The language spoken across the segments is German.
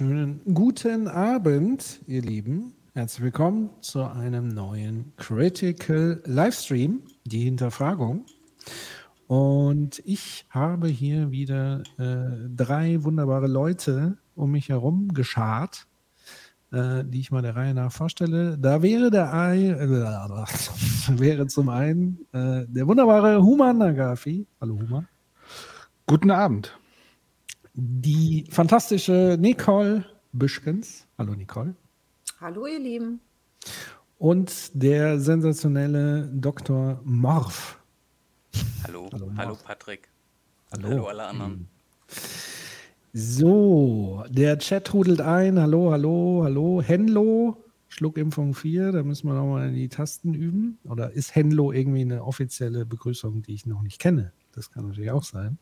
Wunderschönen guten Abend, ihr Lieben. Herzlich willkommen zu einem neuen Critical Livestream, die Hinterfragung. Und ich habe hier wieder äh, drei wunderbare Leute um mich herum geschart, äh, die ich mal der Reihe nach vorstelle. Da wäre der Ei, äh, wäre zum einen äh, der wunderbare Human Nagafi. Hallo Human. Guten Abend. Die fantastische Nicole Büschkens. Hallo Nicole. Hallo ihr Lieben. Und der sensationelle Dr. Morph. Hallo, Hallo, hallo. Patrick. Hallo. Hallo alle anderen. So, der Chat trudelt ein. Hallo, hallo, hallo. Henlo, Schluckimpfung 4, da müssen wir nochmal die Tasten üben. Oder ist Henlo irgendwie eine offizielle Begrüßung, die ich noch nicht kenne? Das kann natürlich auch sein.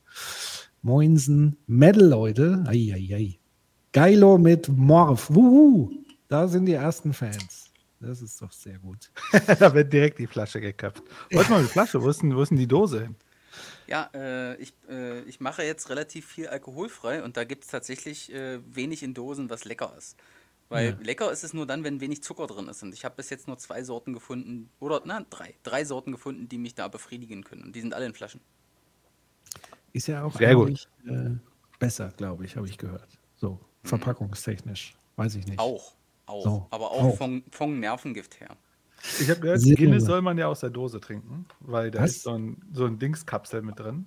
Moinsen, Metal, Leute. Eieiei. Geilo mit Morph. Wuhu. Da sind die ersten Fans. Das ist doch sehr gut. da wird direkt die Flasche geköpft. Warte mal, die Flasche, wo ist denn, wo ist denn die Dose hin? Ja, äh, ich, äh, ich mache jetzt relativ viel alkoholfrei und da gibt es tatsächlich äh, wenig in Dosen, was lecker ist. Weil Ja. lecker ist es nur dann, wenn wenig Zucker drin ist. Und ich habe bis jetzt nur zwei Sorten gefunden, oder na, drei. Drei Sorten gefunden, die mich da befriedigen können. Und die sind alle in Flaschen. Ist ja auch Sehr gut. eigentlich, Äh, besser, glaube ich, habe ich gehört. So, verpackungstechnisch. Weiß ich nicht. Auch. Auch. So, Aber auch, auch. Von, von Nervengift her. Ich habe gehört, Sehr Guinness soll man ja aus der Dose trinken, weil da Was? ist so ein, so ein Dingskapsel mit drin.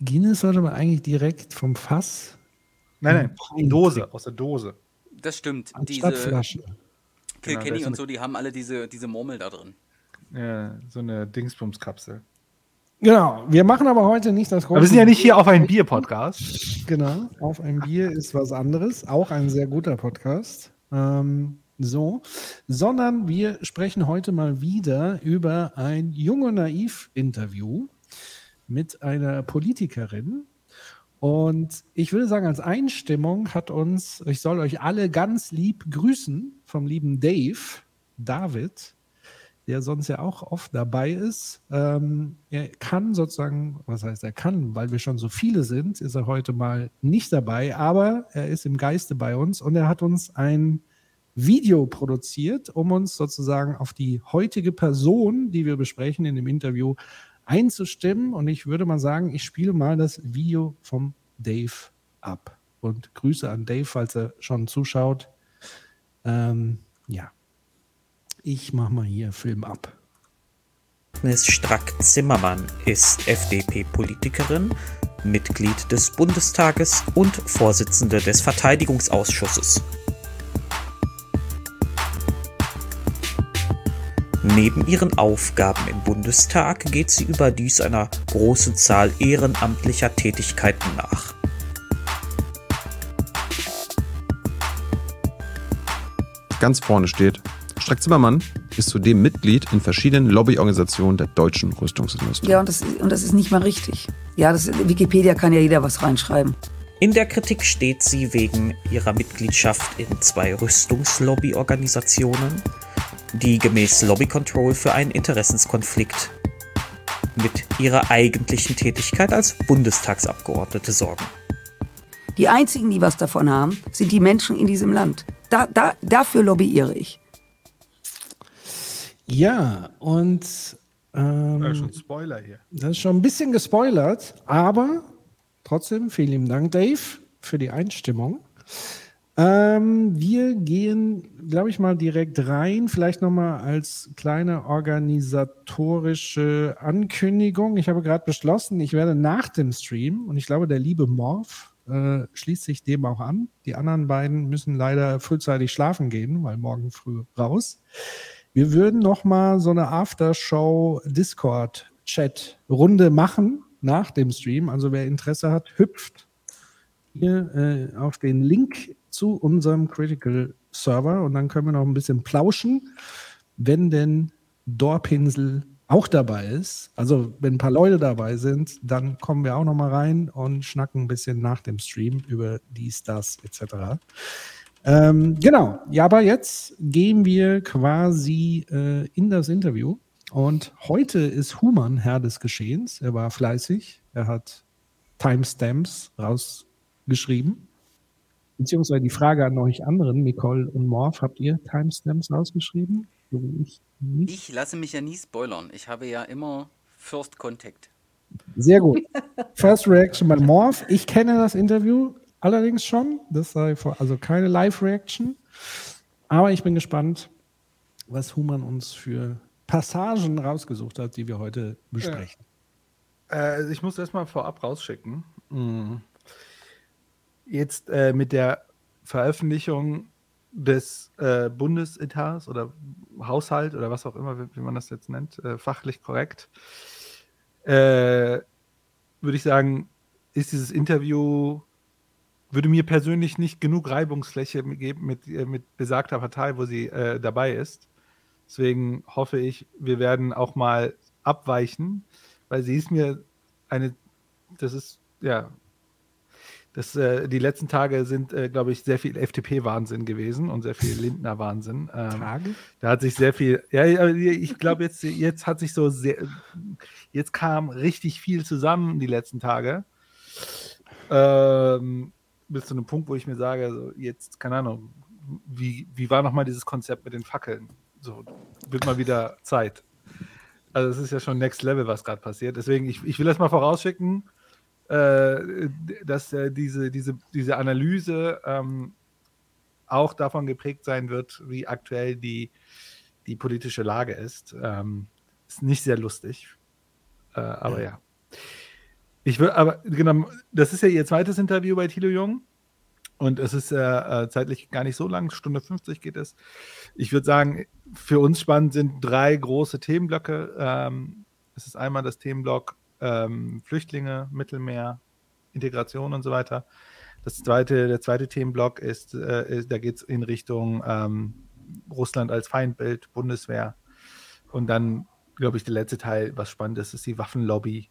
Guinness sollte man eigentlich direkt vom Fass Nein, nein, Dose, aus der Dose. Das stimmt. anstatt Diese Flasche. Kilkenny Genau, und so, die haben alle diese, diese Murmel da drin. Ja, so eine Dingsbumskapsel. Genau, wir machen aber heute nicht das Aber wir sind ja nicht hier auf ein Bier-Podcast. Genau, auf ein Bier ist was anderes. Auch ein sehr guter Podcast. Ähm, so, sondern wir sprechen heute mal wieder über ein Jung und Naiv-Interview mit einer Politikerin. Und ich würde sagen, als Einstimmung hat uns, ich soll euch alle ganz lieb grüßen vom lieben Dave, David, der sonst ja auch oft dabei ist. Ähm, er kann sozusagen, was heißt er kann, weil wir schon so viele sind, ist er heute mal nicht dabei, aber er ist im Geiste bei uns und er hat uns ein Video produziert, um uns sozusagen auf die heutige Person, die wir besprechen in dem Interview, einzustimmen. Und ich würde mal sagen, ich spiele mal das Video vom Dave ab. Und Grüße an Dave, falls er schon zuschaut. Ähm, ja. Ich mache mal hier Film ab. Agnes Strack-Zimmermann ist FDP-Politikerin, Mitglied des Bundestages und Vorsitzende des Verteidigungsausschusses. Neben ihren Aufgaben im Bundestag geht sie überdies einer großen Zahl ehrenamtlicher Tätigkeiten nach. ganz vorne steht. Strack Zimmermann ist zudem Mitglied in verschiedenen Lobbyorganisationen der deutschen Rüstungsindustrie. Ja, und das, und das ist nicht mal richtig. Ja, das, Wikipedia kann ja jeder was reinschreiben. In der Kritik steht sie wegen ihrer Mitgliedschaft in zwei Rüstungslobbyorganisationen, die gemäß Lobby Control für einen Interessenskonflikt mit ihrer eigentlichen Tätigkeit als Bundestagsabgeordnete sorgen. Die einzigen, die was davon haben, sind die Menschen in diesem Land. Da, da, dafür lobbyiere ich. Ja, und ähm, Ja, schon Spoiler hier. das ist schon ein bisschen gespoilert, aber trotzdem vielen lieben Dank, Dave, für die Einstimmung. Ähm, wir gehen, glaube ich, mal direkt rein. Vielleicht nochmal als kleine organisatorische Ankündigung. Ich habe gerade beschlossen, ich werde nach dem Stream, und ich glaube, der liebe Morph äh, schließt sich dem auch an. Die anderen beiden müssen leider frühzeitig schlafen gehen, weil morgen früh raus. Wir würden nochmal so eine Aftershow-Discord-Chat-Runde machen nach dem Stream. Also wer Interesse hat, hüpft hier äh, auf den Link zu unserem Critical Server und dann können wir noch ein bisschen plauschen, wenn denn Dorpinsel auch dabei ist. Also wenn ein paar Leute dabei sind, dann kommen wir auch noch mal rein und schnacken ein bisschen nach dem Stream über dies, das etc. Ähm, genau, ja, aber jetzt gehen wir quasi äh, in das Interview. Und heute ist Human Herr des Geschehens. Er war fleißig. Er hat Timestamps rausgeschrieben. Beziehungsweise die Frage an euch anderen, Nicole und Morph, habt ihr Timestamps rausgeschrieben? So ich nicht. Ich lasse mich ja nie spoilern. Ich habe ja immer First Contact. Sehr gut. First Reaction bei Morph. Ich kenne das Interview allerdings schon. Das sei vor, also keine Live-Reaction. Aber ich bin gespannt, was Human uns für Passagen rausgesucht hat, die wir heute besprechen. Äh, ich muss erstmal vorab rausschicken. Mhm. Jetzt äh, mit der Veröffentlichung des äh, Bundesetats oder Haushalt oder was auch immer, wie, wie man das jetzt nennt, äh, fachlich korrekt, äh, würde ich sagen, ist dieses Interview, würde mir persönlich nicht genug Reibungsfläche geben mit, äh, mit besagter Partei, wo sie äh, dabei ist. Deswegen hoffe ich, wir werden auch mal abweichen, weil sie ist mir eine, das ist, ja, das, äh, die letzten Tage sind, äh, glaube ich, sehr viel FDP-Wahnsinn gewesen und sehr viel Lindner-Wahnsinn. Ähm, Tage? Da hat sich sehr viel, ja, ja, ich glaube, jetzt, jetzt hat sich so sehr, jetzt kam richtig viel zusammen die letzten Tage. Ähm, bis zu einem Punkt, wo ich mir sage, so jetzt, keine Ahnung, wie, wie war nochmal dieses Konzept mit den Fackeln? So, wird mal wieder Zeit. Also es ist ja schon Next Level, was gerade passiert. Deswegen, ich, ich will das mal vorausschicken, äh, dass äh, diese, diese, diese Analyse ähm, auch davon geprägt sein wird, wie aktuell die, die politische Lage ist. Ähm, ist nicht sehr lustig. Äh, aber ja. Ich will, aber genau, das ist ja ihr zweites Interview bei Thilo Jung. Und es ist äh, äh zeitlich gar nicht so lang, Stunde 50 geht es. Ich würde sagen, für uns spannend sind drei große Themenblöcke. Ähm, es ist einmal das Themenblock ähm, Flüchtlinge, Mittelmeer, Integration und so weiter. Das zweite, der zweite Themenblock ist, äh, ist da geht es in Richtung ähm, Russland als Feindbild, Bundeswehr. Und dann, glaube ich, der letzte Teil, was spannend ist, ist die Waffenlobby.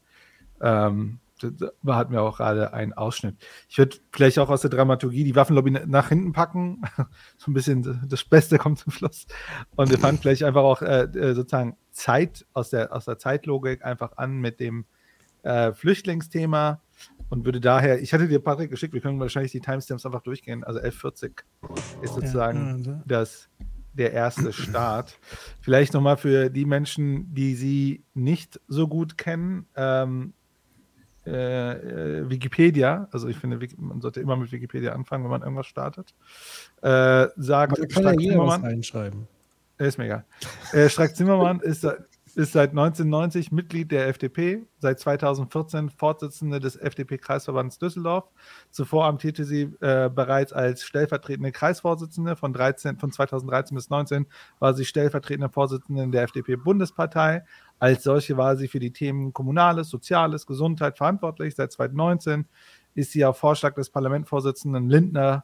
Ähm, da hatten wir auch gerade einen Ausschnitt. Ich würde vielleicht auch aus der Dramaturgie die Waffenlobby nach hinten packen. so ein bisschen das Beste kommt zum Schluss. Und wir fangen vielleicht einfach auch äh, sozusagen Zeit aus der, aus der Zeitlogik einfach an mit dem äh, Flüchtlingsthema und würde daher, ich hatte dir Patrick geschickt, wir können wahrscheinlich die Timestamps einfach durchgehen. Also 1140 ist sozusagen ja, das, der erste Start. Vielleicht nochmal für die Menschen, die sie nicht so gut kennen. Ähm, äh, äh, Wikipedia, also ich finde, man sollte immer mit Wikipedia anfangen, wenn man irgendwas startet. Äh, sagt, kann ja jeder was reinschreiben. Ist mega. Äh, Strack Zimmermann ist, ist seit 1990 Mitglied der FDP, seit 2014 Vorsitzende des FDP-Kreisverbands Düsseldorf. Zuvor amtierte sie äh, bereits als stellvertretende Kreisvorsitzende. Von, 13, von 2013 bis 2019 war sie stellvertretende Vorsitzende der FDP-Bundespartei. Als solche war sie für die Themen Kommunales, Soziales, Gesundheit verantwortlich. Seit 2019 ist sie auf Vorschlag des Parlamentsvorsitzenden Lindner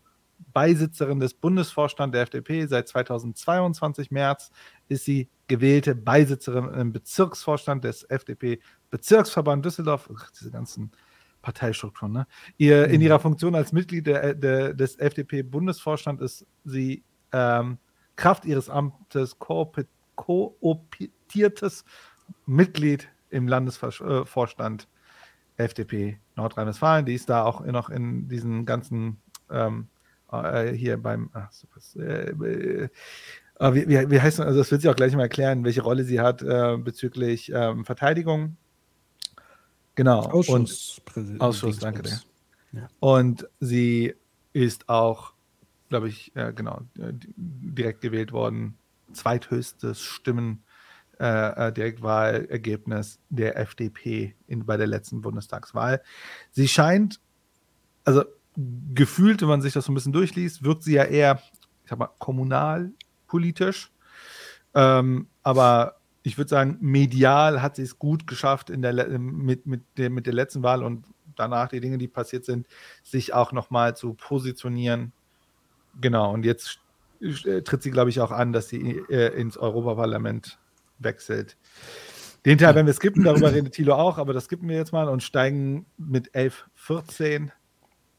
Beisitzerin des Bundesvorstands der FDP. Seit 2022 März ist sie gewählte Beisitzerin im Bezirksvorstand des FDP-Bezirksverband Düsseldorf. Ach, diese ganzen Parteistrukturen. Ne? Ihr, In mhm. ihrer Funktion als Mitglied der, der, des FDP-Bundesvorstands ist sie ähm, Kraft ihres Amtes kooptiertes Mitglied im Landesvorstand FDP Nordrhein-Westfalen. Die ist da auch noch in diesen ganzen ähm, äh, hier beim, ach, äh, äh, wie, wie, wie, heißt also das wird sie auch gleich mal erklären, welche Rolle sie hat äh, bezüglich ähm, Verteidigung. Genau. Ausschuss, und, Ausschuss, danke dir. Ja. Und sie ist auch, glaube ich, äh, genau, direkt gewählt worden. Zweithöchstes Stimmen äh, Direktwahlergebnis der FDP in, bei der letzten Bundestagswahl. Sie scheint, also gefühlt, wenn man sich das so ein bisschen durchliest, wirkt sie ja eher, ich sag mal, kommunalpolitisch. Ähm, aber ich würde sagen, medial hat sie es gut geschafft in der, mit, mit, der, mit der letzten Wahl und danach die Dinge, die passiert sind, sich auch nochmal zu positionieren. Genau, und jetzt äh, tritt sie, glaube ich, auch an, dass sie äh, ins Europaparlament wechselt. Den Teil werden wir skippen, darüber redet Thilo auch, aber das skippen wir jetzt mal und steigen mit 11, 14,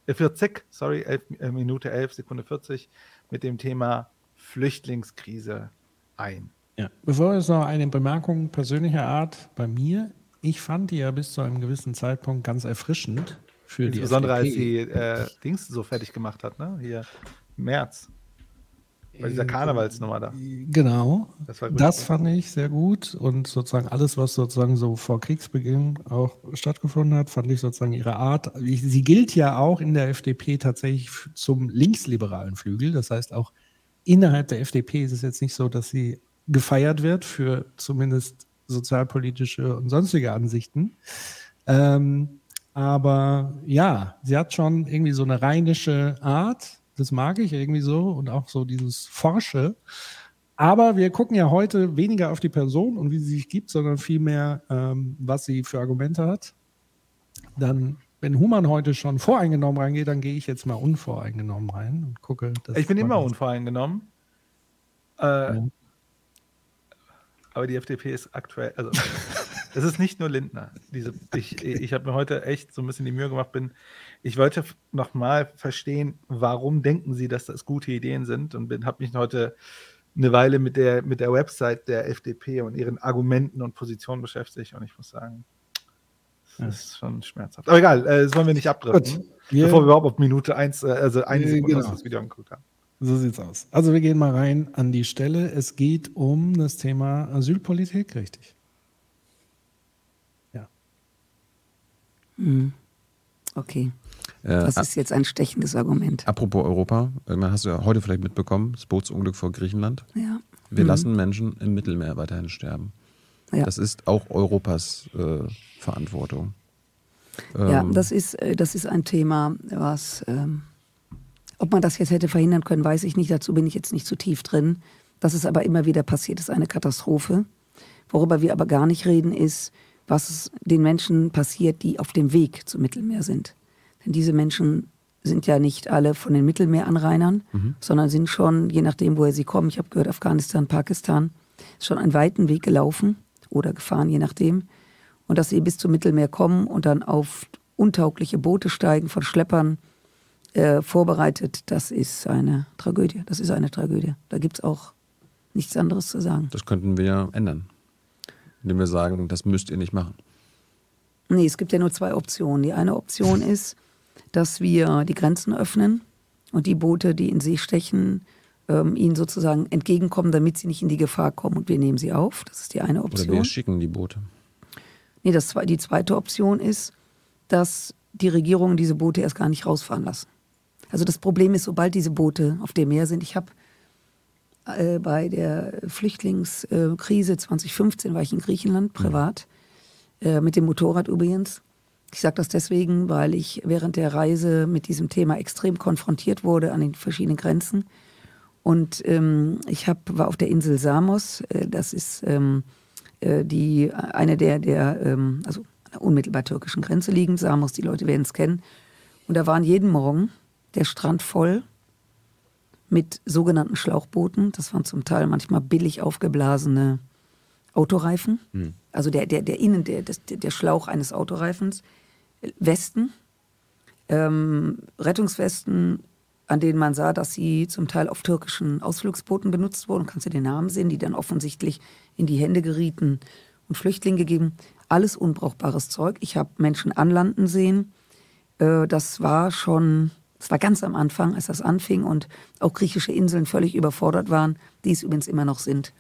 äh, 40, sorry, 11, äh, Minute 11, Sekunde 40 mit dem Thema Flüchtlingskrise ein. Ja. Bevor es noch eine Bemerkung persönlicher Art bei mir. Ich fand die ja bis zu einem gewissen Zeitpunkt ganz erfrischend für die Insbesondere als sie äh, Dings so fertig gemacht hat, ne? Hier März. Bei dieser Äh, Karnevalsnummer da. Genau. Das. Das fand ich sehr gut und sozusagen alles, was sozusagen so vor Kriegsbeginn auch stattgefunden hat, fand ich sozusagen ihre Art. Sie gilt ja auch in der FDP tatsächlich zum linksliberalen Flügel. Das heißt, auch innerhalb der FDP ist es jetzt nicht so, dass sie gefeiert wird für zumindest sozialpolitische und sonstige Ansichten. Ähm, aber ja, sie hat schon irgendwie so eine rheinische Art. Das mag ich irgendwie so und auch so dieses Forsche. Aber wir gucken ja heute weniger auf die Person und wie sie sich gibt, sondern vielmehr, ähm, was sie für Argumente hat. Dann, wenn Human heute schon voreingenommen reingeht, dann gehe ich jetzt mal unvoreingenommen rein und gucke. dass Ich bin immer unvoreingenommen. Äh, Ja. Aber die FDP ist aktuell, also es ist nicht nur Lindner. Diese, ich ich habe mir heute echt so ein bisschen die Mühe gemacht, bin, ich wollte nochmal verstehen, warum denken Sie, dass das gute Ideen sind und habe mich heute eine Weile mit der, mit der Website der FDP und ihren Argumenten und Positionen beschäftigt und ich muss sagen, das ist schon schmerzhaft. Aber egal, äh, das wollen wir nicht abdriften, Gut, wir- bevor wir überhaupt auf Minute 1, also eine Äh, Sekunde genau. das Video angeguckt haben. So sieht's aus. Also wir gehen mal rein an die Stelle. Es geht um das Thema Asylpolitik, richtig? Hm. Okay. Äh, Das ist jetzt ein stechendes Argument. apropos Europa, äh, hast du ja heute vielleicht mitbekommen, das Bootsunglück vor Griechenland. Ja. Wir Mhm. lassen Menschen im Mittelmeer weiterhin sterben. Ja. Das ist auch Europas äh, Verantwortung. Ja, Ähm, das ist, äh, das ist ein Thema, was, ähm, ob man das jetzt hätte verhindern können, weiß ich nicht. Dazu bin ich jetzt nicht zu tief drin. Dass es aber immer wieder passiert, ist eine Katastrophe. Worüber wir aber gar nicht reden, ist, was den Menschen passiert, die auf dem Weg zum Mittelmeer sind. Denn diese Menschen sind ja nicht alle von den Mittelmeeranrainern, sondern sind schon, je nachdem, woher sie kommen, ich habe gehört, Afghanistan, Pakistan, schon einen weiten Weg gelaufen oder gefahren, je nachdem. Und dass sie bis zum Mittelmeer kommen und dann auf untaugliche Boote steigen von Schleppern äh, vorbereitet, das ist eine Tragödie. Das ist eine Tragödie. Da gibt es auch nichts anderes zu sagen. das könnten wir ändern. Indem wir sagen, das müsst ihr nicht machen. Nee, es gibt ja nur zwei Optionen. Die eine Option ist, dass wir die Grenzen öffnen und die Boote, die in See stechen, ähm, ihnen sozusagen entgegenkommen, damit sie nicht in die Gefahr kommen und wir nehmen sie auf. Das ist die eine Oder Option. wir schicken die Boote. Nee, das, die zweite Option ist, dass die Regierungen diese Boote erst gar nicht rausfahren lassen. Also das Problem ist, sobald diese Boote auf dem Meer sind, ich habe äh, bei der Flüchtlingskrise 2015 war ich in Griechenland privat, äh, mit dem Motorrad übrigens. Ich sage das deswegen, weil ich während der Reise mit diesem Thema extrem konfrontiert wurde an den verschiedenen Grenzen. Und ähm, ich hab, war auf der Insel Samos, äh, das ist ähm, äh, die, eine der, der ähm, also unmittelbar türkischen Grenze liegend, Samos, die Leute werden es kennen. Und da waren jeden Morgen der Strand voll mit sogenannten Schlauchbooten. Das waren zum Teil manchmal billig aufgeblasene Autoreifen. Also der, der, der Innen, der, der Schlauch eines Autoreifens. Westen, ähm, Rettungswesten, an denen man sah, dass sie zum Teil auf türkischen Ausflugsbooten benutzt wurden. Kannst du den Namen sehen, die dann offensichtlich in die Hände gerieten und Flüchtlinge gegeben. Alles unbrauchbares Zeug. Ich habe Menschen anlanden sehen. Äh, das war schon, das war ganz am Anfang, als das anfing und auch griechische Inseln völlig überfordert waren, die es übrigens immer noch sind.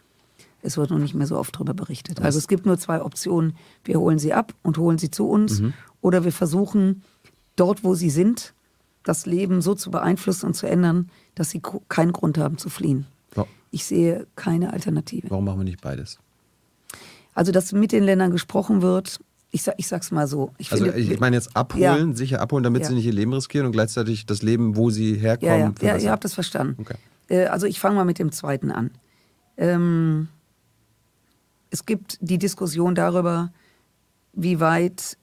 Es wird nur nicht mehr so oft darüber berichtet. Also es gibt nur zwei Optionen. Wir holen sie ab und holen sie zu uns oder wir versuchen dort, wo sie sind, das Leben so zu beeinflussen und zu ändern, dass sie keinen Grund haben zu fliehen. Wa- Ich sehe keine Alternative. Warum machen wir nicht beides? Also, dass mit den Ländern gesprochen wird, ich, sag, ich sag's mal so. Ich Also finde, ich meine jetzt abholen, Ja. sicher abholen, damit Ja. sie nicht ihr Leben riskieren und gleichzeitig das Leben, wo sie herkommen, Ja, ja, ja ihr habt das verstanden. Okay. Äh, also ich fange mal mit dem zweiten an. Ähm, es gibt die Diskussion darüber, wie weit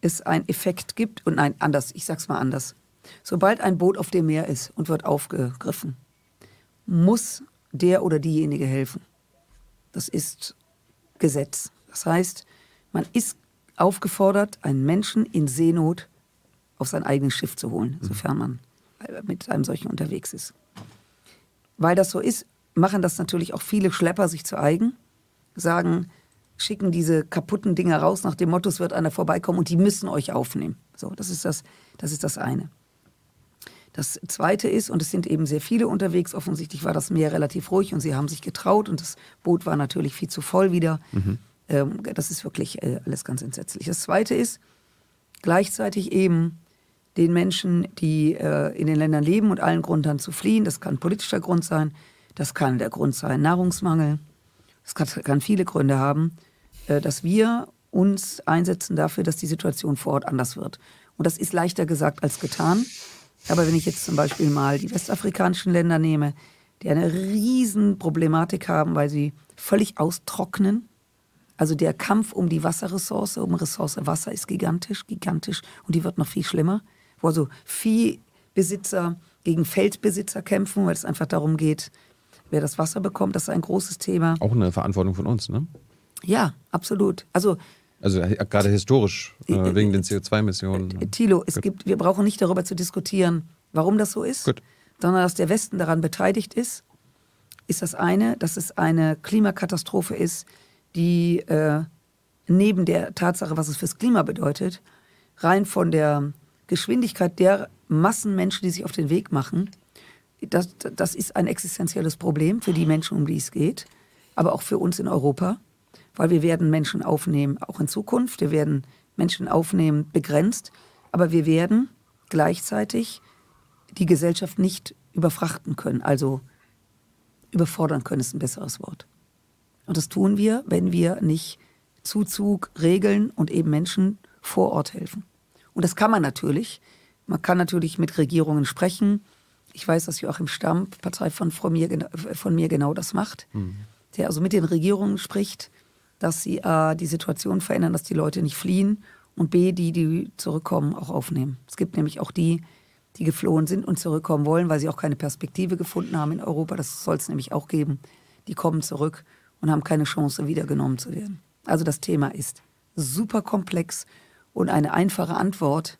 es einen Effekt gibt, und nein, anders, ich sag's mal anders. Sobald ein Boot auf dem Meer ist und wird aufgegriffen, muss der oder diejenige helfen. Das ist Gesetz. Das heißt, man ist aufgefordert, einen Menschen in Seenot auf sein eigenes Schiff zu holen, sofern man mit einem solchen unterwegs ist. Weil das so ist, machen das natürlich auch viele Schlepper sich zu eigen, sagen, schicken diese kaputten Dinger raus nach dem Motto, es wird einer vorbeikommen und die müssen euch aufnehmen. So, das ist das, das ist das eine. Das zweite ist, und es sind eben sehr viele unterwegs, offensichtlich war das Meer relativ ruhig und sie haben sich getraut und das Boot war natürlich viel zu voll wieder. Mhm. Ähm, das ist wirklich äh, alles ganz entsetzlich. Das zweite ist, gleichzeitig eben den Menschen, die äh, in den Ländern leben und allen Grund haben zu fliehen. Das kann politischer Grund sein, das kann der Grund sein Nahrungsmangel, das kann, kann viele Gründe haben, äh, dass wir uns einsetzen dafür, dass die Situation vor Ort anders wird. Und das ist leichter gesagt als getan. Aber wenn ich jetzt zum Beispiel mal die westafrikanischen Länder nehme, die eine riesen Problematik haben, weil sie völlig austrocknen. Also der Kampf um die Wasserressource, um Ressource Wasser ist gigantisch, gigantisch und die wird noch viel schlimmer wo also Viehbesitzer gegen Feldbesitzer kämpfen, weil es einfach darum geht, wer das Wasser bekommt. Das ist ein großes Thema. Auch eine Verantwortung von uns, ne? Ja, absolut. Also also gerade historisch, äh, wegen den CO2-Emissionen. Äh, Thilo, es gibt, wir brauchen nicht darüber zu diskutieren, warum das so ist, Gut. sondern dass der Westen daran beteiligt ist, ist das eine, dass es eine Klimakatastrophe ist, die äh, neben der Tatsache, was es fürs Klima bedeutet, rein von der Geschwindigkeit der Massenmenschen, die sich auf den Weg machen, das, das ist ein existenzielles Problem für die Menschen, um die es geht, aber auch für uns in Europa, weil wir werden Menschen aufnehmen, auch in Zukunft. Wir werden Menschen aufnehmen, begrenzt, aber wir werden gleichzeitig die Gesellschaft nicht überfrachten können, also überfordern können, ist ein besseres Wort. Und das tun wir, wenn wir nicht Zuzug regeln und eben Menschen vor Ort helfen. Und das kann man natürlich. Man kann natürlich mit Regierungen sprechen. Ich weiß, dass Joachim Stamm, Partei von, von, mir, von mir genau das macht. Mhm. Der also mit den Regierungen spricht, dass sie A, die Situation verändern, dass die Leute nicht fliehen und B, die, die zurückkommen, auch aufnehmen. Es gibt nämlich auch die, die geflohen sind und zurückkommen wollen, weil sie auch keine Perspektive gefunden haben in Europa. Das soll es nämlich auch geben. Die kommen zurück und haben keine Chance, wiedergenommen zu werden. Also das Thema ist super komplex und eine einfache Antwort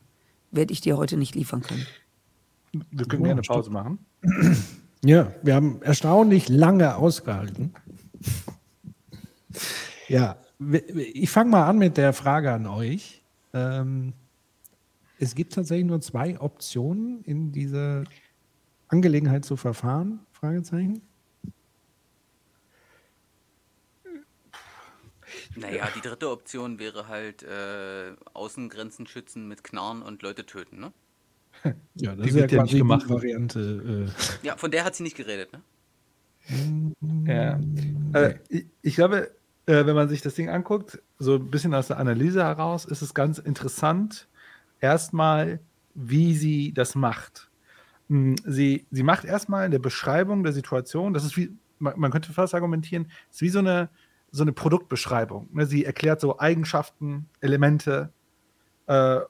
werde ich dir heute nicht liefern können. Wir können gerne Pause machen. Ja, wir haben erstaunlich lange ausgehalten. Ja, ich fange mal an mit der Frage an euch. Ähm, es gibt tatsächlich nur zwei Optionen in dieser Angelegenheit zu verfahren? Fragezeichen. Naja, die dritte Option wäre halt äh, Außengrenzen schützen mit Knarren und Leute töten, ne? Ja, das die ist ja, ja nicht gemacht. Variante. Äh. Ja, von der hat sie nicht geredet, ne? Ja. Äh, ich, ich, glaube, äh, wenn man sich das Ding anguckt, so ein bisschen aus der Analyse heraus, ist es ganz interessant, erstmal, wie sie das macht. Hm, sie, sie macht erstmal eine Beschreibung der Situation, das ist wie, man, man könnte fast argumentieren, es ist wie so eine so eine Produktbeschreibung. Ne? Sie erklärt so Eigenschaften, Elemente äh,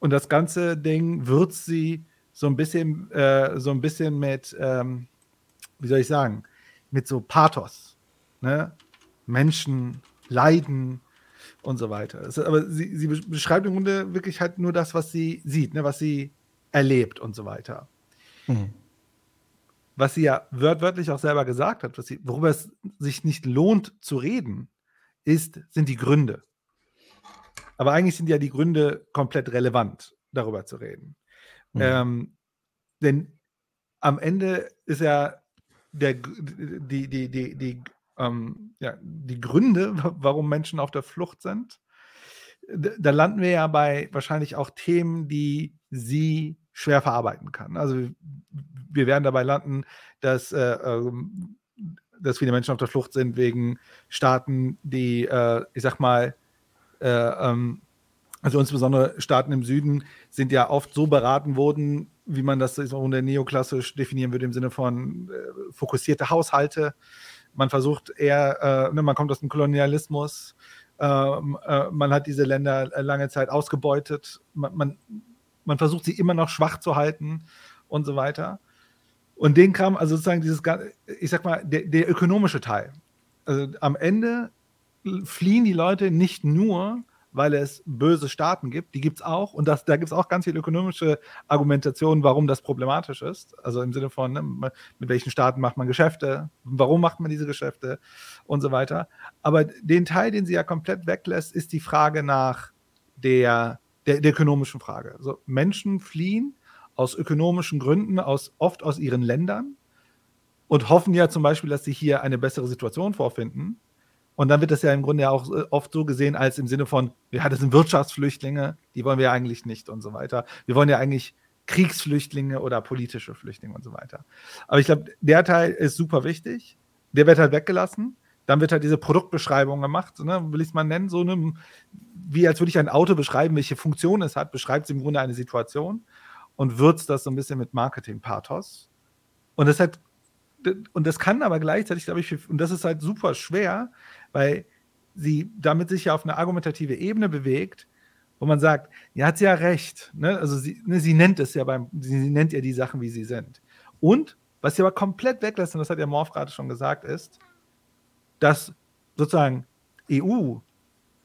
und das ganze Ding würzt sie so ein bisschen, äh, so ein bisschen mit, ähm, wie soll ich sagen, mit so Pathos. Ne? Menschen leiden und so weiter. Es, aber sie, sie, beschreibt im Grunde wirklich halt nur das, was sie sieht, ne? was sie erlebt und so weiter. Mhm was sie ja wörtlich auch selber gesagt hat, sie, worüber es sich nicht lohnt zu reden, ist, sind die Gründe. Aber eigentlich sind ja die Gründe komplett relevant, darüber zu reden. Mhm. Ähm, denn am Ende ist ja der, die, die, die, die, ähm, ja, die Gründe, warum Menschen auf der Flucht sind, da landen wir ja bei wahrscheinlich auch Themen, die sie schwer verarbeiten kann. Also wir werden dabei landen, dass, äh, ähm, dass viele Menschen auf der Flucht sind wegen Staaten, die, äh, ich sag mal, ähm, also insbesondere Staaten im Süden sind ja oft so beraten worden, wie man das unter neoklassisch definieren würde, im Sinne von äh, fokussierte Haushalte. Man versucht eher, äh, ne, man kommt aus dem Kolonialismus, Ähm, äh, man hat diese Länder äh, lange Zeit ausgebeutet. Man, man, man versucht sie immer noch schwach zu halten und so weiter. Und den kam, also sozusagen dieses, ich sag mal, der, der ökonomische Teil. Also am Ende fliehen die Leute nicht nur, weil es böse Staaten gibt, die gibt es auch. Und das, da gibt es auch ganz viele ökonomische Argumentationen, warum das problematisch ist. Also im Sinne von, ne, mit welchen Staaten macht man Geschäfte, warum macht man diese Geschäfte und so weiter. Aber den Teil, den sie ja komplett weglässt, ist die Frage nach der, der, der ökonomischen Frage. Also Menschen fliehen aus ökonomischen Gründen, aus, oft aus ihren Ländern und hoffen ja zum Beispiel, dass sie hier eine bessere Situation vorfinden. Und dann wird das ja im Grunde auch äh, oft so gesehen, als im Sinne von, ja, das sind Wirtschaftsflüchtlinge, die wollen wir ja eigentlich nicht und so weiter. Wir wollen ja eigentlich Kriegsflüchtlinge oder politische Flüchtlinge und so weiter. Aber ich glaube, der Teil ist super wichtig. Der wird halt weggelassen. Dann wird halt diese Produktbeschreibung gemacht, ne, will ich es mal nennen, so eine, wie als würde ich ein Auto beschreiben, welche Funktion es hat, beschreibt es im Grunde eine Situation und würzt das so ein bisschen mit Marketing-Pathos. Und das hat, und das kann aber gleichzeitig, glaube ich, und das ist halt super schwer, weil sie damit sich ja auf eine argumentative Ebene bewegt, wo man sagt, ja, hat sie ja recht. Ne? Also sie, ne, sie nennt es ja beim, sie nennt ja die Sachen, wie sie sind. Und was sie aber komplett weglässt, und das hat ja Morph gerade schon gesagt, ist, dass sozusagen EU,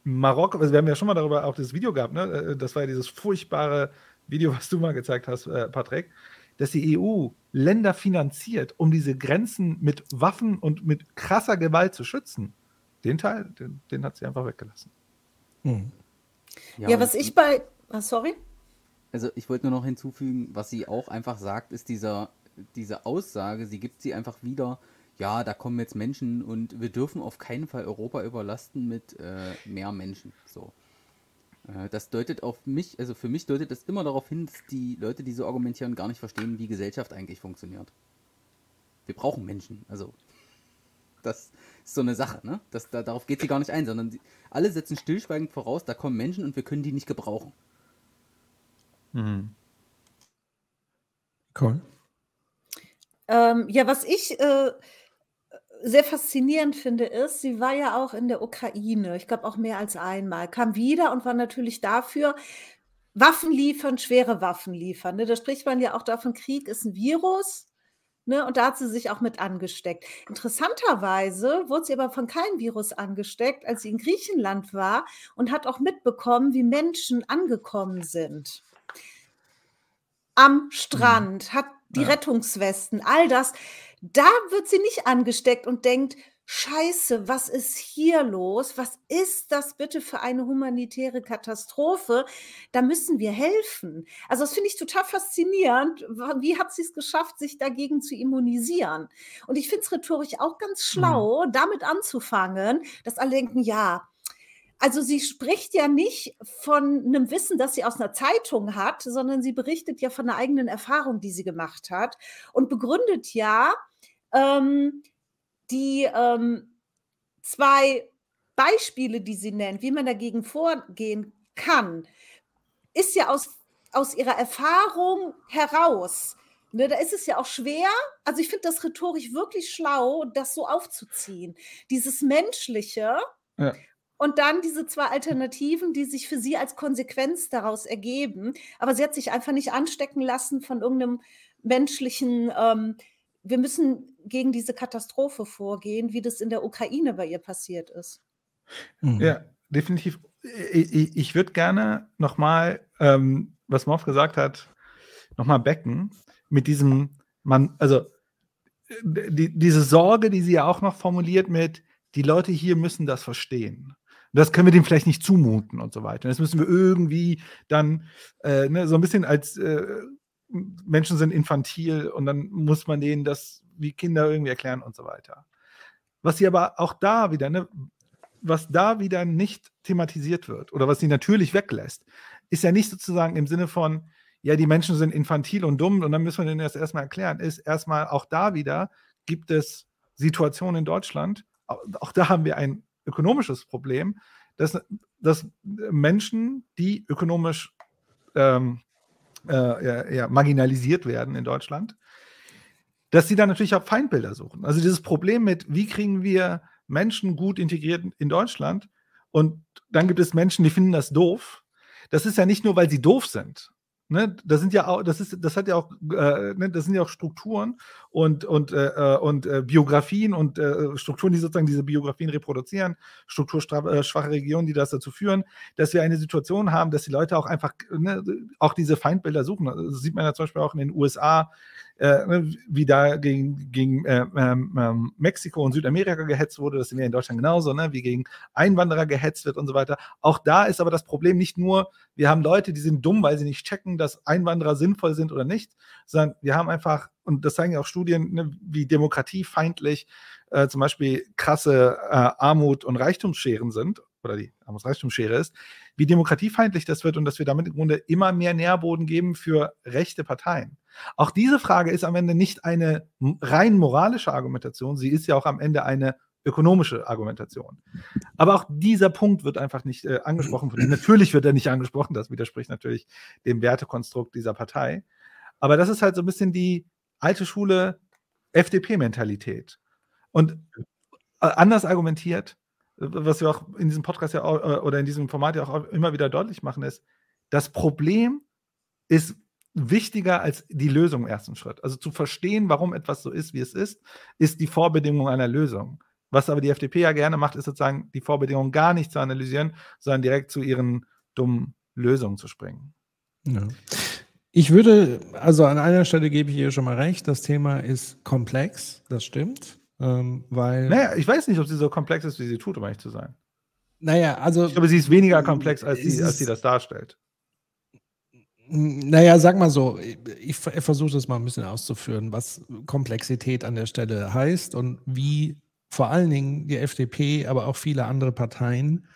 Marokko, also wir haben ja schon mal darüber auch das Video gehabt, ne? Äh, das war ja dieses furchtbare Video, was du mal gezeigt hast, äh, Patrick, dass die EU Länder finanziert, um diese Grenzen mit Waffen und mit krasser Gewalt zu schützen. Den Teil, den, den hat sie einfach weggelassen. Hm. Ja, ja, was ich bei. Ah, sorry. Also ich wollte nur noch hinzufügen, was sie auch einfach sagt, ist dieser, diese Aussage, sie gibt sie einfach wieder, ja, da kommen jetzt Menschen und wir dürfen auf keinen Fall Europa überlasten mit äh, mehr Menschen. So. Äh, das deutet auf mich, also für mich deutet das immer darauf hin, dass die Leute, die so argumentieren, gar nicht verstehen, wie Gesellschaft eigentlich funktioniert. Wir brauchen Menschen, also das ist so eine Sache, ne? Das, da, darauf geht sie gar nicht ein, sondern sie, alle setzen stillschweigend voraus, da kommen Menschen und wir können die nicht gebrauchen. Mhm. Cool. Ähm, ja, was ich äh, sehr faszinierend finde, ist, sie war ja auch in der Ukraine, ich glaube auch mehr als einmal, kam wieder und war natürlich dafür, Waffen liefern, schwere Waffen liefern. Ne? Da spricht man ja auch davon, Krieg ist ein Virus. Ne? Und da hat sie sich auch mit angesteckt. Interessanterweise wurde sie aber von keinem Virus angesteckt, als sie in Griechenland war und hat auch mitbekommen, wie Menschen angekommen sind. Am mhm. Strand, hat die ja. Rettungswesten, all das. Da wird sie nicht angesteckt und denkt, Scheiße, was ist hier los? Was ist das bitte für eine humanitäre Katastrophe? Da müssen wir helfen. Also das finde ich total faszinierend. Wie hat sie es geschafft, sich dagegen zu immunisieren? Und ich finde es rhetorisch auch ganz mhm. schlau, mhm. damit anzufangen, dass alle denken, ja, also sie spricht ja nicht von einem Wissen, das sie aus einer Zeitung hat, sondern sie berichtet ja von einer eigenen Erfahrung, die sie gemacht hat und begründet ja, ähm, die ähm, zwei Beispiele, die sie nennt, wie man dagegen vorgehen kann, ist ja aus, aus ihrer Erfahrung heraus. Ne, da ist es ja auch schwer. Also ich finde das rhetorisch wirklich schlau, das so aufzuziehen. Dieses Menschliche ja. und dann diese zwei Alternativen, die sich für sie als Konsequenz daraus ergeben. Aber sie hat sich einfach nicht anstecken lassen von irgendeinem menschlichen ähm, wir müssen gegen diese Katastrophe vorgehen, wie das in der Ukraine bei ihr passiert ist. Mhm. Ja, definitiv. Ich, ich würde gerne nochmal, ähm, was Morf gesagt hat, nochmal becken mit diesem, man, also die, diese Sorge, die sie ja auch noch formuliert mit, die Leute hier müssen das verstehen. Das können wir dem vielleicht nicht zumuten und so weiter. Das müssen wir irgendwie dann äh, ne, so ein bisschen als äh, Menschen sind infantil und dann muss man denen das wie Kinder irgendwie erklären und so weiter. Was sie aber auch da wieder, ne, was da wieder nicht thematisiert wird oder was sie natürlich weglässt, ist ja nicht sozusagen im Sinne von, ja, die Menschen sind infantil und dumm und dann müssen wir denen das erstmal erklären, ist erstmal auch da wieder gibt es Situationen in Deutschland, auch da haben wir ein ökonomisches Problem, dass, dass Menschen, die ökonomisch ähm, äh, ja, marginalisiert werden in Deutschland, dass sie dann natürlich auch Feindbilder suchen. Also dieses Problem mit, wie kriegen wir Menschen gut integriert in Deutschland Und dann gibt es Menschen, die finden das doof. Das ist ja nicht nur, weil sie doof sind. Ne, das sind ja auch, das ist, das hat ja auch, äh, ne, das sind ja auch Strukturen und, und, äh, äh und äh, Biografien und äh, Strukturen, die sozusagen diese Biografien reproduzieren, strukturschwache Regionen, die das dazu führen, dass wir eine Situation haben, dass die Leute auch einfach ne, auch diese Feindbilder suchen. Das sieht man ja zum Beispiel auch in den USA, äh, wie da gegen, gegen äh, ähm, Mexiko und Südamerika gehetzt wurde, das sind wir in Deutschland genauso, ne, wie gegen Einwanderer gehetzt wird und so weiter. Auch da ist aber das Problem nicht nur, wir haben Leute, die sind dumm, weil sie nicht checken, dass Einwanderer sinnvoll sind oder nicht, sondern wir haben einfach, und das zeigen ja auch Studien, ne, wie demokratiefeindlich äh, zum Beispiel krasse äh, Armut und Reichtumsscheren sind oder die Armutsreichtumsschere ist, wie demokratiefeindlich das wird und dass wir damit im Grunde immer mehr Nährboden geben für rechte Parteien. Auch diese Frage ist am Ende nicht eine rein moralische Argumentation, sie ist ja auch am Ende eine ökonomische Argumentation. Aber auch dieser Punkt wird einfach nicht äh, angesprochen. natürlich wird er nicht angesprochen, das widerspricht natürlich dem Wertekonstrukt dieser Partei. Aber das ist halt so ein bisschen die alte Schule FDP-Mentalität. Und äh, anders argumentiert, was wir auch in diesem Podcast ja auch, äh, oder in diesem Format ja auch immer wieder deutlich machen, ist, das Problem ist wichtiger als die Lösung im ersten Schritt. Also zu verstehen, warum etwas so ist, wie es ist, ist die Vorbedingung einer Lösung. Was aber die FDP ja gerne macht, ist sozusagen die Vorbedingungen gar nicht zu analysieren, sondern direkt zu ihren dummen Lösungen zu springen. Ja. Ich würde, also an einer Stelle gebe ich ihr schon mal recht, das Thema ist komplex, das stimmt. Ähm, weil. Naja, ich weiß nicht, ob sie so komplex ist, wie sie tut, um ehrlich zu sein. Naja, also. Ich glaube, sie ist weniger komplex, als sie, als sie das darstellt. Naja, sag mal so, ich, ich versuche das mal ein bisschen auszuführen, was Komplexität an der Stelle heißt und wie vor allen Dingen die FDP, aber auch viele andere Parteien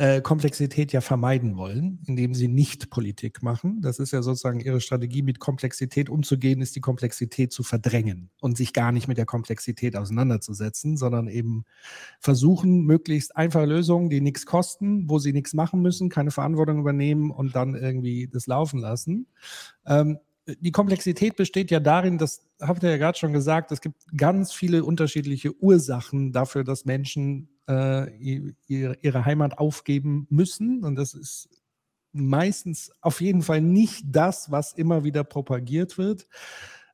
äh, Komplexität ja vermeiden wollen, indem sie nicht Politik machen. Das ist ja sozusagen ihre Strategie, mit Komplexität umzugehen, ist die Komplexität zu verdrängen und sich gar nicht mit der Komplexität auseinanderzusetzen, sondern eben versuchen, möglichst einfache Lösungen, die nichts kosten, wo sie nichts machen müssen, keine Verantwortung übernehmen und dann irgendwie das laufen lassen. Ähm, die Komplexität besteht ja darin, das habt ihr ja gerade schon gesagt, es gibt ganz viele unterschiedliche Ursachen dafür, dass Menschen äh, ihre, ihre Heimat aufgeben müssen. Und das ist meistens auf jeden Fall nicht das, was immer wieder propagiert wird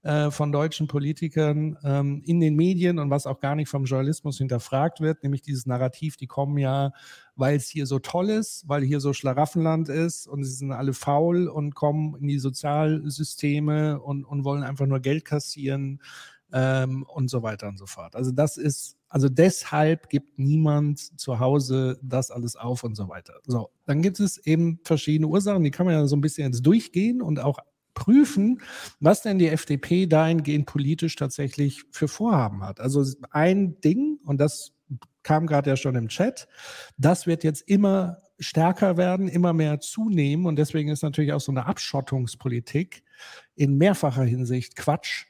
äh, von deutschen Politikern ähm, in den Medien und was auch gar nicht vom Journalismus hinterfragt wird, nämlich dieses Narrativ, die kommen ja, weil es hier so toll ist, weil hier so Schlaraffenland ist und sie sind alle faul und kommen in die Sozialsysteme und, und wollen einfach nur Geld kassieren ähm, und so weiter und so fort. Also das ist also deshalb gibt niemand zu Hause das alles auf und so weiter. So, dann gibt es eben verschiedene Ursachen, die kann man ja so ein bisschen jetzt durchgehen und auch prüfen, was denn die FDP dahingehend politisch tatsächlich für Vorhaben hat. Also ein Ding, und das kam gerade ja schon im Chat, das wird jetzt immer stärker werden, immer mehr zunehmen und deswegen ist natürlich auch so eine Abschottungspolitik in mehrfacher Hinsicht Quatsch,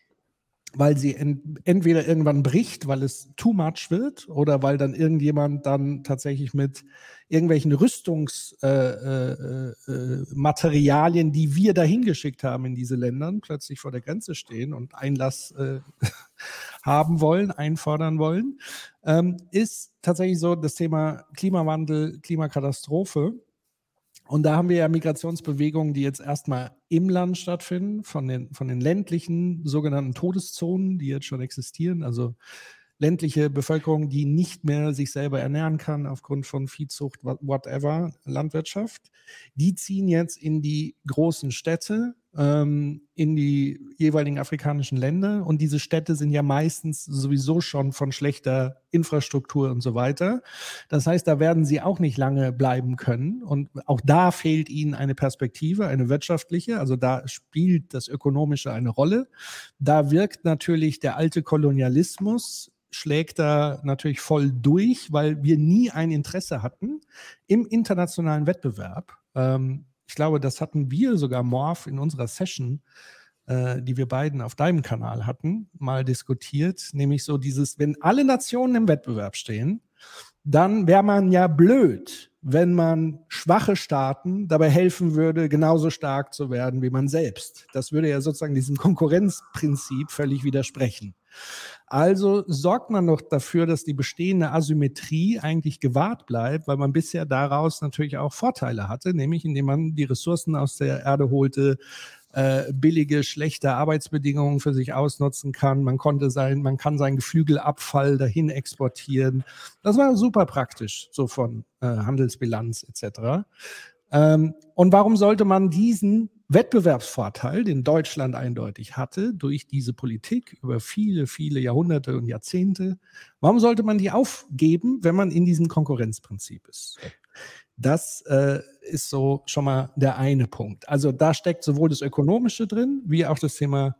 weil sie ent entweder irgendwann bricht, weil es too much wird, oder weil dann irgendjemand dann tatsächlich mit irgendwelchen Rüstungsmaterialien, äh, äh, äh, die wir dahin geschickt haben in diese Ländern, plötzlich vor der Grenze stehen und Einlass äh, haben wollen, einfordern wollen, ähm, ist tatsächlich so das Thema Klimawandel, Klimakatastrophe und da haben wir ja Migrationsbewegungen, die jetzt erstmal im Land stattfinden, von den, von den ländlichen sogenannten Todeszonen, die jetzt schon existieren, also ländliche Bevölkerung, die nicht mehr sich selber ernähren kann aufgrund von Viehzucht, whatever, Landwirtschaft. Die ziehen jetzt in die großen Städte, ähm, in die jeweiligen afrikanischen Länder. Und diese Städte sind ja meistens sowieso schon von schlechter Infrastruktur und so weiter. Das heißt, da werden sie auch nicht lange bleiben können. Und auch da fehlt ihnen eine Perspektive, eine wirtschaftliche. Also da spielt das Ökonomische eine Rolle. Da wirkt natürlich der alte Kolonialismus schlägt da natürlich voll durch, weil wir nie ein Interesse hatten im internationalen Wettbewerb. Ähm, ich glaube, das hatten wir sogar, Morph, in unserer Session, äh, die wir beiden auf deinem Kanal hatten, mal diskutiert. Nämlich so dieses, wenn alle Nationen im Wettbewerb stehen, dann wäre man ja blöd, wenn man schwache Staaten dabei helfen würde, genauso stark zu werden wie man selbst. Das würde ja sozusagen diesem Konkurrenzprinzip völlig widersprechen. Also sorgt man noch dafür, dass die bestehende Asymmetrie eigentlich gewahrt bleibt, weil man bisher daraus natürlich auch Vorteile hatte, nämlich indem man die Ressourcen aus der Erde holte, äh, billige, schlechte Arbeitsbedingungen für sich ausnutzen kann. Man konnte sein, man kann seinen Geflügelabfall dahin exportieren. Das war super praktisch, so von äh, Handelsbilanz etc. Ähm, und warum sollte man diesen Wettbewerbsvorteil, den Deutschland eindeutig hatte, durch diese Politik über viele, viele Jahrhunderte und Jahrzehnte, warum sollte man die aufgeben, wenn man in diesem Konkurrenzprinzip ist? Das äh, ist so schon mal der eine Punkt. Also da steckt sowohl das Ökonomische drin, wie auch das Thema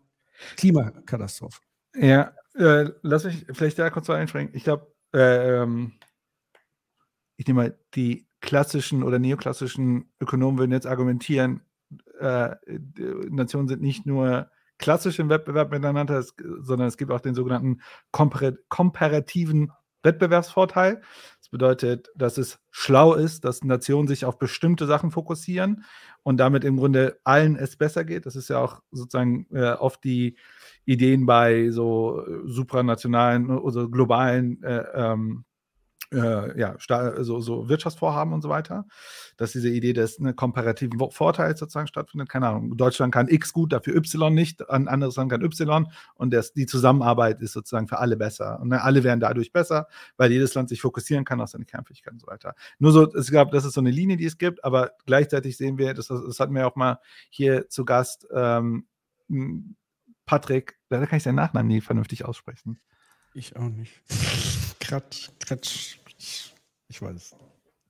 Klimakatastrophe. Ja, äh, lass mich vielleicht da kurz einschränken. Ich glaube, äh, ähm, ich nehme mal, die klassischen oder neoklassischen Ökonomen würden jetzt argumentieren, äh, Nationen sind nicht nur klassisch im Wettbewerb miteinander, sondern es gibt auch den sogenannten kompar komparativen Wettbewerbsvorteil. Das bedeutet, dass es schlau ist, dass Nationen sich auf bestimmte Sachen fokussieren und damit im Grunde allen es besser geht. Das ist ja auch sozusagen äh, oft die Ideen bei so äh, supranationalen oder globalen äh, ähm, äh, ja, so, so Wirtschaftsvorhaben und so weiter, dass diese Idee des ne, komparativen Vorteils sozusagen stattfindet. Keine Ahnung, Deutschland kann X gut, dafür Y nicht, ein anderes Land kann Y und das, die Zusammenarbeit ist sozusagen für alle besser. Und ne, alle werden dadurch besser, weil jedes Land sich fokussieren kann auf seine Kernfähigkeiten und so weiter. Nur so, es gab, das ist so eine Linie, die es gibt, aber gleichzeitig sehen wir, das, das hatten wir auch mal hier zu Gast, ähm, Patrick, da kann ich seinen Nachnamen nie vernünftig aussprechen. Ich auch nicht. Kratsch, Kratsch. Ich weiß.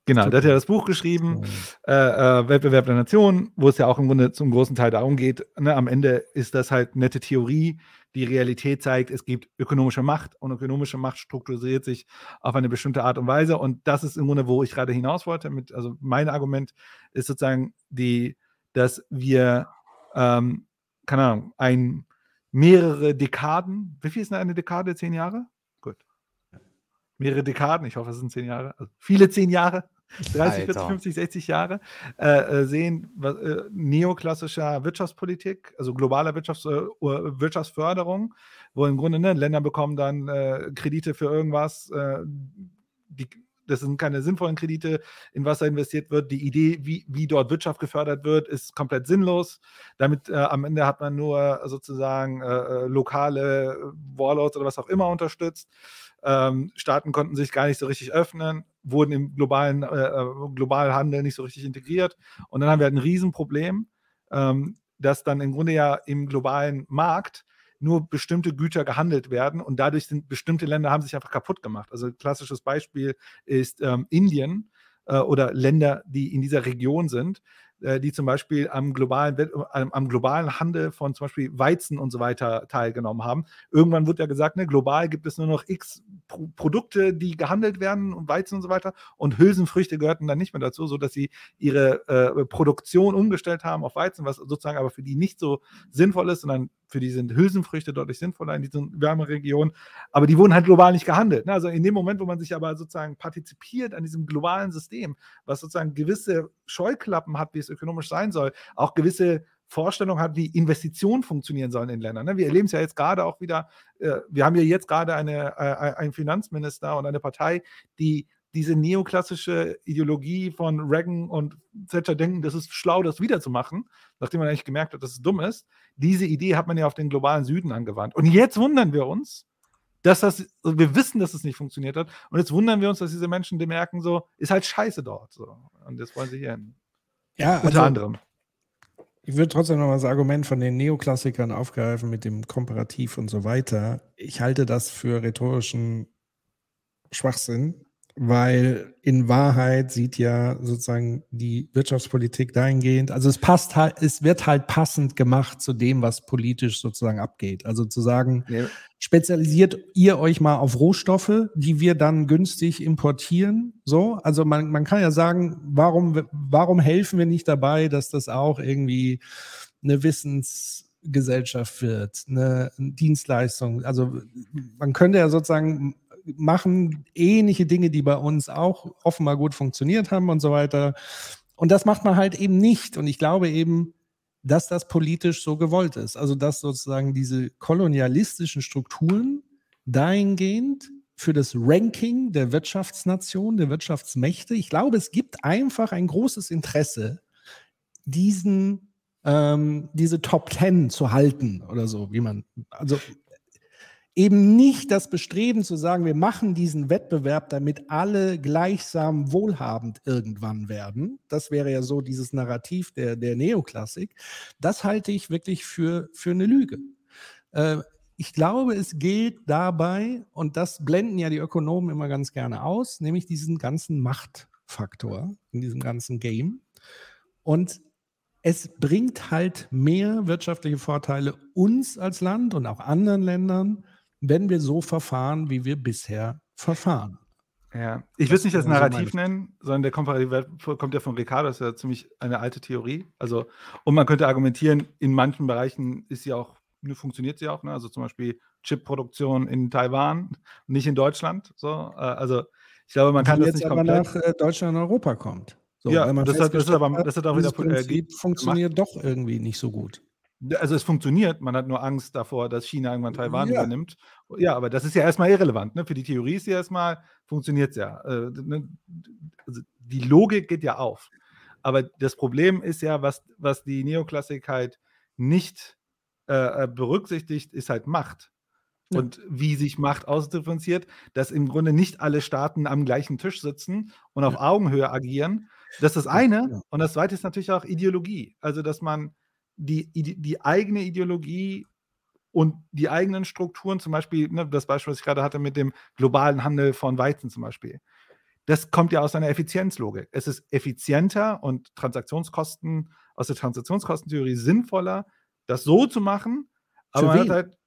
Genau, der hat ja das Buch geschrieben, äh, äh, Wettbewerb der Nationen, wo es ja auch im Grunde zum großen Teil darum geht. Ne, am Ende ist das halt nette Theorie. Die Realität zeigt, es gibt ökonomische Macht und ökonomische Macht strukturiert sich auf eine bestimmte Art und Weise. Und das ist im Grunde, wo ich gerade hinaus wollte. Mit, also mein Argument ist sozusagen die, dass wir, ähm, keine Ahnung, ein mehrere Dekaden. Wie viel ist denn eine Dekade? Zehn Jahre? Mehrere Dekaden, ich hoffe, es sind zehn Jahre. Also viele zehn Jahre. 30, Alter. 40, 50, 60 Jahre äh, äh, sehen was, äh, neoklassischer Wirtschaftspolitik, also globaler Wirtschafts, äh, Wirtschaftsförderung, wo im Grunde ne, Länder bekommen dann äh, Kredite für irgendwas, äh, die das sind keine sinnvollen Kredite, in was da investiert wird. Die Idee, wie, wie dort Wirtschaft gefördert wird, ist komplett sinnlos. Damit äh, am Ende hat man nur sozusagen äh lokale Warlords oder was auch immer unterstützt. Ähm, Staaten konnten sich gar nicht so richtig öffnen, wurden im globalen, äh, äh, globalen Handel nicht so richtig integriert. Und dann haben wir halt ein Riesenproblem, ähm, dass dann im Grunde ja im globalen Markt nur bestimmte Güter gehandelt werden und dadurch sind bestimmte Länder haben sich einfach kaputt gemacht. Also ein klassisches Beispiel ist ähm, Indien äh, oder Länder, die in dieser Region sind, die zum Beispiel am globalen, am, globalen Handel von zum Beispiel Weizen und so weiter teilgenommen haben. Irgendwann wird ja gesagt, ne, global gibt es nur noch x Pro Produkte, die gehandelt werden Weizen und so weiter. Und Hülsenfrüchte gehörten dann nicht mehr dazu, sodass sie ihre äh, Produktion umgestellt haben auf Weizen, was sozusagen aber für die nicht so sinnvoll ist, sondern für die sind Hülsenfrüchte deutlich sinnvoller in diesen Wärmeregionen. Aber die wurden halt global nicht gehandelt. Ne? Also in dem Moment, wo man sich aber sozusagen partizipiert an diesem globalen System, was sozusagen gewisse Scheuklappen hat, wie es ökonomisch sein soll, auch gewisse Vorstellung hat, wie Investitionen funktionieren sollen in Ländern. Ne? Wir erleben es ja jetzt gerade auch wieder, äh, wir haben ja jetzt gerade eine, äh, einen Finanzminister und eine Partei, die diese neoklassische Ideologie von Reagan und Thatcher denken, das ist schlau, das wiederzumachen, nachdem man eigentlich gemerkt hat, dass es dumm ist. Diese Idee hat man ja auf den globalen Süden angewandt. Und jetzt wundern wir uns, dass das, also wir wissen, dass es nicht funktioniert hat. Und jetzt wundern wir uns, dass diese Menschen die merken, so, ist halt scheiße dort. So. Und jetzt wollen sie hier hin. Ja, unter also, anderem. Ich würde trotzdem noch mal das Argument von den Neoklassikern aufgreifen mit dem Komparativ und so weiter. Ich halte das für rhetorischen Schwachsinn, weil in Wahrheit sieht ja sozusagen die Wirtschaftspolitik dahingehend, also es passt halt, es wird halt passend gemacht zu dem, was politisch sozusagen abgeht. Also zu sagen, ja. spezialisiert ihr euch mal auf Rohstoffe, die wir dann günstig importieren. So, also man, man kann ja sagen, warum, warum helfen wir nicht dabei, dass das auch irgendwie eine Wissensgesellschaft wird, eine Dienstleistung. Also man könnte ja sozusagen machen ähnliche Dinge, die bei uns auch offenbar gut funktioniert haben und so weiter. Und das macht man halt eben nicht. Und ich glaube eben, dass das politisch so gewollt ist. Also dass sozusagen diese kolonialistischen Strukturen dahingehend für das Ranking der Wirtschaftsnation, der Wirtschaftsmächte. Ich glaube, es gibt einfach ein großes Interesse, diesen, ähm, diese Top Ten zu halten oder so, wie man, also eben nicht das Bestreben zu sagen, wir machen diesen Wettbewerb, damit alle gleichsam wohlhabend irgendwann werden. Das wäre ja so dieses Narrativ der, der Neoklassik. Das halte ich wirklich für, für eine Lüge. Äh, ich glaube, es geht dabei, und das blenden ja die Ökonomen immer ganz gerne aus, nämlich diesen ganzen Machtfaktor in diesem ganzen Game. Und es bringt halt mehr wirtschaftliche Vorteile uns als Land und auch anderen Ländern, wenn wir so verfahren, wie wir bisher verfahren. Ja, ich würde es nicht als Narrativ so nennen, sondern der Komparative kommt ja von Ricardo, das ist ja ziemlich eine alte Theorie. Also, und man könnte argumentieren, in manchen Bereichen ist sie auch ne, funktioniert sie auch. Ne? Also zum Beispiel Chipproduktion in Taiwan, nicht in Deutschland. So, äh, also ich glaube, man kann das nicht aber nach äh, Deutschland und Europa kommt. So, ja, das hat, das, hat, aber, das hat auch wieder Prinzip äh, funktioniert gemacht. doch irgendwie nicht so gut. Also es funktioniert, man hat nur Angst davor, dass China irgendwann Taiwan ja. übernimmt. Ja, aber das ist ja erstmal irrelevant. Ne? Für die Theorie ist ja erstmal, funktioniert es ja. Äh, ne? also die Logik geht ja auf. Aber das Problem ist ja, was, was die Neoklassik halt nicht äh, äh, berücksichtigt, ist halt Macht. Ja. Und wie sich Macht ausdifferenziert, dass im Grunde nicht alle Staaten am gleichen Tisch sitzen und auf ja. Augenhöhe agieren. Das ist das eine. Und das zweite ist natürlich auch Ideologie. Also, dass man die, die eigene Ideologie und die eigenen Strukturen, zum Beispiel, ne, das Beispiel, was ich gerade hatte mit dem globalen Handel von Weizen zum Beispiel, das kommt ja aus einer Effizienzlogik. Es ist effizienter und Transaktionskosten aus der Transaktionskostentheorie sinnvoller, das so zu machen, aber man hat halt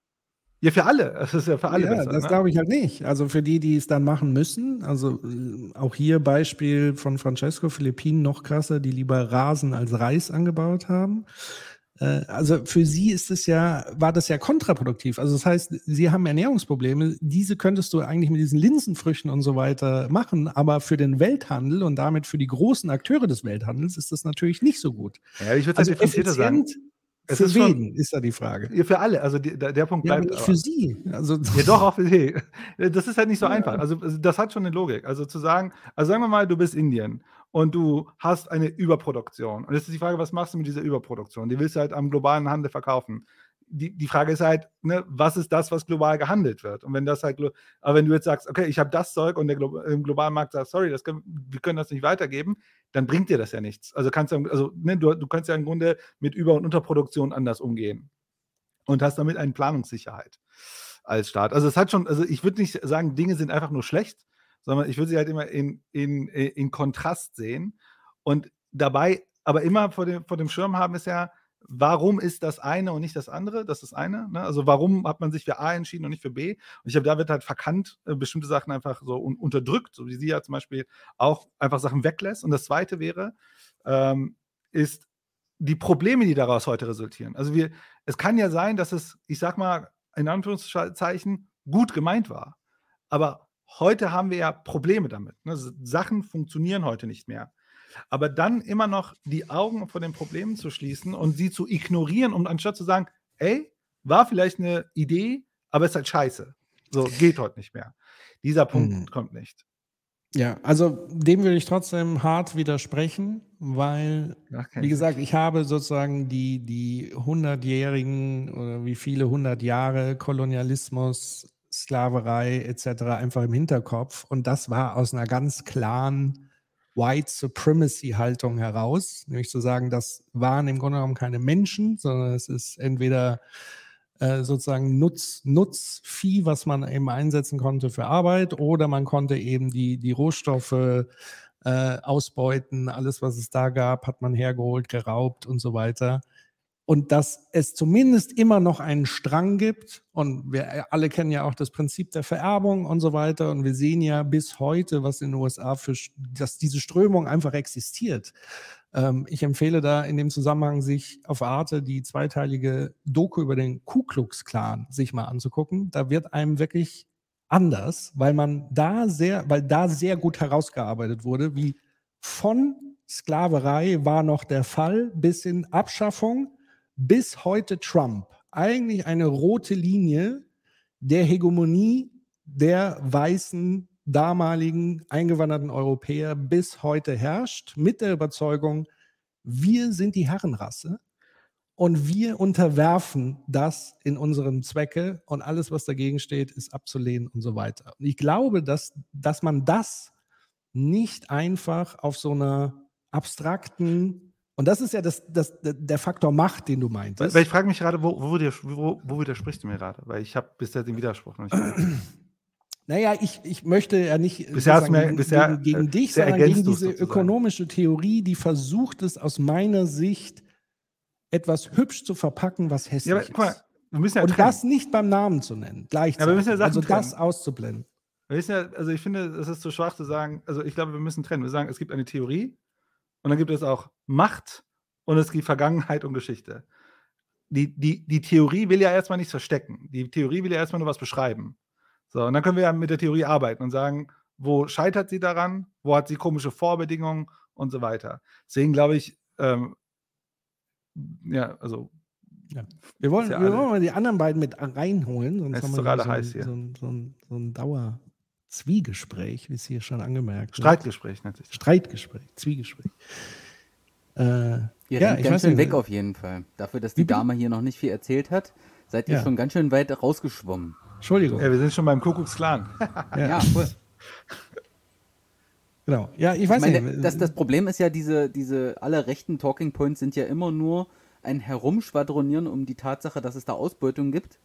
ja, für alle. Das ist ja für alle. Ja, besser, das ne? glaube ich halt nicht. Also für die, die es dann machen müssen. Also äh, auch hier Beispiel von Francesco Philippinen noch krasser, die lieber Rasen als Reis angebaut haben. Äh, also für sie ist es ja, war das ja kontraproduktiv. Also das heißt, sie haben Ernährungsprobleme. Diese könntest du eigentlich mit diesen Linsenfrüchten und so weiter machen. Aber für den Welthandel und damit für die großen Akteure des Welthandels ist das natürlich nicht so gut. Ja, ich würde also differenzierter sagen. Es für ist wen ist da die Frage? Ja, für alle. Also die, der, der, Punkt ja, bleibt. Aber nicht für Sie. Also, ja, doch, auch für Sie. Das ist halt nicht so ja. einfach. Also, das hat schon eine Logik. Also, zu sagen, also sagen wir mal, du bist Indien und du hast eine Überproduktion. Und jetzt ist die Frage, was machst du mit dieser Überproduktion? Die willst du halt am globalen Handel verkaufen die, die Frage ist halt, ne, was ist das, was global gehandelt wird? Und wenn das halt, aber wenn du jetzt sagst, okay, ich habe das Zeug und der Glo im globalen Markt sagt, sorry, das können, wir können das nicht weitergeben, dann bringt dir das ja nichts. Also kannst du, also ne, du, du kannst ja im Grunde mit Über- und Unterproduktion anders umgehen und hast damit eine Planungssicherheit als Staat. Also es hat schon, also ich würde nicht sagen, Dinge sind einfach nur schlecht, sondern ich würde sie halt immer in, in, in Kontrast sehen und dabei aber immer vor dem, vor dem Schirm haben ist ja, warum ist das eine und nicht das andere? Das ist eine. Ne? Also warum hat man sich für A entschieden und nicht für B? Und ich glaube, da wird halt verkannt, äh, bestimmte Sachen einfach so un unterdrückt, so wie sie ja zum Beispiel auch einfach Sachen weglässt. Und das zweite wäre, ähm, ist die Probleme, die daraus heute resultieren. Also wir, es kann ja sein, dass es, ich sag mal, in Anführungszeichen gut gemeint war. Aber heute haben wir ja Probleme damit. Ne? Sachen funktionieren heute nicht mehr. Aber dann immer noch die Augen vor den Problemen zu schließen und sie zu ignorieren, um anstatt zu sagen, ey, war vielleicht eine Idee, aber ist halt scheiße. So, geht heute nicht mehr. Dieser Punkt hm. kommt nicht. Ja, also dem würde ich trotzdem hart widersprechen, weil, wie gesagt, ich habe sozusagen die, die hundertjährigen oder wie viele hundert Jahre Kolonialismus, Sklaverei etc. einfach im Hinterkopf. Und das war aus einer ganz klaren White Supremacy-Haltung heraus, nämlich zu sagen, das waren im Grunde genommen keine Menschen, sondern es ist entweder äh, sozusagen Nutz, Nutzvieh, was man eben einsetzen konnte für Arbeit, oder man konnte eben die, die Rohstoffe äh, ausbeuten, alles, was es da gab, hat man hergeholt, geraubt und so weiter und dass es zumindest immer noch einen Strang gibt. Und wir alle kennen ja auch das Prinzip der Vererbung und so weiter. Und wir sehen ja bis heute, was in den USA für, dass diese Strömung einfach existiert. Ähm, ich empfehle da in dem Zusammenhang, sich auf Arte die zweiteilige Doku über den Ku Klux Klan sich mal anzugucken. Da wird einem wirklich anders, weil man da sehr, weil da sehr gut herausgearbeitet wurde, wie von Sklaverei war noch der Fall bis in Abschaffung bis heute Trump eigentlich eine rote Linie der Hegemonie der weißen damaligen eingewanderten Europäer bis heute herrscht, mit der Überzeugung, wir sind die Herrenrasse und wir unterwerfen das in unseren Zwecke und alles, was dagegen steht, ist abzulehnen und so weiter. Und ich glaube, dass, dass man das nicht einfach auf so einer abstrakten, und das ist ja das, das, der Faktor Macht, den du meintest. Weil ich frage mich gerade, wo, wo, wo, wo widersprichst du mir gerade? Weil ich habe bisher den Widerspruch noch nicht Naja, ich, ich möchte ja nicht bisher mir, gegen, bisher, gegen, gegen äh, dich, sondern gegen diese sozusagen. ökonomische Theorie, die versucht es aus meiner Sicht etwas hübsch zu verpacken, was hässlich Ja, aber guck mal, ist. wir müssen ja Und trennen. das nicht beim Namen zu nennen, gleichzeitig. Ja, ja also das trennen. auszublenden. Wir ja, also ich finde, es ist zu schwach zu sagen, also ich glaube, wir müssen trennen. Wir sagen, es gibt eine Theorie und dann gibt es auch Macht und es gibt Vergangenheit und Geschichte. Die, die, die Theorie will ja erstmal nichts verstecken. Die Theorie will ja erstmal nur was beschreiben. So, und dann können wir ja mit der Theorie arbeiten und sagen, wo scheitert sie daran, wo hat sie komische Vorbedingungen und so weiter. Deswegen glaube ich, ähm, ja, also Ja. Wir wollen, ja wir alle- wollen mal die anderen beiden mit reinholen, sonst haben wir so, ein- heiß hier. so, ein, so, ein, so ein Dauer-Zwiegespräch, wie es hier schon angemerkt wird. Streitgespräch nennt sich das. Streitgespräch, Zwiegespräch. Äh, Ihr ja, rennt ich ganz weiß schön weg auf jeden Fall. Dafür, dass die? Dame hier noch nicht viel erzählt hat, seid ihr Ja. schon ganz schön weit rausgeschwommen. Entschuldigung. Ja, wir sind schon beim Kuckucksklan. Ja, voll. Genau. Ja, ich Ich weiß meine, nicht. das, das Problem ist ja, diese, diese alle rechten Talking Points sind ja immer nur ein Herumschwadronieren um die Tatsache, dass es da Ausbeutung gibt.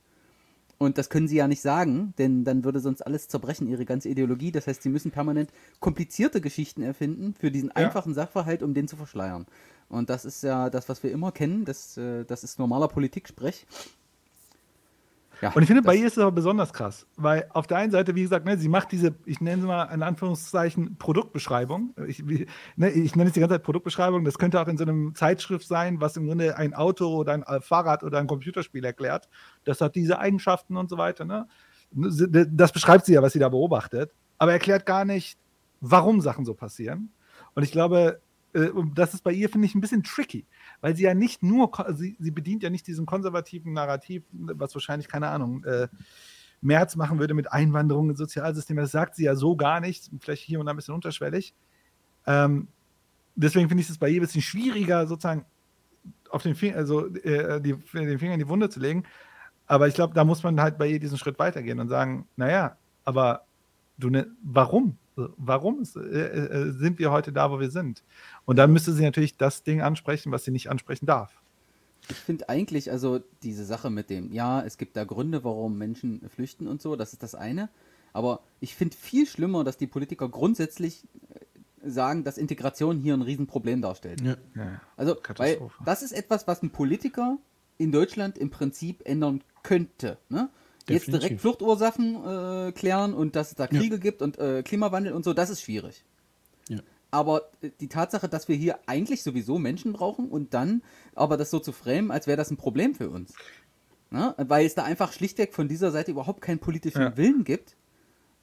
Und das können sie ja nicht sagen, denn dann würde sonst alles zerbrechen, ihre ganze Ideologie. Das heißt, sie müssen permanent komplizierte Geschichten erfinden für diesen einfachen Sachverhalt, um den zu verschleiern. Und das ist ja das, was wir immer kennen. Das, äh, das ist normaler Politik-Sprech. Ja, Und ich finde, bei ihr ist es aber besonders krass, weil auf der einen Seite, wie gesagt, ne, sie macht diese, ich nenne sie mal in Anführungszeichen Produktbeschreibung. Ich, wie, ne, ich nenne es die ganze Zeit Produktbeschreibung. Das könnte auch in so einem Zeitschrift sein, was im Grunde ein Auto oder ein äh, Fahrrad oder ein Computerspiel erklärt. Das hat diese Eigenschaften und so weiter. Ne? Das beschreibt sie ja, was sie da beobachtet, aber erklärt gar nicht, warum Sachen so passieren. Und ich glaube, äh, das ist bei ihr, finde ich, ein bisschen tricky, weil sie ja nicht nur, sie, sie bedient ja nicht diesen konservativen Narrativ, was wahrscheinlich, keine Ahnung, äh, Merz machen würde mit Einwanderung ins Sozialsystem. Das sagt sie ja so gar nicht, vielleicht hier und da ein bisschen unterschwellig. Ähm, deswegen finde ich es bei ihr ein bisschen schwieriger, sozusagen auf den Finger, also äh, die, den Finger in die Wunde zu legen. Aber ich glaube, da muss man halt bei ihr diesen Schritt weitergehen und sagen, naja, aber du ne, warum? Warum ist, äh, äh, sind wir heute da, wo wir sind? Und dann müsste sie natürlich das Ding ansprechen, was sie nicht ansprechen darf. Ich finde eigentlich, also diese Sache mit dem, ja, es gibt da Gründe, warum Menschen flüchten und so, das ist das eine. Aber ich finde viel schlimmer, dass die Politiker grundsätzlich äh, sagen, dass Integration hier ein Riesenproblem darstellt. Ja. Ja. Also, weil das ist etwas, was ein Politiker in Deutschland im Prinzip ändern könnte. Ne? Jetzt Definitiv. direkt Fluchtursachen äh, klären und dass es da Kriege gibt und äh, Klimawandel und so, das ist schwierig. Ja. Aber äh, die Tatsache, dass wir hier eigentlich sowieso Menschen brauchen und dann aber das so zu framen, als wäre das ein Problem für uns. Ne? Weil es da einfach schlichtweg von dieser Seite überhaupt keinen politischen Ja. Willen gibt.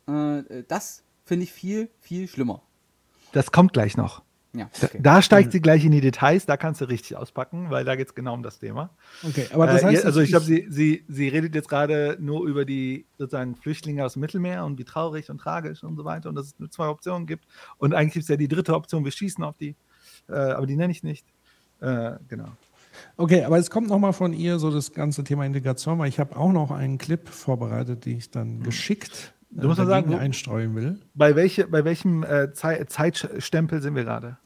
Äh, das finde ich viel, viel schlimmer. Das kommt gleich noch. Ja, Da- okay. Da steigt sie gleich in die Details, da kannst du richtig auspacken, weil da geht es genau um das Thema. Okay, aber das äh, heißt, also ich glaube, sie, sie, sie redet jetzt gerade nur über die sozusagen Flüchtlinge aus dem Mittelmeer und wie traurig und tragisch und so weiter und dass es nur zwei Optionen gibt. Und eigentlich gibt es ja die dritte Option, wir schießen auf die, äh, aber die nenne ich nicht. Äh, genau. Okay, aber es kommt nochmal von ihr so das ganze Thema Integration, weil ich habe auch noch einen Clip vorbereitet, den ich dann geschickt Du musst mal dagegen sagen, wo- einstreuen will. Bei, welche, bei welchem äh, Zei Zeitstempel sind wir gerade?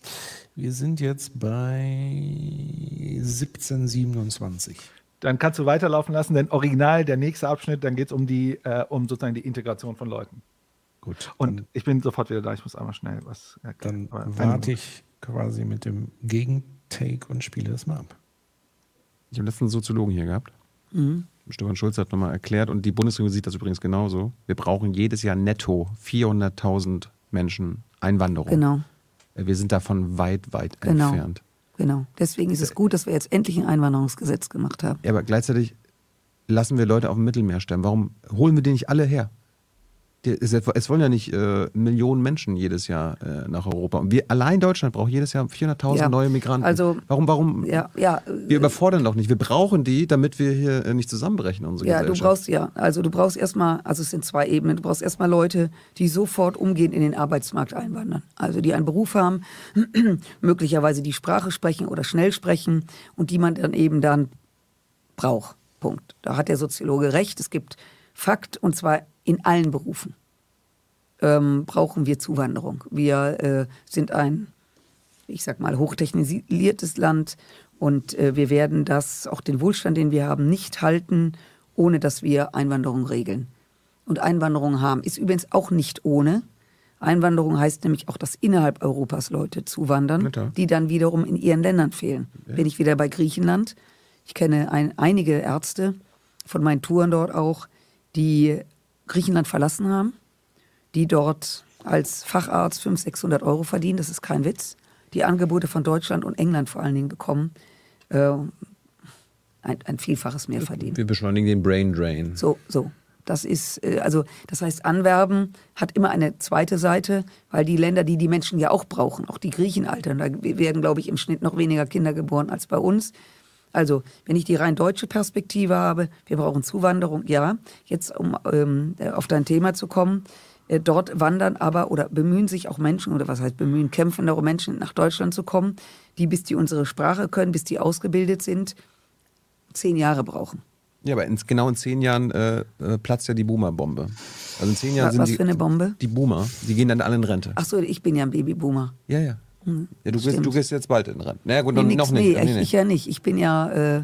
Wir sind jetzt bei 1727. Dann kannst du weiterlaufen lassen, denn original der nächste Abschnitt, dann geht es um die, äh, um sozusagen die Integration von Leuten. Gut. Und ich bin sofort wieder da, ich muss einmal schnell was erklären. Dann warte ich quasi mit dem Gegentake und spiele das mal ab. Ich habe letztens einen Soziologen hier gehabt. Mhm. Stefan Schulz hat nochmal erklärt und die Bundesregierung sieht das übrigens genauso. Wir brauchen jedes Jahr netto 400.000 Menschen Einwanderung. Genau, Wir sind davon weit, weit Genau. entfernt. genau. Deswegen ist es gut, dass wir jetzt endlich ein Einwanderungsgesetz gemacht haben. Ja, aber gleichzeitig lassen wir Leute auf dem Mittelmeer sterben. Warum holen wir die nicht alle her? Es, wollen ja nicht äh, Millionen Menschen jedes Jahr äh, nach Europa. Und wir allein Deutschland braucht jedes Jahr 400.000 Ja. neue Migranten. Also- warum, warum? Ja, ja, Wir überfordern doch nicht. Wir brauchen die, damit wir hier äh, nicht zusammenbrechen, unsere Ja, du Gesellschaft. brauchst ja, also du brauchst erstmal, also es sind zwei Ebenen, du brauchst erstmal Leute, die sofort umgehend in den Arbeitsmarkt einwandern. Also die einen Beruf haben, möglicherweise die Sprache sprechen oder schnell sprechen und die man dann eben dann braucht. Punkt. Da hat der Soziologe recht. Es gibt Fakt und zwar in allen Berufen ähm, brauchen wir Zuwanderung. Wir äh, sind ein, ich sag mal, hochtechnisiertes Land und äh, wir werden das, auch den Wohlstand, den wir haben, nicht halten, ohne dass wir Einwanderung regeln. Und Einwanderung haben ist übrigens auch nicht ohne. Einwanderung heißt nämlich auch, dass innerhalb Europas Leute zuwandern, klar. die dann wiederum in ihren Ländern fehlen. Bin ich wieder bei Griechenland. Ich kenne ein, einige Ärzte von meinen Touren dort auch, die Griechenland verlassen haben, die dort als Facharzt 500, 600 Euro verdienen, das ist kein Witz, die Angebote von Deutschland und England vor allen Dingen bekommen, äh, ein, ein Vielfaches mehr verdienen. Wir beschleunigen den Brain Drain. So, so. Das ist, äh, also, das heißt, Anwerben hat immer eine zweite Seite, weil die Länder, die die Menschen ja auch brauchen, auch die Griechen altern, da werden, glaube ich, im Schnitt noch weniger Kinder geboren als bei uns. Also, wenn ich die rein deutsche Perspektive habe, wir brauchen Zuwanderung, ja. Jetzt, um ähm, auf dein Thema zu kommen, äh, dort wandern aber oder bemühen sich auch Menschen, oder was heißt bemühen, kämpfen darum, Menschen nach Deutschland zu kommen, die, bis die unsere Sprache können, bis die ausgebildet sind, zehn Jahre brauchen. Ja, aber in, genau in zehn Jahren äh, äh, platzt ja die Boomer-Bombe. Also in zehn Jahren Was, sind was die, für eine Bombe? die Boomer, die gehen dann alle in Rente. Ach so, ich bin ja ein Babyboomer. Ja, ja. Hm, ja du, gehst, du gehst jetzt bald in Rente. Naja, gut, Nee, nix, noch nicht. nee, ich, ich ja nicht. Ich bin ja, äh, äh,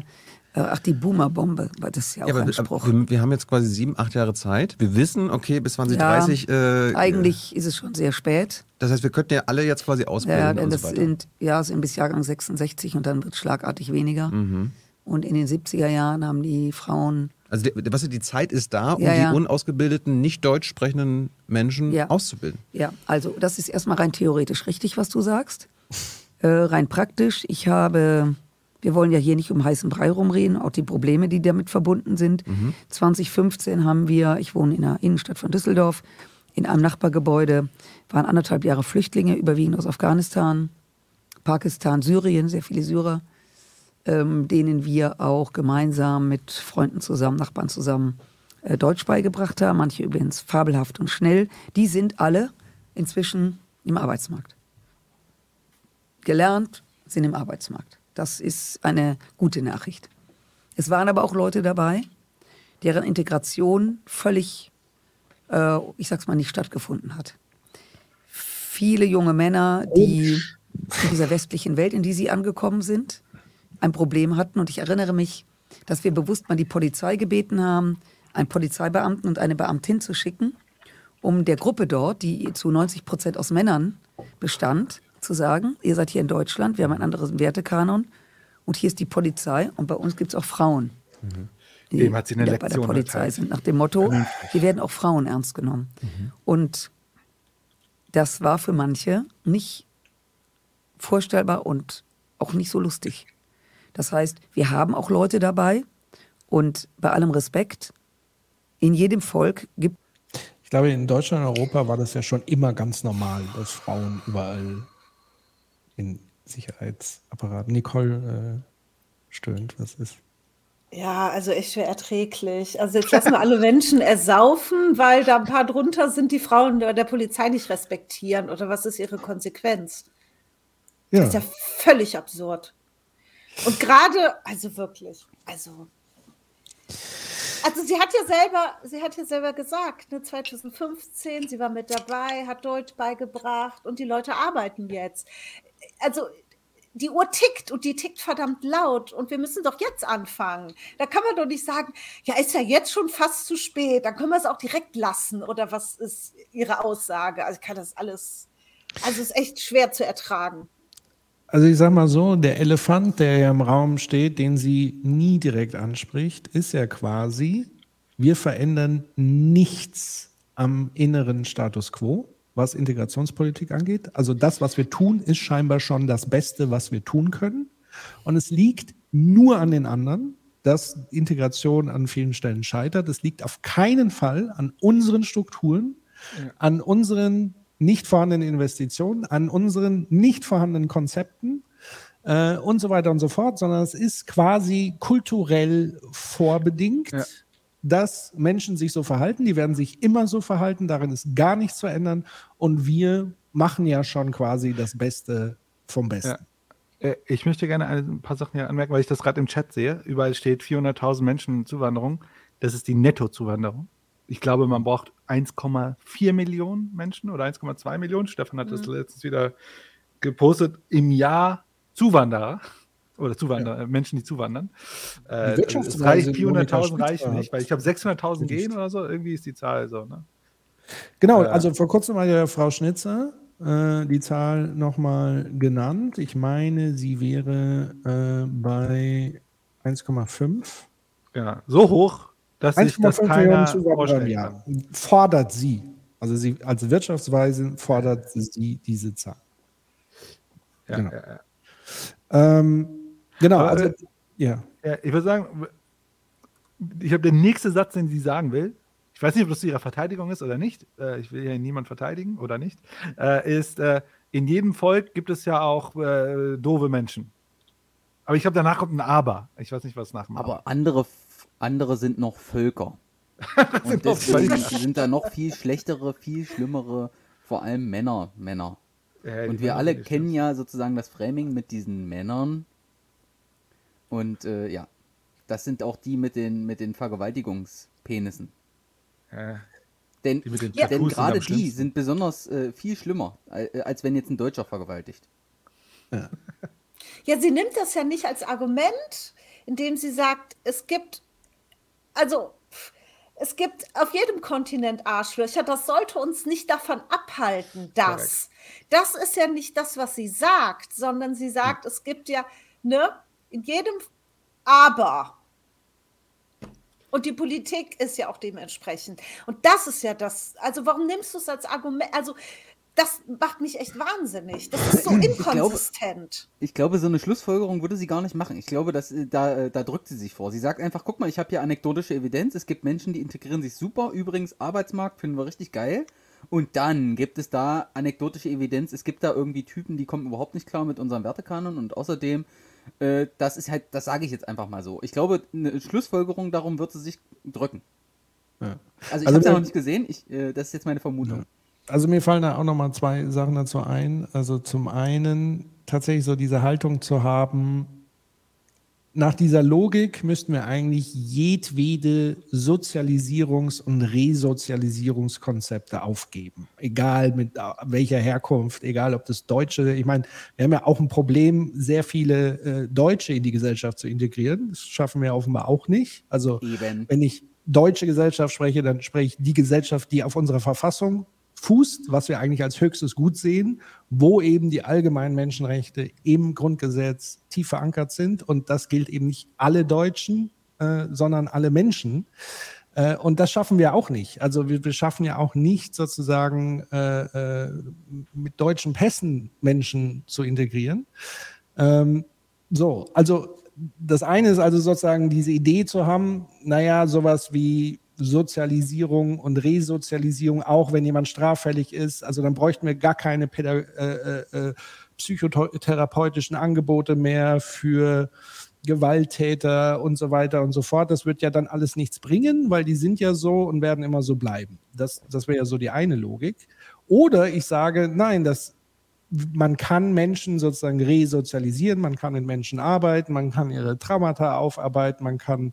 ach, die Boomer-Bombe, weil das ist ja auch Ja, ein wir, Spruch. wir, wir haben jetzt quasi sieben, acht Jahre Zeit. Wir wissen, okay, bis 2030. äh, Eigentlich ist es schon sehr spät. Das heißt, wir könnten ja alle jetzt quasi ausbilden Ja, denn das so sind, ja, sind bis Jahrgang 66 und dann wird schlagartig weniger. Mhm. Und in den 70er Jahren haben die Frauen, Also, die, was, die Zeit ist da, um Ja, ja. die unausgebildeten, nicht deutsch sprechenden Menschen Ja. auszubilden. ja, also das ist erstmal rein theoretisch richtig, was du sagst. Äh, rein praktisch, ich habe, wir wollen ja hier nicht um heißen Brei rumreden, auch die Probleme, die damit verbunden sind. 2015 haben wir, ich wohne in der Innenstadt von Düsseldorf, in einem Nachbargebäude waren anderthalb Jahre Flüchtlinge, überwiegend aus Afghanistan, Pakistan, Syrien, sehr viele Syrer, ähm, denen wir auch gemeinsam mit Freunden zusammen, Nachbarn zusammen äh, Deutsch beigebracht haben. Manche übrigens fabelhaft und schnell. Die sind alle inzwischen im Arbeitsmarkt. Gelernt, sind im Arbeitsmarkt. Das ist eine gute Nachricht. Es waren aber auch Leute dabei, deren Integration völlig, äh, ich sag's mal, nicht stattgefunden hat. Viele junge Männer, die in dieser westlichen Welt, in die sie angekommen sind, ein Problem hatten. Und ich erinnere mich, dass wir bewusst mal die Polizei gebeten haben, einen Polizeibeamten und eine Beamtin zu schicken, um der Gruppe dort, die zu 90 Prozent aus Männern bestand, zu sagen, ihr seid hier in Deutschland, wir haben einen anderen Wertekanon und hier ist die Polizei und bei uns gibt es auch Frauen. die Dem hat sie eine wieder bei der Lektion Polizei erteilt. sind, nach dem Motto, hier werden auch Frauen ernst genommen. Und das war für manche nicht vorstellbar und auch nicht so lustig. Das heißt, wir haben auch Leute dabei und bei allem Respekt, in jedem Volk gibt Ich glaube, in Deutschland und Europa war das ja schon immer ganz normal, dass Frauen überall in Sicherheitsapparaten. Nicole äh, stöhnt, was ist? Ja, also echt schwer erträglich. Also jetzt lassen wir alle Menschen ersaufen, weil da ein paar drunter sind, die Frauen der, der Polizei nicht respektieren. Oder was ist ihre Konsequenz? Ja. Das ist ja völlig absurd. Und gerade, also wirklich, also. Also sie hat ja selber, sie hat ja selber gesagt, ne, 2015, sie war mit dabei, hat Deutsch beigebracht und die Leute arbeiten jetzt. Also die Uhr tickt und die tickt verdammt laut und wir müssen doch jetzt anfangen. Da kann man doch nicht sagen, ja, ist ja jetzt schon fast zu spät, dann können wir es auch direkt lassen oder was ist ihre Aussage? Also ich kann das alles, also es ist echt schwer zu ertragen. Also ich sag mal so, der Elefant, der ja im Raum steht, den sie nie direkt anspricht, ist ja quasi, wir verändern nichts am inneren Status quo, was Integrationspolitik angeht. Also das, was wir tun, ist scheinbar schon das Beste, was wir tun können. Und es liegt nur an den anderen, dass Integration an vielen Stellen scheitert. Es liegt auf keinen Fall an unseren Strukturen. an unseren nicht vorhandenen Investitionen, an unseren nicht vorhandenen Konzepten äh, und so weiter und so fort, sondern es ist quasi kulturell vorbedingt, Ja. dass Menschen sich so verhalten. Die werden sich immer so verhalten, darin ist gar nichts zu ändern. Und wir machen ja schon quasi das Beste vom Besten. Äh, Ich möchte gerne ein paar Sachen hier anmerken, weil ich das gerade im Chat sehe. Überall steht 400.000 Menschen Zuwanderung. Das ist die Nettozuwanderung. Ich glaube, man braucht 1,4 Millionen Menschen oder 1,2 Millionen. Stefan hat das Mhm. letztens wieder gepostet. Im Jahr Zuwanderer oder Zuwanderer, äh, Menschen, die zuwandern. Äh, Die es reicht, in 400.000 Monika reichen nicht, weil ich habe 600.000 Nicht. gehen oder so. Irgendwie ist die Zahl so. Ne? Genau, Äh, also vor kurzem war ja Frau Schnitzer äh, die Zahl nochmal genannt. Ich meine, sie wäre äh, bei 1,5. Ja, so hoch, dass sich das 1,5 keiner vorstellen Jahr. kann. Fordert sie. Also sie als Wirtschaftsweise fordert sie diese Zahl. Ja, Genau. ja, ja. Ähm, genau, Aber, also äh, ja. Ja, ich würde sagen, ich habe den nächsten Satz, den sie sagen will. Ich weiß nicht, ob das zu ihrer Verteidigung ist oder nicht. Äh, ich will ja niemand verteidigen oder nicht. Äh, ist, äh, in jedem Volk gibt es ja auch äh, doofe Menschen. Aber ich glaube, danach kommt ein Aber. Ich weiß nicht, was nach dem Aber andere, andere sind noch Völker. Und deswegen sind da noch viel schlechtere, viel schlimmere, vor allem Männer, Männer. Ja, Und wir alle kennen ja sozusagen das Framing mit diesen Männern. Und äh, ja, das sind auch die mit den, mit den Vergewaltigungspenissen. Ja. Denn, Die mit den denn Tattoos sind gerade die schlimmsten. sind besonders äh, viel schlimmer, äh, als wenn jetzt ein Deutscher vergewaltigt. Ja, sie nimmt das ja nicht als Argument, indem sie sagt, es gibt, also es gibt auf jedem Kontinent Arschlöcher. Das sollte uns nicht davon abhalten, dass. Das ist ja nicht das, was sie sagt, sondern sie sagt, es gibt ja, ne, in jedem Aber. Und die Politik ist ja auch dementsprechend. Und das ist ja das. Also, warum nimmst du es als Argument? Also, das macht mich echt wahnsinnig. Das ist so Ich glaube- inkonsistent. Ich glaube, so eine Schlussfolgerung würde sie gar nicht machen. Ich glaube, dass, äh, da, äh, da drückt sie sich vor. Sie sagt einfach, guck mal, ich habe hier anekdotische Evidenz. Es gibt Menschen, die integrieren sich super. Übrigens, Arbeitsmarkt finden wir richtig geil. Und dann gibt es da anekdotische Evidenz. Es gibt da irgendwie Typen, die kommen überhaupt nicht klar mit unserem Wertekanon. Und außerdem, äh, das ist halt, das sage ich jetzt einfach mal so. Ich glaube, eine Schlussfolgerung darum wird sie sich drücken. Ja. Also ich Also habe es ja noch nicht gesehen. Ich, äh, das ist jetzt meine Vermutung. Also mir fallen da auch noch mal zwei Sachen dazu ein. Also zum einen tatsächlich so diese Haltung zu haben, nach dieser Logik müssten wir eigentlich jedwede Sozialisierungs- und Resozialisierungskonzepte aufgeben. Egal mit äh, welcher Herkunft, egal ob das Deutsche, ich meine, wir haben ja auch ein Problem, sehr viele äh, Deutsche in die Gesellschaft zu integrieren. Das schaffen wir offenbar auch nicht. Also Eben. wenn ich deutsche Gesellschaft spreche, dann spreche ich die Gesellschaft, die auf unserer Verfassung fußt, was wir eigentlich als höchstes Gut sehen, wo eben die allgemeinen Menschenrechte im Grundgesetz tief verankert sind. Und das gilt eben nicht alle Deutschen, äh, sondern alle Menschen. Äh, und das schaffen wir auch nicht. Also wir, wir schaffen ja auch nicht sozusagen äh, äh, mit deutschen Pässen Menschen zu integrieren. Ähm, so, also das eine ist also sozusagen diese Idee zu haben, naja, sowas wie Sozialisierung und Resozialisierung, auch wenn jemand straffällig ist, also dann bräuchten wir gar keine Päda äh, äh, äh, psychotherapeutischen Angebote mehr für Gewalttäter und so weiter und so fort. Das wird ja dann alles nichts bringen, weil die sind ja so und werden immer so bleiben. Das, das wäre ja so die eine Logik. Oder ich sage, nein, das man kann Menschen sozusagen resozialisieren, man kann mit Menschen arbeiten, man kann ihre Traumata aufarbeiten, man kann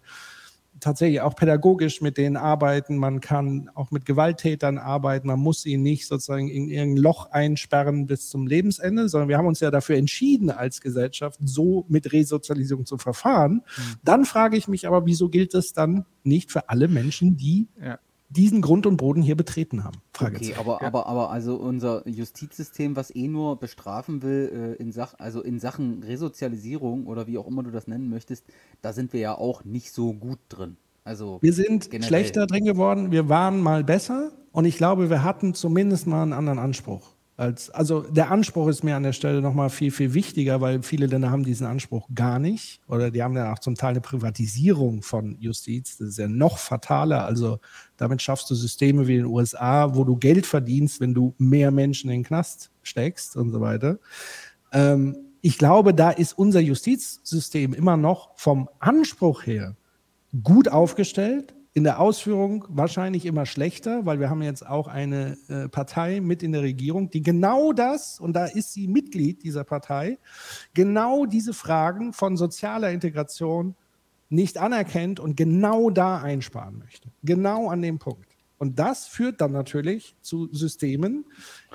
tatsächlich auch pädagogisch mit denen arbeiten, man kann auch mit Gewalttätern arbeiten, man muss sie nicht sozusagen in irgendein Loch einsperren bis zum Lebensende, sondern wir haben uns ja dafür entschieden als Gesellschaft, so mit Resozialisierung zu verfahren. Dann frage ich mich aber, wieso gilt das dann nicht für alle Menschen, die Ja. Diesen Grund und Boden hier betreten haben? Okay, Fragezeichen. aber, aber, aber also unser Justizsystem, was eh nur bestrafen will, äh, in Sach also in Sachen Resozialisierung oder wie auch immer du das nennen möchtest, da sind wir ja auch nicht so gut drin. Also Wir sind generell. schlechter drin geworden, wir waren mal besser und ich glaube, wir hatten zumindest mal einen anderen Anspruch. Als, also der Anspruch ist mir an der Stelle nochmal viel, viel wichtiger, weil viele Länder haben diesen Anspruch gar nicht. Oder die haben ja auch zum Teil eine Privatisierung von Justiz. Das ist ja noch fataler. Also damit schaffst du Systeme wie in den USA, wo du Geld verdienst, wenn du mehr Menschen in den Knast steckst und so weiter. Ähm, ich glaube, da ist unser Justizsystem immer noch vom Anspruch her gut aufgestellt, in der Ausführung wahrscheinlich immer schlechter, weil wir haben jetzt auch eine äh, Partei mit in der Regierung, die genau das, und da ist sie Mitglied dieser Partei, genau diese Fragen von sozialer Integration nicht anerkennt und genau da einsparen möchte. Genau an dem Punkt. Und das führt dann natürlich zu Systemen,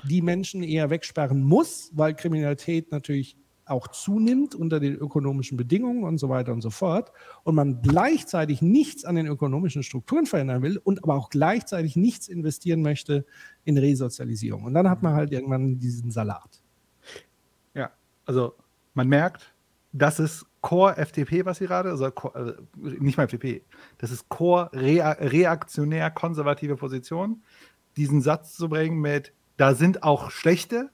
die Menschen eher wegsperren muss, weil Kriminalität natürlich auch zunimmt unter den ökonomischen Bedingungen und so weiter und so fort und man gleichzeitig nichts an den ökonomischen Strukturen verändern will und aber auch gleichzeitig nichts investieren möchte in Resozialisierung. Und dann hat man halt irgendwann diesen Salat. Ja, also man merkt, das ist Core FDP, was sie gerade, also, also nicht mal FDP, das ist Core reaktionär konservative Position, diesen Satz zu bringen mit, da sind auch schlechte,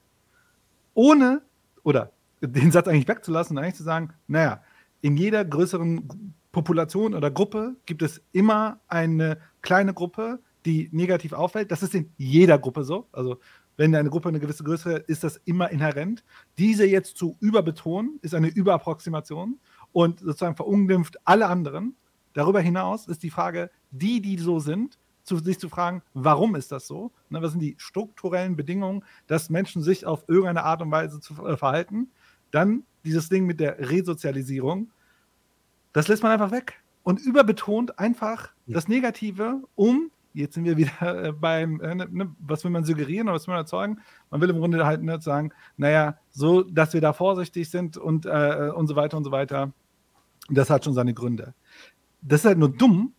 ohne oder den Satz eigentlich wegzulassen und eigentlich zu sagen, naja, in jeder größeren Population oder Gruppe gibt es immer eine kleine Gruppe, die negativ auffällt. Das ist in jeder Gruppe so. Also wenn eine Gruppe eine gewisse Größe hat, ist das immer inhärent. Diese jetzt zu überbetonen, ist eine Überapproximation und sozusagen verunglimpft alle anderen. Darüber hinaus ist die Frage, die, die so sind, zu, sich zu fragen, warum ist das so? Ne, was sind die strukturellen Bedingungen, dass Menschen sich auf irgendeine Art und Weise zu äh, verhalten? Dann dieses Ding mit der Resozialisierung, das lässt man einfach weg und überbetont einfach ja. das Negative, um, jetzt sind wir wieder äh, beim, äh, ne, ne, was will man suggerieren oder was will man erzeugen? Man will im Grunde halt ne, sagen, naja, so, dass wir da vorsichtig sind und, äh, und so weiter und so weiter. Das hat schon seine Gründe. Das ist halt nur dumm,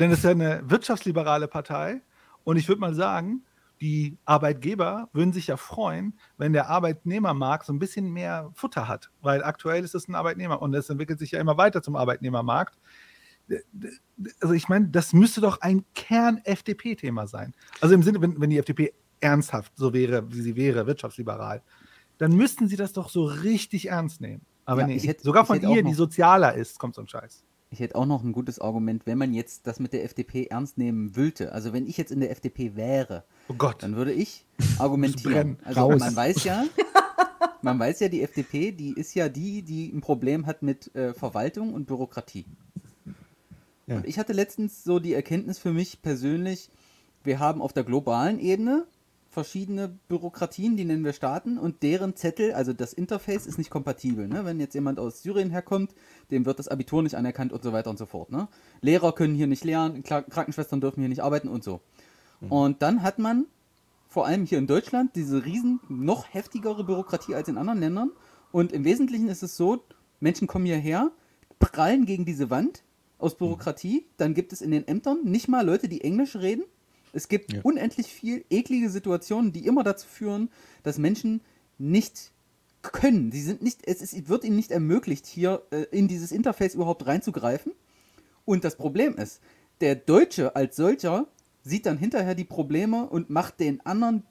denn es ist ja eine wirtschaftsliberale Partei und ich würde mal sagen, die Arbeitgeber würden sich ja freuen, wenn der Arbeitnehmermarkt so ein bisschen mehr Futter hat, weil aktuell ist es ein Arbeitnehmer und es entwickelt sich ja immer weiter zum Arbeitnehmermarkt. Also ich meine, das müsste doch ein Kern-FDP-Thema sein. Also im Sinne, wenn, wenn die FDP ernsthaft so wäre, wie sie wäre, wirtschaftsliberal, dann müssten sie das doch so richtig ernst nehmen. Aber ja, nee, hätte, sogar von ihr, die sozialer ist, kommt so ein Scheiß. Ich hätte auch noch ein gutes Argument, wenn man jetzt das mit der FDP ernst nehmen wollte. Also wenn ich jetzt in der FDP wäre, oh Gott. dann würde ich argumentieren. Also Raus. man weiß ja, man weiß ja, die FDP, die ist ja die, die ein Problem hat mit äh, Verwaltung und Bürokratie. Ja. Und ich hatte letztens so die Erkenntnis für mich persönlich, wir haben auf der globalen Ebene verschiedene Bürokratien, die nennen wir Staaten, und deren Zettel, also das Interface ist nicht kompatibel. Ne? Wenn jetzt jemand aus Syrien herkommt, dem wird das Abitur nicht anerkannt und so weiter und so fort. Ne? Lehrer können hier nicht lernen, Krankenschwestern dürfen hier nicht arbeiten und so. Mhm. Und dann hat man vor allem hier in Deutschland diese riesen, noch heftigere Bürokratie als in anderen Ländern. Und im Wesentlichen ist es so, Menschen kommen hierher, prallen gegen diese Wand aus Bürokratie, dann gibt es in den Ämtern nicht mal Leute, die Englisch reden es gibt ja. unendlich viel eklige Situationen, die immer dazu führen, dass Menschen nicht können. Sie sind nicht, es ist, wird ihnen nicht ermöglicht, hier äh, in dieses Interface überhaupt reinzugreifen. Und das Problem ist, der Deutsche als solcher sieht dann hinterher die Probleme und macht den anderen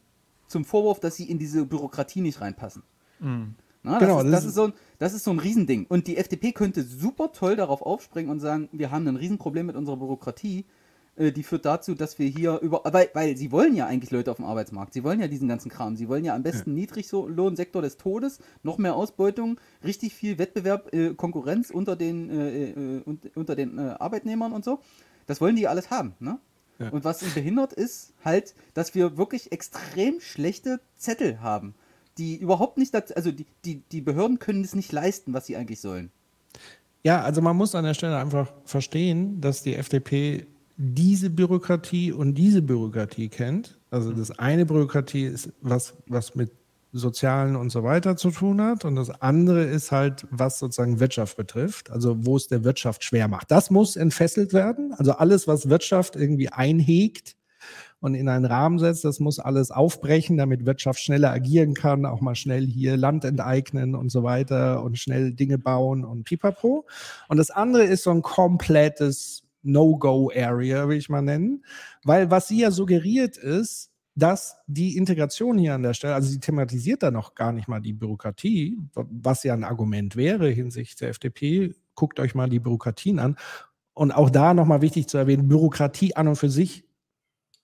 zum Vorwurf, dass sie in diese Bürokratie nicht reinpassen. Mhm. Na, das, genau, ist, das, das, ist so ein, das ist so ein Riesending. Und die FDP könnte super toll darauf aufspringen und sagen, wir haben ein Riesenproblem mit unserer Bürokratie die führt dazu, dass wir hier über, weil, weil sie wollen ja eigentlich Leute auf dem Arbeitsmarkt, sie wollen ja diesen ganzen Kram, sie wollen ja am besten ja. Niedriglohnsektor des Todes, noch mehr Ausbeutung, richtig viel Wettbewerb, äh, Konkurrenz unter den, äh, äh unter den äh, Arbeitnehmern und so. Das wollen die alles haben, ne? Ja. Und was ihn behindert ist halt, dass wir wirklich extrem schlechte Zettel haben, die überhaupt nicht, dazu, also die, die, die Behörden können es nicht leisten, was sie eigentlich sollen. Ja, also man muss an der Stelle einfach verstehen, dass die FDP diese Bürokratie und diese Bürokratie kennt. Also das eine Bürokratie ist was, was mit Sozialen und so weiter zu tun hat. Und das andere ist halt, was sozusagen Wirtschaft betrifft, also wo es der Wirtschaft schwer macht. Das muss entfesselt werden. Also alles, was Wirtschaft irgendwie einhegt und in einen Rahmen setzt, das muss alles aufbrechen, damit Wirtschaft schneller agieren kann, auch mal schnell hier Land enteignen und so weiter und schnell Dinge bauen und pipapo. Und das andere ist so ein komplettes No-Go-Area, will ich mal nennen. Weil was sie ja suggeriert ist, dass die Integration hier an der Stelle, also sie thematisiert da noch gar nicht mal die Bürokratie, was ja ein Argument wäre hinsichtlich der FDP. Guckt euch mal die Bürokratien an. Und auch da nochmal wichtig zu erwähnen, Bürokratie an und für sich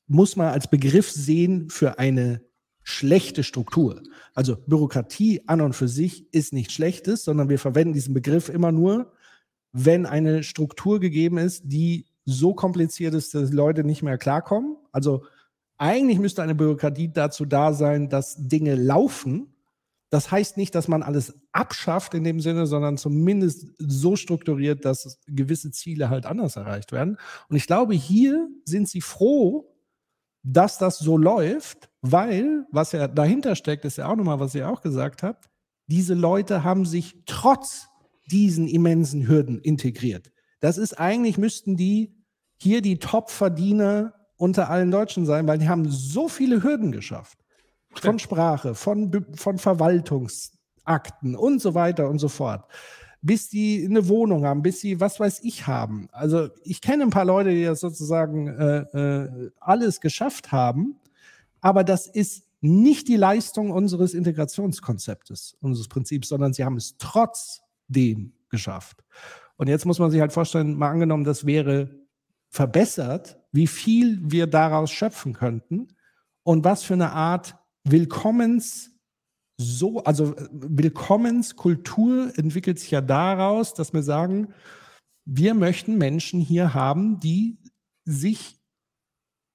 muss man als Begriff sehen für eine schlechte Struktur. Also Bürokratie an und für sich ist nichts Schlechtes, sondern wir verwenden diesen Begriff immer nur, wenn eine Struktur gegeben ist, die so kompliziert ist, dass Leute nicht mehr klarkommen. Also eigentlich müsste eine Bürokratie dazu da sein, dass Dinge laufen. Das heißt nicht, dass man alles abschafft in dem Sinne, sondern zumindest so strukturiert, dass gewisse Ziele halt anders erreicht werden. Und ich glaube, hier sind sie froh, dass das so läuft, weil, was ja dahinter steckt, ist ja auch nochmal, was ihr auch gesagt habt, diese Leute haben sich trotz diesen immensen Hürden integriert. Das ist eigentlich, müssten die hier die Top-Verdiener unter allen Deutschen sein, weil die haben so viele Hürden geschafft. Von Sprache, von, von Verwaltungsakten und so weiter und so fort bis die eine Wohnung haben, bis sie was weiß ich haben. Also ich kenne ein paar Leute, die das sozusagen äh, äh, alles geschafft haben, aber das ist nicht die Leistung unseres Integrationskonzeptes, unseres Prinzips, sondern sie haben es trotzdem geschafft. Und jetzt muss man sich halt vorstellen, mal angenommen, das wäre verbessert, wie viel wir daraus schöpfen könnten und was für eine Art Willkommens so, also äh, Willkommenskultur entwickelt sich ja daraus, dass wir sagen, wir möchten Menschen hier haben, die sich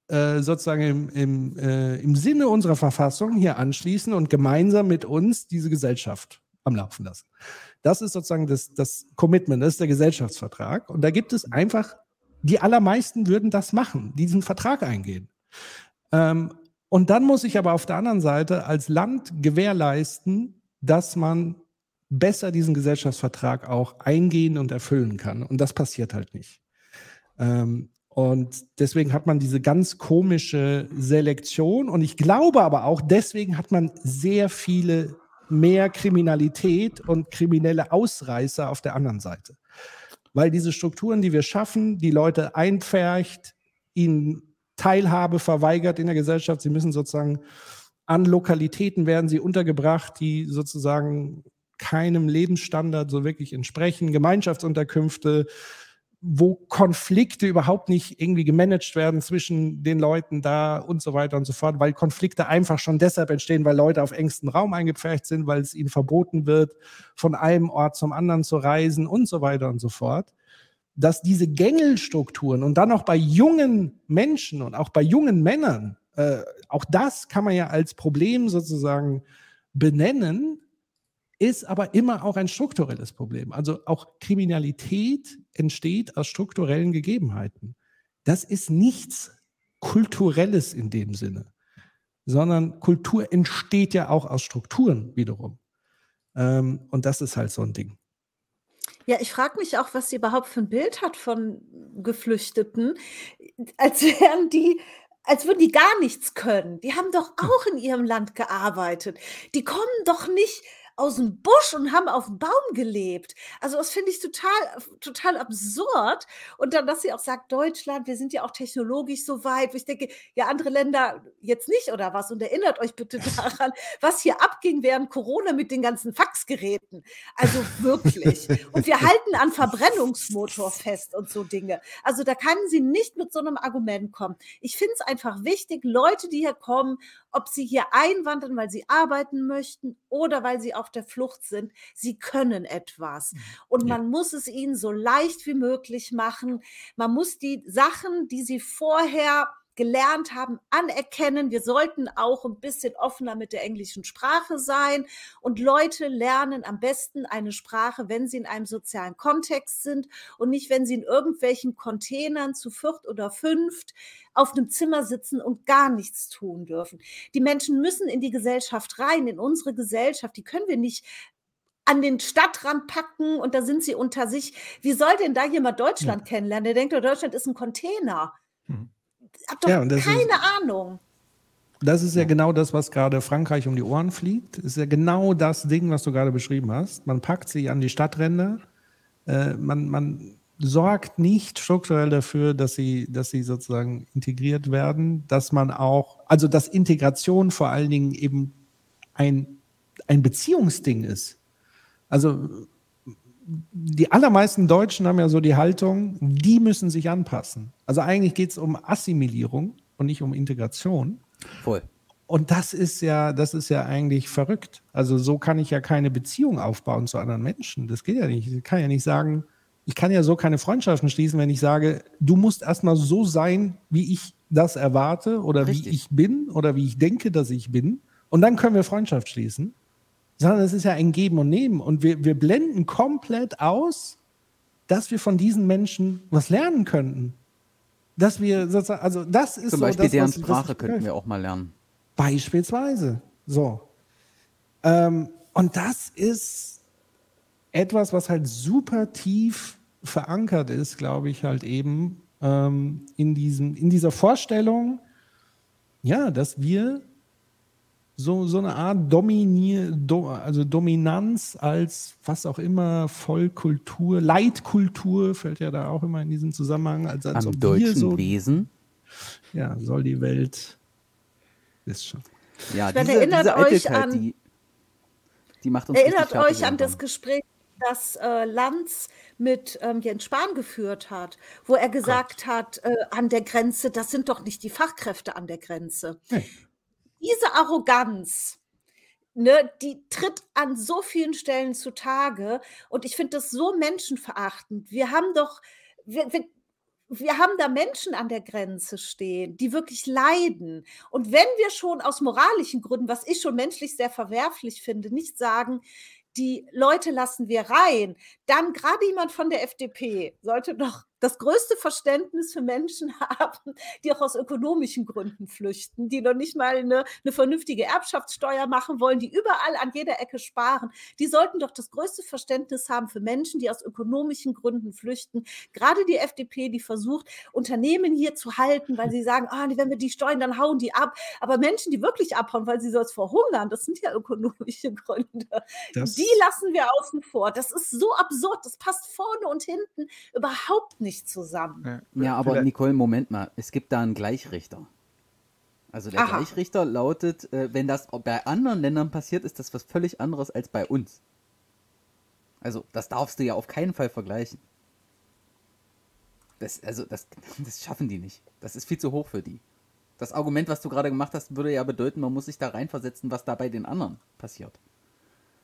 äh, sozusagen im, im, äh, im Sinne unserer Verfassung hier anschließen und gemeinsam mit uns diese Gesellschaft am Laufen lassen. Das ist sozusagen das, das Commitment, das ist der Gesellschaftsvertrag. Und da gibt es einfach, die allermeisten würden das machen, diesen Vertrag eingehen. Ähm, und dann muss ich aber auf der anderen Seite als Land gewährleisten, dass man besser diesen Gesellschaftsvertrag auch eingehen und erfüllen kann. Und das passiert halt nicht. Ähm, und deswegen hat man diese ganz komische Selektion. Und ich glaube aber auch, deswegen hat man sehr viele mehr Kriminalität und kriminelle Ausreißer auf der anderen Seite. Weil diese Strukturen, die wir schaffen, die Leute einpfercht, ihnen Teilhabe verweigert in der Gesellschaft. Sie müssen sozusagen an Lokalitäten werden sie untergebracht, die sozusagen keinem Lebensstandard so wirklich entsprechen. Gemeinschaftsunterkünfte, wo Konflikte überhaupt nicht irgendwie gemanagt werden zwischen den Leuten da und so weiter und so fort, weil Konflikte einfach schon deshalb entstehen, weil Leute auf engstem Raum eingepfercht sind, weil es ihnen verboten wird, von einem Ort zum anderen zu reisen und so weiter und so fort. Dass diese Gängelstrukturen und dann auch bei jungen Menschen und auch bei jungen Männern, äh, auch das kann man ja als Problem sozusagen benennen, ist aber immer auch ein strukturelles Problem. Also auch Kriminalität entsteht aus strukturellen Gegebenheiten. Das ist nichts Kulturelles in dem Sinne, sondern Kultur entsteht ja auch aus Strukturen wiederum. Ähm, und das ist halt so ein Ding. Ja, ich frage mich auch, was sie überhaupt für ein Bild hat von Geflüchteten, als wären die als würden die gar nichts können. Die haben doch auch in ihrem Land gearbeitet. Die kommen doch nicht aus dem Busch und haben auf dem Baum gelebt. Also das finde ich total, total absurd. Und dann, dass sie auch sagt, Deutschland, wir sind ja auch technologisch so weit. Wo ich denke, ja, andere Länder jetzt nicht oder was? Und erinnert euch bitte daran, was hier abging während Corona mit den ganzen Faxgeräten. Also wirklich. Und wir halten an Verbrennungsmotor fest und so Dinge. Also da kann sie nicht mit so einem Argument kommen. Ich finde es einfach wichtig, Leute, die hier kommen, ob sie hier einwandern, weil sie arbeiten möchten oder weil sie auf der Flucht sind, sie können etwas. Mhm. Und man muss es ihnen so leicht wie möglich machen. Man muss die Sachen, die sie vorher gelernt haben, anerkennen. Wir sollten auch ein bisschen offener mit der englischen Sprache sein. Und Leute lernen am besten eine Sprache, wenn sie in einem sozialen Kontext sind und nicht, wenn sie in irgendwelchen Containern zu viert oder fünft auf einem Zimmer sitzen und gar nichts tun dürfen. Die Menschen müssen in die Gesellschaft rein, in unsere Gesellschaft. Die können wir nicht an den Stadtrand packen und da sind sie unter sich. Wie soll denn da jemand Deutschland ja. kennenlernen? Der denkt, Deutschland ist ein Container. Hm habe doch ja, keine ist, Ahnung. Das ist ja genau das, was gerade Frankreich um die Ohren fliegt. Das ist ja genau das Ding, was du gerade beschrieben hast. Man packt sie an die Stadtränder. Äh, man, man sorgt nicht strukturell dafür, dass sie, dass sie sozusagen integriert werden, dass man auch, also dass Integration vor allen Dingen eben ein, ein Beziehungsding ist. Also die allermeisten Deutschen haben ja so die Haltung, die müssen sich anpassen. Also eigentlich geht es um Assimilierung und nicht um Integration. Voll. Und das ist ja, das ist ja eigentlich verrückt. Also so kann ich ja keine Beziehung aufbauen zu anderen Menschen. Das geht ja nicht. Ich kann ja nicht sagen, ich kann ja so keine Freundschaften schließen, wenn ich sage, du musst erstmal so sein, wie ich das erwarte oder Richtig. wie ich bin oder wie ich denke, dass ich bin. Und dann können wir Freundschaft schließen. Sondern es ist ja ein Geben und Nehmen. Und wir, wir blenden komplett aus, dass wir von diesen Menschen was lernen könnten. Dass wir sozusagen, also das ist Zum so Beispiel das, deren was, Sprache was könnten wir auch mal lernen. Beispielsweise. So. Ähm, und das ist etwas, was halt super tief verankert ist, glaube ich, halt eben ähm, in, diesem, in dieser Vorstellung, ja, dass wir so, so eine Art Dominier, do, also Dominanz als was auch immer, Vollkultur, Leitkultur fällt ja da auch immer in diesem Zusammenhang. Als, als Am deutschen so, Wesen. Ja, soll die Welt ist schon. Ja, Ich meine, diese, erinnert diese euch an- die, die macht uns Erinnert euch an das. Gespräch, das äh, Lanz mit ähm, Jens Spahn geführt hat, wo er gesagt hat, äh, an der Grenze, das sind doch nicht die Fachkräfte an der Grenze. Nee. Diese Arroganz, ne, die tritt an so vielen Stellen zutage und ich finde das so menschenverachtend. Wir haben doch, wir, wir, wir haben da Menschen an der Grenze stehen, die wirklich leiden. Und wenn wir schon aus moralischen Gründen, was ich schon menschlich sehr verwerflich finde, nicht sagen, die Leute lassen wir rein, dann gerade jemand von der FDP sollte doch das größte Verständnis für Menschen haben, die auch aus ökonomischen Gründen flüchten, die noch nicht mal eine, eine vernünftige Erbschaftssteuer machen wollen, die überall an jeder Ecke sparen. Die sollten doch das größte Verständnis haben für Menschen, die aus ökonomischen Gründen flüchten. Gerade die FDP, die versucht, Unternehmen hier zu halten, weil sie sagen, ah, wenn wir die steuern, dann hauen die ab. Aber Menschen, die wirklich abhauen, weil sie sonst verhungern, das sind ja ökonomische Gründe. Das- die lassen wir außen vor. Das ist so absurd. Das passt vorne und hinten überhaupt nicht zusammen. Ja, aber Vielleicht- Nicole, Moment mal. Es gibt da einen Gleichrichter. Also der Aha. Gleichrichter lautet, äh, wenn das bei anderen Ländern passiert, ist das was völlig anderes als bei uns. Also das darfst du ja auf keinen Fall vergleichen. Das, also das, das schaffen die nicht. Das ist viel zu hoch für die. Das Argument, was du gerade gemacht hast, würde ja bedeuten, man muss sich da reinversetzen, was da bei den anderen passiert.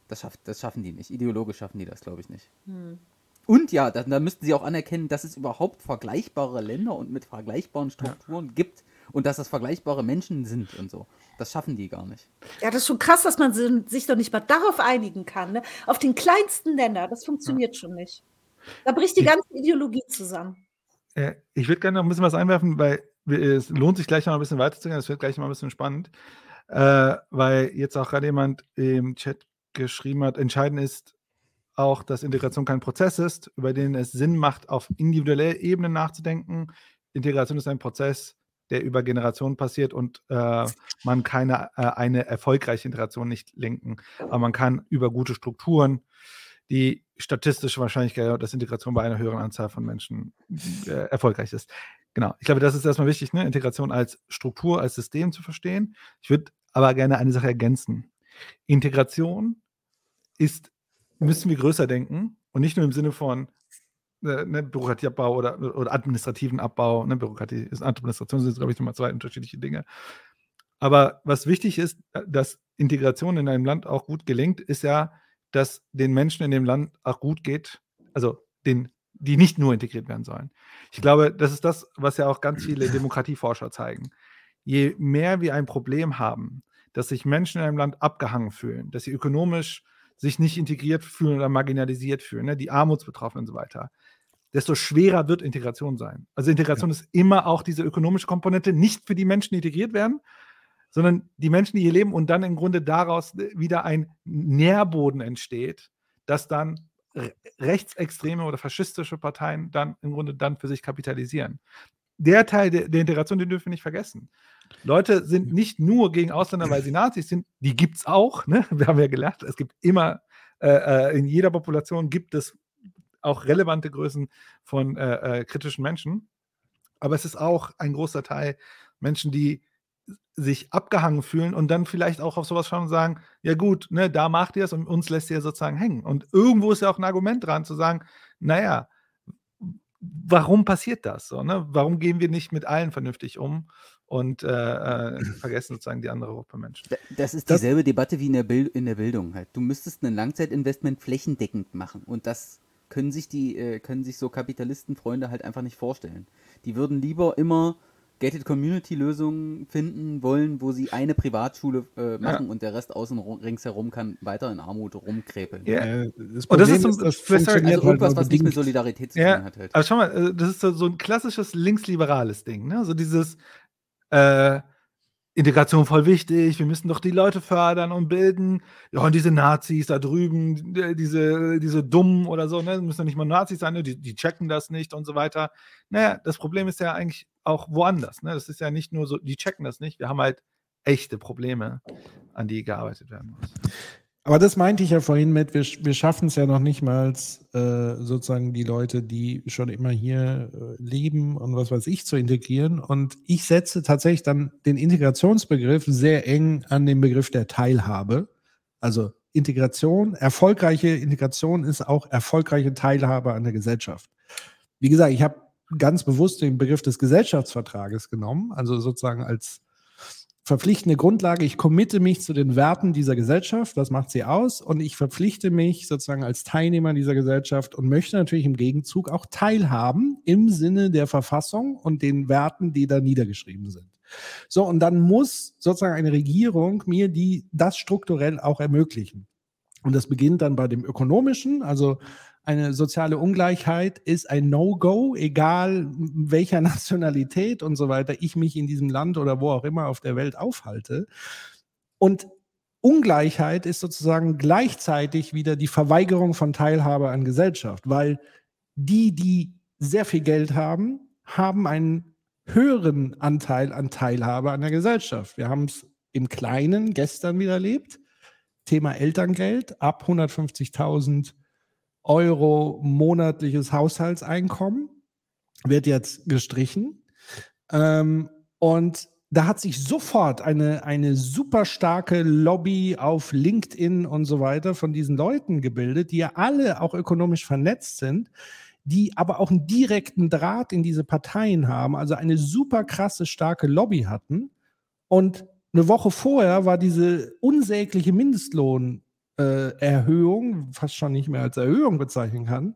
Das, schafft, das schaffen die nicht. Ideologisch schaffen die das, glaube ich, nicht. Und ja, da, da müssten sie auch anerkennen, dass es überhaupt vergleichbare Länder und mit vergleichbaren Strukturen gibt und dass das vergleichbare Menschen sind und so. Das schaffen die gar nicht. Ja, das ist schon krass, dass man si- sich doch nicht mal darauf einigen kann. Ne? Auf den kleinsten Nenner. Das funktioniert schon nicht. Da bricht die ganze Ideologie zusammen. Äh, ich würde gerne noch ein bisschen was einwerfen, weil es lohnt sich gleich noch ein bisschen weiterzugehen. Es wird gleich noch ein bisschen spannend, äh, weil jetzt auch gerade jemand im Chat geschrieben hat, entscheidend ist auch, dass Integration kein Prozess ist, über den es Sinn macht, auf individueller Ebene nachzudenken. Integration ist ein Prozess, der über Generationen passiert und äh, man kann äh, eine erfolgreiche Integration nicht lenken. Aber man kann über gute Strukturen die statistische Wahrscheinlichkeit, dass Integration bei einer höheren Anzahl von Menschen äh, erfolgreich ist. Genau. Ich glaube, das ist erstmal wichtig, ne? Integration als Struktur, als System zu verstehen. Ich würde aber gerne eine Sache ergänzen. Integration ist, müssen wir größer denken und nicht nur im Sinne von äh, ne, Bürokratieabbau oder, oder administrativen Abbau. Ne? Bürokratie ist Administration, sind, glaube ich, nochmal zwei unterschiedliche Dinge. Aber was wichtig ist, äh, dass Integration in einem Land auch gut gelingt, ist ja, dass den Menschen in dem Land auch gut geht, also den, die nicht nur integriert werden sollen. Ich glaube, das ist das, was ja auch ganz viele Demokratieforscher zeigen. Je mehr wir ein Problem haben, dass sich Menschen in einem Land abgehangen fühlen, dass sie ökonomisch sich nicht integriert fühlen oder marginalisiert fühlen, ne, die Armutsbetroffenen und so weiter, desto schwerer wird Integration sein. Also Integration ist immer auch diese ökonomische Komponente, nicht für die Menschen, die integriert werden, sondern die Menschen, die hier leben und dann im Grunde daraus wieder ein Nährboden entsteht, dass dann re- rechtsextreme oder faschistische Parteien dann im Grunde dann für sich kapitalisieren. Der Teil der, der Integration, den dürfen wir nicht vergessen. Leute sind nicht nur gegen Ausländer, weil sie Nazis sind, die gibt es auch. Ne? Wir haben ja gelernt, es gibt immer, äh, äh, in jeder Population gibt es auch relevante Größen von äh, äh, kritischen Menschen. Aber es ist auch ein großer Teil Menschen, die sich abgehangen fühlen und dann vielleicht auch auf sowas schauen und sagen, ja gut, ne, da macht ihr es und uns lässt ihr sozusagen hängen. Und irgendwo ist ja auch ein Argument dran zu sagen, naja, warum passiert das so? Ne? Warum gehen wir nicht mit allen vernünftig um und äh, äh, vergessen sozusagen die andere Gruppe Menschen? Das ist dieselbe das, Debatte wie in der, Bild in der Bildung halt. Du müsstest ein Langzeitinvestment flächendeckend machen und das können sich die, äh, können sich so Kapitalistenfreunde halt einfach nicht vorstellen. Die würden lieber immer Gated Community Lösungen finden wollen, wo sie eine Privatschule äh, machen ja. und der Rest außen ringsherum kann weiter in Armut rumkrepeln. Ja. Das und das ist, so, das funktioniert also irgendwas, was nicht mit Solidarität zu ja. tun hat. Halt. Aber schau mal, äh, das ist so, so ein klassisches linksliberales Ding, ne? So dieses äh, Integration voll wichtig, wir müssen doch die Leute fördern und bilden. Ja, und diese Nazis da drüben, diese, diese Dummen oder so, ne, müssen ja nicht mal Nazis sein, ne? die, die checken das nicht und so weiter. Naja, das Problem ist ja eigentlich auch woanders. Ne? Das ist ja nicht nur so, die checken das nicht. Wir haben halt echte Probleme, an die gearbeitet werden muss. Aber das meinte ich ja vorhin mit, wir, wir schaffen es ja noch nicht mal äh, sozusagen die Leute, die schon immer hier äh, leben und was weiß ich, zu integrieren. Und ich setze tatsächlich dann den Integrationsbegriff sehr eng an den Begriff der Teilhabe. Also Integration, erfolgreiche Integration ist auch erfolgreiche Teilhabe an der Gesellschaft. Wie gesagt, ich habe ganz bewusst den Begriff des Gesellschaftsvertrages genommen, also sozusagen als verpflichtende Grundlage. Ich committe mich zu den Werten dieser Gesellschaft, was macht sie aus? Und ich verpflichte mich sozusagen als Teilnehmer dieser Gesellschaft und möchte natürlich im Gegenzug auch teilhaben im Sinne der Verfassung und den Werten, die da niedergeschrieben sind. So, und dann muss sozusagen eine Regierung mir die, das strukturell auch ermöglichen. Und das beginnt dann bei dem ökonomischen, also eine soziale Ungleichheit ist ein No-Go, egal welcher Nationalität und so weiter ich mich in diesem Land oder wo auch immer auf der Welt aufhalte. Und Ungleichheit ist sozusagen gleichzeitig wieder die Verweigerung von Teilhabe an Gesellschaft, weil die, die sehr viel Geld haben, haben einen höheren Anteil an Teilhabe an der Gesellschaft. Wir haben es im Kleinen gestern wieder erlebt. Thema Elterngeld ab 150.000 Euro monatliches Haushaltseinkommen wird jetzt gestrichen. Ähm, und da hat sich sofort eine, eine super starke Lobby auf LinkedIn und so weiter von diesen Leuten gebildet, die ja alle auch ökonomisch vernetzt sind, die aber auch einen direkten Draht in diese Parteien haben, also eine super krasse, starke Lobby hatten. Und eine Woche vorher war diese unsägliche Mindestlohn äh, Erhöhung, fast schon nicht mehr als Erhöhung bezeichnen kann.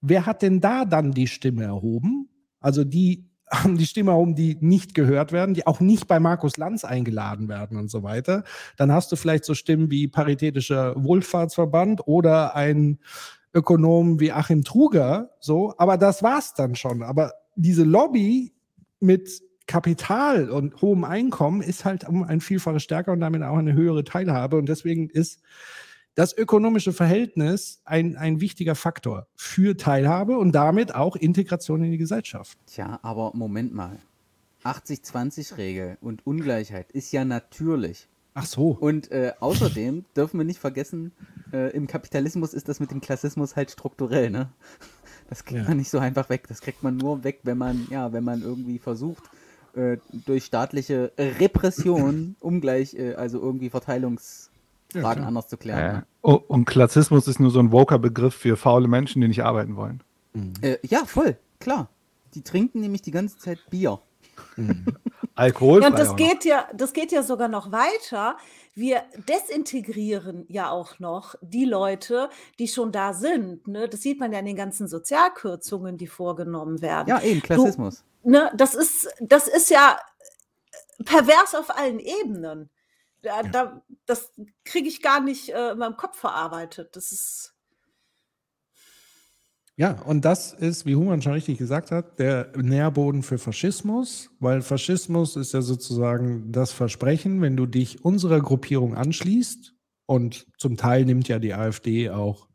Wer hat denn da dann die Stimme erhoben? Also die haben die Stimme erhoben, die nicht gehört werden, die auch nicht bei Markus Lanz eingeladen werden und so weiter. Dann hast du vielleicht so Stimmen wie Paritätischer Wohlfahrtsverband oder ein Ökonom wie Achim Truger, so, aber das war's dann schon. Aber diese Lobby mit Kapital und hohem Einkommen ist halt um ein Vielfaches stärker und damit auch eine höhere Teilhabe. Und deswegen ist das ökonomische Verhältnis ein, ein wichtiger Faktor für Teilhabe und damit auch Integration in die Gesellschaft. Tja, aber Moment mal. 80-20-Regel und Ungleichheit ist ja natürlich. Ach so. Und äh, außerdem dürfen wir nicht vergessen, äh, im Kapitalismus ist das mit dem Klassismus halt strukturell, ne? Das kriegt ja. man nicht so einfach weg. Das kriegt man nur weg, wenn man, ja, wenn man irgendwie versucht, äh, durch staatliche Repression ungleich, äh, also irgendwie Verteilungsfragen ja, anders zu klären. Ja. Ne? Oh, und Klassismus ist nur so ein woker Begriff für faule Menschen, die nicht arbeiten wollen. Mhm. Äh, ja, voll, klar. Die trinken nämlich die ganze Zeit Bier. Mhm. Alkohol. Ja, und das geht ja, das geht ja sogar noch weiter. Wir desintegrieren ja auch noch die Leute, die schon da sind. Ne? Das sieht man ja in den ganzen Sozialkürzungen, die vorgenommen werden. Ja, eben, Klassismus. Du, ne, das ist, das ist ja pervers auf allen Ebenen. Da, ja. da, das kriege ich gar nicht äh, in meinem Kopf verarbeitet. Das ist. Ja, und das ist, wie Human schon richtig gesagt hat, der Nährboden für Faschismus, weil Faschismus ist ja sozusagen das Versprechen, wenn du dich unserer Gruppierung anschließt, und zum Teil nimmt ja die AfD auch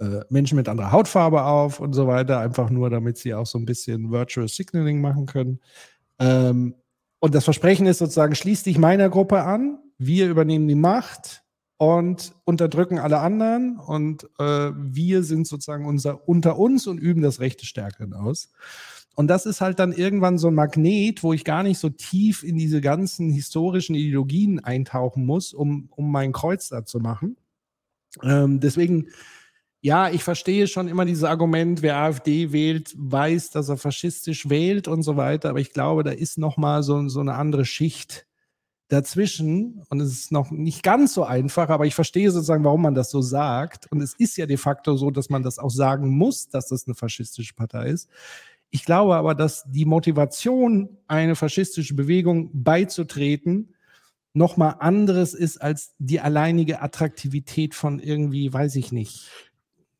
äh, Menschen mit anderer Hautfarbe auf und so weiter, einfach nur, damit sie auch so ein bisschen Virtual Signaling machen können. Ähm, und das Versprechen ist sozusagen, schließ dich meiner Gruppe an, wir übernehmen die Macht, und unterdrücken alle anderen und äh, wir sind sozusagen unser unter uns und üben das Recht des Stärkeren aus. Und das ist halt dann irgendwann so ein Magnet, wo ich gar nicht so tief in diese ganzen historischen Ideologien eintauchen muss, um, um mein Kreuz da zu machen. Ähm, deswegen, ja, ich verstehe schon immer dieses Argument, wer AfD wählt, weiß, dass er faschistisch wählt und so weiter. Aber ich glaube, da ist noch mal so, so eine andere Schicht dazwischen. Und es ist noch nicht ganz so einfach, aber ich verstehe sozusagen, warum man das so sagt. Und es ist ja de facto so, dass man das auch sagen muss, dass das eine faschistische Partei ist. Ich glaube aber, dass die Motivation, eine faschistische Bewegung beizutreten, nochmal anderes ist als die alleinige Attraktivität von irgendwie, weiß ich nicht.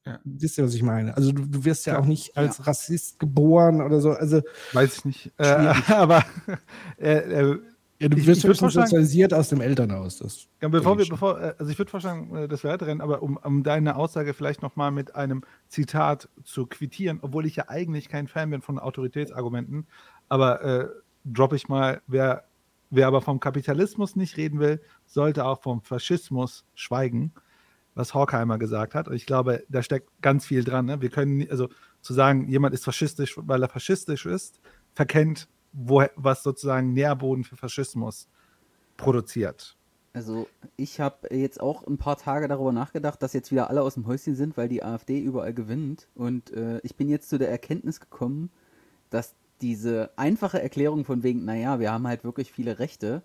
Ja. Wisst ihr, was ich meine? Also du, du wirst ja, ja, auch nicht als ja. Rassist geboren oder so. Also weiß ich nicht. Äh, aber äh, äh, ja, du wirst ich, ich sozialisiert aus dem Elternhaus. Das ja, bevor wir, bevor, äh, also ich würde vorschlagen, äh, dass wir weiterrennen, aber um, um deine Aussage vielleicht nochmal mit einem Zitat zu quittieren, obwohl ich ja eigentlich kein Fan bin von Autoritätsargumenten, aber äh, droppe ich mal, wer, wer aber vom Kapitalismus nicht reden will, sollte auch vom Faschismus schweigen, was Horkheimer gesagt hat. Und ich glaube, da steckt ganz viel dran. Ne? Wir können, also zu sagen, jemand ist faschistisch, weil er faschistisch ist, verkennt wo, was sozusagen Nährboden für Faschismus produziert. Also ich habe jetzt auch ein paar Tage darüber nachgedacht, dass jetzt wieder alle aus dem Häuschen sind, weil die AfD überall gewinnt. Und äh, ich bin jetzt zu der Erkenntnis gekommen, dass diese einfache Erklärung von wegen, naja, wir haben halt wirklich viele Rechte,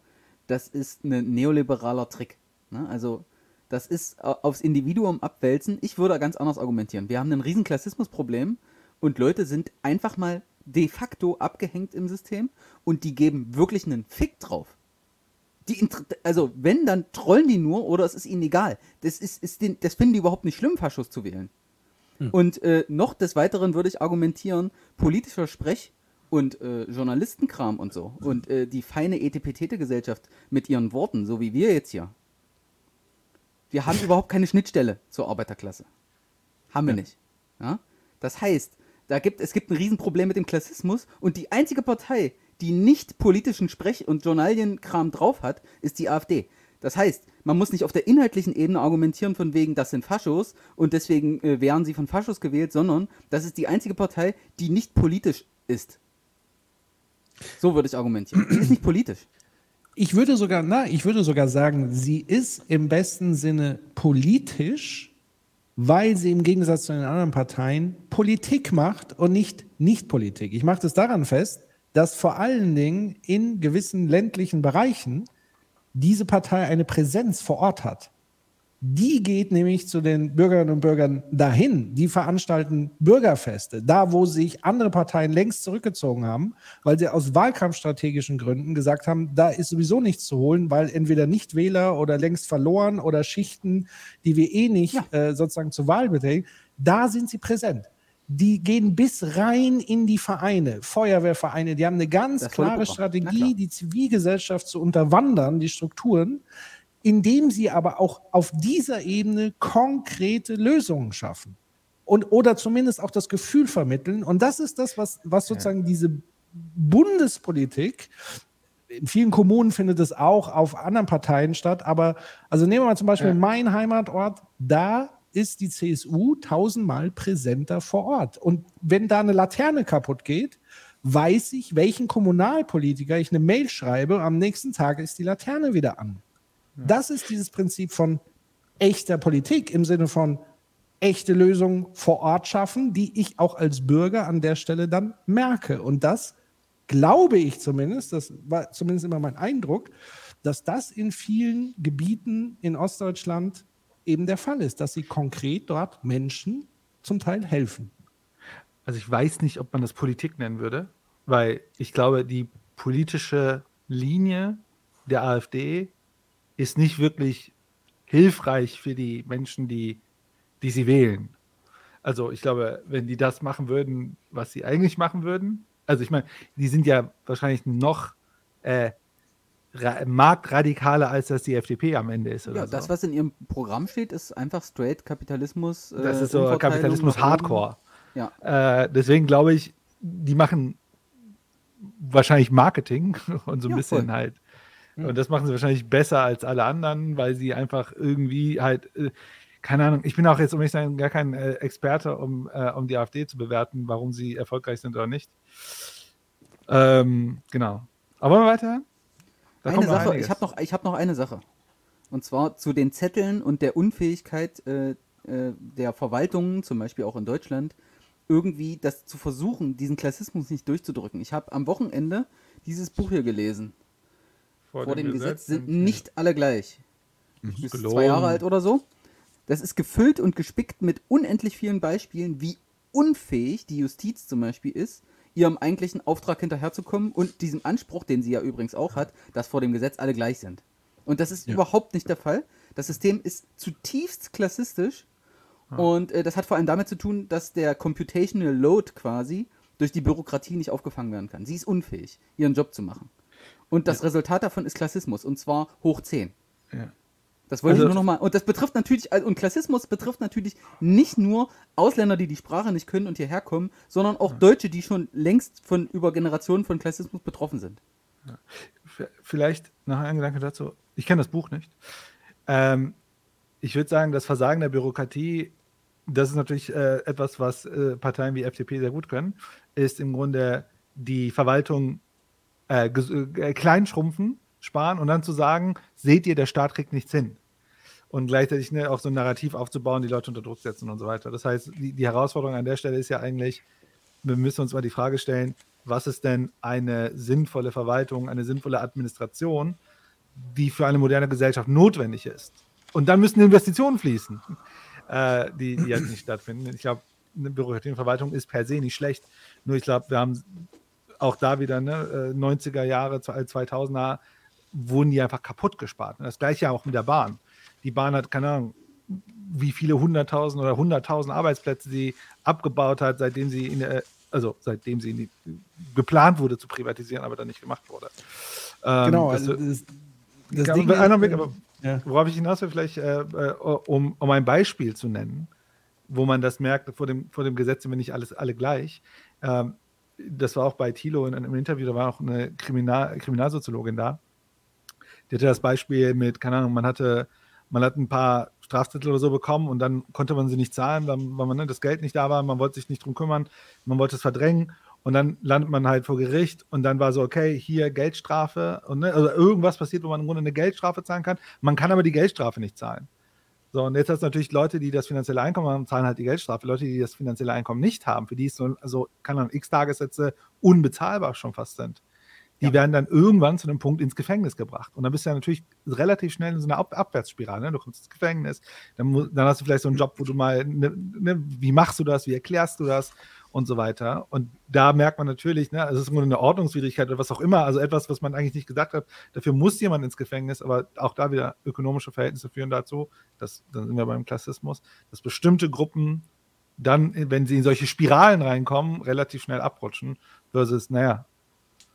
das ist ein neoliberaler Trick. Ne? Also das ist äh, aufs Individuum abwälzen. Ich würde ganz anders argumentieren. Wir haben ein riesen Klassismusproblem und Leute sind einfach mal de facto abgehängt im System und die geben wirklich einen Fick drauf. Die, also, wenn, dann trollen die nur oder es ist ihnen egal. Das, ist, ist den, das finden die überhaupt nicht schlimm, Faschos zu wählen. Hm. Und äh, noch des Weiteren würde ich argumentieren, politischer Sprech und äh, Journalistenkram und so und äh, die feine Etipetete-Gesellschaft mit ihren Worten, so wie wir jetzt hier. Wir haben überhaupt keine Schnittstelle zur Arbeiterklasse. Haben wir ja. nicht. Ja? Das heißt, da gibt, es gibt ein Riesenproblem mit dem Klassismus und die einzige Partei, die nicht politischen Sprech- und Journalienkram drauf hat, ist die AfD. Das heißt, man muss nicht auf der inhaltlichen Ebene argumentieren von wegen, das sind Faschos und deswegen äh, wären sie von Faschos gewählt, sondern das ist die einzige Partei, die nicht politisch ist. So würde ich argumentieren. Sie ist nicht politisch. Ich würde sogar, na, ich würde sogar sagen, sie ist im besten Sinne politisch, weil sie im Gegensatz zu den anderen Parteien Politik macht und nicht Nicht-Politik. Ich mache das daran fest, dass vor allen Dingen in gewissen ländlichen Bereichen diese Partei eine Präsenz vor Ort hat. Die geht nämlich zu den Bürgerinnen und Bürgern dahin. Die veranstalten Bürgerfeste, da wo sich andere Parteien längst zurückgezogen haben, weil sie aus wahlkampfstrategischen Gründen gesagt haben, da ist sowieso nichts zu holen, weil entweder nicht Wähler oder längst verloren oder Schichten, die wir eh nicht ja. äh, sozusagen zur Wahl betätigen. Da sind sie präsent die gehen bis rein in die Vereine, Feuerwehrvereine, die haben eine ganz klare Strategie, die Zivilgesellschaft zu unterwandern, die Strukturen indem sie aber auch auf dieser Ebene konkrete Lösungen schaffen. Und, oder zumindest auch das Gefühl vermitteln. Und das ist das, was, was sozusagen diese Bundespolitik, in vielen Kommunen findet es auch auf anderen Parteien statt, aber also nehmen wir mal zum Beispiel ja. mein Heimatort, da ist die CSU tausendmal präsenter vor Ort. Und wenn da eine Laterne kaputt geht, weiß ich, welchen Kommunalpolitiker ich eine Mail schreibe, am nächsten Tag ist die Laterne wieder an. Das ist dieses Prinzip von echter Politik im Sinne von echte Lösungen vor Ort schaffen, die ich auch als Bürger an der Stelle dann merke. Und das glaube ich zumindest, das war zumindest immer mein Eindruck, dass das in vielen Gebieten in Ostdeutschland eben der Fall ist, dass sie konkret dort Menschen zum Teil helfen. Also ich weiß nicht, ob man das Politik nennen würde, weil ich glaube, die politische Linie der AfD ist nicht wirklich hilfreich für die Menschen, die, die sie wählen. Also ich glaube, wenn die das machen würden, was sie eigentlich machen würden, also ich meine, die sind ja wahrscheinlich noch äh, marktradikaler, als das die FDP am Ende ist. ja, so. das, was in ihrem Programm steht, ist einfach straight Kapitalismus. Äh, das ist so Kapitalismus Hardcore. Ja. Äh, deswegen glaube ich, die machen wahrscheinlich Marketing und so ein ja, bisschen voll. halt Hm. Und das machen sie wahrscheinlich besser als alle anderen, weil sie einfach irgendwie halt, äh, keine Ahnung, ich bin auch jetzt, um nicht sagen, gar kein äh, Experte, um, äh, um die AfD zu bewerten, warum sie erfolgreich sind oder nicht. Ähm, genau. Aber wollen wir weiter? Da eine Sache, ich habe noch, ich hab noch eine Sache. Und zwar zu den Zetteln und der Unfähigkeit äh, äh, der Verwaltungen, zum Beispiel auch in Deutschland, irgendwie das zu versuchen, diesen Klassismus nicht durchzudrücken. Ich habe am Wochenende dieses Buch hier gelesen. Vor, dem, Gesetz, sind nicht alle gleich. Ist Gelogen. zwei Jahre alt oder so. Das ist gefüllt und gespickt mit unendlich vielen Beispielen, wie unfähig die Justiz zum Beispiel ist, ihrem eigentlichen Auftrag hinterherzukommen und diesem Anspruch, den sie ja übrigens auch hat, dass vor dem Gesetz alle gleich sind. Und das ist Ja. überhaupt nicht der Fall. Das System ist zutiefst klassistisch und äh, das hat vor allem damit zu tun, dass der Computational Load quasi durch die Bürokratie nicht aufgefangen werden kann. Sie ist unfähig, ihren Job zu machen. Und das Resultat davon ist Klassismus und zwar hoch 10. Ja. Das wollte Also- ich nur nochmal. Und das betrifft natürlich, also- und Klassismus betrifft natürlich nicht nur Ausländer, die die Sprache nicht können und hierher kommen, sondern auch Deutsche, die schon längst von über Generationen von Klassismus betroffen sind. Vielleicht noch ein Gedanke dazu. Ich kenne das Buch nicht. Ähm, ich würde sagen, das Versagen der Bürokratie, das ist natürlich äh, etwas, was äh, Parteien wie FDP sehr gut können, ist im Grunde die Verwaltung äh, äh, klein schrumpfen, sparen und dann zu sagen, seht ihr, der Staat kriegt nichts hin. Und gleichzeitig ne, auch so ein Narrativ aufzubauen, die Leute unter Druck setzen und so weiter. Das heißt, die, die Herausforderung an der Stelle ist ja eigentlich, wir müssen uns mal die Frage stellen, was ist denn eine sinnvolle Verwaltung, eine sinnvolle Administration, die für eine moderne Gesellschaft notwendig ist. Und dann müssen Investitionen fließen, äh, die, die jetzt nicht stattfinden. Ich glaube, eine Bürokratie und Verwaltung ist per se nicht schlecht. Nur ich glaube, wir haben auch da wieder ne, äh, 90er Jahre, 2000er, wurden die einfach kaputt gespart. Das gleiche auch mit der Bahn. Die Bahn hat, keine Ahnung, wie viele hunderttausend oder hunderttausend Arbeitsplätze sie abgebaut hat, seitdem sie in der, also seitdem sie die, geplant wurde zu privatisieren, aber dann nicht gemacht wurde. Ähm, Genau, das- also das, das ja, Ding einer ist, Blick, ähm, aber ja. worauf ich hinaus will, vielleicht, äh, äh, um, um ein Beispiel zu nennen, wo man das merkt, vor dem, vor dem Gesetz sind wir nicht alles, alle gleich. Ähm, das war auch bei Thilo in einem Interview, da war auch eine Kriminal, Kriminalsoziologin da. Die hatte das Beispiel mit, keine Ahnung, man hatte, man hat ein paar Strafzettel oder so bekommen und dann konnte man sie nicht zahlen, weil, man ne, das Geld nicht da war, man wollte sich nicht drum kümmern, man wollte es verdrängen und dann landet man halt vor Gericht und dann war so, okay, hier Geldstrafe und ne, also irgendwas passiert, wo man im Grunde eine Geldstrafe zahlen kann. Man kann aber die Geldstrafe nicht zahlen. So, und jetzt hast du natürlich Leute, die das finanzielle Einkommen haben, zahlen halt die Geldstrafe. Leute, die das finanzielle Einkommen nicht haben, für die ist so, also kann man x Tagessätze unbezahlbar schon fast sind. Die werden dann irgendwann zu einem Punkt ins Gefängnis gebracht. Und dann bist du ja natürlich relativ schnell in so einer Ab Abwärtsspirale. Ne? Du kommst ins Gefängnis, dann, dann hast du vielleicht so einen Job, wo du mal, ne, ne, wie machst du das, wie erklärst du das und so weiter. Und da merkt man natürlich, ne, es ist nur eine Ordnungswidrigkeit oder was auch immer, also etwas, was man eigentlich nicht gesagt hat. Dafür muss jemand ins Gefängnis, aber auch da wieder ökonomische Verhältnisse führen dazu, dass, dann sind wir beim Klassismus, dass bestimmte Gruppen dann, wenn sie in solche Spiralen reinkommen, relativ schnell abrutschen, versus, naja,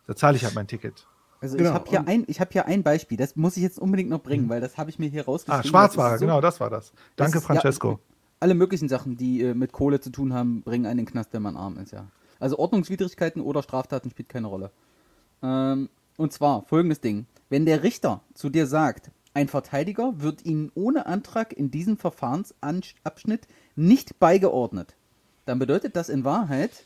da zahle ich halt mein Ticket. Also Genau, ich habe hier, ein, ich hab hier ein Beispiel, das muss ich jetzt unbedingt noch bringen, weil das habe ich mir hier Ah, rausgeschrieben. Schwarzware, Das ist so- genau, das war das. Danke, Das ist- ja, Francesco. alle möglichen Sachen, die äh, mit Kohle zu tun haben, bringen einen in den Knast, wenn man arm ist, ja. Also Ordnungswidrigkeiten oder Straftaten spielt keine Rolle. Ähm, und zwar folgendes Ding. Wenn der Richter zu dir sagt, ein Verteidiger wird Ihnen ohne Antrag in diesem Verfahrensabschnitt nicht beigeordnet, dann bedeutet das in Wahrheit,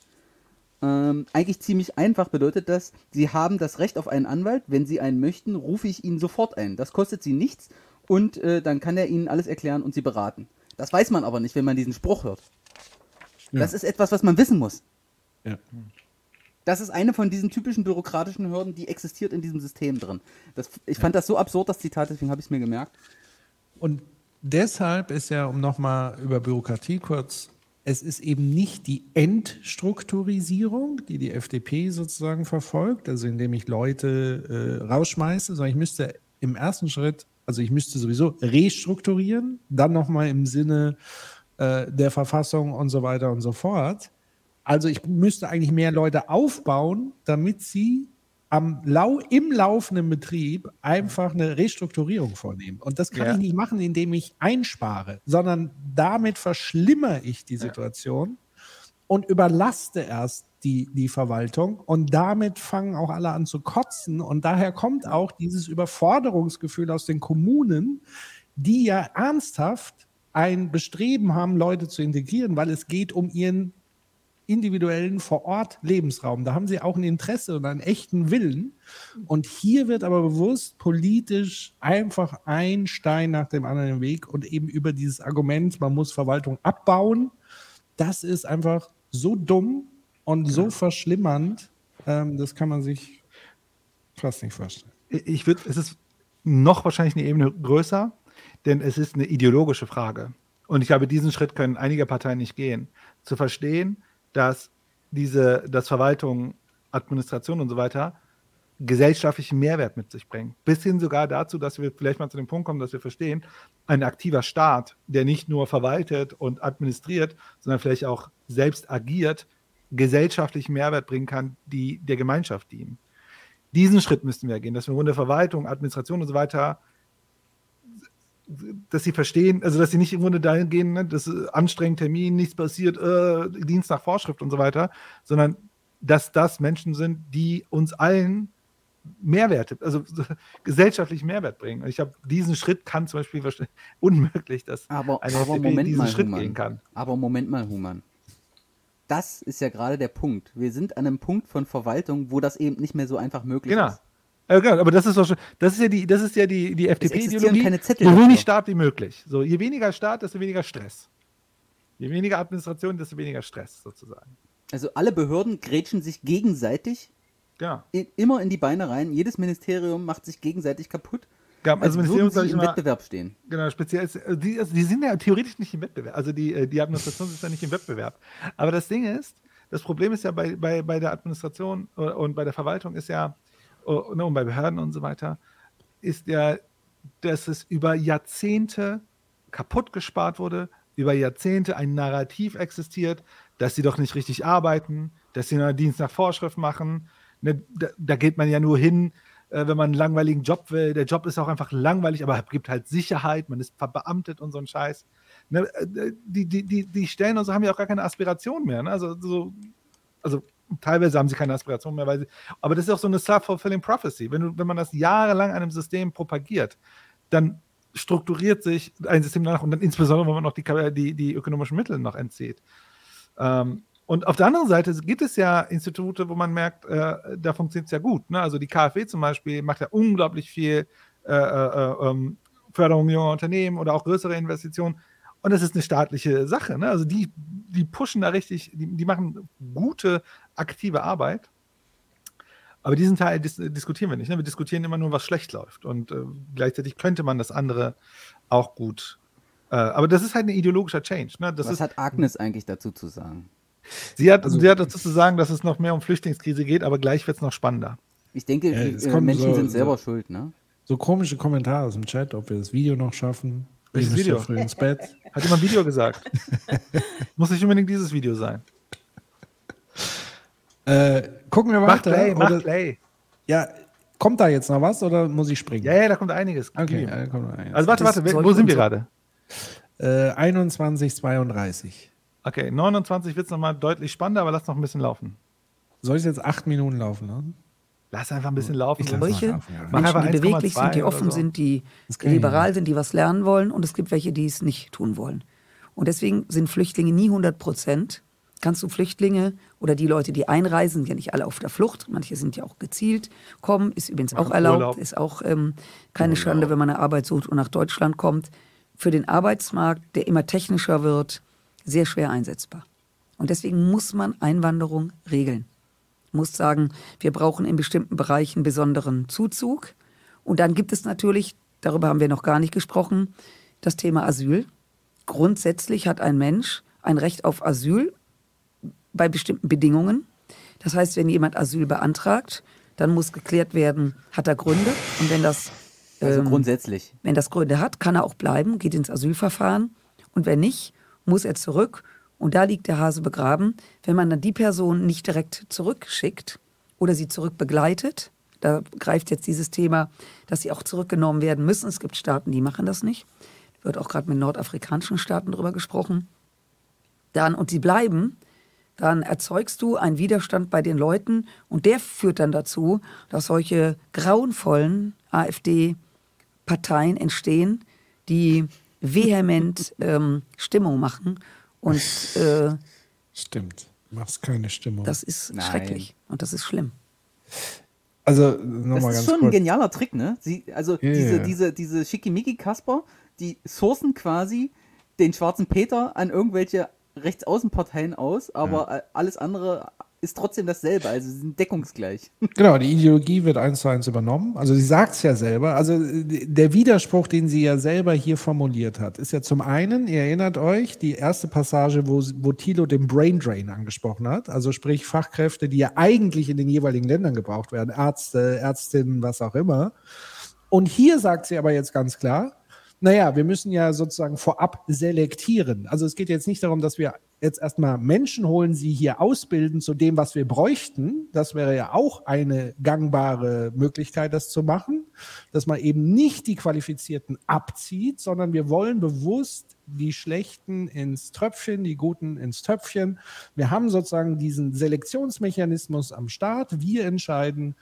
ähm, eigentlich ziemlich einfach bedeutet das, Sie haben das Recht auf einen Anwalt. Wenn Sie einen möchten, rufe ich ihn sofort ein. Das kostet Sie nichts und äh, dann kann er Ihnen alles erklären und Sie beraten. Das weiß man aber nicht, wenn man diesen Spruch hört. Das ist etwas, was man wissen muss. Ja. Das ist eine von diesen typischen bürokratischen Hürden, die existiert in diesem System drin. Das, ich fand das so absurd, das Zitat, deswegen habe ich es mir gemerkt. Und deshalb ist ja, um nochmal über Bürokratie kurz, es ist eben nicht die Entstrukturisierung, die die FDP sozusagen verfolgt, also indem ich Leute äh, rausschmeiße, sondern ich müsste im ersten Schritt, also ich müsste sowieso restrukturieren, dann nochmal im Sinne äh, der Verfassung und so weiter und so fort. Also ich müsste eigentlich mehr Leute aufbauen, damit sie am Lau im laufenden Betrieb einfach eine Restrukturierung vornehmen. Und das kann Ja. ich nicht machen, indem ich einspare, sondern damit verschlimmere ich die Situation und überlaste erst die, die Verwaltung. Und damit fangen auch alle an zu kotzen. Und daher kommt auch dieses Überforderungsgefühl aus den Kommunen, die ja ernsthaft ein Bestreben haben, Leute zu integrieren, weil es geht um ihren individuellen Vor-Ort-Lebensraum. Da haben sie auch ein Interesse und einen echten Willen. Und hier wird aber bewusst politisch einfach ein Stein nach dem anderen im Weg und eben über dieses Argument, man muss Verwaltung abbauen, das ist einfach so dumm und so verschlimmernd, ähm, das kann man sich fast nicht vorstellen. Ich würde, es ist noch wahrscheinlich eine Ebene größer, denn es ist eine ideologische Frage. Und ich glaube, diesen Schritt können einige Parteien nicht gehen. Zu verstehen, dass diese, dass Verwaltung, Administration und so weiter gesellschaftlichen Mehrwert mit sich bringen. Bis hin sogar dazu, dass wir vielleicht mal zu dem Punkt kommen, dass wir verstehen, ein aktiver Staat, der nicht nur verwaltet und administriert, sondern vielleicht auch selbst agiert, gesellschaftlichen Mehrwert bringen kann, die der Gemeinschaft dienen. Diesen Schritt müssten wir gehen, dass wir im Grunde Verwaltung, Administration und so weiter dass sie verstehen, also dass sie nicht im Grunde dahin gehen, ne, das ist anstrengend, Termin, nichts passiert, äh, Dienst nach Vorschrift und so weiter, sondern dass das Menschen sind, die uns allen Mehrwerte, also gesellschaftlich Mehrwert bringen. Und ich habe diesen Schritt kann zum Beispiel unmöglich, dass aber, eine aber Moment diesen mal, Schritt Human. gehen kann. Aber Moment mal, Human. Das ist ja gerade der Punkt. Wir sind an einem Punkt von Verwaltung, wo das eben nicht mehr so einfach möglich Genau. ist. Äh, genau, aber das ist doch schon, das ist ja die, das ist ja die, die FDP-Ideologie. So wenig Staat wie möglich. So, je weniger Staat, desto weniger Stress. Je weniger Administration, desto weniger Stress sozusagen. Also alle Behörden grätschen sich gegenseitig i- immer in die Beine rein. Jedes Ministerium macht sich gegenseitig kaputt. Ja, als also Ministerium ich im mal- Wettbewerb stehen. Genau, speziell, ist, die, also die sind ja theoretisch nicht im Wettbewerb. Also die, äh, die Administration ist ja nicht im Wettbewerb. Aber das Ding ist, das Problem ist ja bei, bei, bei der Administration äh, und bei der Verwaltung ist ja, und bei Behörden und so weiter, ist ja, dass es über Jahrzehnte kaputt gespart wurde, über Jahrzehnte ein Narrativ existiert, dass sie doch nicht richtig arbeiten, dass sie nur Dienst nach Vorschrift machen. Ne, da, da geht man ja nur hin, äh, wenn man einen langweiligen Job will. Der Job ist auch einfach langweilig, aber gibt halt Sicherheit, man ist verbeamtet und so ein Scheiß. Ne, äh, die, die, die, die Stellen und so haben ja auch gar keine Aspiration mehr. Ne? Also, so, also teilweise haben sie keine Aspiration mehr, weil sie, aber das ist auch so eine self-fulfilling prophecy. Wenn, du, wenn man das jahrelang einem System propagiert, dann strukturiert sich ein System danach und dann insbesondere, wenn man noch die, die, die ökonomischen Mittel noch entzieht. Ähm, und auf der anderen Seite gibt es ja Institute, wo man merkt, äh, da funktioniert es ja gut. Ne? Also die KfW zum Beispiel macht ja unglaublich viel äh, äh, ähm, Förderung junger Unternehmen oder auch größere Investitionen. Und das ist eine staatliche Sache. Ne? Also die, die pushen da richtig, die, die machen gute, aktive Arbeit. Aber diesen Teil dis diskutieren wir nicht. Ne? Wir diskutieren immer nur, was schlecht läuft. Und äh, gleichzeitig könnte man das andere auch gut. Äh, aber das ist halt ein ideologischer Change. Ne? Das Was ist, hat Agnes eigentlich dazu zu sagen? Sie hat, Also- sie hat dazu zu sagen, dass es noch mehr um Flüchtlingskrise geht, aber gleich wird es noch spannender. Ich denke, Ja, äh, Menschen so- sind selber so- schuld, ne? So komische Kommentare aus dem Chat, ob wir das Video noch schaffen. Welches Video? Früh ins Bett. Hat jemand ein Video gesagt? Muss nicht unbedingt dieses Video sein. Äh, gucken wir Mach weiter. Play, mach Play. ja, kommt da jetzt noch was oder muss ich springen? Ja, ja, da kommt einiges. Okay, ja, kommt noch einiges. Also warte, warte, wo sind wir gerade? Äh, 21, 32. Okay, 29 wird es nochmal deutlich spannender, aber lass noch ein bisschen laufen. Soll ich jetzt acht Minuten laufen lassen? Lass einfach ein bisschen laufen. Ich lass mal Solche laufen, ja. Menschen, die beweglich 1,2 sind, die offen so. sind, die liberal sind, die was lernen wollen. Und es gibt welche, die es nicht tun wollen. Und deswegen sind Flüchtlinge nie 100 Prozent. Kannst du Flüchtlinge oder die Leute, die einreisen, ja nicht alle auf der Flucht. Manche sind ja auch gezielt kommen, ist übrigens auch Machen erlaubt. Urlaub. Ist auch ähm, keine Schande, wenn man eine Arbeit sucht und nach Deutschland kommt. Für den Arbeitsmarkt, der immer technischer wird, sehr schwer einsetzbar. Und deswegen muss man Einwanderung regeln muss sagen, wir brauchen in bestimmten Bereichen besonderen Zuzug. Und dann gibt es natürlich, darüber haben wir noch gar nicht gesprochen, das Thema Asyl. Grundsätzlich hat ein Mensch ein Recht auf Asyl bei bestimmten Bedingungen. Das heißt, wenn jemand Asyl beantragt, dann muss geklärt werden, hat er Gründe. Und wenn das, Also ähm, grundsätzlich. wenn das Gründe hat, kann er auch bleiben, geht ins Asylverfahren. Und wenn nicht, muss er zurück. Und da liegt der Hase begraben. Wenn man dann die Person nicht direkt zurückschickt oder sie zurückbegleitet, da greift jetzt dieses Thema, dass sie auch zurückgenommen werden müssen. Es gibt Staaten, die machen das nicht. Wird auch gerade mit nordafrikanischen Staaten darüber gesprochen. Dann, und sie bleiben, dann erzeugst du einen Widerstand bei den Leuten und der führt dann dazu, dass solche grauenvollen AfD-Parteien entstehen, die vehement ähm, Stimmung machen und äh, Stimmt. Machst keine Stimmung. das ist Nein. schrecklich und das ist schlimm. Also Das nochmal ist ganz schon ein kurz. genialer Trick, ne? Sie, also Ja, diese, diese, diese Schickimicki-Kasper, die sourcen quasi den schwarzen Peter an irgendwelche Rechtsaußenparteien aus, aber äh, alles andere ist trotzdem dasselbe, also sie sind deckungsgleich. Genau, die Ideologie wird eins zu eins übernommen. Also sie sagt es ja selber. Also äh, der Widerspruch, den sie ja selber hier formuliert hat, ist ja zum einen, ihr erinnert euch, die erste Passage, wo, wo Thilo den Brain Drain angesprochen hat. Also sprich Fachkräfte, die ja eigentlich in den jeweiligen Ländern gebraucht werden. Ärzte, Ärztinnen, was auch immer. Und hier sagt sie aber jetzt ganz klar, naja, wir müssen ja sozusagen vorab selektieren. Also es geht jetzt nicht darum, dass wir jetzt erstmal Menschen holen, sie hier ausbilden zu dem, was wir bräuchten. Das wäre ja auch eine gangbare Möglichkeit, das zu machen, dass man eben nicht die Qualifizierten abzieht, sondern wir wollen bewusst die Schlechten ins Tröpfchen, die Guten ins Töpfchen. Wir haben sozusagen diesen Selektionsmechanismus am Start. Wir entscheiden,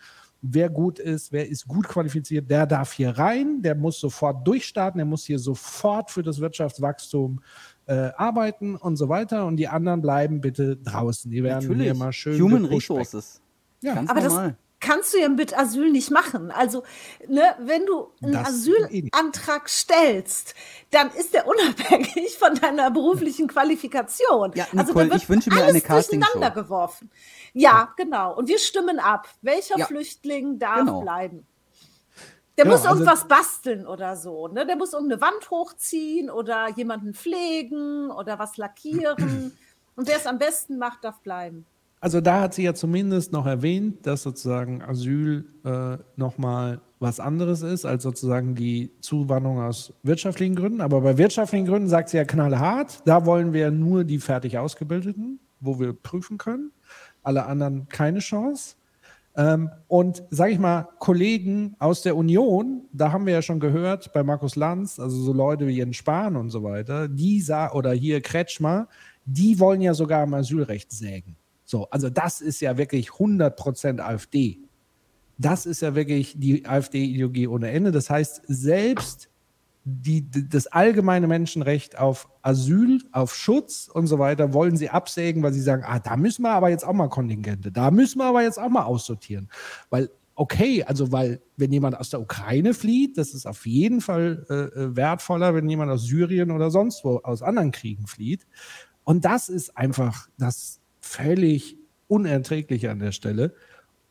wer gut ist, wer ist gut qualifiziert, der darf hier rein, der muss sofort durchstarten, der muss hier sofort für das Wirtschaftswachstum äh, arbeiten und so weiter. Und die anderen bleiben bitte draußen. Die werden hier mal schön. Human. Resources. Ja. Ganz Aber das normal. kannst du ja mit Asyl nicht machen. Also, ne, wenn du einen Das eh Asylantrag stellst, dann ist der unabhängig von deiner beruflichen Qualifikation. Ja, also Nicole, da wird ich wünsche mir alles eine durcheinander geworfen. Ja, genau. Und wir stimmen ab. Welcher Ja. Flüchtling darf Genau. bleiben? Der Genau, muss also- irgendwas basteln oder so. Ne? Der muss irgendeine Wand hochziehen oder jemanden pflegen oder was lackieren. Und wer es am besten macht, darf bleiben. Also da hat sie ja zumindest noch erwähnt, dass sozusagen Asyl äh, nochmal was anderes ist als sozusagen die Zuwanderung aus wirtschaftlichen Gründen. Aber bei wirtschaftlichen Gründen sagt sie ja knallhart, da wollen wir nur die fertig Ausgebildeten, wo wir prüfen können. Alle anderen keine Chance. Ähm, und sage ich mal, Kollegen aus der Union, da haben wir ja schon gehört bei Markus Lanz, also so Leute wie Jens Spahn und so weiter, die oder hier Kretschmer, die wollen ja sogar am Asylrecht sägen. So, also das ist ja wirklich 100% AfD. Das ist ja wirklich die AfD-Ideologie ohne Ende. Das heißt, selbst die, das allgemeine Menschenrecht auf Asyl, auf Schutz und so weiter wollen sie absägen, weil sie sagen, ah, da müssen wir aber jetzt auch mal Kontingente, da müssen wir aber jetzt auch mal aussortieren. Weil, okay, also weil, wenn jemand aus der Ukraine flieht, das ist auf jeden Fall äh, äh, wertvoller, wenn jemand aus Syrien oder sonst wo aus anderen Kriegen flieht. Und das ist einfach das völlig Unerträgliche an der Stelle.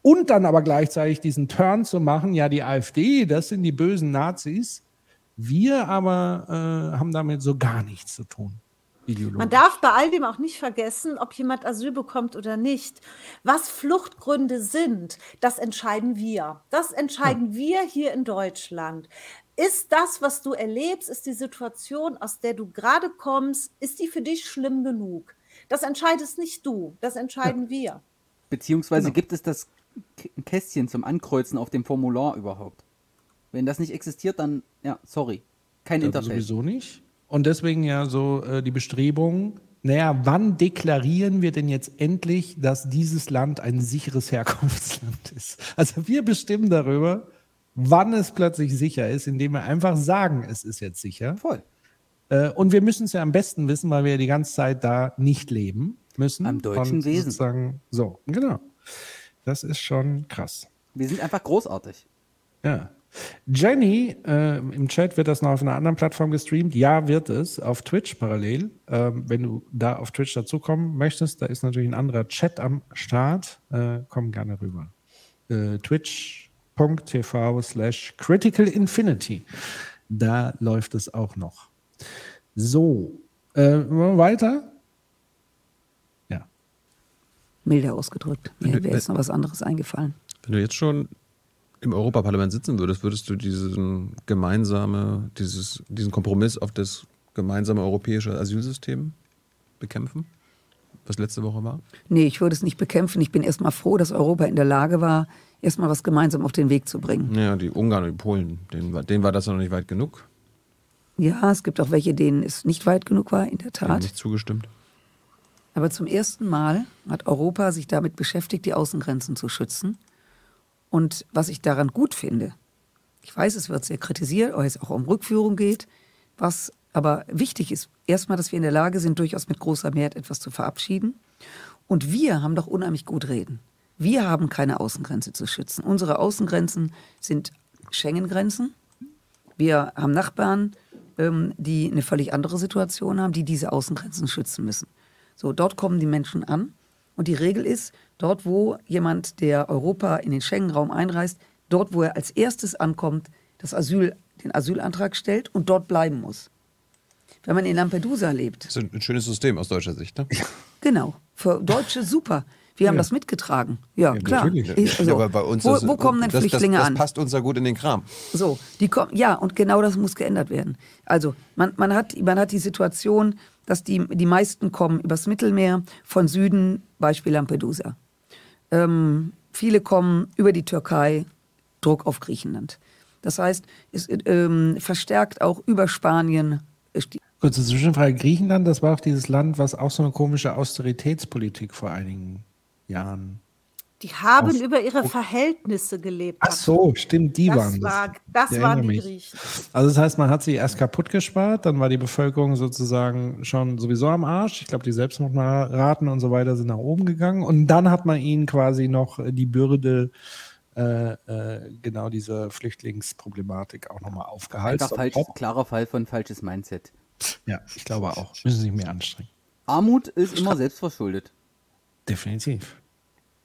Und dann aber gleichzeitig diesen Turn zu machen, ja, die AfD, das sind die bösen Nazis. Wir aber äh, haben damit so gar nichts zu tun. Man darf bei all dem auch nicht vergessen, ob jemand Asyl bekommt oder nicht. Was Fluchtgründe sind, das entscheiden wir. Das entscheiden wir hier in Deutschland. Ist das, was du erlebst, ist die Situation, aus der du gerade kommst, ist die für dich schlimm genug? Das entscheidest nicht du, das entscheiden wir. Beziehungsweise Genau. gibt es das Kästchen zum Ankreuzen auf dem Formular überhaupt? Wenn das nicht existiert, dann, ja, sorry. Kein Das Interface. sowieso nicht. Und deswegen ja so äh, die Bestrebung, naja, wann deklarieren wir denn jetzt endlich, dass dieses Land ein sicheres Herkunftsland ist? Also wir bestimmen darüber, wann es plötzlich sicher ist, indem wir einfach sagen, es ist jetzt sicher. Voll. Äh, und wir müssen es ja am besten wissen, weil wir ja die ganze Zeit da nicht leben müssen. Am deutschen Wesen. So, genau. Das ist schon krass. Wir sind einfach großartig. Ja. Jenny, äh, im Chat wird das noch auf einer anderen Plattform gestreamt. Ja, wird es. Auf Twitch parallel. Ähm, wenn du da auf Twitch dazukommen möchtest, da ist natürlich ein anderer Chat am Start. Äh, komm gerne rüber. Äh, Twitch.tv slash Critical Infinity. Da läuft es auch noch. So. Äh, wollen wir weiter? Ja. Milder ausgedrückt. Mir wäre jetzt noch was anderes eingefallen. Wenn du jetzt schon im Europaparlament sitzen würdest, würdest du diesen gemeinsame, dieses, diesen Kompromiss auf das gemeinsame europäische Asylsystem bekämpfen? Was letzte Woche war? Nee, ich würde es nicht bekämpfen. Ich bin erstmal froh, dass Europa in der Lage war, erstmal was gemeinsam auf den Weg zu bringen. Ja, die Ungarn und die Polen, denen war, denen war das noch nicht weit genug. Ja, es gibt auch welche, denen es nicht weit genug war, in der Tat. nicht zugestimmt. Aber zum ersten Mal hat Europa sich damit beschäftigt, die Außengrenzen zu schützen. Und was ich daran gut finde, ich weiß, es wird sehr kritisiert, weil es auch um Rückführung geht, was aber wichtig ist, erstmal, dass wir in der Lage sind, durchaus mit großer Mehrheit etwas zu verabschieden. Und wir haben doch unheimlich gut reden. Wir haben keine Außengrenze zu schützen. Unsere Außengrenzen sind Schengen-Grenzen. Wir haben Nachbarn, ähm, die eine völlig andere Situation haben, die diese Außengrenzen schützen müssen. So, dort kommen die Menschen an. Und die Regel ist, dort, wo jemand, der Europa in den Schengen-Raum einreist, dort, wo er als erstes ankommt, das Asyl, den Asylantrag stellt und dort bleiben muss. Wenn man in Lampedusa lebt. Das ist ein schönes System aus deutscher Sicht, ne? Genau. Für Deutsche super. Wir haben Ja. das mitgetragen. Ja, Ja, klar. Ich- also, Ja, aber bei uns wo, ist- wo kommen denn das, Flüchtlinge das, das an? passt uns ja gut in den Kram. So, die kommen, ja, und genau das muss geändert werden. Also, man, man, hat, man hat die Situation, dass die, die meisten kommen übers Mittelmeer, von Süden, Beispiel Lampedusa. Ähm, viele kommen über die Türkei, Druck auf Griechenland. Das heißt, es ähm, verstärkt auch über Spanien. äh, Kurze Zwischenfrage. Griechenland, das war auch dieses Land, was auch so eine komische Austeritätspolitik vor einigen Jahren. Die haben Aus- über ihre Verhältnisse gelebt. Ach so, stimmt, die das waren das. war, das waren die mich. Griechen. Also das heißt, man hat sie erst kaputt gespart, dann war die Bevölkerung sozusagen schon sowieso am Arsch. Ich glaube, die Selbstmordraten und so weiter sind nach oben gegangen. Und dann hat man ihnen quasi noch die Bürde äh, äh, genau dieser Flüchtlingsproblematik auch nochmal falsch, klarer Fall von falsches Mindset. Ja, ich glaube auch. Müssen sich mehr anstrengen. Armut ist immer selbstverschuldet. Definitiv.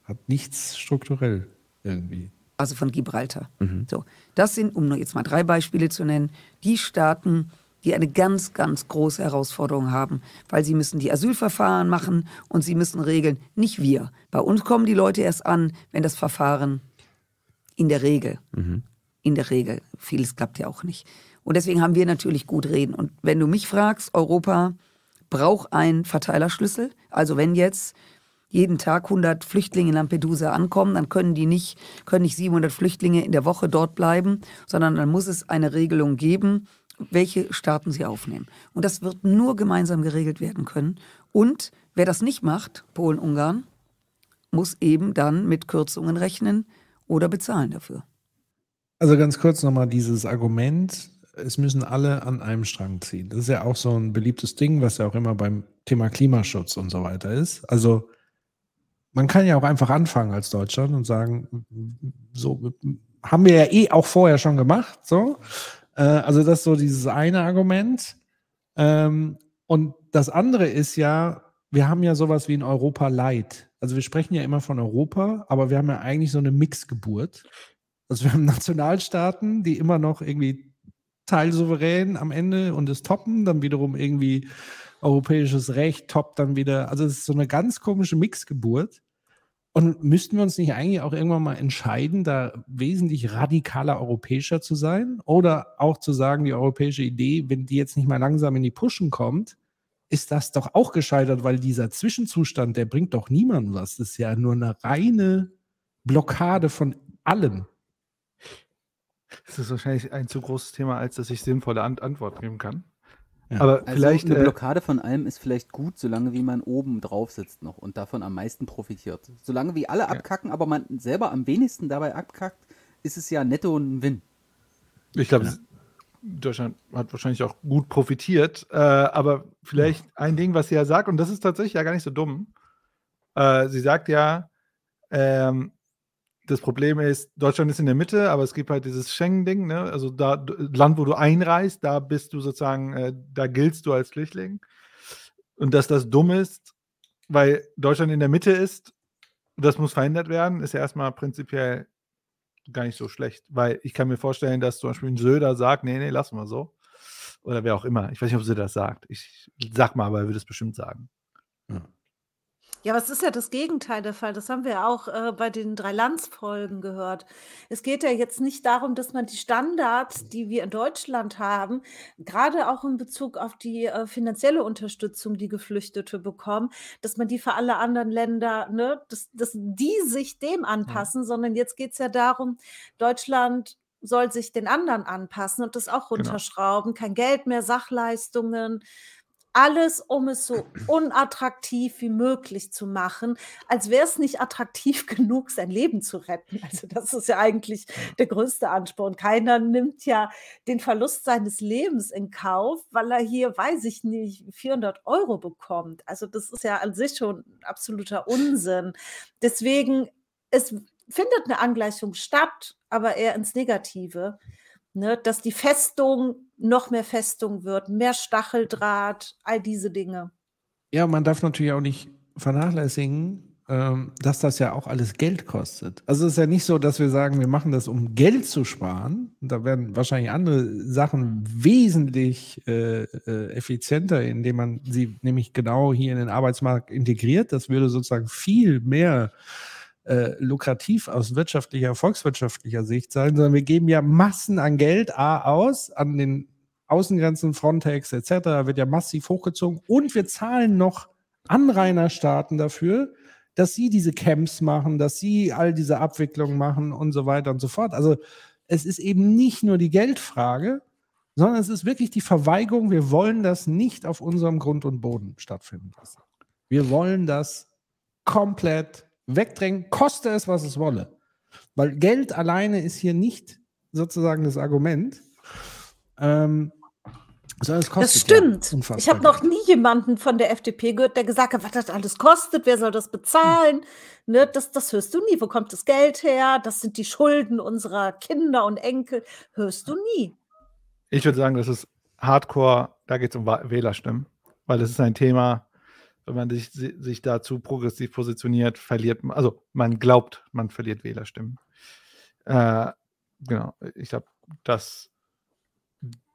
Hat nichts strukturell irgendwie. also von Gibraltar. So, das sind, um nur jetzt mal drei Beispiele zu nennen, die Staaten, die eine ganz, ganz große Herausforderung haben, weil sie müssen die Asylverfahren machen und sie müssen regeln, nicht wir. Bei uns kommen die Leute erst an, wenn das Verfahren in der Regel, in der Regel, vieles klappt ja auch nicht. Und deswegen haben wir natürlich gut reden. Und wenn du mich fragst, Europa braucht einen Verteilerschlüssel. Also wenn jetzt jeden Tag 100 Flüchtlinge in Lampedusa ankommen, dann können die nicht, können nicht 700 Flüchtlinge in der Woche dort bleiben, sondern dann muss es eine Regelung geben, welche Staaten sie aufnehmen. Und das wird nur gemeinsam geregelt werden können. Und wer das nicht macht, Polen, Ungarn, muss eben dann mit Kürzungen rechnen oder bezahlen dafür. Also ganz kurz nochmal dieses Argument, es müssen alle an einem Strang ziehen. Das ist ja auch so ein beliebtes Ding, was ja auch immer beim Thema Klimaschutz und so weiter ist. Also man kann ja auch einfach anfangen als Deutschland und sagen, so haben wir ja eh auch vorher schon gemacht. So, äh, also das ist so dieses eine Argument. Ähm, und das andere ist ja, wir haben ja sowas wie ein Europa Light. Also wir sprechen ja immer von Europa, aber wir haben ja eigentlich so eine Mixgeburt. Also wir haben Nationalstaaten, die immer noch irgendwie teilsouverän am Ende und es toppen, dann wiederum irgendwie europäisches Recht toppt dann wieder. Also es ist so eine ganz komische Mixgeburt. Und müssten wir uns nicht eigentlich auch irgendwann mal entscheiden, da wesentlich radikaler europäischer zu sein? Oder auch zu sagen, die europäische Idee, wenn die jetzt nicht mal langsam in die Puschen kommt, ist das doch auch gescheitert, weil dieser Zwischenzustand, der bringt doch niemandem was. Das ist ja nur eine reine Blockade von allem. Das ist wahrscheinlich ein zu großes Thema, als dass ich sinnvolle Ant Antwort geben kann. Ja. Aber Also vielleicht. eine äh, Blockade von allem ist vielleicht gut, solange wie man oben drauf sitzt noch und davon am meisten profitiert. Solange wie alle abkacken, aber man selber am wenigsten dabei abkackt, ist es ja netto ein Win. Ich glaube, Deutschland hat wahrscheinlich auch gut profitiert. Äh, aber vielleicht ein Ding, was sie ja sagt, und das ist tatsächlich ja gar nicht so dumm. Äh, sie sagt ja, ähm, das Problem ist, Deutschland ist in der Mitte, aber es gibt halt dieses Schengen-Ding, ne? Also da Land, wo du einreist, da bist du sozusagen, äh, da giltst du als Flüchtling. Und dass das dumm ist, weil Deutschland in der Mitte ist, das muss verändert werden, ist ja erstmal prinzipiell gar nicht so schlecht, weil ich kann mir vorstellen, dass zum Beispiel ein Söder sagt, nee, nee, lassen wir so. Oder wer auch immer. Ich weiß nicht, ob Söder das sagt. Ich sag mal, aber er würde es bestimmt sagen. Ja, aber es ist ja das Gegenteil der Fall. Das haben wir ja auch äh, bei den drei Landsfolgen gehört. Es geht ja jetzt nicht darum, dass man die Standards, die wir in Deutschland haben, gerade auch in Bezug auf die äh, finanzielle Unterstützung, die Geflüchtete bekommen, dass man die für alle anderen Länder, ne, dass, dass die sich dem anpassen, sondern jetzt geht es ja darum, Deutschland soll sich den anderen anpassen und das auch Genau. runterschrauben. Kein Geld mehr, Sachleistungen. Alles, um es so unattraktiv wie möglich zu machen, als wäre es nicht attraktiv genug, sein Leben zu retten. Also das ist ja eigentlich der größte Ansporn. Keiner nimmt ja den Verlust seines Lebens in Kauf, weil er hier, weiß ich nicht, 400 Euro bekommt. Also das ist ja an sich schon absoluter Unsinn. Deswegen, es findet eine Angleichung statt, aber eher ins Negative. Ne, dass die Festung noch mehr Festung wird, mehr Stacheldraht, all diese Dinge. Ja, man darf natürlich auch nicht vernachlässigen, ähm, dass das ja auch alles Geld kostet. Also es ist ja nicht so, dass wir sagen, wir machen das, um Geld zu sparen. Da werden wahrscheinlich andere Sachen wesentlich äh, äh, effizienter, indem man sie nämlich genau hier in den Arbeitsmarkt integriert. Das würde sozusagen viel mehr äh, lukrativ aus wirtschaftlicher, volkswirtschaftlicher Sicht sein, sondern wir geben ja Massen an Geld A aus an den Außengrenzen, Frontex etc. wird ja massiv hochgezogen und wir zahlen noch Anrainerstaaten dafür, dass sie diese Camps machen, dass sie all diese Abwicklungen machen und so weiter und so fort. Also es ist eben nicht nur die Geldfrage, sondern es ist wirklich die Verweigerung, wir wollen das nicht auf unserem Grund und Boden stattfinden lassen. Wir wollen das komplett wegdrängen, koste es, was es wolle. Weil Geld alleine ist hier nicht sozusagen das Argument. Ähm, kostet das stimmt. Ja ich habe noch nie jemanden von der FDP gehört, der gesagt hat, was das alles kostet, wer soll das bezahlen? Ne, das, das hörst du nie. Wo kommt das Geld her? Das sind die Schulden unserer Kinder und Enkel. Hörst du nie. Ich würde sagen, das ist Hardcore, da geht es um Wählerstimmen, weil das ist ein Thema, wenn man sich, sich dazu progressiv positioniert, verliert man, also man glaubt, man verliert Wählerstimmen. Äh, genau, ich glaube, das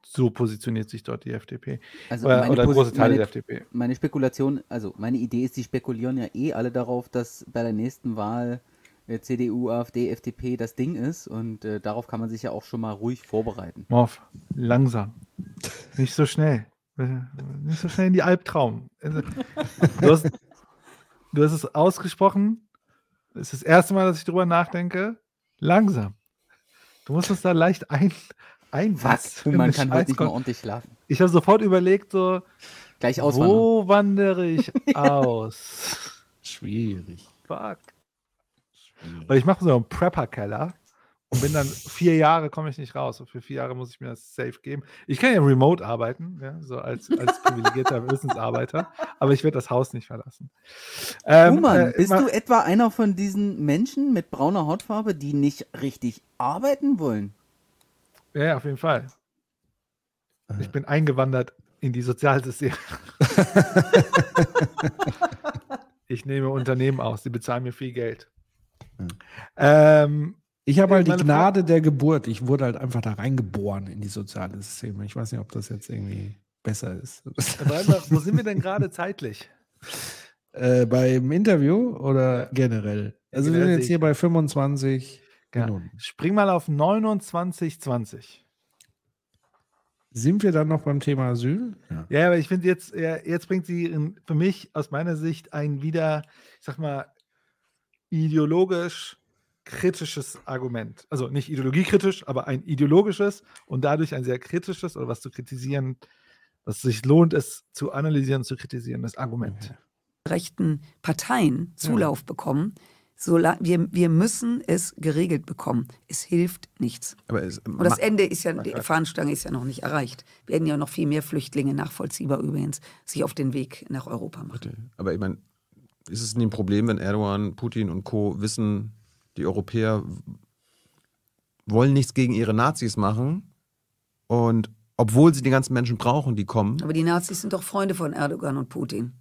so positioniert sich dort die FDP. Also oder, oder große Teile meine, der FDP. Meine Spekulation, also meine Idee ist, die spekulieren ja eh alle darauf, dass bei der nächsten Wahl äh, CDU, AfD, FDP das Ding ist und äh, darauf kann man sich ja auch schon mal ruhig vorbereiten. Morph, langsam. Nicht so schnell. Nicht so schnell in die Albtraum. Also, du hast, du hast es ausgesprochen. Das ist das erste Mal, dass ich darüber nachdenke. Langsam. Du musst es da leicht ein, Was? Man kann heute nicht mal ordentlich schlafen. Ich habe sofort überlegt, so, Gleich wo wandere ich aus? Schwierig. Fuck. Weil ich mache so einen Prepper-Keller und bin dann vier Jahre komme ich nicht raus. Und für vier Jahre muss ich mir das safe geben. Ich kann ja remote arbeiten, ja, so als, als privilegierter Wissensarbeiter, aber ich werde das Haus nicht verlassen. Ähm, Human, äh, bist du etwa einer von diesen Menschen mit brauner Hautfarbe, die nicht richtig arbeiten wollen? Ja, auf jeden Fall. Ich bin eingewandert in die Sozialsysteme. ich nehme Unternehmen aus, die bezahlen mir viel Geld. Ähm, Ich habe halt die Gnade der Geburt. Ich wurde halt einfach da reingeboren in die soziale Systeme. Ich weiß nicht, ob das jetzt irgendwie besser ist. Breitbach, wo sind wir denn gerade zeitlich? äh, beim Interview oder generell? Also wir generell sind sehe jetzt hier bei 25 Ja. Minuten. Spring mal auf 29,20. Sind wir dann noch beim Thema Asyl? Ja. Ja, aber ich finde jetzt, jetzt bringt sie in, für mich aus meiner Sicht ein wieder, ich sag mal, ideologisch kritisches Argument. Also nicht ideologiekritisch, aber ein ideologisches und dadurch ein sehr kritisches oder was zu kritisieren, was sich lohnt, es zu analysieren, zu kritisieren, das Argument. rechten Parteien Zulauf bekommen. Sola wir, wir müssen es geregelt bekommen. Es hilft nichts. Aber es, Und das Ende ist ja, die Fahnenstange ist ja noch nicht erreicht. Werden ja noch viel mehr Flüchtlinge, nachvollziehbar übrigens, sich auf den Weg nach Europa machen. Aber ich meine, ist es nicht ein Problem, wenn Erdogan, Putin und Co. wissen, die Europäer wollen nichts gegen ihre Nazis machen und obwohl sie die ganzen Menschen brauchen, die kommen, Aber die Nazis sind doch Freunde von Erdogan und Putin.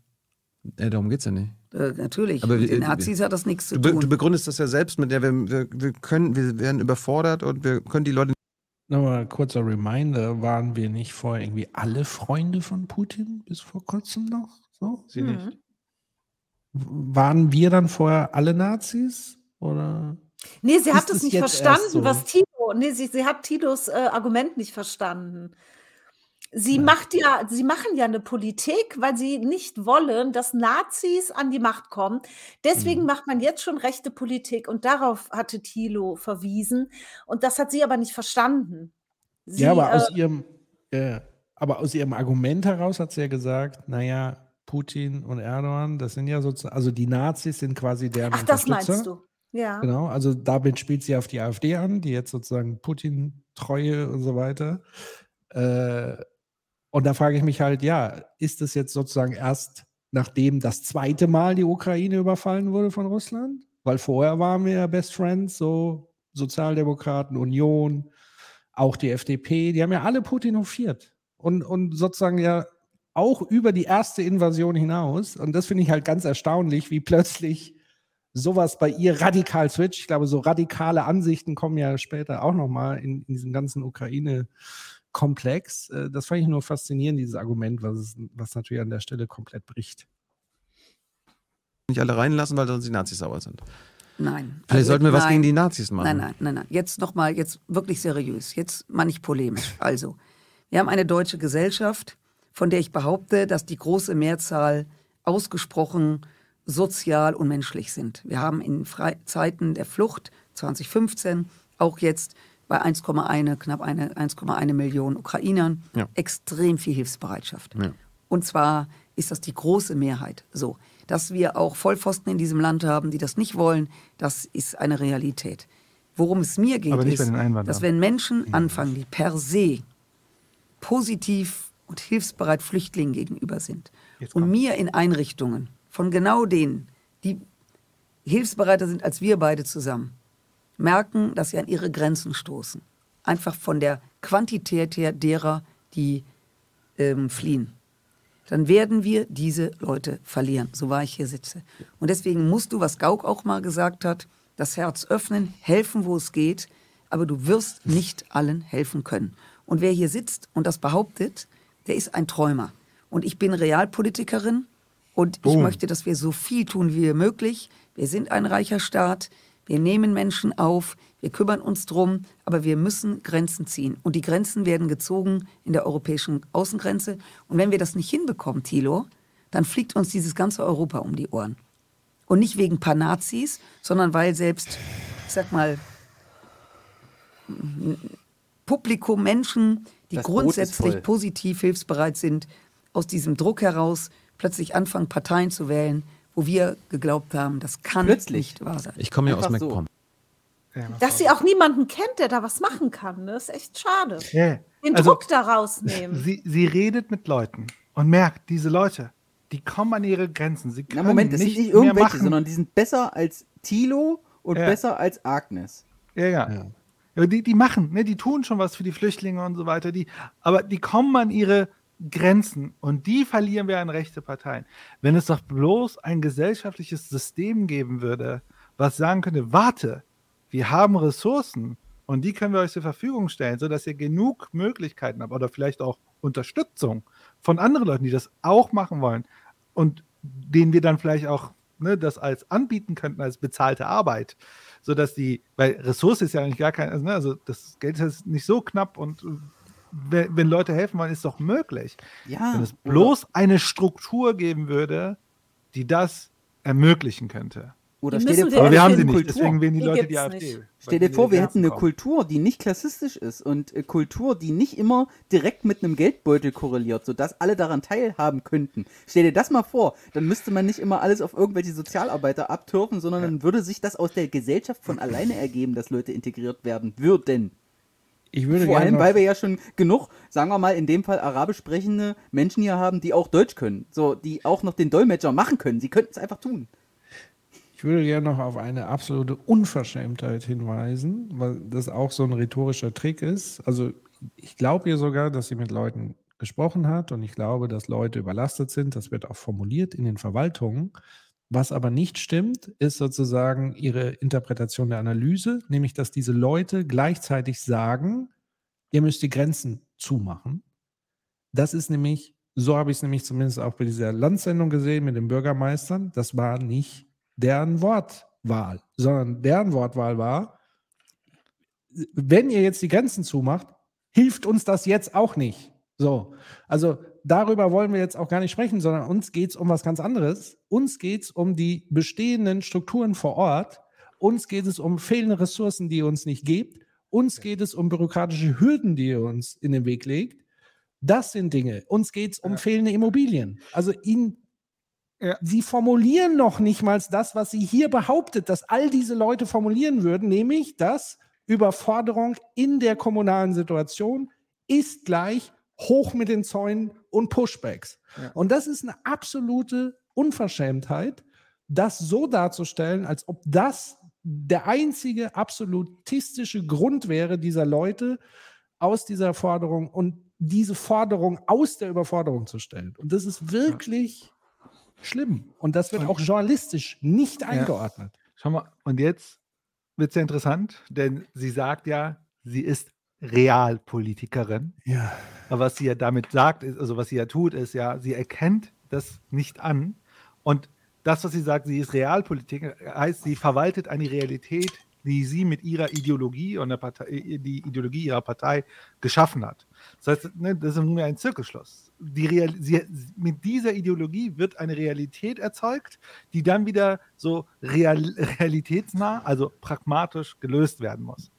äh, darum geht es ja nicht. Äh, natürlich. Aber Mit den Nazis hat das nichts zu tun. du begründest das ja selbst mit der, wir, wir, wir können, wir werden überfordert und wir können die Leute Nochmal kurzer Reminder, waren wir nicht vorher irgendwie alle Freunde von Putin bis vor kurzem noch? So? Sie nicht. Waren wir dann vorher alle Nazis? Oder? Nee, sie hat es nicht verstanden, so? was Tilo, nee, sie, sie hat Tilos äh, Argument nicht verstanden. Sie macht ja, sie machen ja eine Politik, weil sie nicht wollen, dass Nazis an die Macht kommen. Deswegen macht man jetzt schon rechte Politik und darauf hatte Thilo verwiesen und das hat sie aber nicht verstanden. Sie, ja, aber aus äh, ihrem, äh, aber aus ihrem Argument heraus hat sie ja gesagt, naja, Putin und Erdogan, das sind ja sozusagen, also die Nazis sind quasi deren Ach, das meinst du? Ja. Genau, also damit spielt sie auf die AfD an, die jetzt sozusagen Putin-Treue und so weiter. Äh, und da frage ich mich halt, ja, ist es jetzt sozusagen erst nachdem das zweite Mal die Ukraine überfallen wurde von Russland? Weil vorher waren wir ja Best Friends, so Sozialdemokraten, Union, auch die FDP, die haben ja alle Putin hofiert. Und, und sozusagen ja auch über die erste Invasion hinaus. Und das finde ich halt ganz erstaunlich, wie plötzlich sowas bei ihr radikal switcht. Ich glaube, so radikale Ansichten kommen ja später auch nochmal in, in diesem ganzen Ukraine-Komplex. Äh, Das fand ich nur faszinierend, dieses Argument, was, es, was natürlich an der Stelle komplett bricht. Nicht alle reinlassen, weil sonst die Nazis sauer sind. Nein. Vielleicht sollten wir was nein. gegen die Nazis machen. Nein, nein, nein, nein. Jetzt nochmal, jetzt wirklich seriös. Jetzt mal nicht polemisch. Also, wir haben eine deutsche Gesellschaft, von der ich behaupte, dass die große Mehrzahl ausgesprochen sozial und menschlich sind. Wir haben in Fre Zeiten der Flucht 2015 auch jetzt bei 1,1, knapp eine 1,1 Millionen Ukrainern Ja. extrem viel Hilfsbereitschaft. Ja. Und zwar ist das die große Mehrheit. So, dass wir auch Vollpfosten in diesem Land haben, die das nicht wollen, das ist eine Realität. Worum es mir geht, ist, dass wenn Menschen anfangen, die per se positiv und hilfsbereit Flüchtlingen gegenüber sind und mir in Einrichtungen von genau denen, die hilfsbereiter sind als wir beide zusammen, merken, dass sie an ihre Grenzen stoßen. Einfach von der Quantität her derer, die ähm, fliehen. Dann werden wir diese Leute verlieren, so wahr ich hier sitze. Und deswegen musst du, was Gauck auch mal gesagt hat, das Herz öffnen, helfen, wo es geht, aber du wirst nicht allen helfen können. Und wer hier sitzt und das behauptet, der ist ein Träumer. Und ich bin Realpolitikerin und ich Boom. möchte, dass wir so viel tun wie möglich. Wir sind ein reicher Staat. Wir nehmen Menschen auf, wir kümmern uns drum, aber wir müssen Grenzen ziehen. Und die Grenzen werden gezogen in der europäischen Außengrenze. Und wenn wir das nicht hinbekommen, Thilo, dann fliegt uns dieses ganze Europa um die Ohren. Und nicht wegen paar Nazis, sondern weil selbst, ich sag mal, Publikum, Menschen, die Das grundsätzlich positiv hilfsbereit sind, aus diesem Druck heraus plötzlich anfangen, Parteien zu wählen, wo wir geglaubt haben, das kann Plötzlich. nicht wahr sein. Ich komme ja aus Einfach so. MacPom. Dass sie auch niemanden kennt, der da was machen kann, ne? ist echt schade. Ja. Den Also, Druck da rausnehmen. Sie, sie redet mit Leuten und merkt, diese Leute, die kommen an ihre Grenzen. Sie Na können Moment, das sind nicht nicht mehr irgendwelche, machen. sondern die sind besser als Thilo und Ja. besser als Agnes. Ja, ja. ja. die, die machen, ne, die tun schon was für die Flüchtlinge und so weiter. Die, aber die kommen an ihre Grenzen und die verlieren wir an rechte Parteien. Wenn es doch bloß ein gesellschaftliches System geben würde, was sagen könnte, warte, wir haben Ressourcen und die können wir euch zur Verfügung stellen, sodass ihr genug Möglichkeiten habt oder vielleicht auch Unterstützung von anderen Leuten, die das auch machen wollen und denen wir dann vielleicht auch ne, das als anbieten könnten als bezahlte Arbeit, sodass die, weil Ressource ist ja eigentlich gar kein, also, ne, also das Geld ist nicht so knapp und äh, wenn, wenn Leute helfen wollen, ist doch möglich. Ja, wenn es oder- bloß eine Struktur geben würde, die das ermöglichen könnte. Oder stell dir vor, Aber wir haben sie nicht, Kultur. deswegen wählen die Die Leute die AfD. nicht. Stell dir vor, wir hätten eine. Kultur, die nicht klassistisch ist und äh, Kultur, die nicht immer direkt mit einem Geldbeutel korreliert, sodass alle daran teilhaben könnten. Stell dir das mal vor, dann müsste man nicht immer alles auf irgendwelche Sozialarbeiter abtürfen, sondern dann würde sich das aus der Gesellschaft von alleine ergeben, dass Leute integriert werden würden. Ich würde Vor allem, weil wir ja schon genug, sagen wir mal, in dem Fall arabisch sprechende Menschen hier haben, die auch Deutsch können. So, die auch noch den Dolmetscher machen können. Sie könnten es einfach tun. Ich würde gerne noch auf eine absolute Unverschämtheit hinweisen, weil das auch so ein rhetorischer Trick ist. Also ich glaube ihr sogar, dass sie mit Leuten gesprochen hat und ich glaube, dass Leute überlastet sind. Das wird auch formuliert in den Verwaltungen. Was aber nicht stimmt, ist sozusagen ihre Interpretation der Analyse, nämlich dass diese Leute gleichzeitig sagen, ihr müsst die Grenzen zumachen. Das ist nämlich, so habe ich es nämlich zumindest auch bei dieser Landsendung gesehen mit den Bürgermeistern, das war nicht deren Wortwahl, sondern deren Wortwahl war, wenn ihr jetzt die Grenzen zumacht, hilft uns das jetzt auch nicht. So, also darüber wollen wir jetzt auch gar nicht sprechen, sondern uns geht es um was ganz anderes. Uns geht es um die bestehenden Strukturen vor Ort. Uns geht es um fehlende Ressourcen, die ihr uns nicht gebt. Uns geht es um bürokratische Hürden, die ihr uns in den Weg legt. Das sind Dinge. Uns geht es um fehlende Immobilien. Also ihn, Sie formulieren noch nicht mal das, was Sie hier behauptet, dass all diese Leute formulieren würden, nämlich, dass Überforderung in der kommunalen Situation ist gleich hoch mit den Zäunen und Pushbacks. Ja. Und das ist eine absolute Unverschämtheit, das so darzustellen, als ob das der einzige absolutistische Grund wäre dieser Leute aus dieser Forderung und diese Forderung aus der Überforderung zu stellen. Und das ist wirklich schlimm. Und das wird auch journalistisch nicht eingeordnet. Schau mal, und jetzt wird es ja interessant, denn sie sagt ja, sie ist Realpolitikerin. Ja. Aber was sie ja damit sagt, ist, also was sie ja tut, ist ja, sie erkennt das nicht an. Und das, was sie sagt, sie ist Realpolitik, heißt, sie verwaltet eine Realität, die sie mit ihrer Ideologie und der Partei, die Ideologie ihrer Partei geschaffen hat. Das heißt, ne, das ist nur ein Zirkelschluss. Die Real, sie, mit dieser Ideologie wird eine Realität erzeugt, die dann wieder so real, realitätsnah, also pragmatisch gelöst werden muss.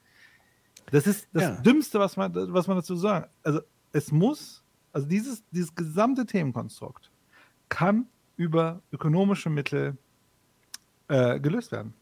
Das ist das Ja. Dümmste, was man, was man dazu sagen. Also es muss, also dieses, dieses gesamte Themenkonstrukt kann über ökonomische Mittel äh, gelöst werden.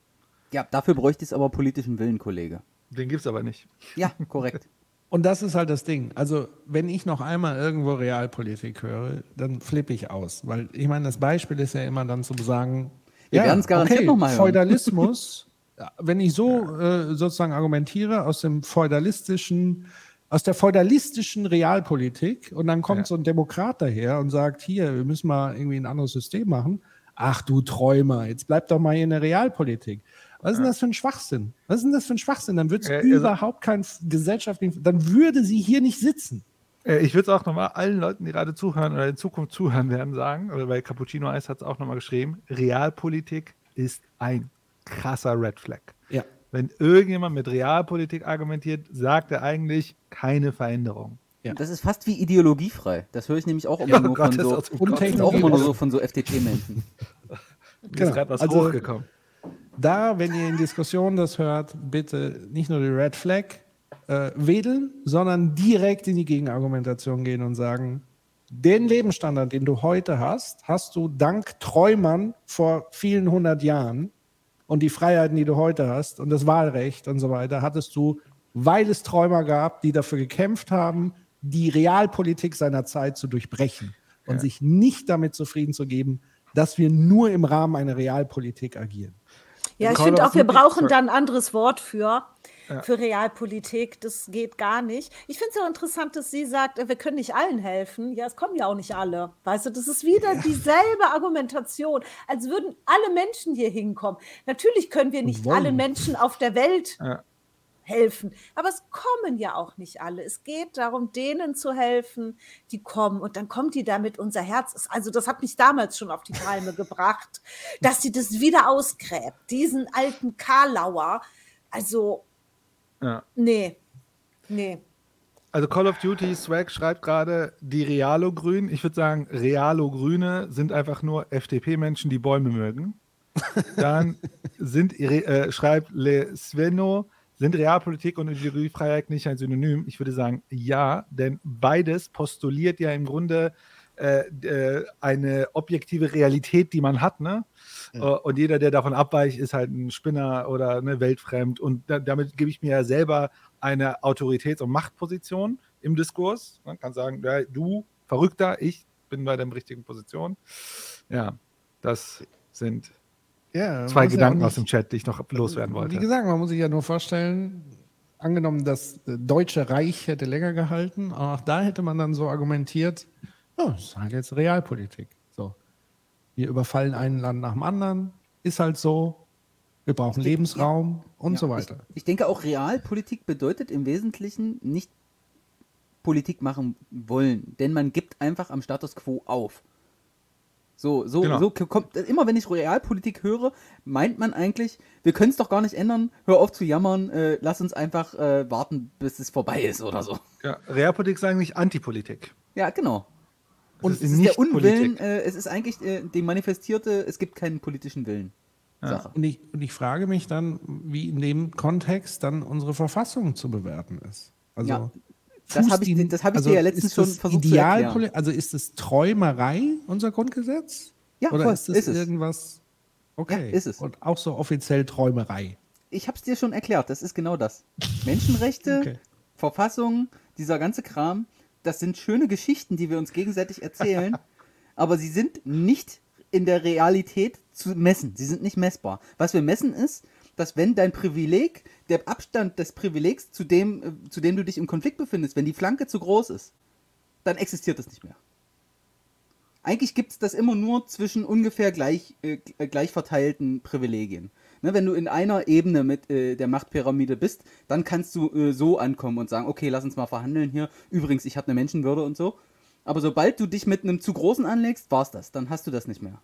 Ja, dafür bräuchte es aber politischen Willen, Kollege. Den gibt es aber nicht. Ja, korrekt. Und das ist halt das Ding. Also, wenn ich noch einmal irgendwo Realpolitik höre, dann flippe ich aus. Weil ich meine, das Beispiel ist ja immer dann zu sagen, Wir werden's garantiert noch mal hören. Feudalismus, ja, wenn ich so äh, sozusagen argumentiere aus dem feudalistischen, aus der feudalistischen Realpolitik und dann kommt Ja. so ein Demokrat daher und sagt, hier, wir müssen mal irgendwie ein anderes System machen. Ach du Träumer, jetzt bleib doch mal hier in der Realpolitik. Was ist denn das für ein Schwachsinn? Was ist denn das für ein Schwachsinn? Dann wird es Ja, also- überhaupt kein gesellschaftlichen, dann würde sie hier nicht sitzen. Äh, ich würde es auch nochmal allen Leuten, die gerade zuhören oder in Zukunft zuhören werden, sagen, oder bei Cappuccino Eis hat es auch nochmal geschrieben, Realpolitik ist ein krasser Red Flag. Ja. Wenn irgendjemand mit Realpolitik argumentiert, sagt er eigentlich keine Veränderung. Ja. Das ist fast wie ideologiefrei. Das höre ich nämlich auch immer Ja, nur Gott, von das so, ist auch immer so von so FDP-Menschen. Mir Genau. ist gerade was Also- hochgekommen. Da, wenn ihr in Diskussionen das hört, bitte nicht nur die Red Flag äh, wedeln, sondern direkt in die Gegenargumentation gehen und sagen, den Lebensstandard, den du heute hast, hast du dank Träumern vor vielen hundert Jahren und die Freiheiten, die du heute hast und das Wahlrecht und so weiter, hattest du, weil es Träumer gab, die dafür gekämpft haben, die Realpolitik seiner Zeit zu durchbrechen und sich nicht damit zufrieden zu geben, dass wir nur im Rahmen einer Realpolitik agieren. Ja, ich finde auch, wir brauchen da ein anderes Wort für, Ja. für Realpolitik. Das geht gar nicht. Ich finde es auch interessant, dass sie sagt, äh, wir können nicht allen helfen. Ja, es kommen ja auch nicht alle. Weißt du, das ist wieder dieselbe Argumentation, als würden alle Menschen hier hinkommen. Natürlich können wir nicht wollen. alle Menschen auf der Welt Ja. helfen. Aber es kommen ja auch nicht alle. Es geht darum, denen zu helfen, die kommen. Und dann kommt die damit unser Herz. Also das hat mich damals schon auf die Palme gebracht, dass sie das wieder ausgräbt. Diesen alten Karlauer. Also, Ja. nee, nee. Also Call of Duty Swag schreibt gerade die Realo-Grünen. Ich würde sagen, Realo-Grüne sind einfach nur FDP-Menschen, die Bäume mögen. Dann sind, äh, schreibt Le Sveno, sind Realpolitik und Ideologiefreiheit nicht ein Synonym? Ich würde sagen, ja, denn beides postuliert ja im Grunde äh, äh, eine objektive Realität, die man hat, ne? Äh, Und jeder, der davon abweicht, ist halt ein Spinner oder ne, weltfremd. Und da, damit gebe ich mir ja selber eine Autoritäts- und Machtposition im Diskurs. Man kann sagen, ja, du Verrückter, ich bin bei der richtigen Position. Ja, das sind Ja, zwei muss ja Gedanken auch aus dem Chat, die ich noch loswerden wollte. Wie gesagt, man muss sich ja nur vorstellen, angenommen, das äh, Deutsche Reich hätte länger gehalten, auch da hätte man dann so argumentiert, ja, das ist halt jetzt Realpolitik. Wir überfallen ein Land nach dem anderen, ist halt so, wir brauchen Lebensraum und so weiter. Ich, ich denke auch, Realpolitik bedeutet im Wesentlichen nicht Politik machen wollen, denn man gibt einfach am Status quo auf. So, so, Genau. so kommt, immer wenn ich Realpolitik höre, meint man eigentlich, wir können es doch gar nicht ändern, hör auf zu jammern, äh, lass uns einfach äh, warten, bis es vorbei ist oder so. Ja, Realpolitik ist eigentlich Antipolitik. Ja, genau. Es Und ist es ist nicht der Unwillen, äh, es ist eigentlich äh, die manifestierte, es gibt keinen politischen Willen. Sache. Und ich, und ich frage mich dann, wie in dem Kontext dann unsere Verfassung zu bewerten ist. Also Ja. Das fußt hab ich das hab ich dir ja letztens ist schon versucht zu Idealpoli- erklären. Also ist es Träumerei, unser Grundgesetz? Ja, Oder voll, ist das ist es. irgendwas? Okay. Ja, ist es. Und auch so offiziell Träumerei. Ich habe es dir schon erklärt, das ist genau das. Menschenrechte, Okay. Verfassung, dieser ganze Kram, das sind schöne Geschichten, die wir uns gegenseitig erzählen, aber sie sind nicht in der Realität zu messen. Sie sind nicht messbar. Was wir messen ist, dass wenn dein Privileg, der Abstand des Privilegs zu dem, äh, zu dem du dich im Konflikt befindest, wenn die Flanke zu groß ist, dann existiert das nicht mehr. Eigentlich gibt es das immer nur zwischen ungefähr gleich, äh, gleich verteilten Privilegien. Ne, wenn du in einer Ebene mit äh, der Machtpyramide bist, dann kannst du äh, so ankommen und sagen, okay, lass uns mal verhandeln hier. Übrigens, ich habe eine Menschenwürde und so. Aber sobald du dich mit einem zu großen anlegst, war's das. Dann hast du das nicht mehr.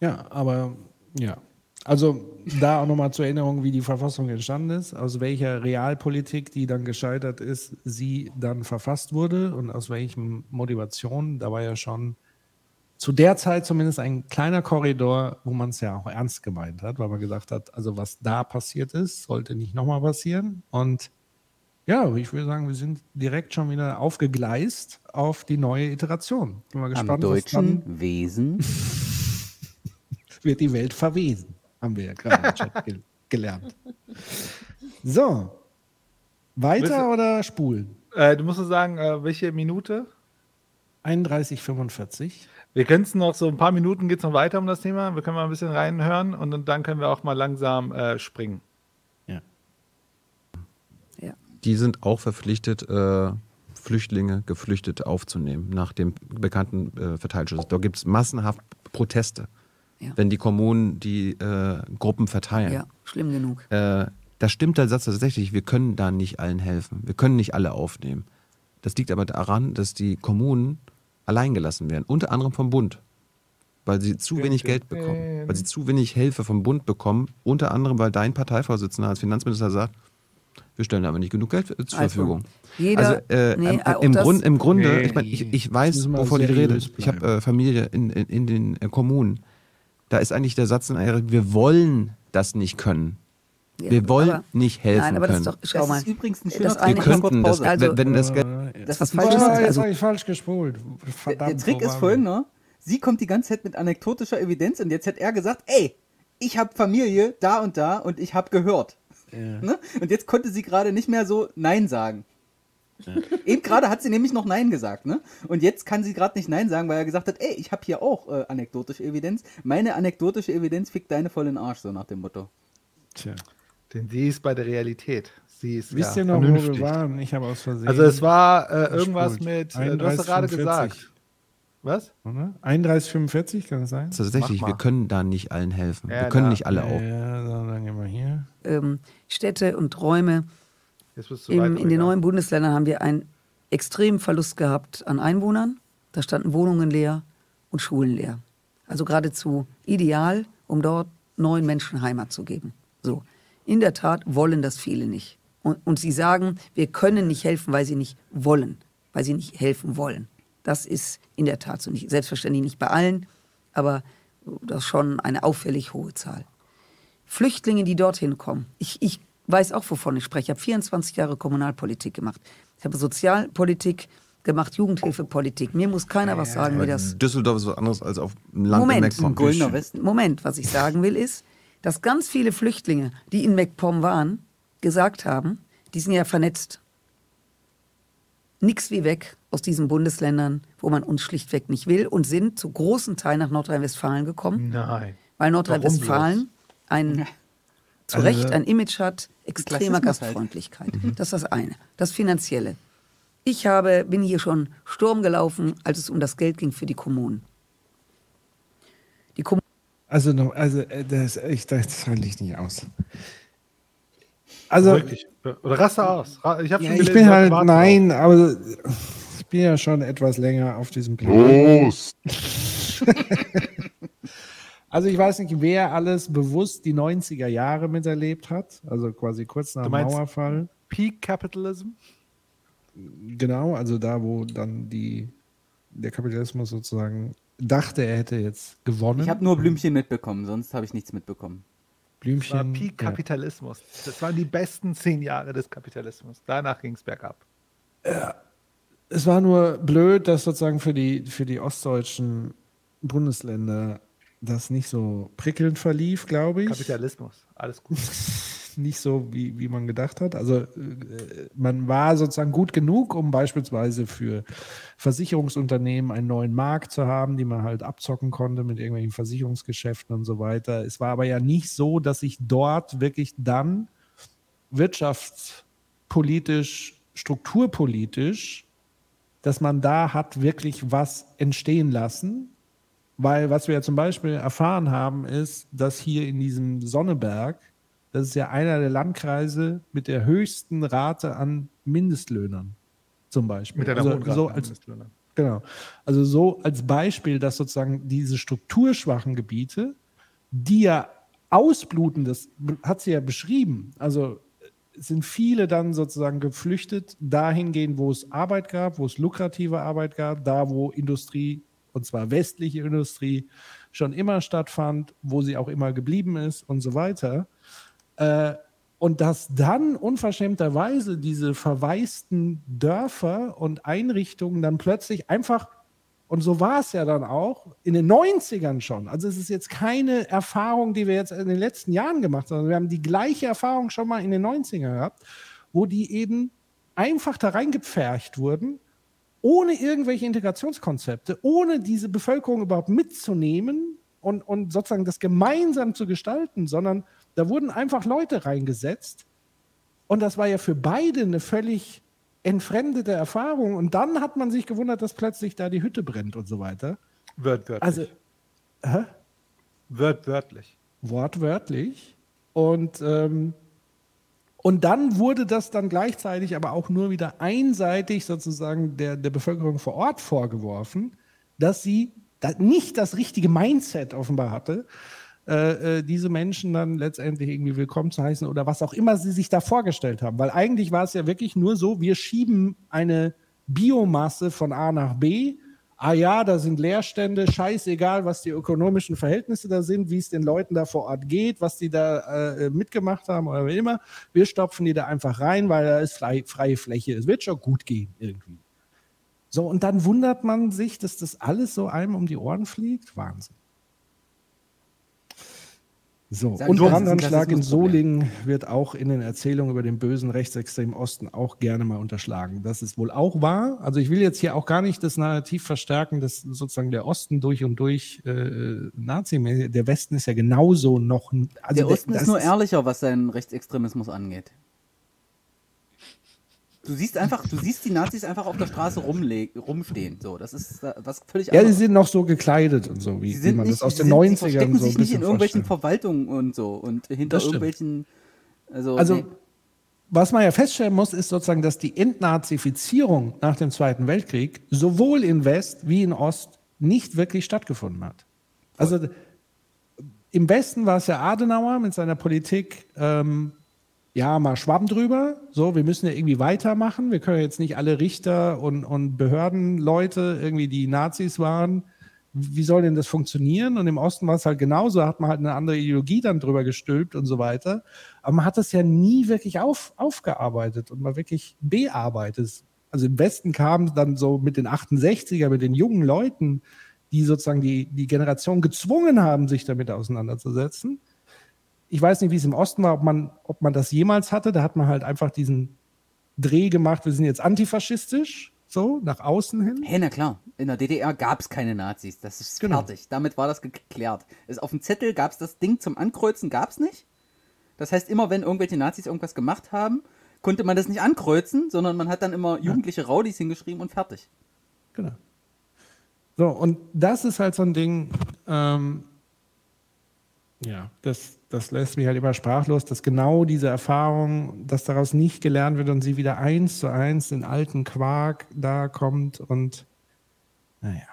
Ja, aber ja. Also da auch nochmal zur Erinnerung, wie die Verfassung entstanden ist, aus welcher Realpolitik, die dann gescheitert ist, sie dann verfasst wurde und aus welchen Motivationen. Da war ja schon zu der Zeit zumindest ein kleiner Korridor, wo man es ja auch ernst gemeint hat, weil man gesagt hat, also was da passiert ist, sollte nicht nochmal passieren. Und ja, ich würde sagen, wir sind direkt schon wieder aufgegleist auf die neue Iteration. Bin mal Am gespannt, was deutschen dann Wesen wird die Welt verwesen. Haben wir ja gerade im Chat gel gelernt. So. Weiter Willst oder spulen? Äh, du musst nur sagen, äh, welche Minute? 31,45. Wir können es noch so ein paar Minuten geht es noch weiter um das Thema. Wir können mal ein bisschen reinhören und dann- können wir auch mal langsam äh, springen. Die sind auch verpflichtet, äh, Flüchtlinge, Geflüchtete aufzunehmen, nach dem bekannten äh, Verteilschutz. Da gibt es massenhaft Proteste, Ja. wenn die Kommunen die äh, Gruppen verteilen. Ja, schlimm genug. Äh, da stimmt der Satz tatsächlich, wir können da nicht allen helfen. Wir können nicht alle aufnehmen. Das liegt aber daran, dass die Kommunen alleingelassen werden, unter anderem vom Bund. Weil sie zu wenig Geld bekommen. Weil sie zu wenig Hilfe vom Bund bekommen. Unter anderem, weil dein Parteivorsitzender als Finanzminister sagt, wir stellen aber nicht genug Geld äh, zur Also, Verfügung. jeder- also äh, nee, im, das- Grund, im Grunde, Nee, ich, mein, ich, ich weiß, wovon ich rede. Ich habe äh, Familie in, in, in den äh, Kommunen. Da ist eigentlich der Satz in einer, wir wollen das nicht können. Ja, Wir wollen aber- nicht helfen Nein, aber können. das ist doch, schau Das mal. ist übrigens ein schöner das wir könnten das. Also, wenn, das Geld, Das was falsch ist, jetzt also- habe ich falsch gespult. Der, Verdammt, der Trick ist folgender. Sie kommt die ganze Zeit mit anekdotischer Evidenz und jetzt hat er gesagt, ey, ich habe Familie da und da und ich habe gehört. Ne? Und jetzt konnte sie gerade nicht mehr so Nein sagen. Eben gerade hat sie nämlich noch Nein gesagt, ne? Und jetzt kann sie gerade nicht Nein sagen, weil er gesagt hat, ey, ich habe hier auch äh, anekdotische Evidenz. Meine anekdotische Evidenz fickt deine voll in den Arsch, so nach dem Motto. Tja. Denn sie ist bei der Realität. Sie ist Wisst ja, ihr noch, wo vernünftig. wir waren? Ich habe aus Versehen. Also es war äh, irgendwas mit, äh, du hast ja gerade 31,45. gesagt. Was? Oder? 31,45 kann das sein? tatsächlich, wir können da nicht allen helfen. Ja, wir können da. nicht alle auf. Ja, so, dann gehen wir hier. ähm, Städte und Räume. Jetzt bist du weiter Im, in den neuen Bundesländern haben wir einen extremen Verlust gehabt an Einwohnern. Da standen Wohnungen leer und Schulen leer. Also geradezu ideal, um dort neuen Menschen Heimat zu geben. So. In der Tat wollen das viele nicht. Und, und sie sagen, wir können nicht helfen, weil sie nicht wollen, weil sie nicht helfen wollen. Das ist in der Tat so nicht. Selbstverständlich nicht bei allen, aber das ist schon eine auffällig hohe Zahl. Flüchtlinge, die dorthin kommen. Ich, ich weiß auch, wovon ich spreche. Ich habe 24 Jahre Kommunalpolitik gemacht. Ich habe Sozialpolitik gemacht, Jugendhilfepolitik. Mir muss keiner was sagen, wie das. Düsseldorf ist was anderes als auf dem Land Moment. Westen. Moment, was ich sagen will, ist, dass ganz viele Flüchtlinge, die in MacPom waren, gesagt haben, die sind ja vernetzt. Nix wie weg aus diesen Bundesländern, wo man uns schlichtweg nicht will und sind zu großen Teilen nach Nordrhein-Westfalen gekommen, Nein. weil Nordrhein-Westfalen ein zu Also- Recht ein Image hat extremer halt. Gastfreundlichkeit. Das ist das eine. Das Finanzielle. Ich habe, bin hier schon Sturm gelaufen, als es um das Geld ging für die Kommunen. Die Kommunen Also, noch, also äh, das, ich, das halte ich nicht aus. Also, Wirklich. Oder raste aus. Ich, ja, schon ich gelesen, bin halt, warten nein, aber ich bin ja schon etwas länger auf diesem Planeten. Los! Also ich weiß nicht, wer alles bewusst die 90er Jahre miterlebt hat, also quasi kurz nach dem Mauerfall. Peak Capitalism? Genau, also da, wo dann die, der Kapitalismus sozusagen dachte, er hätte jetzt gewonnen. Ich habe nur Blümchen mitbekommen, sonst habe ich nichts mitbekommen. Das war Blümchen. Peak ja. Kapitalismus. Das waren die besten zehn Jahre des Kapitalismus. Danach ging es bergab. Es war nur blöd, dass sozusagen für die, für die ostdeutschen Bundesländer das nicht so prickelnd verlief, glaube ich. Kapitalismus. Alles gut. nicht so, wie, wie man gedacht hat. Also äh, man war sozusagen gut genug, um beispielsweise für Versicherungsunternehmen einen neuen Markt zu haben, die man halt abzocken konnte mit irgendwelchen Versicherungsgeschäften und so weiter. Es war aber ja nicht so, dass sich dort wirklich dann wirtschaftspolitisch, strukturpolitisch, dass man da hat wirklich was entstehen lassen. Weil was wir ja zum Beispiel erfahren haben, ist, dass hier in diesem Sonneberg, das ist ja einer der Landkreise mit der höchsten Rate an Mindestlöhnern, zum Beispiel. Mit einer also, hohen Rate so als, Mindestlöhnern. Genau. Also so als Beispiel, dass sozusagen diese strukturschwachen Gebiete, die ja ausbluten, das hat sie ja beschrieben. Also sind viele dann sozusagen geflüchtet dahingehend, wo es Arbeit gab, wo es lukrative Arbeit gab, da wo Industrie, und zwar westliche Industrie, schon immer stattfand, wo sie auch immer geblieben ist und so weiter. Äh, und dass dann unverschämterweise diese verwaisten Dörfer und Einrichtungen dann plötzlich einfach, und so war es ja dann auch, in den 90ern schon. Also es ist jetzt keine Erfahrung, die wir jetzt in den letzten Jahren gemacht haben, sondern wir haben die gleiche Erfahrung schon mal in den 90ern gehabt, wo die eben einfach da reingepfercht wurden, ohne irgendwelche Integrationskonzepte, ohne diese Bevölkerung überhaupt mitzunehmen und, und sozusagen das gemeinsam zu gestalten, sondern da wurden einfach Leute reingesetzt. Und das war ja für beide eine völlig entfremdete Erfahrung. Und dann hat man sich gewundert, dass plötzlich da die Hütte brennt und so weiter. Wörtwörtlich. Also, hä? Wörtwörtlich. Wortwörtlich. Und, ähm, und dann wurde das dann gleichzeitig aber auch nur wieder einseitig sozusagen der, der Bevölkerung vor Ort vorgeworfen, dass sie nicht das richtige Mindset offenbar hatte, äh, äh, diese Menschen dann letztendlich irgendwie willkommen zu heißen oder was auch immer sie sich da vorgestellt haben. Weil eigentlich war es ja wirklich nur so, wir schieben eine Biomasse von A nach B. Ah ja, da sind Leerstände, scheißegal, was die ökonomischen Verhältnisse da sind, wie es den Leuten da vor Ort geht, was die da äh, mitgemacht haben oder wie immer. Wir stopfen die da einfach rein, weil da ist frei, freie Fläche. Es wird schon gut gehen irgendwie. So, und dann wundert man sich, dass das alles so einem um die Ohren fliegt. Wahnsinn. So, Sag und Brandanschlag in. Solingen wird auch in den Erzählungen über den bösen rechtsextremen Osten auch gerne mal unterschlagen. Das ist wohl auch wahr. Also ich will jetzt hier auch gar nicht das Narrativ verstärken, dass sozusagen der Osten durch und durch äh, Nazi, der Westen ist ja genauso noch. Also der Osten das ist nur ehrlicher, was seinen Rechtsextremismus angeht. Du siehst einfach, du siehst die Nazis einfach auf der Straße rumstehen. So, das ist äh, was völlig Ja, die anderes. sind noch so gekleidet und so, wie, Sie sind man nicht, das aus den sind, 90ern sie so sich nicht in irgendwelchen. Verwaltungen und so und hinter irgendwelchen. Also, Also, nee. was man ja feststellen muss, ist sozusagen, dass die Entnazifizierung nach dem Zweiten Weltkrieg sowohl in West wie in Ost nicht wirklich stattgefunden hat. Also im Westen war es ja Adenauer mit seiner Politik, ähm, ja, mal Schwamm drüber. So, wir müssen ja irgendwie weitermachen. Wir können jetzt nicht alle Richter und, und Behördenleute irgendwie die Nazis waren. Wie soll denn das funktionieren? Und im Osten war es halt genauso, hat man halt eine andere Ideologie dann drüber gestülpt und so weiter. Aber man hat das ja nie wirklich auf, aufgearbeitet und mal wirklich bearbeitet. Also im Westen kam dann so mit den 68er, mit den jungen Leuten, die sozusagen die, die Generation gezwungen haben, sich damit auseinanderzusetzen. Ich weiß nicht, wie es im Osten war, ob man, ob man das jemals hatte. Da hat man halt einfach diesen Dreh gemacht, wir sind jetzt antifaschistisch, so nach außen hin. Hey, na klar, in der DDR gab es keine Nazis. Das ist Genau. fertig. Damit war das geklärt. Es, auf dem Zettel gab es das Ding zum Ankreuzen, gab es nicht. Das heißt, immer wenn irgendwelche Nazis irgendwas gemacht haben, konnte man das nicht ankreuzen, sondern man hat dann immer jugendliche Rowdies hingeschrieben und fertig. Genau. So, und das ist halt so ein Ding, ähm, ja, das, das lässt mich halt immer sprachlos, dass genau diese Erfahrung, dass daraus nicht gelernt wird und sie wieder eins zu eins in alten Quark da kommt und naja.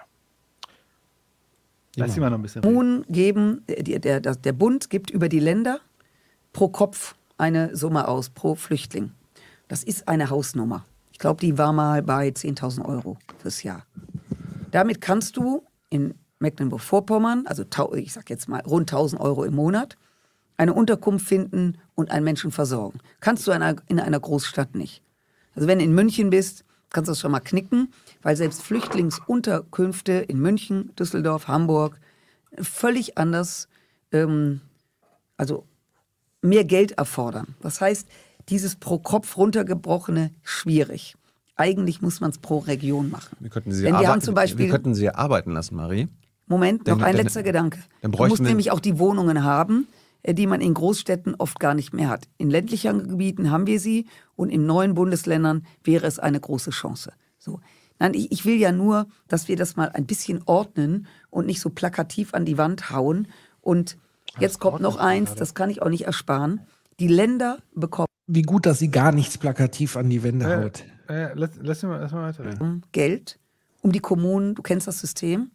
Lass sie mal noch ein bisschen reden. Kommunen geben, der, der, der Bund gibt über die Länder pro Kopf eine Summe aus, pro Flüchtling. Das ist eine Hausnummer. Ich glaube, die war mal bei 10.000 Euro fürs Jahr. Damit kannst du in Mecklenburg-Vorpommern, also ich sag jetzt mal rund 1.000 Euro im Monat, eine Unterkunft finden und einen Menschen versorgen. Kannst du in einer, in einer Großstadt nicht. Also wenn du in München bist, kannst du das schon mal knicken, weil selbst Flüchtlingsunterkünfte in München, Düsseldorf, Hamburg völlig anders, ähm, also mehr Geld erfordern. Das heißt, dieses pro Kopf runtergebrochene schwierig. Eigentlich muss man es pro Region machen. Wir könnten sie, Denn wir arbeiten, haben zum Beispiel- wir könnten sie arbeiten lassen, Marie. Moment, noch Dann- ein dann- letzter Gedanke. dann Du musst nämlich auch die Wohnungen haben, die man in Großstädten oft gar nicht mehr hat. In ländlichen Gebieten haben wir sie und in neuen Bundesländern wäre es eine große Chance. So. Nein, ich, ich will ja nur, dass wir das mal ein bisschen ordnen und nicht so plakativ an die Wand hauen. Und jetzt kommt noch eins, das kann ich auch nicht ersparen. Die Länder bekommen Wie gut, dass sie gar nichts plakativ an die Wände Äh, haut. äh, lass, lass, mal, lass mal weiterreden. Geld um die Kommunen, du kennst das System,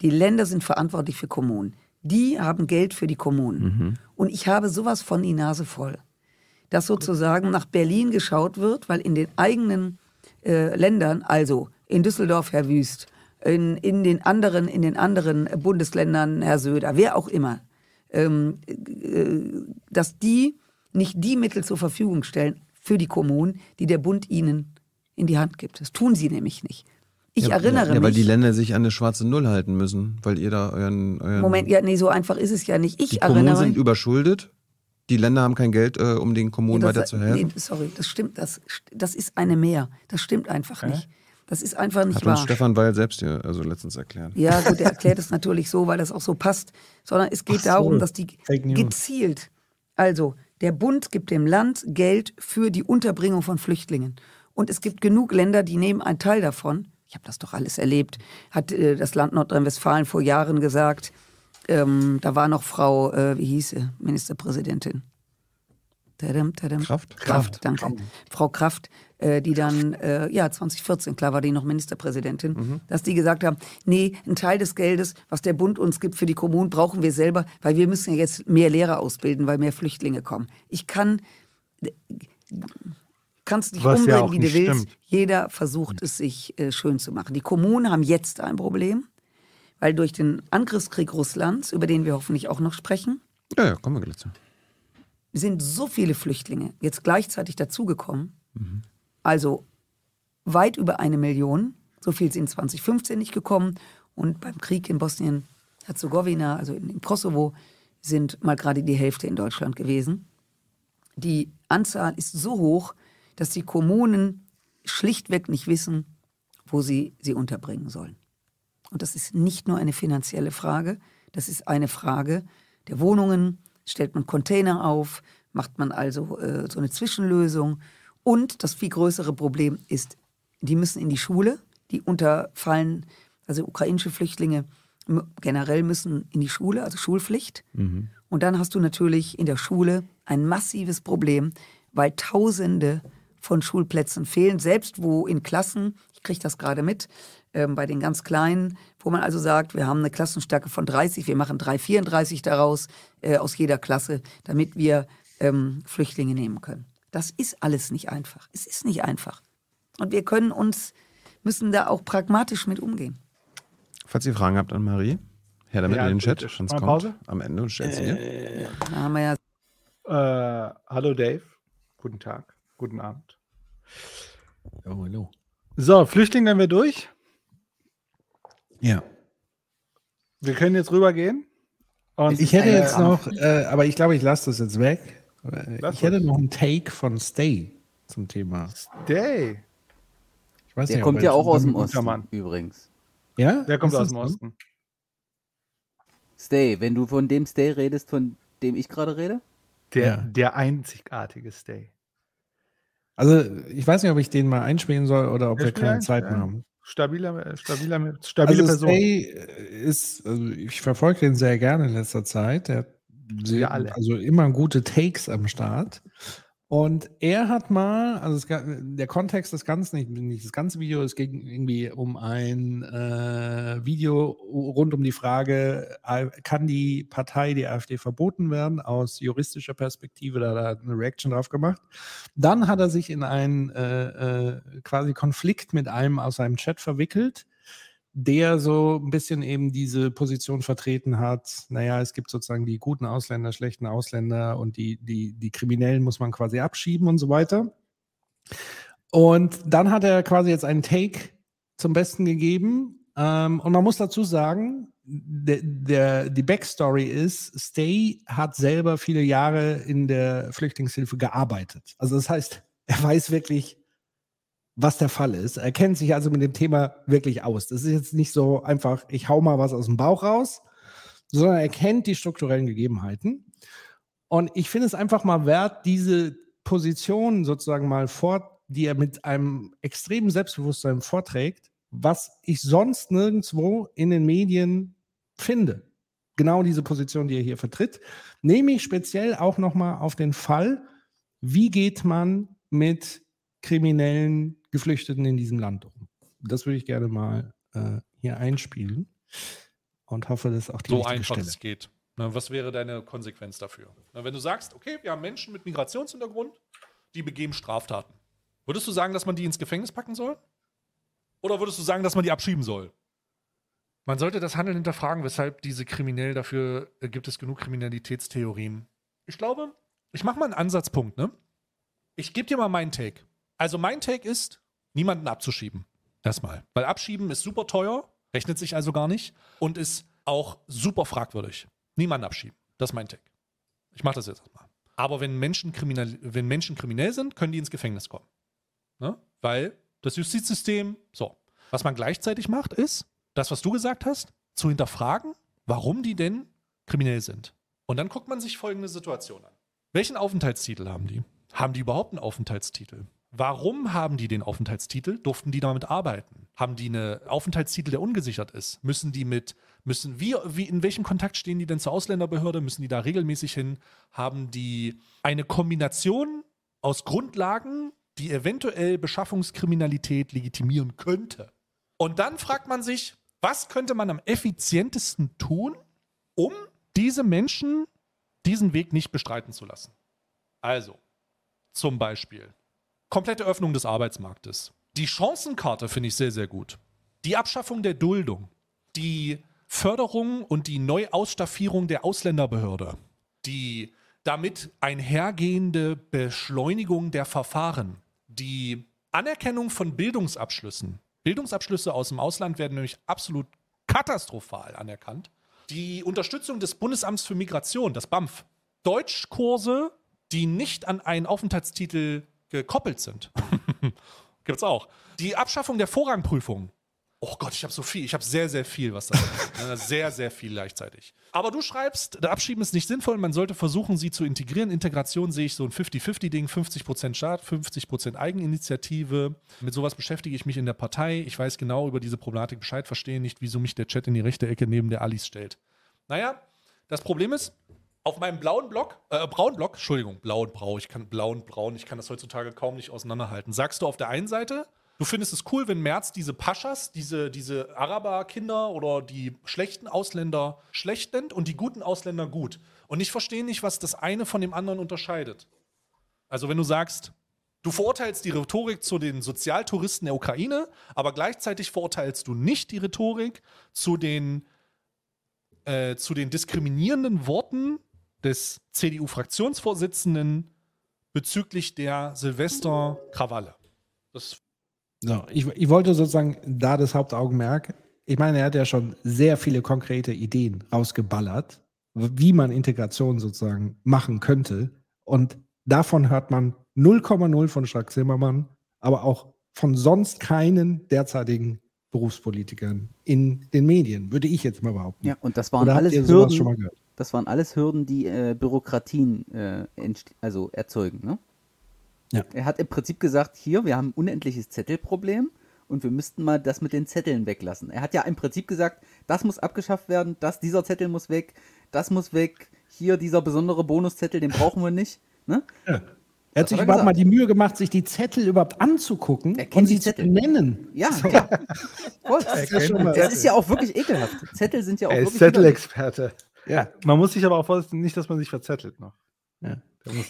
die Länder sind verantwortlich für Kommunen. Die haben Geld für die Kommunen. Und ich habe sowas von die Nase voll, dass sozusagen nach Berlin geschaut wird, weil in den eigenen äh, Ländern, also in Düsseldorf Herr Wüst, in, in, den anderen, in den anderen Bundesländern Herr Söder, wer auch immer, ähm, äh, dass die nicht die Mittel zur Verfügung stellen für die Kommunen, die der Bund ihnen in die Hand gibt. Das tun sie nämlich nicht. Ich ja, erinnere ja, ja, weil die mich. Länder sich an eine schwarze Null halten müssen, weil ihr da euren. euren Moment, ja, nee, so einfach ist es ja nicht. Ich die Kommunen erinnere sind mich. überschuldet. Die Länder haben kein Geld, äh, um den Kommunen Nee, das- weiterzuhelfen. Nee, sorry, das stimmt. Das, das ist eine Mehr. Das stimmt einfach nicht. Das ist einfach nicht Hat wahr. uns Stefan Weil selbst hier also letztens erklärt. Ja, gut, er erklärt es natürlich so, weil das auch so passt. Sondern es geht so, darum, dass die gezielt, also der Bund gibt dem Land Geld für die Unterbringung von Flüchtlingen. Und es gibt genug Länder, die nehmen einen Teil davon. Ich habe das doch alles erlebt. Hat äh, das Land Nordrhein-Westfalen vor Jahren gesagt. Ähm, da war noch Frau, äh, wie hieß sie, Ministerpräsidentin. Tadam, tadam. Kraft? Kraft, danke. Frau Kraft, äh, die dann, äh, ja, 2014, klar war die noch Ministerpräsidentin, Mhm. dass die gesagt haben, nee, ein Teil des Geldes, was der Bund uns gibt für die Kommunen, brauchen wir selber, weil wir müssen ja jetzt mehr Lehrer ausbilden, weil mehr Flüchtlinge kommen. Ich kann, kannst dich Was ja umdrehen, auch wie du willst. stimmt. Jeder versucht es sich äh, schön zu machen. Die Kommunen haben jetzt ein Problem, weil durch den Angriffskrieg Russlands, über den wir hoffentlich auch noch sprechen, Ja, ja, kommen wir gleich zu. sind so viele Flüchtlinge jetzt gleichzeitig dazugekommen. Also weit über eine Million. So viel sind 2015 nicht gekommen. Und beim Krieg in Bosnien-Herzegowina, also in, im Kosovo, sind mal gerade die Hälfte in Deutschland gewesen. Die Anzahl ist so hoch, dass die Kommunen schlichtweg nicht wissen, wo sie sie unterbringen sollen. Und das ist nicht nur eine finanzielle Frage, das ist eine Frage der Wohnungen. Stellt man Container auf, macht man also äh, so eine Zwischenlösung. Und das viel größere Problem ist, die müssen in die Schule, die unterfallen, also ukrainische Flüchtlinge generell müssen in die Schule, also Schulpflicht. Und dann hast du natürlich in der Schule ein massives Problem, weil Tausende von Schulplätzen fehlen, selbst wo in Klassen, ich kriege das gerade mit, ähm, bei den ganz Kleinen, wo man also sagt, wir haben eine Klassenstärke von 30, wir machen 334 daraus äh, aus jeder Klasse, damit wir ähm, Flüchtlinge nehmen können. Das ist alles nicht einfach. Es ist nicht einfach. Und wir können uns, müssen da auch pragmatisch mit umgehen. Falls ihr Fragen habt an Marie, her damit Ja, in den Chat. Sonst kommt Pause? am Ende und stellt sie haben wir ja Äh, hallo Dave. Guten Tag. Guten Abend. Oh, hallo. So, Flüchtlinge haben wir durch. Ja. Wir können jetzt rübergehen. Und, Ich hätte äh, jetzt noch, äh, aber ich glaube, ich lasse das jetzt weg. Äh, Lass Ich hätte noch einen Take von Stay zum Thema. Day. Ich weiß Der nicht, kommt ja auch aus dem Osten, Mann. übrigens. Ja? Der kommt aus dem? Osten. Stay, wenn du von dem Stay redest, von dem ich gerade rede? Der, Ja. der einzigartige Stay. Also, ich weiß nicht, ob ich den mal einspielen soll oder ob wir keine ein, Zeit mehr haben. Stabiler, äh, stabiler, stabile also Person. Stay ist, also ich verfolge den sehr gerne in letzter Zeit. Der hat sehr, also immer gute Takes am Start. Und er hat mal, also es, der Kontext des Ganzen, nicht, nicht das ganze Video, es ging irgendwie um ein äh, Video rund um die Frage, äh, kann die Partei, die AfD, verboten werden? Aus juristischer Perspektive, da hat er eine Reaction drauf gemacht. Dann hat er sich in einen äh, äh, quasi Konflikt mit einem aus seinem Chat verwickelt, der so ein bisschen eben diese Position vertreten hat, naja, es gibt sozusagen die guten Ausländer, schlechten Ausländer und die, die, die Kriminellen muss man quasi abschieben und so weiter. Und dann hat er quasi jetzt einen Take zum Besten gegeben. Ähm, und man muss dazu sagen, der, der, die Backstory ist, Stay hat selber viele Jahre in der Flüchtlingshilfe gearbeitet. Also das heißt, er weiß wirklich, was der Fall ist. Er kennt sich also mit dem Thema wirklich aus. Das ist jetzt nicht so einfach, ich hau mal was aus dem Bauch raus, sondern er kennt die strukturellen Gegebenheiten. Und ich finde es einfach mal wert, diese Position sozusagen mal fort, die er mit einem extremen Selbstbewusstsein vorträgt, was ich sonst nirgendwo in den Medien finde. Genau diese Position, die er hier vertritt, nehme ich speziell auch nochmal auf den Fall, wie geht man mit kriminellen Geflüchteten in diesem Land um. Das würde ich gerne mal äh, hier einspielen und hoffe, dass auch die so richtige einfach Stelle. es geht. Na, was wäre deine Konsequenz dafür? Na, wenn du sagst, okay, wir haben Menschen mit Migrationshintergrund, die begehen Straftaten. Würdest du sagen, dass man die ins Gefängnis packen soll? Oder würdest du sagen, dass man die abschieben soll? Man sollte das Handeln hinterfragen, weshalb diese kriminell dafür äh, gibt es genug Kriminalitätstheorien. Ich glaube, ich mache mal einen Ansatzpunkt, ne? Ich gebe dir mal meinen Take. Also mein Take ist, niemanden abzuschieben. Erstmal. Weil abschieben ist super teuer, rechnet sich also gar nicht und ist auch super fragwürdig. Niemanden abschieben. Das ist mein Take. Ich mache das jetzt erstmal. Aber wenn Menschen, kriminell, wenn Menschen kriminell sind, können die ins Gefängnis kommen. Ne? Weil das Justizsystem, so. Was man gleichzeitig macht, ist, das, was du gesagt hast, zu hinterfragen, warum die denn kriminell sind. Und dann guckt man sich folgende Situation an. Welchen Aufenthaltstitel haben die? Haben die überhaupt einen Aufenthaltstitel? Warum haben die den Aufenthaltstitel? Durften die damit arbeiten? Haben die einen Aufenthaltstitel, der ungesichert ist? Müssen die mit, müssen, wie, wie, in welchem Kontakt stehen die denn zur Ausländerbehörde? Müssen die da regelmäßig hin? Haben die eine Kombination aus Grundlagen, die eventuell Beschaffungskriminalität legitimieren könnte? Und dann fragt man sich, was könnte man am effizientesten tun, um diese Menschen diesen Weg nicht bestreiten zu lassen? Also, zum Beispiel komplette Öffnung des Arbeitsmarktes. Die Chancenkarte finde ich sehr, sehr gut. Die Abschaffung der Duldung. Die Förderung und die Neuausstaffierung der Ausländerbehörde. Die damit einhergehende Beschleunigung der Verfahren. Die Anerkennung von Bildungsabschlüssen. Bildungsabschlüsse aus dem Ausland werden nämlich absolut katastrophal anerkannt. Die Unterstützung des Bundesamts für Migration, das BAMF. Deutschkurse, die nicht an einen Aufenthaltstitel gekoppelt sind. Gibt's auch. Die Abschaffung der Vorrangprüfung. Oh Gott, ich habe so viel. Ich habe sehr, sehr viel, was da ist. Sehr, sehr viel gleichzeitig. Aber du schreibst, der Abschieben ist nicht sinnvoll. Man sollte versuchen, sie zu integrieren. Integration sehe ich so ein 50-50-Ding. 50% Staat, 50% Eigeninitiative. Mit sowas beschäftige ich mich in der Partei. Ich weiß genau über diese Problematik Bescheid, verstehe nicht, wieso mich der Chat in die rechte Ecke neben der Alice stellt. Naja, das Problem ist, auf meinem blauen Block, äh, braunen Block, Entschuldigung, blau und brau, ich kann blau und braun, ich kann das heutzutage kaum nicht auseinanderhalten. Sagst du auf der einen Seite, du findest es cool, wenn Merz diese Paschas, diese, diese Araberkinder oder die schlechten Ausländer schlecht nennt und die guten Ausländer gut. Und ich verstehe nicht, was das eine von dem anderen unterscheidet. Also wenn du sagst, du verurteilst die Rhetorik zu den Sozialtouristen der Ukraine, aber gleichzeitig verurteilst du nicht die Rhetorik zu den, äh, zu den diskriminierenden Worten des CDU-Fraktionsvorsitzenden bezüglich der Silvester-Krawalle. So, ich, ich wollte sozusagen da das Hauptaugenmerk. Ich meine, er hat ja schon sehr viele konkrete Ideen rausgeballert, wie man Integration sozusagen machen könnte. Und davon hört man 0,0 von Strack Zimmermann, aber auch von sonst keinen derzeitigen Berufspolitikern in den Medien, würde ich jetzt mal behaupten. Ja, und das waren Oder alles Hürden. Mal? Das waren alles Hürden, die äh, Bürokratien äh, also erzeugen. Ne? Ja. Er hat im Prinzip gesagt, hier, wir haben ein unendliches Zettelproblem und wir müssten mal das mit den Zetteln weglassen. Er hat ja im Prinzip gesagt, das muss abgeschafft werden, das, dieser Zettel muss weg, das muss weg, hier dieser besondere Bonuszettel, den brauchen wir nicht. Ne? Er hat sich er überhaupt mal gesagt. die Mühe gemacht, sich die Zettel überhaupt anzugucken kennt und die sie zu Zettel. nennen. Ja, So. Voll. Das ist ja schon mal- Das ist ja auch wirklich ekelhaft. Zettel sind ja auch Er ist wirklich. Zettelexperte. Ja. Man muss sich aber auch vorsichtig, nicht, dass man sich verzettelt noch. Ja.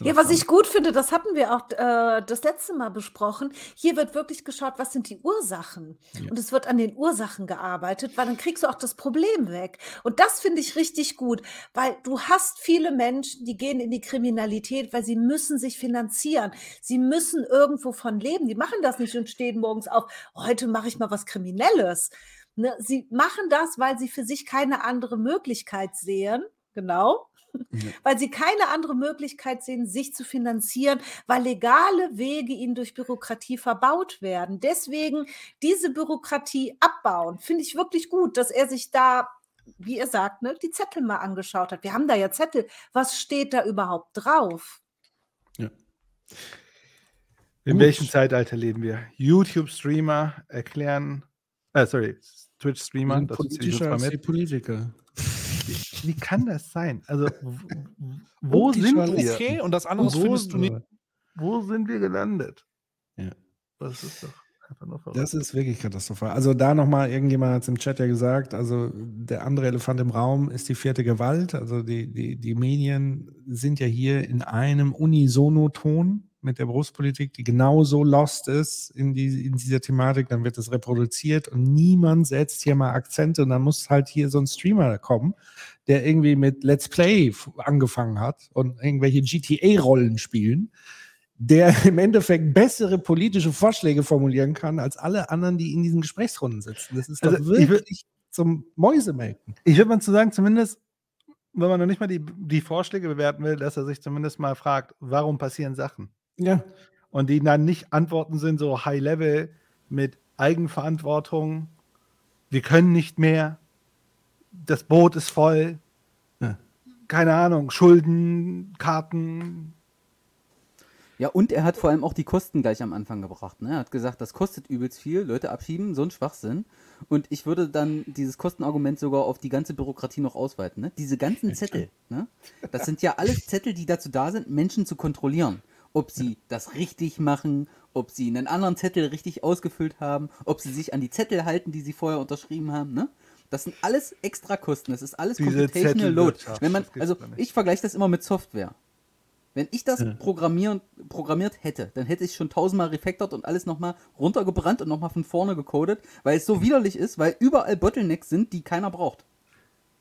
Ja, was ich gut finde, das hatten wir auch äh, das letzte Mal besprochen. Hier wird wirklich geschaut, was sind die Ursachen? Ja. Und es wird an den Ursachen gearbeitet, weil dann kriegst du auch das Problem weg. Und das finde ich richtig gut, weil du hast viele Menschen, die gehen in die Kriminalität, weil sie müssen sich finanzieren. Sie müssen irgendwo von leben. Die machen das nicht und stehen morgens auf, heute mache ich mal was Kriminelles. Ne? Sie machen das, weil sie für sich keine andere Möglichkeit sehen. Genau weil sie keine andere Möglichkeit sehen, sich zu finanzieren, weil legale Wege ihnen durch Bürokratie verbaut werden. Deswegen diese Bürokratie abbauen, finde ich wirklich gut, dass er sich da, wie ihr sagt, ne, die Zettel mal angeschaut hat. Wir haben da ja Zettel. Was steht da überhaupt drauf? In Gut. welchem Zeitalter leben wir? YouTube-Streamer erklären, äh, sorry, Twitch-Streamer, Sind das ist die politischer als die. Politiker. Wie kann das sein? Also, wo sind wir? Okay, und das andere Wo findest du nicht. Wo sind wir gelandet? Ja. Das ist doch. Das ist wirklich katastrophal. Also da nochmal, irgendjemand hat es im Chat ja gesagt, also der andere Elefant im Raum ist die vierte Gewalt. Also die, die, die Medien sind ja hier in einem Unisono-Ton mit der Berufspolitik, die genauso lost ist in, die, in dieser Thematik. Dann wird es reproduziert und niemand setzt hier mal Akzente und dann muss halt hier so ein Streamer kommen, der irgendwie mit Let's Play angefangen hat und irgendwelche GTA-Rollen spielen der im Endeffekt bessere politische Vorschläge formulieren kann als alle anderen, die in diesen Gesprächsrunden sitzen. Das ist doch Also, wür- wirklich zum Mäusemelken. Ich würde mal zu sagen, zumindest, wenn man noch nicht mal die, die Vorschläge bewerten will, dass er sich zumindest mal fragt, warum passieren Sachen? Ja. Und die dann nicht Antworten sind so High Level mit Eigenverantwortung, wir können nicht mehr, das Boot ist voll, Ja. keine Ahnung, Schulden, Karten. Ja, und er hat vor allem auch die Kosten gleich am Anfang gebracht. Ne? Er hat gesagt, das kostet übelst viel, Leute abschieben, so ein Schwachsinn. Und ich würde dann dieses Kostenargument sogar auf die ganze Bürokratie noch ausweiten. Ne? Diese ganzen Zettel, ne? das sind ja alles Zettel, die dazu da sind, Menschen zu kontrollieren. Ob sie das richtig machen, ob sie einen anderen Zettel richtig ausgefüllt haben, ob sie sich an die Zettel halten, die sie vorher unterschrieben haben. Ne? Das sind alles Extrakosten, das ist alles Diese Computational Load. Wenn man, das also ich vergleiche das immer mit Software. Wenn ich das Ja. programmieren, programmiert hätte, dann hätte ich schon tausendmal refactored und alles nochmal runtergebrannt und nochmal von vorne gecodet, weil es so widerlich ist, weil überall Bottlenecks sind, die keiner braucht.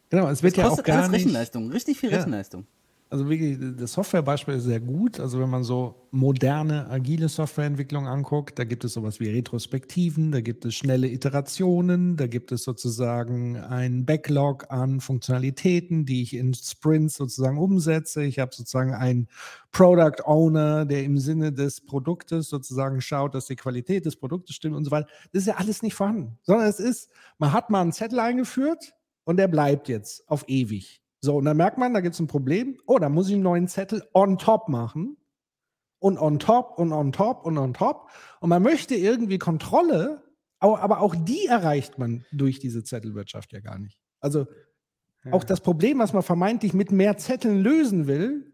Genau, es Das wird ja auch kostet gar alles nicht. Rechenleistung, richtig viel Ja. Rechenleistung. Also wirklich, das Softwarebeispiel ist sehr gut. Also wenn man so moderne, agile Softwareentwicklung anguckt, da gibt es sowas wie Retrospektiven, da gibt es schnelle Iterationen, da gibt es sozusagen einen Backlog an Funktionalitäten, die ich in Sprints sozusagen umsetze. Ich habe sozusagen einen Product Owner, der im Sinne des Produktes sozusagen schaut, dass die Qualität des Produktes stimmt und so weiter. Das ist ja alles nicht vorhanden, sondern es ist, man hat mal einen Zettel eingeführt und der bleibt jetzt auf ewig. So, und dann merkt man, da gibt es ein Problem. Oh, da muss ich einen neuen Zettel on top machen. Und on top und on top und on top. Und man möchte irgendwie Kontrolle, aber auch die erreicht man durch diese Zettelwirtschaft ja gar nicht. Also auch das Problem, was man vermeintlich mit mehr Zetteln lösen will,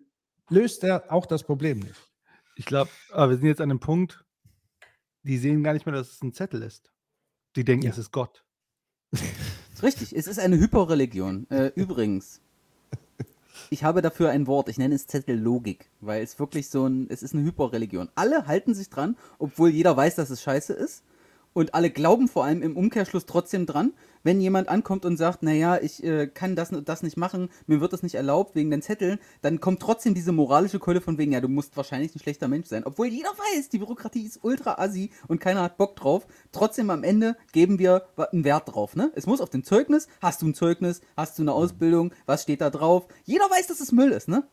löst er auch das Problem nicht. Ich glaube, aber wir sind jetzt an einem Punkt, die sehen gar nicht mehr, dass es ein Zettel ist. Die denken, Ja. es ist Gott. Richtig, es ist eine Hyperreligion. Äh, übrigens, ich habe dafür ein Wort, ich nenne es Zettellogik, weil es wirklich so ein, es ist eine Hyperreligion. Alle halten sich dran, obwohl jeder weiß, dass es scheiße ist. Und alle glauben vor allem im Umkehrschluss trotzdem dran, wenn jemand ankommt und sagt, naja, ich äh, kann das und das nicht machen, mir wird das nicht erlaubt wegen den Zetteln, dann kommt trotzdem diese moralische Keule von wegen, ja, du musst wahrscheinlich ein schlechter Mensch sein. Obwohl jeder weiß, die Bürokratie ist ultra assi und keiner hat Bock drauf. Trotzdem am Ende geben wir einen Wert drauf, ne? Es muss auf dem Zeugnis, hast du ein Zeugnis, hast du eine Ausbildung, was steht da drauf? Jeder weiß, dass es Müll ist, ne?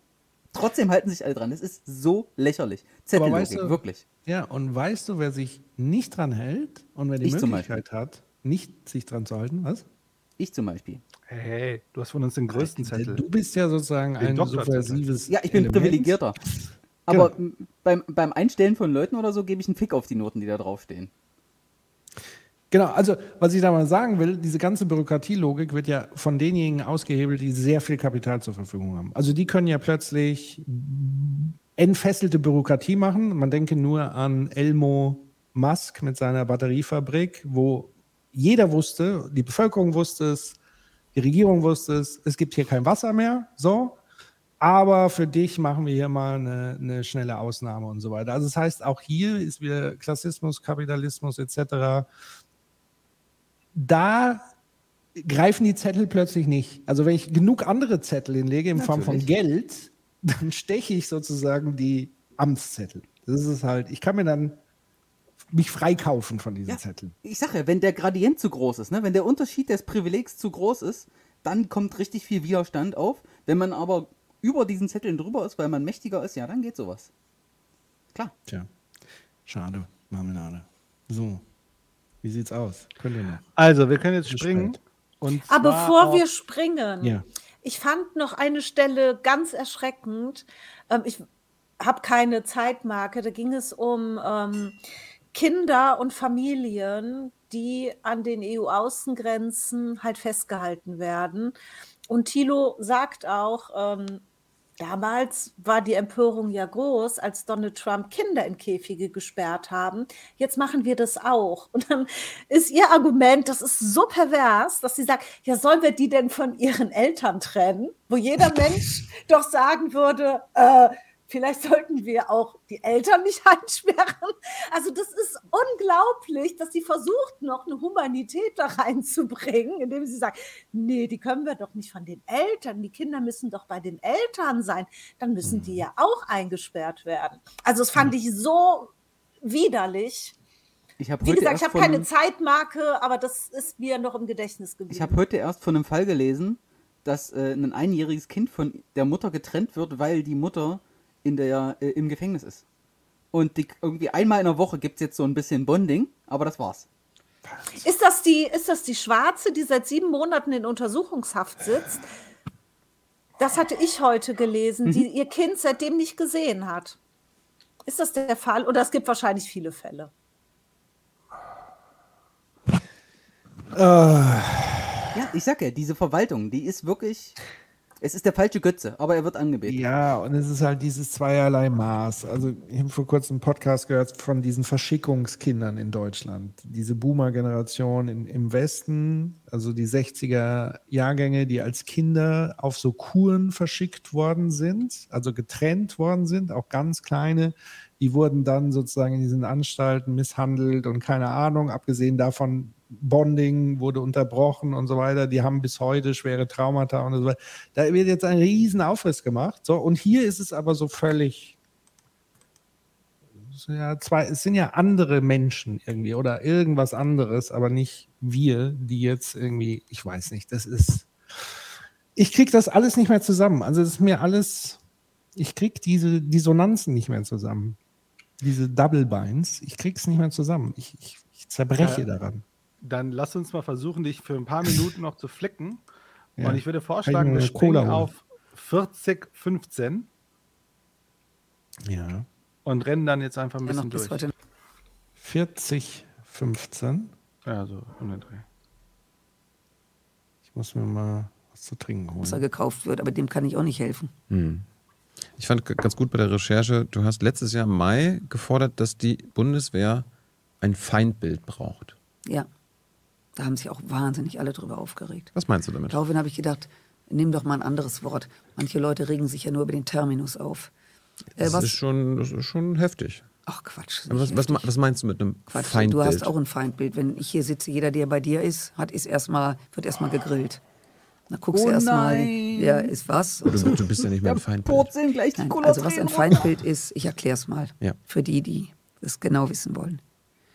Trotzdem halten sich alle dran. Das ist so lächerlich. Zettellogik, weißt du- wirklich. Ja, und weißt du, wer sich nicht dran hält und wer die Ich Möglichkeit hat, nicht sich dran zu halten? Was? Ich zum Beispiel. Hey, du hast von uns den größten Zettel. Du bist ja sozusagen Den ein subversives. Ja, ich bin Element. privilegierter. Aber m, beim, beim Einstellen von Leuten oder so gebe ich einen Fick auf die Noten, die da draufstehen. Genau, also was ich da mal sagen will, diese ganze Bürokratielogik wird ja von denjenigen ausgehebelt, die sehr viel Kapital zur Verfügung haben. Also die können ja plötzlich entfesselte Bürokratie machen. Man denke nur an Elmo Musk mit seiner Batteriefabrik, wo jeder wusste, die Bevölkerung wusste es, die Regierung wusste es, es gibt hier kein Wasser mehr. So, aber für dich machen wir hier mal eine, eine schnelle Ausnahme und so weiter. Also das heißt, auch hier ist wieder Klassismus, Kapitalismus etc. Da greifen die Zettel plötzlich nicht. Also wenn ich genug andere Zettel hinlege in Form von Natürlich. Geld, dann steche ich sozusagen die Amtszettel. Das ist halt, ich kann mir dann mich freikaufen von diesen Ja. Zetteln. Ich sag ja, wenn der Gradient zu groß ist, ne, wenn der Unterschied des Privilegs zu groß ist, dann kommt richtig viel Widerstand auf. Wenn man aber über diesen Zetteln drüber ist, weil man mächtiger ist, ja, dann geht sowas. Klar. Tja, schade, Marmelade. So, wie sieht's aus? Könnt ihr noch? Also, wir können jetzt springen. Aber bevor wir springen, Ja. ich fand noch eine Stelle ganz erschreckend. Ähm, ich habe keine Zeitmarke. Da ging es um ähm, Kinder und Familien, die an den EU-Außengrenzen halt festgehalten werden. Und Thilo sagt auch, ähm, Damals war die Empörung ja groß, als Donald Trump Kinder in Käfige gesperrt haben. Jetzt machen wir das auch. Und dann ist ihr Argument, das ist so pervers, dass sie sagt, ja, sollen wir die denn von ihren Eltern trennen? Wo jeder Mensch doch sagen würde, äh, vielleicht sollten wir auch die Eltern nicht einsperren. Also das ist unglaublich, dass sie versucht, noch eine Humanität da reinzubringen, indem sie sagt, nee, die können wir doch nicht von den Eltern. Die Kinder müssen doch bei den Eltern sein. Dann müssen die ja auch eingesperrt werden. Also das fand ich so widerlich. Ich habe Wie gesagt, ich habe keine Zeitmarke, aber das ist mir noch im Gedächtnis geblieben. Ich habe heute erst von einem Fall gelesen, dass äh, ein einjähriges Kind von der Mutter getrennt wird, weil die Mutter in der, äh, im Gefängnis ist. Und die, irgendwie einmal in der Woche gibt es jetzt so ein bisschen Bonding, aber das war's. Ist das, die, ist das die Schwarze, die seit sieben Monaten in Untersuchungshaft sitzt? Das hatte ich heute gelesen, die ihr Kind seitdem nicht gesehen hat. Ist das der Fall? Oder es gibt wahrscheinlich viele Fälle. Ja, ich sag ja, diese Verwaltung, die ist wirklich. Es ist der falsche Götze, aber er wird angebetet. Ja, und es ist halt dieses zweierlei Maß. Also ich habe vor kurzem einen Podcast gehört von diesen Verschickungskindern in Deutschland. Diese Boomer-Generation im Westen, also die 60er-Jahrgänge, die als Kinder auf so Kuren verschickt worden sind, also getrennt worden sind, auch ganz kleine, die wurden dann sozusagen in diesen Anstalten misshandelt und keine Ahnung, abgesehen davon, Bonding wurde unterbrochen und so weiter. Die haben bis heute schwere Traumata und so weiter. Da wird jetzt ein riesen Aufriss gemacht. So, und hier ist es aber so völlig. es sind Ja, zwei, es sind ja andere Menschen irgendwie oder irgendwas anderes, aber nicht wir, die jetzt irgendwie, ich weiß nicht, das ist. Ich krieg das alles nicht mehr zusammen. Also es ist mir alles, ich krieg diese Dissonanzen nicht mehr zusammen. Diese Double Binds, ich krieg's nicht mehr zusammen. Ich, ich, ich zerbreche Ja. daran. Dann lass uns mal versuchen, dich für ein paar Minuten noch zu flicken. Ja. Und ich würde vorschlagen, wir springen auf 40, Ja. und rennen dann jetzt einfach ein Ja, bisschen bis durch. heute. 40, 15. Ja, so um den Dreh. Ich muss mir mal was zu trinken holen. was er gekauft wird, aber dem kann ich auch nicht helfen. Hm. Ich fand ganz gut bei der Recherche, du hast letztes Jahr im Mai gefordert, dass die Bundeswehr ein Feindbild braucht. Ja. Da haben sich auch wahnsinnig alle drüber aufgeregt. Was meinst du damit? Daraufhin habe ich gedacht, nimm doch mal ein anderes Wort. Manche Leute regen sich ja nur über den Terminus auf. Äh, Das, was? ist schon, das ist schon heftig. Ach Quatsch. was, was, was meinst du mit einem Quatsch, Feindbild? du hast auch ein Feindbild. Wenn ich hier sitze, jeder, der bei dir ist, hat, ist erstmal, wird erstmal gegrillt. Da guckst du Oh erstmal, nein. wer ist was. du, du bist ja nicht mehr ein Feindbild. Purzeln gleich die Nein, also was ein Feindbild ist, ich erkläre es mal. Ja. Für die, die es genau wissen wollen.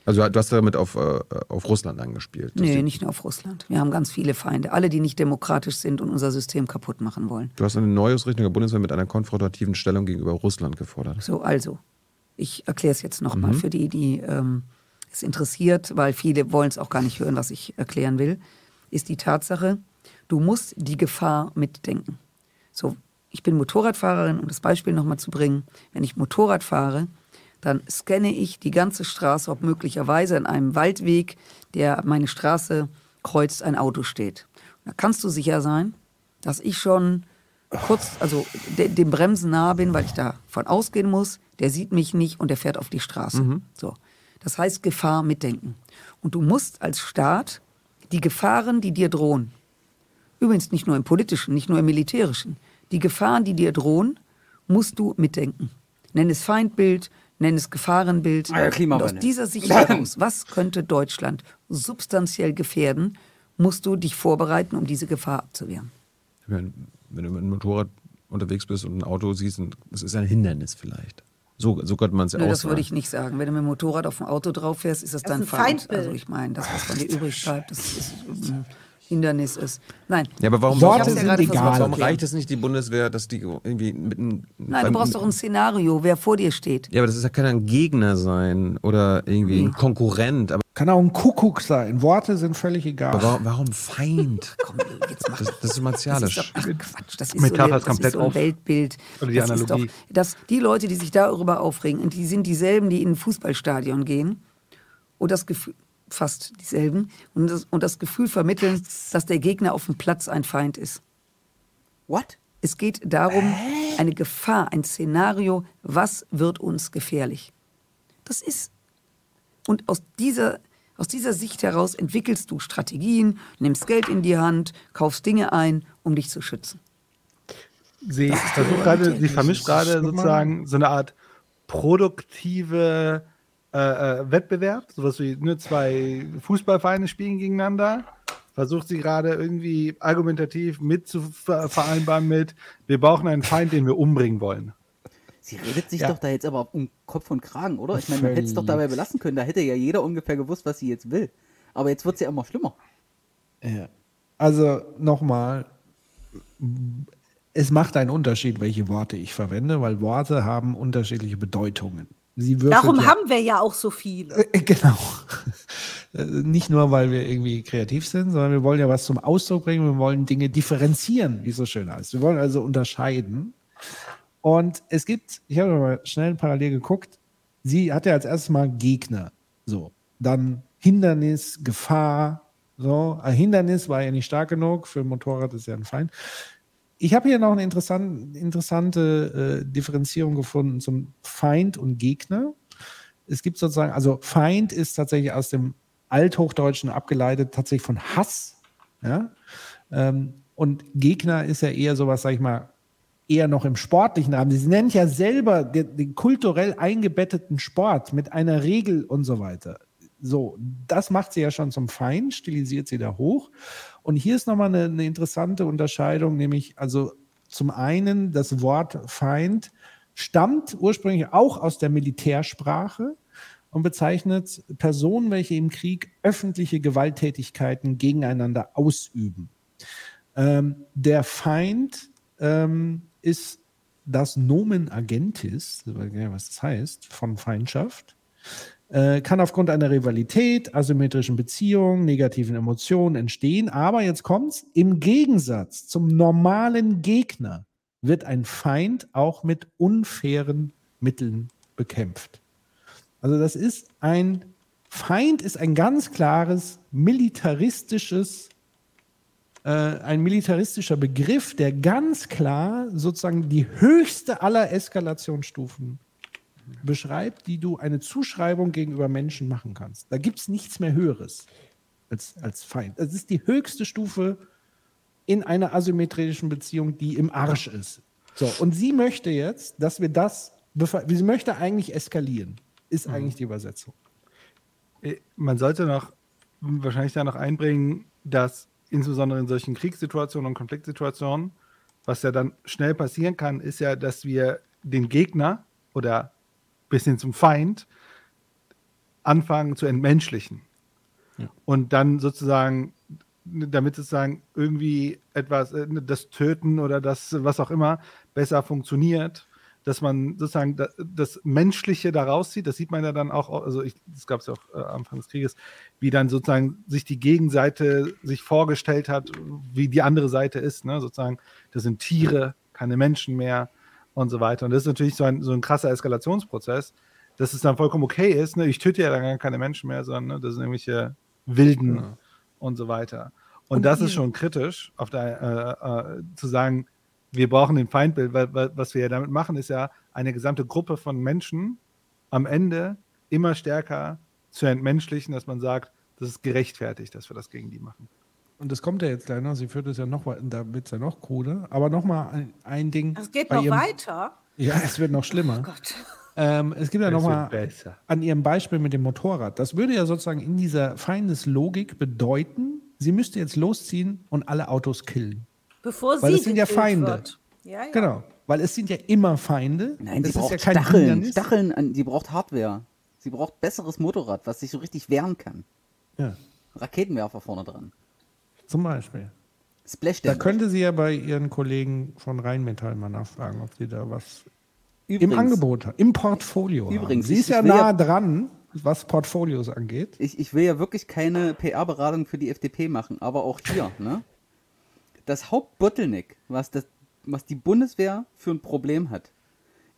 Also du hast damit auf, äh, auf Russland angespielt. Nee, nicht nur auf Russland. Wir haben ganz viele Feinde. Alle, die nicht demokratisch sind und unser System kaputt machen wollen. Du hast eine Neuausrichtung der Bundeswehr mit einer konfrontativen Stellung gegenüber Russland gefordert. So, also, ich erkläre es jetzt nochmal Mhm. für die, die ähm, es interessiert, weil viele wollen es auch gar nicht hören, was ich erklären will, ist die Tatsache, du musst die Gefahr mitdenken. So, ich bin Motorradfahrerin, um das Beispiel nochmal zu bringen. Wenn ich Motorrad fahre, dann scanne ich die ganze Straße, ob möglicherweise an einem Waldweg, der meine Straße kreuzt, ein Auto steht. Da kannst du sicher sein, dass ich schon kurz, also de, dem Bremsen nahe bin, weil ich davon ausgehen muss, der sieht mich nicht und der fährt auf die Straße. Mhm. So. Das heißt Gefahr mitdenken. Und du musst als Staat die Gefahren, die dir drohen, übrigens nicht nur im politischen, nicht nur im militärischen, Die Gefahren, die dir drohen, musst du mitdenken. Nenn es Feindbild, nenn es Gefahrenbild. Ah ja, Und aus dieser Sicht heraus, was könnte Deutschland substanziell gefährden, musst du dich vorbereiten, um diese Gefahr abzuwehren. Ich meine, wenn du mit einem Motorrad unterwegs bist und ein Auto siehst, und das ist ein Hindernis vielleicht. So, so könnte man es ja auch das würde ich nicht sagen. Wenn du mit dem Motorrad auf dem Auto drauf fährst, ist das, Das dein ist ein Feind. Feindbild. Also ich meine, das, was von dir übrig bleibt, das ist ein Hindernis ist. Nein. Ja, aber warum, ja gerade versucht zu warum reicht es nicht, die Bundeswehr, dass die irgendwie mitten. Nein, du brauchst doch ein Szenario, wer vor dir steht. Ja, aber das ist ja kann ein Gegner sein oder irgendwie ein Konkurrent. Aber, Kann auch ein Kuckuck sein. Worte sind völlig egal. aber warum, Feind? Komm, jetzt mach Das, das ist Das ist martialisch. doch, ach Quatsch, das ist Metapher so, ist das komplett ist so ein. Weltbild. Oder die das ist doch, Analogie. dass die Leute, die sich darüber aufregen, und die sind dieselben, die in ein Fußballstadion gehen und das Gefühl, fast dieselben, und das, und das Gefühl vermitteln, dass der Gegner auf dem Platz ein Feind ist. What? Es geht darum, eine Gefahr, ein Szenario, was wird uns gefährlich? Das ist. Und aus dieser, aus dieser Sicht heraus entwickelst du Strategien, nimmst Geld in die Hand, kaufst Dinge ein, um dich zu schützen. Sie versucht gerade, sie vermischt gerade sozusagen so eine Art produktive äh, äh, Wettbewerb, sowas wie ne, zwei Fußballvereine spielen gegeneinander. Versucht sie gerade irgendwie argumentativ mit zu ver vereinbaren mit, wir brauchen einen Feind, den wir umbringen wollen. Sie redet sich Ja. doch da jetzt aber um Kopf und Kragen, oder? Ich meine, man hätte es doch dabei belassen können. Da hätte ja jeder ungefähr gewusst, was sie jetzt will. Aber jetzt wird es ja immer schlimmer. Ja. Also nochmal, es macht einen Unterschied, welche Worte ich verwende, weil Worte haben unterschiedliche Bedeutungen. Sie würfelt Darum ja, haben wir ja auch so viele. Äh, Genau. Äh, Nicht nur, weil wir irgendwie kreativ sind, sondern wir wollen ja was zum Ausdruck bringen. Wir wollen Dinge differenzieren, wie es so schön heißt. Wir wollen also unterscheiden. Und es gibt, ich habe mal schnell parallel geguckt, sie hat ja als erstes mal Gegner. So. Dann Hindernis, Gefahr. So. Ein Hindernis war ja nicht stark genug. Für ein Motorrad ist ja ein Feind. Ich habe hier noch eine interessant, interessante äh, Differenzierung gefunden zum Feind und Gegner. Es gibt sozusagen, also Feind ist tatsächlich aus dem Althochdeutschen abgeleitet, tatsächlich von Hass. Ja? Ähm, und Gegner ist ja eher sowas, sag ich mal, eher noch im sportlichen Rahmen. Sie nennt ja selber den, den kulturell eingebetteten Sport mit einer Regel und so weiter. So, das macht sie ja schon zum Feind, stilisiert sie da hoch. Und hier ist nochmal eine, eine interessante Unterscheidung, nämlich also zum einen das Wort Feind stammt ursprünglich auch aus der Militärsprache und bezeichnet Personen, welche im Krieg öffentliche Gewalttätigkeiten gegeneinander ausüben. Ähm, der Feind ähm, ist das Nomen Agentis, was das heißt, von Feindschaft, äh, kann aufgrund einer Rivalität, asymmetrischen Beziehungen, negativen Emotionen entstehen. Aber jetzt kommt's, im Gegensatz zum normalen Gegner wird ein Feind auch mit unfairen Mitteln bekämpft. Also das ist ein Feind ist ein ganz klares militaristisches äh, ein militaristischer Begriff, der ganz klar sozusagen die höchste aller Eskalationsstufen beschreibt, die du eine Zuschreibung gegenüber Menschen machen kannst. Da gibt es nichts mehr Höheres als, als Feind. Das ist die höchste Stufe in einer asymmetrischen Beziehung, die im Arsch ist. So, und sie möchte jetzt, dass wir das, sie möchte eigentlich eskalieren, ist eigentlich die Übersetzung. Äh, Man sollte noch wahrscheinlich da noch einbringen, dass insbesondere in solchen Kriegssituationen und Konfliktsituationen, was ja dann schnell passieren kann, ist ja, dass wir den Gegner oder bis hin zum Feind anfangen zu entmenschlichen. Und dann sozusagen, damit sozusagen irgendwie etwas, äh, das Töten oder das, was auch immer, besser funktioniert, dass man sozusagen da- das Menschliche da rauszieht, das sieht man ja dann auch, also ich, das gab es ja auch äh, Anfang des Krieges, wie dann sozusagen sich die Gegenseite sich vorgestellt hat, wie die andere Seite ist, ne? sozusagen, das sind Tiere, keine Menschen mehr und so weiter. Und das ist natürlich so ein, so ein krasser Eskalationsprozess, dass es dann vollkommen okay ist, ne? ich töte ja dann gar keine Menschen mehr, sondern ne? das sind irgendwelche Wilden Ja. und so weiter. Und, Und das ist schon kritisch, auf der, äh, äh, zu sagen, wir brauchen den Feindbild, weil, weil was wir ja damit machen, ist ja eine gesamte Gruppe von Menschen am Ende immer stärker zu entmenschlichen, dass man sagt, das ist gerechtfertigt, dass wir das gegen die machen. Und das kommt ja jetzt gleich noch, sie führt es ja noch weiter, da wird es ja noch kruder, aber nochmal ein, ein Ding. Es geht noch ihrem- weiter. Ja, es wird noch schlimmer. Oh Gott. Ähm, es gibt ja Es nochmal an Ihrem Beispiel mit dem Motorrad. Das würde ja sozusagen in dieser Feindeslogik bedeuten, sie müsste jetzt losziehen und alle Autos killen. Bevor Weil sie es sind ja Feinde. Wird. Ja, ja. Genau. Weil es sind ja immer Feinde. Nein, das sie ist braucht ja kein Stacheln. Hindernis. Stacheln, an, sie braucht Hardware. Sie braucht besseres Motorrad, was sich so richtig wehren kann. Ja, Raketenwerfer vorne dran. Zum Beispiel. Splash Da könnte sie ja bei ihren Kollegen von Rheinmetall mal nachfragen, ob sie da was im Übrigens- Angebot hat, im Portfolio haben. Übrigens, Sie ich- ist ja will ja- nah dran, was Portfolios angeht. Ich, ich will ja wirklich keine PR-Beratung für die FDP machen, aber auch hier, ne? Das Hauptbottleneck, was, das, was die Bundeswehr für ein Problem hat,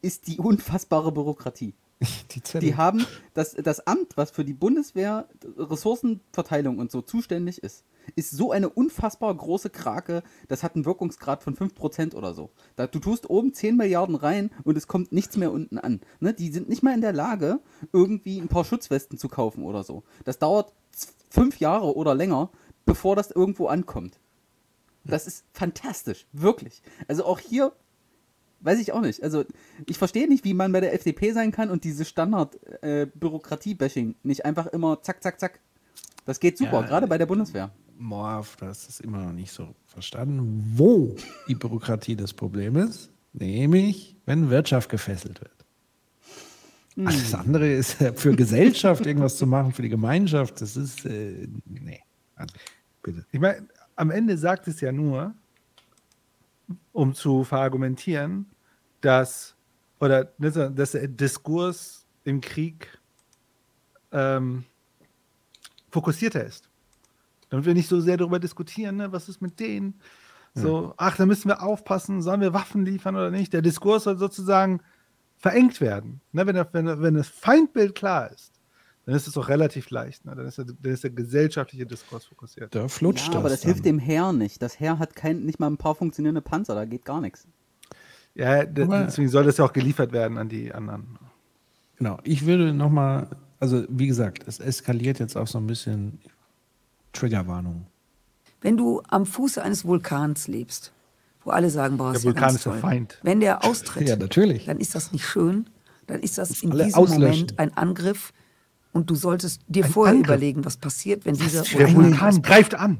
ist die unfassbare Bürokratie. Die. Die haben das, das Amt, was für die Bundeswehr Ressourcenverteilung und so zuständig ist, ist so eine unfassbar große Krake, das hat einen Wirkungsgrad von 5% oder so. Da, du tust oben 10 Milliarden rein und es kommt nichts mehr unten an. Ne? Die sind nicht mal in der Lage, irgendwie ein paar Schutzwesten zu kaufen oder so. Das dauert fünf Jahre oder länger, bevor das irgendwo ankommt. Das ist fantastisch, wirklich. Also auch hier Weiß ich auch nicht. Also ich verstehe nicht, wie man bei der FDP sein kann und diese Standard-Bürokratie-Bashing nicht einfach immer zack, zack, zack. Das geht super, Ja, gerade bei der Bundeswehr. Morf, das ist immer noch nicht so verstanden, wo die Bürokratie das Problem ist. Nämlich, wenn Wirtschaft gefesselt wird. Hm. Alles andere ist für Gesellschaft irgendwas zu machen, für die Gemeinschaft, das ist, äh, nee. Also, bitte. Ich meine, am Ende sagt es ja nur, um zu verargumentieren, dass, oder ne, dass der Diskurs im Krieg ähm, fokussierter ist. Damit wir nicht so sehr darüber diskutieren, ne, was ist mit denen. So, ach, da müssen wir aufpassen, sollen wir Waffen liefern oder nicht. Der Diskurs soll sozusagen verengt werden. Ne, wenn, wenn, wenn das Feindbild klar ist, dann ist es doch relativ leicht. Ne? Dann, ist der, dann ist der gesellschaftliche Diskurs fokussiert. Da flutscht Ja, aber das dann. hilft dem Heer nicht. Das Heer hat kein, nicht mal ein paar funktionierende Panzer, da geht gar nichts. Ja, deswegen soll das ja auch geliefert werden an die anderen. Genau, ich würde nochmal, also wie gesagt, es eskaliert jetzt auch so ein bisschen Triggerwarnung. Wenn du am Fuße eines Vulkans lebst, wo alle sagen, boah, Der ist ja Vulkan ganz ist der toll. Feind. Wenn der austritt, Ja, natürlich. dann ist das nicht schön. Dann ist das in diesem auslöschen. Moment ein Angriff. Und du solltest dir Ein vorher Angriff? überlegen, was passiert, wenn dieser Der Vulkan greift an.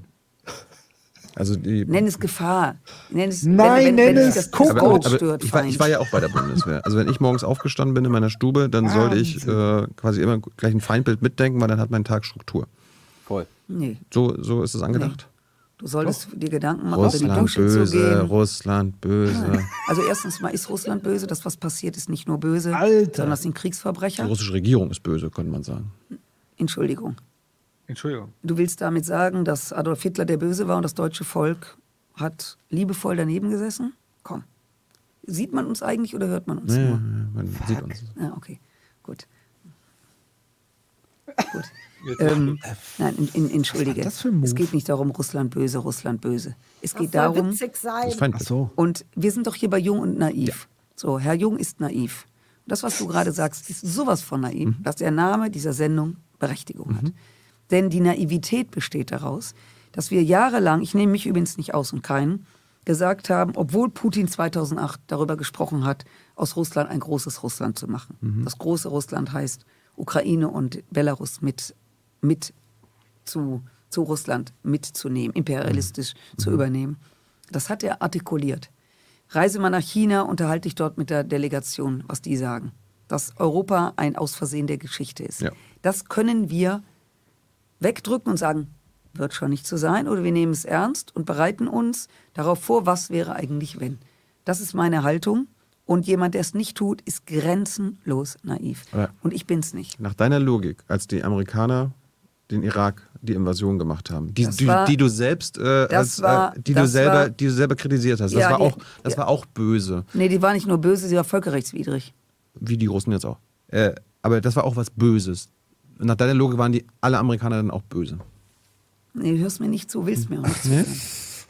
Also die, Nenn es Gefahr. Nenn es, Nein, nenn dich es das Kuckuck. aber, Kuckuck aber stört, ich, war, ich war ja auch bei der Bundeswehr. Also wenn ich morgens aufgestanden bin in meiner Stube, dann sollte ich äh, quasi immer gleich ein Feindbild mitdenken, weil dann hat mein Tag Struktur. Voll. Nee, So, so ist es angedacht. du solltest dir Gedanken machen, unter die Russland Dusche zu böse, gehen. Russland böse. Also erstens mal ist Russland böse. Das, was passiert, ist nicht nur böse, Alter. sondern das sind Die Kriegsverbrecher. russische Regierung ist böse, könnte man sagen. Entschuldigung. Entschuldigung. Du willst damit sagen, dass Adolf Hitler der Böse war und das deutsche Volk hat liebevoll daneben gesessen? Komm. Sieht man uns eigentlich oder hört man uns Ja, ja, nur? man sieht uns. Ja, okay. Gut. Gut. Ähm, nein, in, in, entschuldige. das für ein Move? Es geht nicht darum, Russland böse, Russland böse. Es Das geht darum, witzig sein. Feindbild. so. und wir sind doch hier bei Jung und Naiv. So, Herr Jung ist naiv. Und das, was du gerade sagst, ist sowas von naiv, Mhm. dass der Name dieser Sendung Berechtigung hat. Denn die Naivität besteht daraus, dass wir jahrelang, ich nehme mich übrigens nicht aus und keinen, gesagt haben, obwohl Putin 2008 darüber gesprochen hat, aus Russland ein großes Russland zu machen. Mhm. Das große Russland heißt Ukraine und Belarus mit, mit zu, zu Russland mitzunehmen, imperialistisch zu übernehmen. Das hat er artikuliert. Reise mal nach China, unterhalte dich dort mit der Delegation, was die sagen. Dass Europa ein Ausversehen der Geschichte ist. Ja. Das können wir wegdrücken und sagen, wird schon nicht so sein, oder wir nehmen es ernst und bereiten uns darauf vor, was wäre eigentlich, wenn. Das ist meine Haltung. Und jemand, der es nicht tut, ist grenzenlos naiv. Ja. Und ich bin's nicht. Nach deiner Logik, als die Amerikaner den Irak die Invasion gemacht haben, die, die, war- die du selbst äh, als, war- äh, die du selber, war- die du selber kritisiert hast, das Ja, war auch, das ja. war auch böse, Nee, die war nicht nur böse, sie war völkerrechtswidrig. wie die Russen jetzt auch. Äh, aber das war auch was Böses. Nach deiner Logik waren die alle Amerikaner dann auch böse. Nee, du hörst mir nicht zu, willst mir auch nicht zuhören.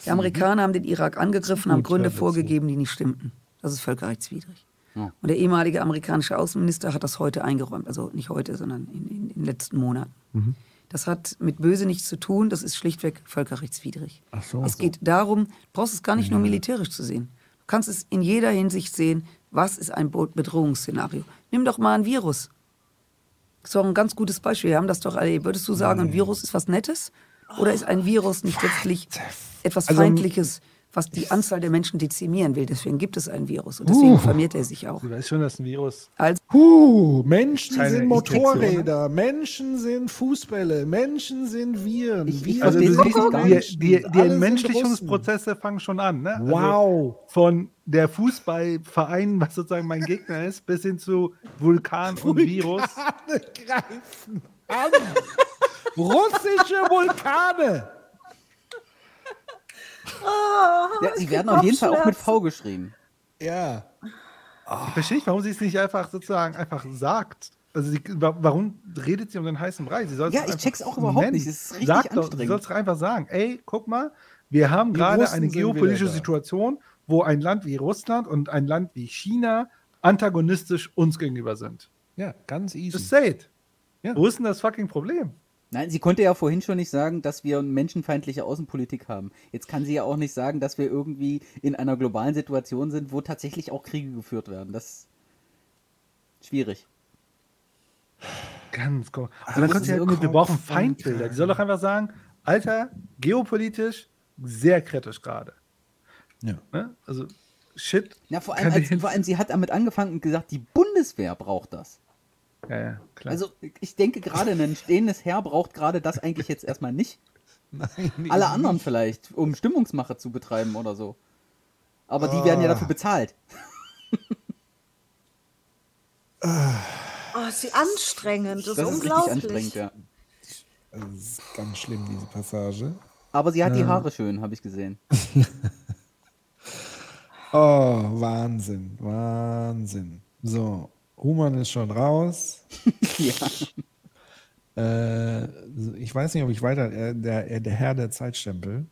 Die Amerikaner haben den Irak angegriffen, haben gut, Gründe zu. vorgegeben, die nicht stimmten. Das ist völkerrechtswidrig. Ja. Und der ehemalige amerikanische Außenminister hat das heute eingeräumt. Also nicht heute, sondern in, in, in den letzten Monaten. Das hat mit böse nichts zu tun, das ist schlichtweg völkerrechtswidrig. Ach so. Es geht darum, du brauchst es gar nicht nur militärisch zu sehen. Du kannst es in jeder Hinsicht sehen, was ist ein Bedrohungsszenario. Nimm doch mal ein Virus. Das ist doch ein ganz gutes Beispiel. Wir haben das doch alle. Würdest du sagen, ein Virus ist was Nettes? Oder ist ein Virus nicht letztlich etwas Also- Feindliches, was die Anzahl der Menschen dezimieren will? Deswegen gibt es ein Virus und deswegen Uh. vermehrt er sich auch. Du weißt schon, dass ein Virus. Also, Huh, Menschen Keine sind Infektion, Motorräder, Menschen sind Fußbälle, Menschen sind Viren. Ich- ich Also du siehst, die, die, die Entmenschlichungsprozesse fangen schon an. Ne? Also Wow. von der Fußballverein, was sozusagen mein Gegner ist, bis hin zu Vulkan und Virus. Vulkane greifen an. Russische Vulkane. Ja, sie werden auf jeden Fall auch mit V geschrieben. Ja. Ich verstehe nicht, warum sie es nicht einfach sozusagen einfach sagt. Also sie, wa- warum redet sie um den heißen Brei? Sie soll es Ja, ich check's auch überhaupt nennen. nicht. Es ist richtig Sag doch, sie anstrengend. soll es doch einfach sagen. Ey, guck mal, wir haben gerade eine geopolitische. Situation, wo ein Land wie Russland und ein Land wie China antagonistisch uns gegenüber sind. Ja, ganz easy. Just say it. Ja. Wo ist denn das fucking Problem? Nein, sie konnte ja vorhin schon nicht sagen, dass wir menschenfeindliche Außenpolitik haben. Jetzt kann sie ja auch nicht sagen, dass wir irgendwie in einer globalen Situation sind, wo tatsächlich auch Kriege geführt werden. Das ist schwierig. Ganz komisch. Dann ist kommt sie so mit, wir brauchen Feindbilder. Die soll doch einfach sagen, Alter, geopolitisch sehr kritisch gerade. Ja. Ne? Also, shit. Ja, vor allem, als, vor allem, sie hat damit angefangen und gesagt, die Bundeswehr braucht das. Ja, ja, klar. Also, ich denke gerade, ein stehendes Heer braucht gerade das eigentlich jetzt erstmal nicht. Nein, Alle anderen vielleicht, um Stimmungsmache zu betreiben oder so. Aber die werden ja dafür bezahlt. Oh, ist sie anstrengend. Das, Das ist unglaublich. anstrengend, ja. Das ist ganz schlimm, diese Passage. Aber sie hat die Ja. Haare schön, habe ich gesehen. Oh, Wahnsinn, Wahnsinn. So, Human ist schon raus. ja. Äh, ich weiß nicht, ob ich weiter, äh, der, äh, der Herr der Zeitstempel.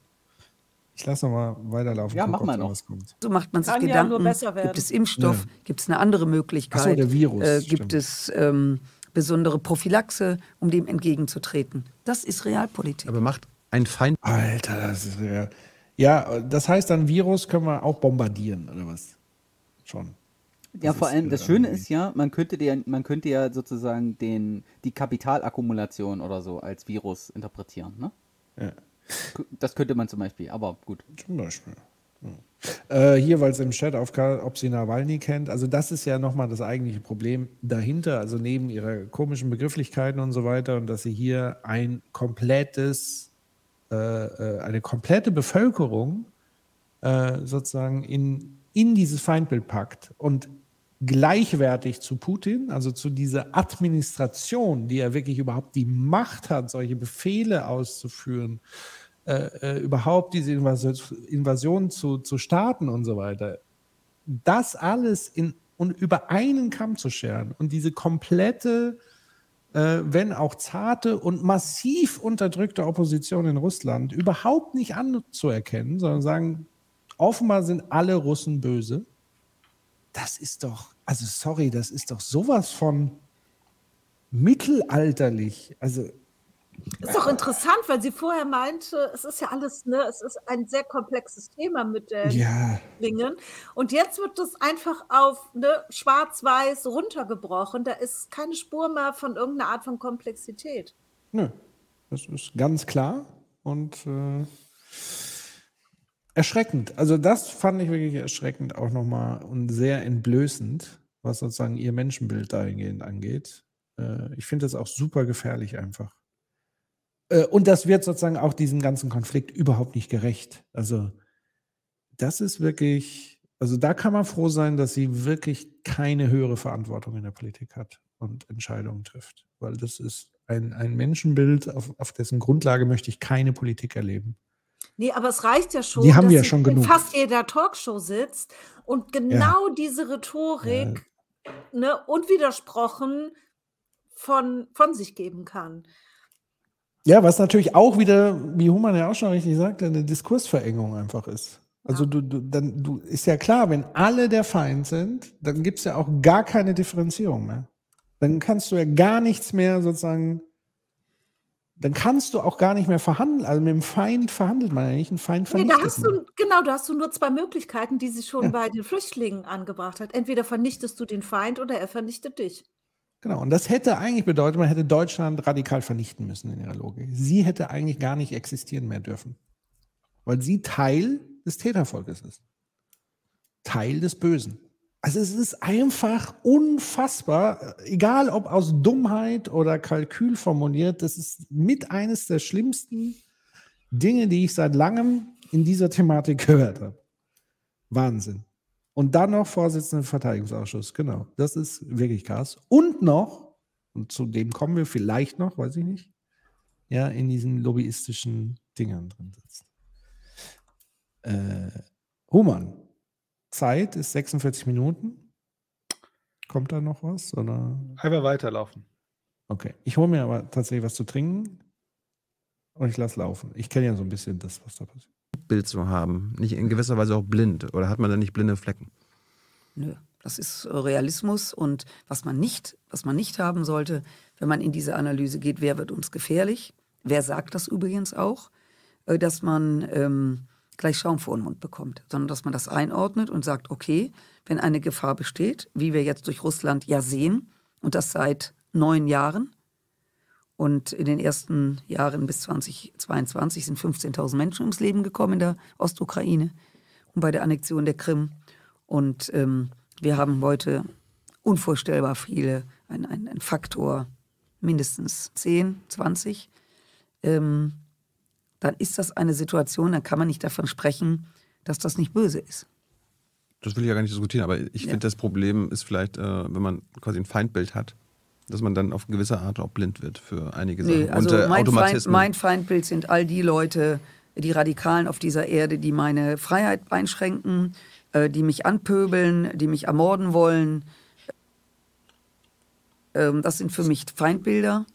Ich lasse noch mal weiterlaufen. Ja, guck, mach mal da noch. kommt. So macht man sich Kann ja Gedanken. nur besser werden. Gibt es Impfstoff? Ja. Gibt es eine andere Möglichkeit? Ach so, der Virus, Äh, stimmt. gibt es ähm, besondere Prophylaxe, um dem entgegenzutreten? Das ist Realpolitik. Aber macht ein Feind. Alter, das ist ja. Ja, das heißt, dann Virus können wir auch bombardieren, oder was? Schon. Ja, Das vor allem, das Schöne irgendwie- ist ja, man könnte, der, man könnte ja sozusagen den, die Kapitalakkumulation oder so als Virus interpretieren. Ne? Ja. Das könnte man zum Beispiel, aber gut. Zum Beispiel. Ja. Äh, hier, weil es im Chat aufkam, ob sie Nawalny kennt. Also das ist ja nochmal das eigentliche Problem dahinter, also neben ihrer komischen Begrifflichkeiten und so weiter und dass sie hier ein komplettes, äh, äh, eine komplette Bevölkerung äh, sozusagen in, in dieses Feindbild packt und gleichwertig zu Putin, also zu dieser Administration, die ja wirklich überhaupt die Macht hat, solche Befehle auszuführen, äh, äh, überhaupt diese Invasion, zu, zu starten und so weiter. Das alles in, und über einen Kamm zu scheren und diese komplette, äh, wenn auch zarte und massiv unterdrückte Opposition in Russland überhaupt nicht anzuerkennen, sondern sagen, offenbar sind alle Russen böse. Das ist doch, also sorry, das ist doch sowas von mittelalterlich. Also Ist doch interessant, weil sie vorher meinte, es ist ja alles, ne, es ist ein sehr komplexes Thema mit den Ja. Flüchtlingen. Und jetzt wird das einfach auf ne, schwarz-weiß runtergebrochen. Da ist keine Spur mehr von irgendeiner Art von Komplexität. Nö, das ist ganz klar und äh, erschreckend. Also das fand ich wirklich erschreckend auch nochmal und sehr entblößend, was sozusagen ihr Menschenbild dahingehend angeht. Äh, ich finde das auch super gefährlich einfach. Äh, und das wird sozusagen auch diesem ganzen Konflikt überhaupt nicht gerecht. Also das ist wirklich, also da kann man froh sein, dass sie wirklich keine höhere Verantwortung in der Politik hat und Entscheidungen trifft. Weil das ist ein, ein Menschenbild, auf, auf dessen Grundlage möchte ich keine Politik erleben. Nee, aber es reicht ja schon, Die haben dass wir ja schon in genug. fast jeder Talkshow sitzt und genau diese Rhetorik ne, unwidersprochen von, von sich geben kann. Ja, was natürlich auch wieder, wie Human ja auch schon richtig sagte, eine Diskursverengung einfach ist. Also du, du, dann, du ist ja klar, wenn alle der Feind sind, dann gibt es ja auch gar keine Differenzierung mehr. Dann kannst du ja gar nichts mehr sozusagen dann kannst du auch gar nicht mehr verhandeln. Also mit dem Feind verhandelt man ja nicht. Ein Feind Nee, vernichtet da hast du, genau, da hast du nur zwei Möglichkeiten, die sie schon Ja. bei den Flüchtlingen angebracht hat. Entweder vernichtest du den Feind oder er vernichtet dich. Genau. Und das hätte eigentlich bedeutet, man hätte Deutschland radikal vernichten müssen in ihrer Logik. Sie hätte eigentlich gar nicht existieren mehr dürfen. Weil sie Teil des Tätervolkes ist. Teil des Bösen. Also es ist einfach unfassbar, egal ob aus Dummheit oder Kalkül formuliert, das ist mit eines der schlimmsten Dinge, die ich seit langem in dieser Thematik gehört habe. Wahnsinn. Und dann noch Vorsitzender im Verteidigungsausschuss, genau. Das ist wirklich krass. Und noch, und zu dem kommen wir vielleicht noch, weiß ich nicht, ja, in diesen lobbyistischen Dingern drin sitzt. Äh, Human, Zeit ist 46 Minuten. Kommt da noch was? Oder? Einfach weiterlaufen. Okay. Ich hole mir aber tatsächlich was zu trinken und ich lasse laufen. Ich kenne ja so ein bisschen das, was da passiert. Bild zu haben. Nicht in gewisser Weise auch blind. Oder hat man da nicht blinde Flecken? Nö, das ist äh, Realismus und was man nicht, was man nicht haben sollte, wenn man in diese Analyse geht, wer wird uns gefährlich? Wer sagt das übrigens auch, äh, dass man ähm, gleich Schaum vor den Mund bekommt, sondern dass man das einordnet und sagt, okay, wenn eine Gefahr besteht, wie wir jetzt durch Russland ja sehen, und das seit neun Jahren, und in den ersten Jahren bis 2022 sind 15.000 Menschen ums Leben gekommen in der Ostukraine und bei der Annexion der Krim. Und ähm, wir haben heute unvorstellbar viele, ein, ein, ein Faktor mindestens 10, 20. Ähm, dann ist das eine Situation, dann kann man nicht davon sprechen, dass das nicht böse ist. Das will ich ja gar nicht diskutieren, aber ich Ja. finde, das Problem ist vielleicht, äh, wenn man quasi ein Feindbild hat, dass man dann auf gewisse Art auch blind wird für einige Sachen. Nee, also Und äh, mein, Feind, mein Feindbild sind all die Leute, die Radikalen auf dieser Erde, die meine Freiheit einschränken, äh, die mich anpöbeln, die mich ermorden wollen. Ähm, das sind für mich Feindbilder.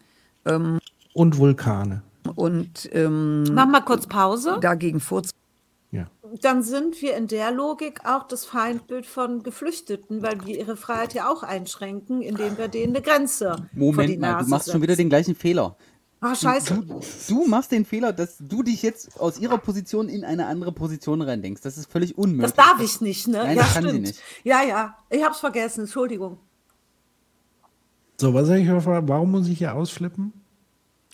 Ähm, Und Vulkane. Und ähm, Mach mal kurz Pause. dagegen vorzu Dann sind wir in der Logik auch das Feindbild von Geflüchteten, weil wir ihre Freiheit ja auch einschränken, indem wir denen eine Grenze vor die Moment mal, Nase du machst schon wieder setzen. den gleichen Fehler. Ah, scheiße. Du, du machst den Fehler, dass du dich jetzt aus ihrer Position in eine andere Position reindenkst. Das ist völlig unmöglich. Das darf ich nicht, ne? Nein, ja, das kann sie stimmt. nicht. Ja, ja. Ich hab's vergessen. Entschuldigung. So, was soll ich gefragt? Warum muss ich hier ausflippen?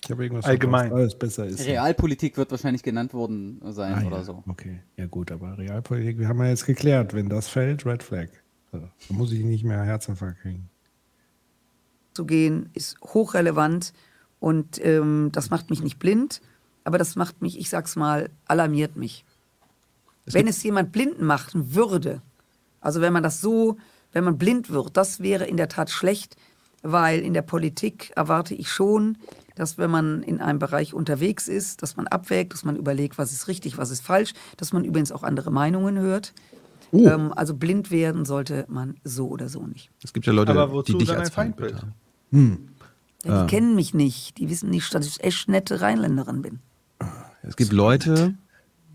Ich habe irgendwas Allgemein. verpasst, Alles besser ist. Realpolitik wird wahrscheinlich genannt worden sein Ah, oder ja. so. Okay, ja gut, aber Realpolitik, wir haben ja jetzt geklärt, wenn das fällt, Red Flag. So, dann muss ich nicht mehr Herzinfarkt kriegen. zu gehen, ist hochrelevant und ähm, das macht mich nicht blind, aber das macht mich, ich sag's mal, alarmiert mich. wenn es jemand blind machen würde, also wenn man das so, wenn man blind wird, das wäre in der Tat schlecht, weil in der Politik erwarte ich schon, dass wenn man in einem Bereich unterwegs ist, dass man abwägt, dass man überlegt, was ist richtig, was ist falsch, dass man übrigens auch andere Meinungen hört. Ähm, also blind werden sollte man so oder so nicht. Es gibt ja Leute, Aber wozu die dich als ein Feindbild Feindbild? haben. Ja, die Ah. kennen mich nicht. Die wissen nicht, dass ich echt nette Rheinländerin bin. Es gibt Leute,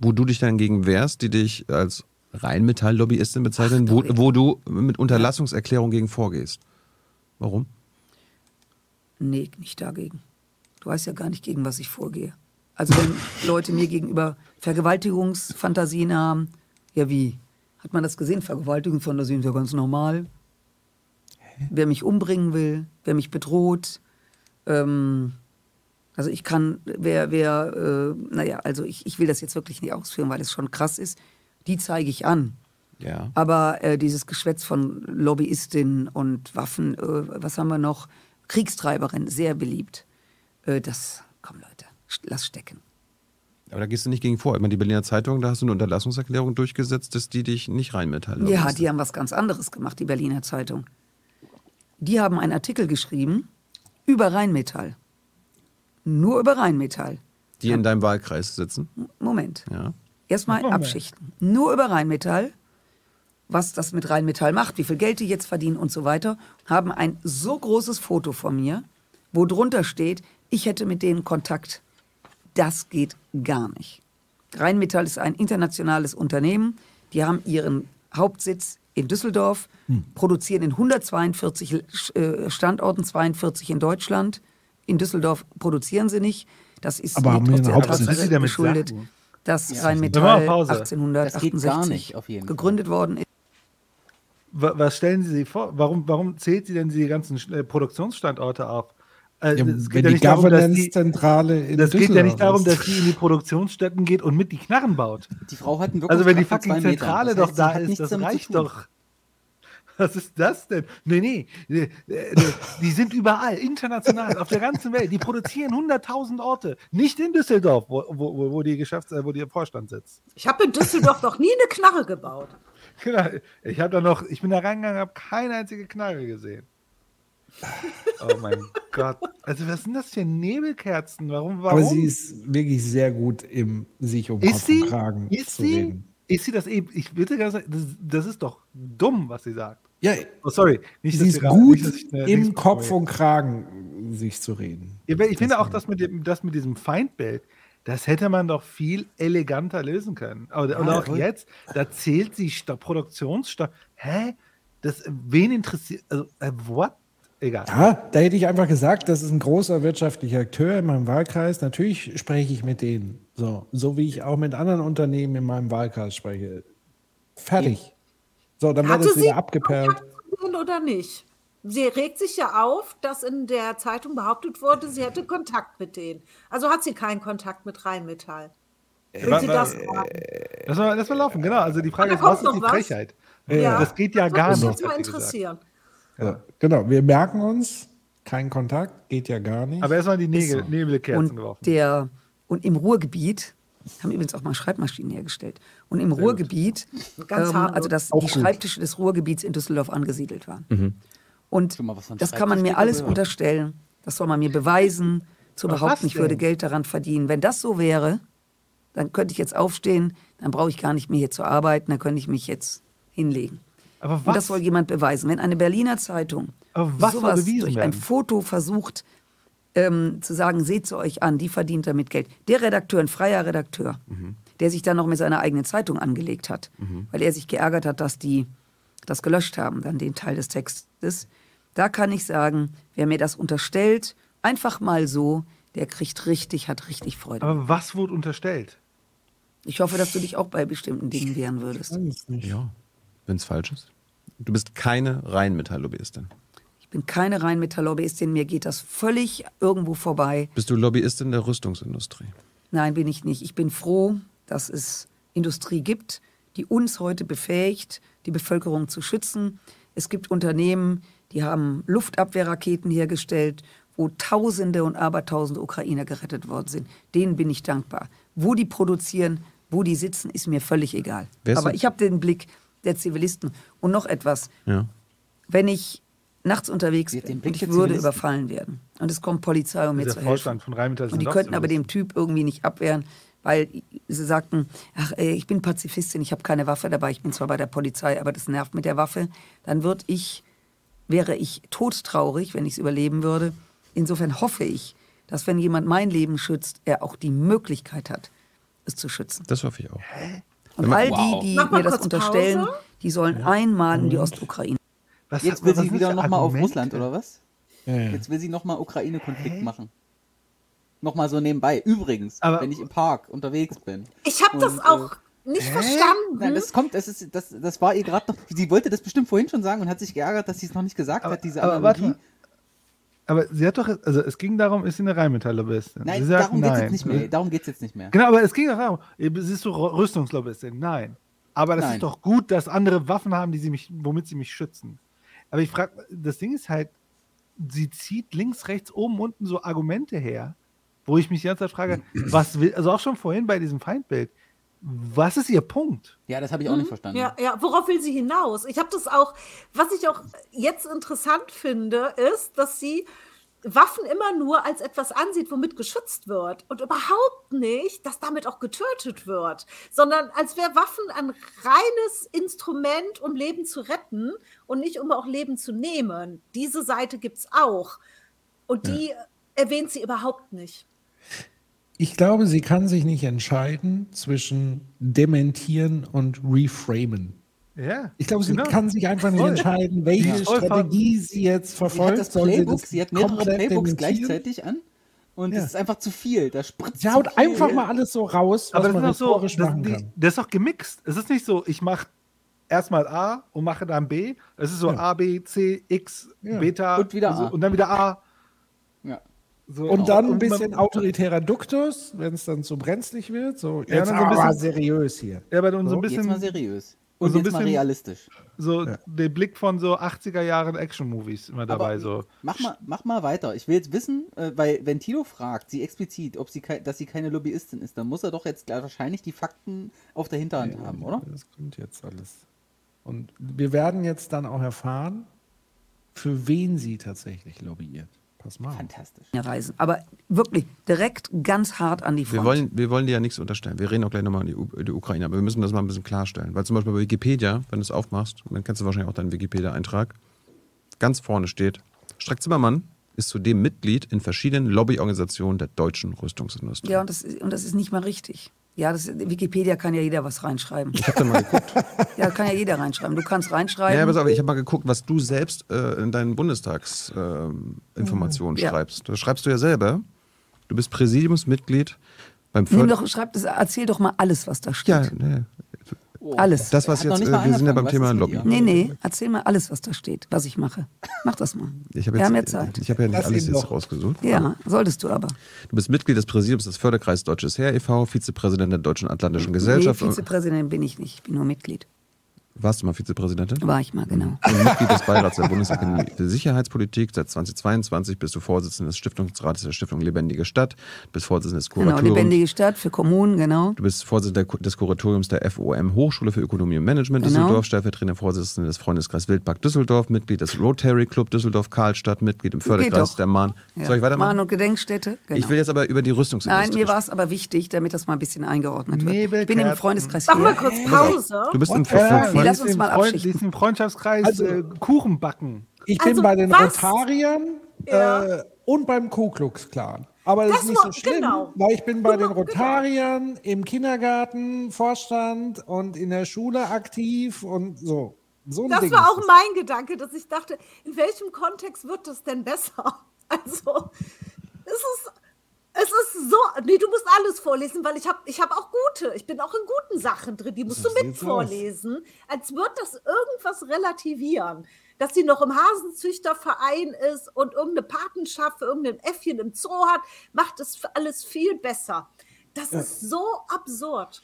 wo du dich dann gegen wehrst, die dich als Rheinmetall-Lobbyistin bezeichnen, wo, wo du mit Unterlassungserklärung gegen vorgehst. Warum? Nee, nicht dagegen. Du weißt ja gar nicht, gegen was ich vorgehe. Also wenn Leute mir gegenüber Vergewaltigungsfantasien haben, ja wie? Hat man das gesehen? Vergewaltigungsfantasien ist ja ganz normal. Wer mich umbringen will, wer mich bedroht, ähm, also ich kann, wer, wer, äh, naja, also ich, ich will das jetzt wirklich nicht ausführen, weil es schon krass ist. Die zeige ich an. Ja. Aber äh, dieses Geschwätz von Lobbyistinnen und Waffen, äh, was haben wir noch? Kriegstreiberin, sehr beliebt. Äh, das, komm Leute, lass stecken. Aber da gehst du nicht gegen vor. Ich meine, die Berliner Zeitung, da hast du eine Unterlassungserklärung durchgesetzt, dass die dich nicht Rheinmetall Ja, die haben was ganz anderes gemacht, die Berliner Zeitung. Die haben einen Artikel geschrieben über Rheinmetall. Nur über Rheinmetall. die in deinem Wahlkreis sitzen. Moment. Ja. Erstmal Moment. abschichten. Nur über Rheinmetall, was das mit Rheinmetall macht, wie viel Geld die jetzt verdienen und so weiter, haben ein so großes Foto von mir, wo drunter steht, ich hätte mit denen Kontakt. Das geht gar nicht. Rheinmetall ist ein internationales Unternehmen. Die haben ihren Hauptsitz in Düsseldorf, produzieren in 142 äh, Standorten, 42 in Deutschland, in Düsseldorf produzieren sie nicht. Das ist Aber haben wir Hauptsitz? Was will sie damit geschuldet, dass Ja. Rheinmetall mal Pause. 1868 Das geht gar nicht, auf jeden Fall. gegründet worden ist. Wa- Was stellen Sie sich vor? Warum, warum zählt sie denn die ganzen äh, Produktionsstandorte auf? Äh, Ja, es wenn dass die- Governance-Zentrale in Das geht ja Düsseldorf nicht darum, ist. dass die in die Produktionsstätten geht und mit die Knarren baut. Die Frau hat einen Also wenn die fucking. Zentrale Das doch heißt, sie da ist, das reicht doch. Was ist das denn? Nee, nee. äh, äh, Die sind überall, international, auf der ganzen Welt. Die produzieren 100.000 Orte. Nicht in Düsseldorf, wo, wo, wo- wo, die Geschäfts-, wo der Vorstand sitzt. Ich habe in Düsseldorf noch nie eine Knarre gebaut. Genau. Ich habe da noch, ich bin da reingegangen, habe keine einzige Knarre gesehen. Oh mein Gott. Also was sind das für Nebelkerzen? Warum? warum? Aber sie ist wirklich sehr gut im sich um Ist Kopf sie? und Kragen Ist zu sie? reden. Ist sie das eben? Ich würde gerne sagen, das, das ist doch dumm, was sie sagt. Ja, Oh, sorry. Nicht, sie ist gut nicht, eine im Kopf und Kragen sich zu reden. Ja, Ich finde auch, dass mit, dem, das mit diesem Feindbild, das hätte man doch viel eleganter lösen können. Oder, und auch jetzt, da zählt sie Sta- Produktionsstoff. Hä? Das, wen interessiert, also, äh, what? Egal. Ja, da hätte ich einfach gesagt, das ist ein großer wirtschaftlicher Akteur in meinem Wahlkreis. Natürlich spreche ich mit denen. So, so wie ich auch mit anderen Unternehmen in meinem Wahlkreis spreche. Fertig. So, dann wird es sie wieder abgeperlt. Oder nicht? Sie regt sich ja auf, dass in der Zeitung behauptet wurde, sie hätte Kontakt mit denen. Also hat sie keinen Kontakt mit Rheinmetall. Will wa- sie das sagen? Lass mal, lass mal laufen, genau. Also die Frage Da ist, was ist die was. Frechheit? Ja. Das geht ja Das gar würde mich nicht. jetzt mal interessieren. Ja, genau, wir merken uns, kein Kontakt, geht ja gar nicht. Aber erstmal die Nägel, Nebelkerzen Und, geworfen. der, und im Ruhrgebiet haben übrigens auch mal Schreibmaschinen hergestellt. Und im Ruhrgebiet, Ganz ähm, also dass Auch die gut. Schreibtische des Ruhrgebiets in Düsseldorf angesiedelt waren. Und das kann man mir alles unterstellen. Das soll man mir beweisen, zu Aber behaupten, ich würde? Geld daran verdienen. Wenn das so wäre, dann könnte ich jetzt aufstehen, dann brauche ich gar nicht mehr hier zu arbeiten, dann könnte ich mich jetzt hinlegen. Aber Und was? das soll jemand beweisen. Wenn eine Berliner Zeitung sowas durch ein? Foto versucht ähm, zu sagen, seht es euch an, die verdient damit Geld. Der Redakteur, ein freier Redakteur, Mhm. der sich dann noch mit seiner eigenen Zeitung angelegt hat, weil er sich geärgert hat, dass die das gelöscht haben, dann den Teil des Textes. Da kann ich sagen, wer mir das unterstellt, einfach mal so, der kriegt richtig, hat richtig Freude. Aber was wurde unterstellt? Ich hoffe, dass du dich auch bei bestimmten Dingen wehren würdest. Ja, wenn es falsch ist. Du bist keine Rheinmetall-Lobbyistin. Ich bin keine Rheinmetall-Lobbyistin, mir geht das völlig irgendwo vorbei. Bist du Lobbyistin der Rüstungsindustrie? Nein, bin ich nicht. Ich bin froh, dass es Industrie gibt, die uns heute befähigt, die Bevölkerung zu schützen. Es gibt Unternehmen, die haben Luftabwehrraketen hergestellt, wo Tausende und Abertausende Ukrainer gerettet worden sind. Denen bin ich dankbar. Wo die produzieren, wo die sitzen, ist mir völlig egal. Wer Aber ich habe den Blick der Zivilisten. Und noch etwas. Ja. Wenn ich nachts unterwegs bin und ich würde überfallen werden und es kommt Polizei, um mir zu Vorstand helfen. von Rheinmetall sind Und die könnten aber dem. Typ irgendwie nicht abwehren, weil sie sagten, ach, ey, ich bin Pazifistin, ich habe keine Waffe dabei, ich bin zwar bei der Polizei, aber das nervt mit der Waffe. Dann würde ich, wäre ich todtraurig, wenn ich es überleben würde. Insofern hoffe ich, dass wenn jemand mein Leben schützt, er auch die Möglichkeit hat, es zu schützen. Das hoffe ich auch. Und man- all Wow. die, die mir das unterstellen, Pause. die sollen einmal in die Ostukraine. Was, Jetzt will was sie wieder nochmal auf? Russland, oder was? Ja, ja. Jetzt will sie nochmal Ukraine-Konflikt machen. Nochmal so nebenbei. Übrigens, Aber- wenn ich im Park unterwegs bin. Ich habe das auch nicht verstanden. Nein, das kommt, das, ist, das, das war ihr gerade noch. Sie wollte das bestimmt vorhin schon sagen und hat sich geärgert, dass sie es noch nicht gesagt Aber, hat, diese aber warte Analogie. Aber sie hat doch, also es ging darum, ist sie eine Rheinmetall-Lobbyistin? Nein, sie sagt darum geht es jetzt nicht mehr. Darum geht's jetzt nicht mehr. Genau, aber es ging doch darum, siehst du Rüstungslobbyistin? Nein. Aber das Nein. ist doch gut, dass andere Waffen haben, die sie mich, womit sie mich schützen. Aber ich frage, das Ding ist halt, sie zieht links, rechts, oben, unten so Argumente her, wo ich mich die ganze Zeit frage, was will, also auch schon vorhin bei diesem Feindbild, was ist ihr Punkt? Ja, das habe ich auch nicht verstanden. Ja, ja, worauf will sie hinaus? Ich habe das auch, was ich auch jetzt interessant finde, ist, dass sie Waffen immer nur als etwas ansieht, womit geschützt wird und überhaupt nicht, dass damit auch getötet wird, sondern als wäre Waffen ein reines Instrument, um Leben zu retten und nicht um auch Leben zu nehmen. Diese Seite gibt es auch. Und die erwähnt sie überhaupt nicht. Ich glaube, sie kann sich nicht entscheiden zwischen dementieren und reframen. Ja. Ich glaube, sie genau. kann sich einfach nicht entscheiden, welche Ja. Voll Strategie sie jetzt Sie verfolgt. hat das sie Playbook, das sie hat mehrere Playbooks dementieren? gleichzeitig an und Ja. es ist einfach zu viel. Da spritzt Sie haut viel. einfach mal alles so raus, was Aber das man ist doch so, das, machen die, kann. das ist doch gemixt. Es ist nicht so, ich mache erstmal A und mache dann B. Es ist so Ja. A, B, C, X, Ja. Beta Und wieder A. und dann wieder A. Ja. So, Und dann ein bisschen autoritärer Duktus, wenn es dann zu brenzlig wird. So, Ja, jetzt dann so ein aber bisschen- seriös hier. Ja, aber dann so ein So, bisschen. Jetzt mal seriös. Und Und so ein bisschen- realistisch. So Ja. der Blick von so 80er Jahren Action-Movies immer dabei. Aber so. Mach mal, mach mal weiter. Ich will jetzt wissen, äh, weil wenn Tilo fragt, sie explizit, ob sie dass sie keine Lobbyistin ist, dann muss er doch jetzt wahrscheinlich die Fakten auf der Hinterhand haben, oder? Das kommt jetzt alles. Und wir werden jetzt dann auch erfahren, für wen sie tatsächlich lobbyiert. Pass mal. Fantastisch. Reisen. Aber wirklich direkt ganz hart an die Front. Wir wollen, wir wollen dir ja nichts unterstellen. Wir reden auch gleich nochmal über die, die Ukraine, aber wir müssen das mal ein bisschen klarstellen. Weil zum Beispiel bei Wikipedia, wenn du es aufmachst, dann kennst du wahrscheinlich auch deinen Wikipedia-Eintrag, ganz vorne steht, Strack Zimmermann ist zudem Mitglied in verschiedenen Lobbyorganisationen der deutschen Rüstungsindustrie. Ja, und das, und das ist nicht mal richtig. Ja, das, Wikipedia kann ja jeder was reinschreiben. Ich habe da mal geguckt. Ja, kann ja jeder reinschreiben. Du kannst reinschreiben. Ja, pass auf, ich habe mal geguckt, was du selbst äh, in deinen Bundestagsinformationen äh, Informationen Ja. schreibst. Da schreibst du ja selber, du bist Präsidiumsmitglied beim Nimm Förder... doch, schreib das, erzähl doch mal alles, was da steht. Ja, nee. Alles. Das, was noch jetzt, äh, wir sind ja beim Thema Lobby. ihr? Nee, nee, erzähl mal alles, was da steht, was ich mache. Mach das mal. Ich habe Wir haben ja jetzt, Zeit. ich habe ja nicht Lass alles jetzt doch. rausgesucht. Ja, solltest du aber. Du bist Mitglied des Präsidiums des Förderkreises Deutsches Heer e.V., Vizepräsident der Deutschen Atlantischen Nee, Gesellschaft. Vizepräsident bin ich nicht, ich bin nur Mitglied. Warst du mal Vizepräsidentin? War ich mal, genau. Und Mitglied des Beirats der Bundesakademie für Sicherheitspolitik. Seit 2022 bist du Vorsitzender des Stiftungsrates der Stiftung Lebendige Stadt. Du bist Vorsitzender des Genau, Kuratoriums. lebendige Stadt für Kommunen, genau. Du bist Vorsitzender des Kuratoriums der FOM Hochschule für Ökonomie und Management Genau. Düsseldorf, stellvertretender Vorsitzender des Freundeskreis Wildpark Düsseldorf, Mitglied des Rotary Club Düsseldorf-Karlstadt, Mitglied im Förderkreis der Mahn. Ja. Soll ich weitermachen? Mahn- und Gedenkstätte, genau. Ich will jetzt aber über die Nein, Rüstungsindustrie mir war es aber wichtig, damit das mal ein bisschen eingeordnet wird. Ich bin im. Freundeskreis Mach mal kurz Pause. Du bist im Nee, lass uns ist mal im Freund, abschichten. die ist im Freundschaftskreis Also- äh, Kuchen backen. Ich bin Also bei den was? Rotariern Ja. äh, und beim Ku Klux Klan. Aber das, Das ist nicht so schlimm, genau. weil ich bin bei den Genau, genau. Rotariern im Kindergarten, Vorstand und in der Schule aktiv und so. So ein Das Ding war auch das. mein Gedanke, dass ich dachte, in welchem Kontext wird das denn besser? Also, es ist, es ist so, nee, du musst alles vorlesen, weil ich habe ich hab auch gute, ich bin auch in guten Sachen drin, die musst So du mit sieht's aus. vorlesen, als wird das irgendwas relativieren. Dass sie noch im Hasenzüchterverein ist und irgendeine Patenschaft für irgendein Äffchen im Zoo hat, macht das für alles viel besser. Das ist so absurd.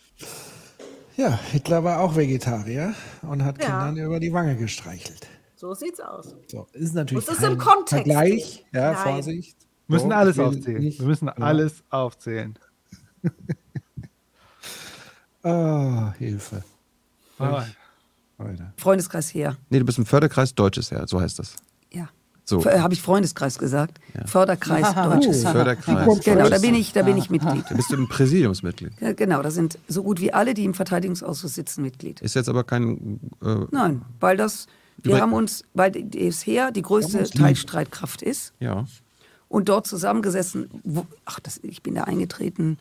Ja, Hitler war auch Vegetarier und hat Ja. Kindern über die Wange gestreichelt. So sieht's aus. So, ist natürlich es kein im Kontext Vergleich. Ja, Nein. Vorsicht. Wir müssen So, alles aufzählen. nicht- Wir müssen Ja. alles aufzählen. Ah, Hilfe. Leute. Freundeskreis her. Nee, du bist im Förderkreis Deutsches Heer, so heißt das. Ja. So. Äh, Habe ich Freundeskreis gesagt? Förderkreis Deutsches. Oh, Förderkreis. Genau, da bin ich, da bin ich Mitglied. Du bist im Präsidiumsmitglied. Ja, genau, da sind so gut wie alle, die im Verteidigungsausschuss sitzen, Mitglied. Ist jetzt aber kein. Äh, Nein, weil das, wir haben uns, weil das Heer die größte. Teilstreitkraft ist ja. Und dort zusammengesessen, wo, ach, das, ich bin da eingetreten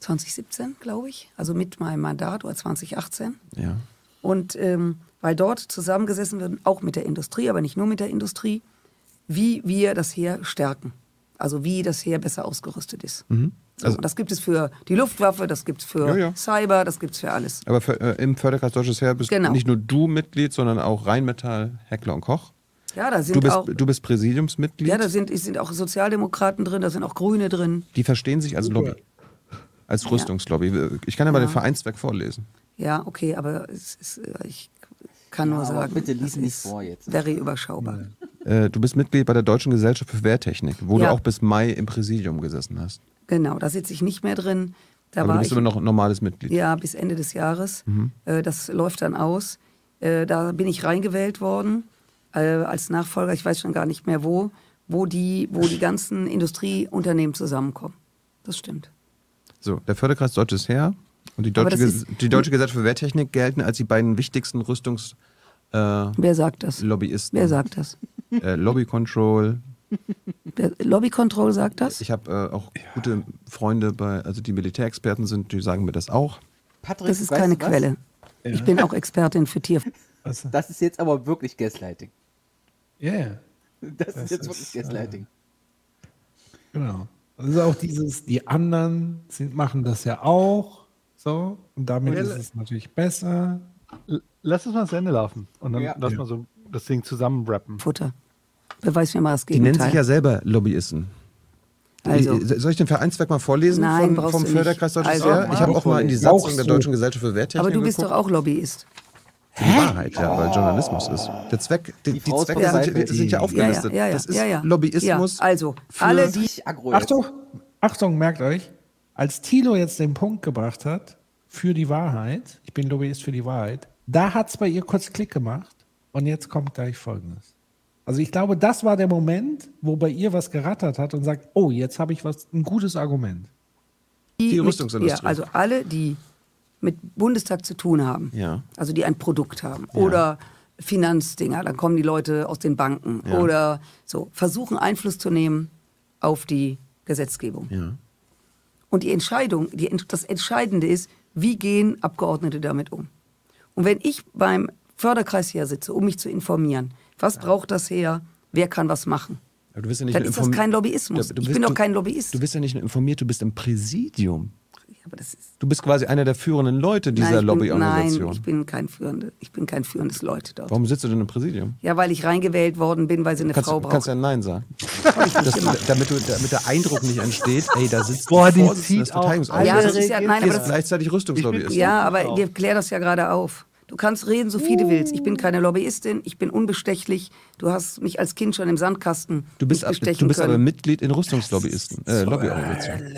2017, glaube ich, also mit meinem Mandat oder 2018. Ja. Und ähm, weil dort zusammengesessen wird, auch mit der Industrie, aber nicht nur mit der Industrie, wie wir das Heer stärken. Also wie das Heer besser ausgerüstet ist. So, Also- und das gibt es für die Luftwaffe, das gibt es für Ja, ja. Cyber, das gibt es für alles. Aber für, äh, im Förderkreis Deutsches Heer bist Genau. nicht nur du Mitglied, sondern auch Rheinmetall, Heckler und Koch. Ja, da sind Du bist, auch, du bist Präsidiumsmitglied. ja, da sind, es sind auch Sozialdemokraten drin, da sind auch Grüne drin. Die verstehen sich als Lobby. Als Rüstungslobby. Ich kann ja mal den Vereinszweck vorlesen. Ja, okay, aber es ist, ich kann nur Ja, aber sagen, bitte lies nicht ist vor jetzt. Very überschaubar. Äh, du bist Mitglied bei der Deutschen Gesellschaft für Wehrtechnik, wo Ja. du auch bis Mai im Präsidium gesessen hast. Genau, da sitze ich nicht mehr drin. Da Aber du war bist ich, immer noch ein normales Mitglied. Ja, bis Ende des Jahres. Mhm. Äh, das läuft dann aus. Äh, da bin ich reingewählt worden äh, als Nachfolger, ich weiß schon gar nicht mehr wo, wo die, wo die ganzen Industrieunternehmen zusammenkommen. Das stimmt. So, der Förderkreis Deutsches Heer und die Deutsche, ist- die Deutsche Gesellschaft für Wehrtechnik gelten als die beiden wichtigsten Rüstungs- äh, Wer sagt das? Lobbyisten. Wer sagt das? Äh, Lobby Control. Der Lobby Control sagt das? Ich habe äh, auch gute Freunde bei, also die Militärexperten sind, die sagen mir das auch. Patrick, Das ist keine? Quelle. Ich bin auch Expertin für Tier. Das ist jetzt aber wirklich Gaslighting. Ja, yeah. Das, Das ist jetzt wirklich Gaslighting. genau. Das ist auch dieses, die anderen sind, machen das ja auch. So. Und damit Ja, ist es natürlich besser. Lass es mal zu Ende laufen. Und dann Ja. lass Ja. mal so das Ding zusammenrappen. Futter. Beweis mir mal das Die nennen Gegenteil. sich ja selber Lobbyisten. Also. Die- Soll ich den Vereinszweck mal vorlesen Nein, vom du nicht. Förderkreis Deutsches Also- Jahr? Ich habe auch mal in die Satzung der. Deutschen Gesellschaft für Werttechnik Aber du bist geguckt. doch auch Lobbyist. Die Wahrheit, ja, weil Journalismus ist. Der Zweck, die, die, ist Zwecke von sind, sind ja Ja, aufgelistet. ja, ja, das ist ja, ja. Lobbyismus. Ja, also, für- alle, die. Achtung, Achtung, merkt euch, als Thilo jetzt den Punkt gebracht hat, für die Wahrheit, ich bin Lobbyist für die Wahrheit, da hat es bei ihr kurz Klick gemacht und jetzt kommt gleich Folgendes. Also ich glaube, das war der Moment, wo bei ihr was gerattert hat und sagt, oh, jetzt habe ich was, ein gutes Argument. Die mit, Rüstungsindustrie. Ja, also alle, die mit Bundestag zu tun haben, Ja. also die ein Produkt haben oder Finanzdinger, dann kommen die Leute aus den Banken Ja. oder so, versuchen Einfluss zu nehmen auf die Gesetzgebung. Ja. Und die Entscheidung, die, das Entscheidende ist, wie gehen Abgeordnete damit um? Und wenn ich beim Förderkreis hier sitze, um mich zu informieren, was braucht das her, wer kann was machen? Aber du bist ja nicht Dann ist das kein Lobbyismus. Ja, du ich bist- bin doch du- kein Lobbyist. Du bist ja nicht nur informiert, du bist im Präsidium. Aber das ist, Du bist quasi einer der führenden Leute dieser nein, Lobbyorganisation. nein, ich bin kein führende, ich bin kein führendes Leute dort. Warum sitzt du denn im Präsidium? Ja, weil ich reingewählt worden bin, weil sie eine kannst, Frau du kannst ja. Nein sagen. Das, damit, du, damit der Eindruck nicht entsteht, ey, da sitzt Boah, die zieht auch Verteidigungsausschusses. Ja, das ist ja, nein, aber das, gleichzeitig Rüstungslobbyist. ja, aber wir klären das ja gerade auf. Du kannst reden, so viel du willst. Ich bin keine Lobbyistin, ich bin unbestechlich. Du hast mich als Kind schon im Sandkasten Du bist, nicht ab, du bist aber. Mitglied in Rüstungslobbyisten, äh, Lobbyorganisationen.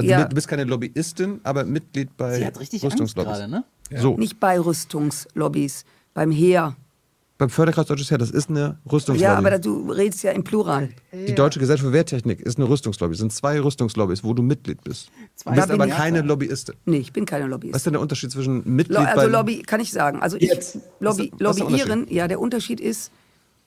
Also Ja. Du bist keine Lobbyistin, aber Mitglied bei Sie hat richtig Angst Rüstungslobbys. gerade, ne? So, Nicht bei Rüstungslobbys, beim Heer. beim Förderkreis Deutsches Heer, das ist eine Rüstungslobby. Ja, aber da, du redest ja im Plural. die Deutsche Gesellschaft für Wehrtechnik ist eine Rüstungslobby. Es sind zwei Rüstungslobbys, wo du Mitglied bist. Zwei Du bist aber keine Lobbyistin. Nee, ich bin keine Lobbyist. Was ist denn der Unterschied zwischen Mitglied Lo also. Lobby kann ich sagen. Also ich Jetzt. Lobby, Was ist- was ist der lobbyieren, ja, der Unterschied ist,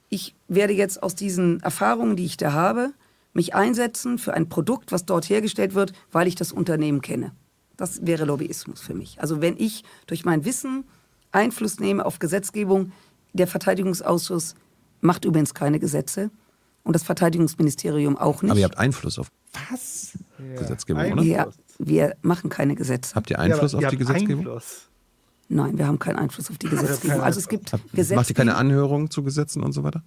ich werde jetzt aus diesen Erfahrungen, die ich da habe, mich einsetzen für ein Produkt, was dort hergestellt wird, weil ich das Unternehmen kenne. Das wäre Lobbyismus für mich. Also wenn ich durch mein Wissen Einfluss nehme auf Gesetzgebung, der Verteidigungsausschuss macht übrigens keine Gesetze und das Verteidigungsministerium auch nicht. aber ihr habt Einfluss auf Was? Gesetzgebung, Einfluss. oder? wir, wir machen keine Gesetze. Habt ihr Ja, Einfluss ihr auf habt die Gesetzgebung? Einfluss. Nein, wir haben keinen Einfluss auf die Gesetzgebung. Also es gibt Gesetze. Macht ihr keine Anhörungen zu Gesetzen und so weiter?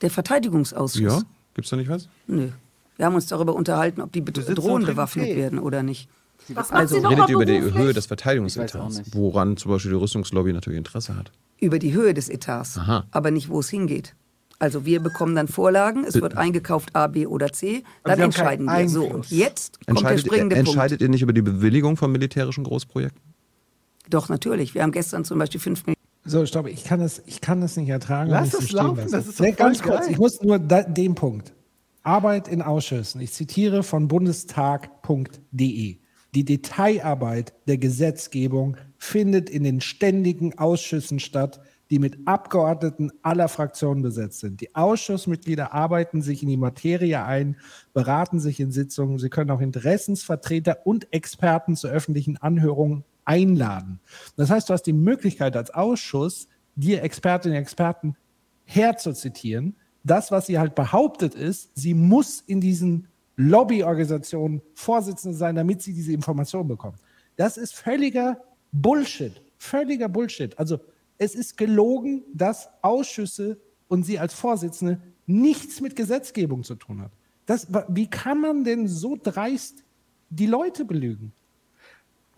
Der Verteidigungsausschuss. Ja? Gibt's da nicht was? Nö. Wir haben uns darüber unterhalten, ob die Drohnen bewaffnet werden oder nicht. Was macht Also- sie noch Redet über die? Höhe des Verteidigungsetats, woran zum Beispiel die Rüstungslobby natürlich Interesse hat. Über die Höhe des Etats, Aha. aber nicht, wo es hingeht. Also wir bekommen dann Vorlagen, es wird eingekauft A, B oder C, dann haben entscheiden wir. So, und jetzt kommt der Entscheidet, ihr, springende entscheidet ihr nicht über die Bewilligung von militärischen Großprojekten? Punkt. Doch, natürlich. Wir haben gestern zum Beispiel 5 Millionen. So, stopp, ich kann das, ich kann das nicht ertragen. Lass es laufen, das ist doch Nee, ganz kurz, geil. ich muss nur da, den Punkt. Arbeit in Ausschüssen. Ich zitiere von bundestag.de. Die Detailarbeit der Gesetzgebung findet in den ständigen Ausschüssen statt, die mit Abgeordneten aller Fraktionen besetzt sind. Die Ausschussmitglieder arbeiten sich in die Materie ein, beraten sich in Sitzungen. Sie können auch Interessensvertreter und Experten zu öffentlichen Anhörungen einladen. Das heißt, du hast die Möglichkeit als Ausschuss, dir Expertinnen und Experten herzuzitieren. Das, was sie halt behauptet, ist, sie muss in diesen Lobbyorganisationen Vorsitzende sein, damit sie diese Informationen bekommt. Das ist völliger Bullshit. Völliger Bullshit. Also es ist gelogen, dass Ausschüsse und sie als Vorsitzende nichts mit Gesetzgebung zu tun hat. Das, wie kann man denn so dreist die Leute belügen?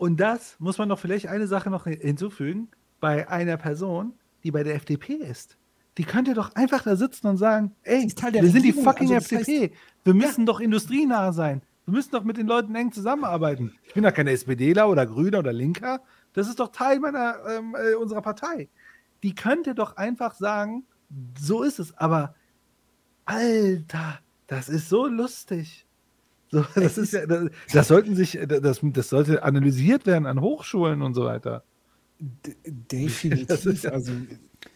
Und das muss man noch vielleicht eine Sache noch hinzufügen. Bei einer Person, die bei der FDP ist. Die könnte doch einfach da sitzen und sagen, ey, ist Teil der wir sind die Regierung, fucking also FDP. wir müssen doch industrienah sein. Wir müssen doch mit den Leuten eng zusammenarbeiten. Ich bin doch kein SPDler oder Grüner oder Linker. Das ist doch Teil meiner, ähm, äh, unserer Partei. Die könnte doch einfach sagen, so ist es. Aber, Alter, das ist so lustig. So, das, ist ja, das, das sollten sich, das, das sollte analysiert werden an Hochschulen und so weiter. D- Das Definitiv. ist ja- also,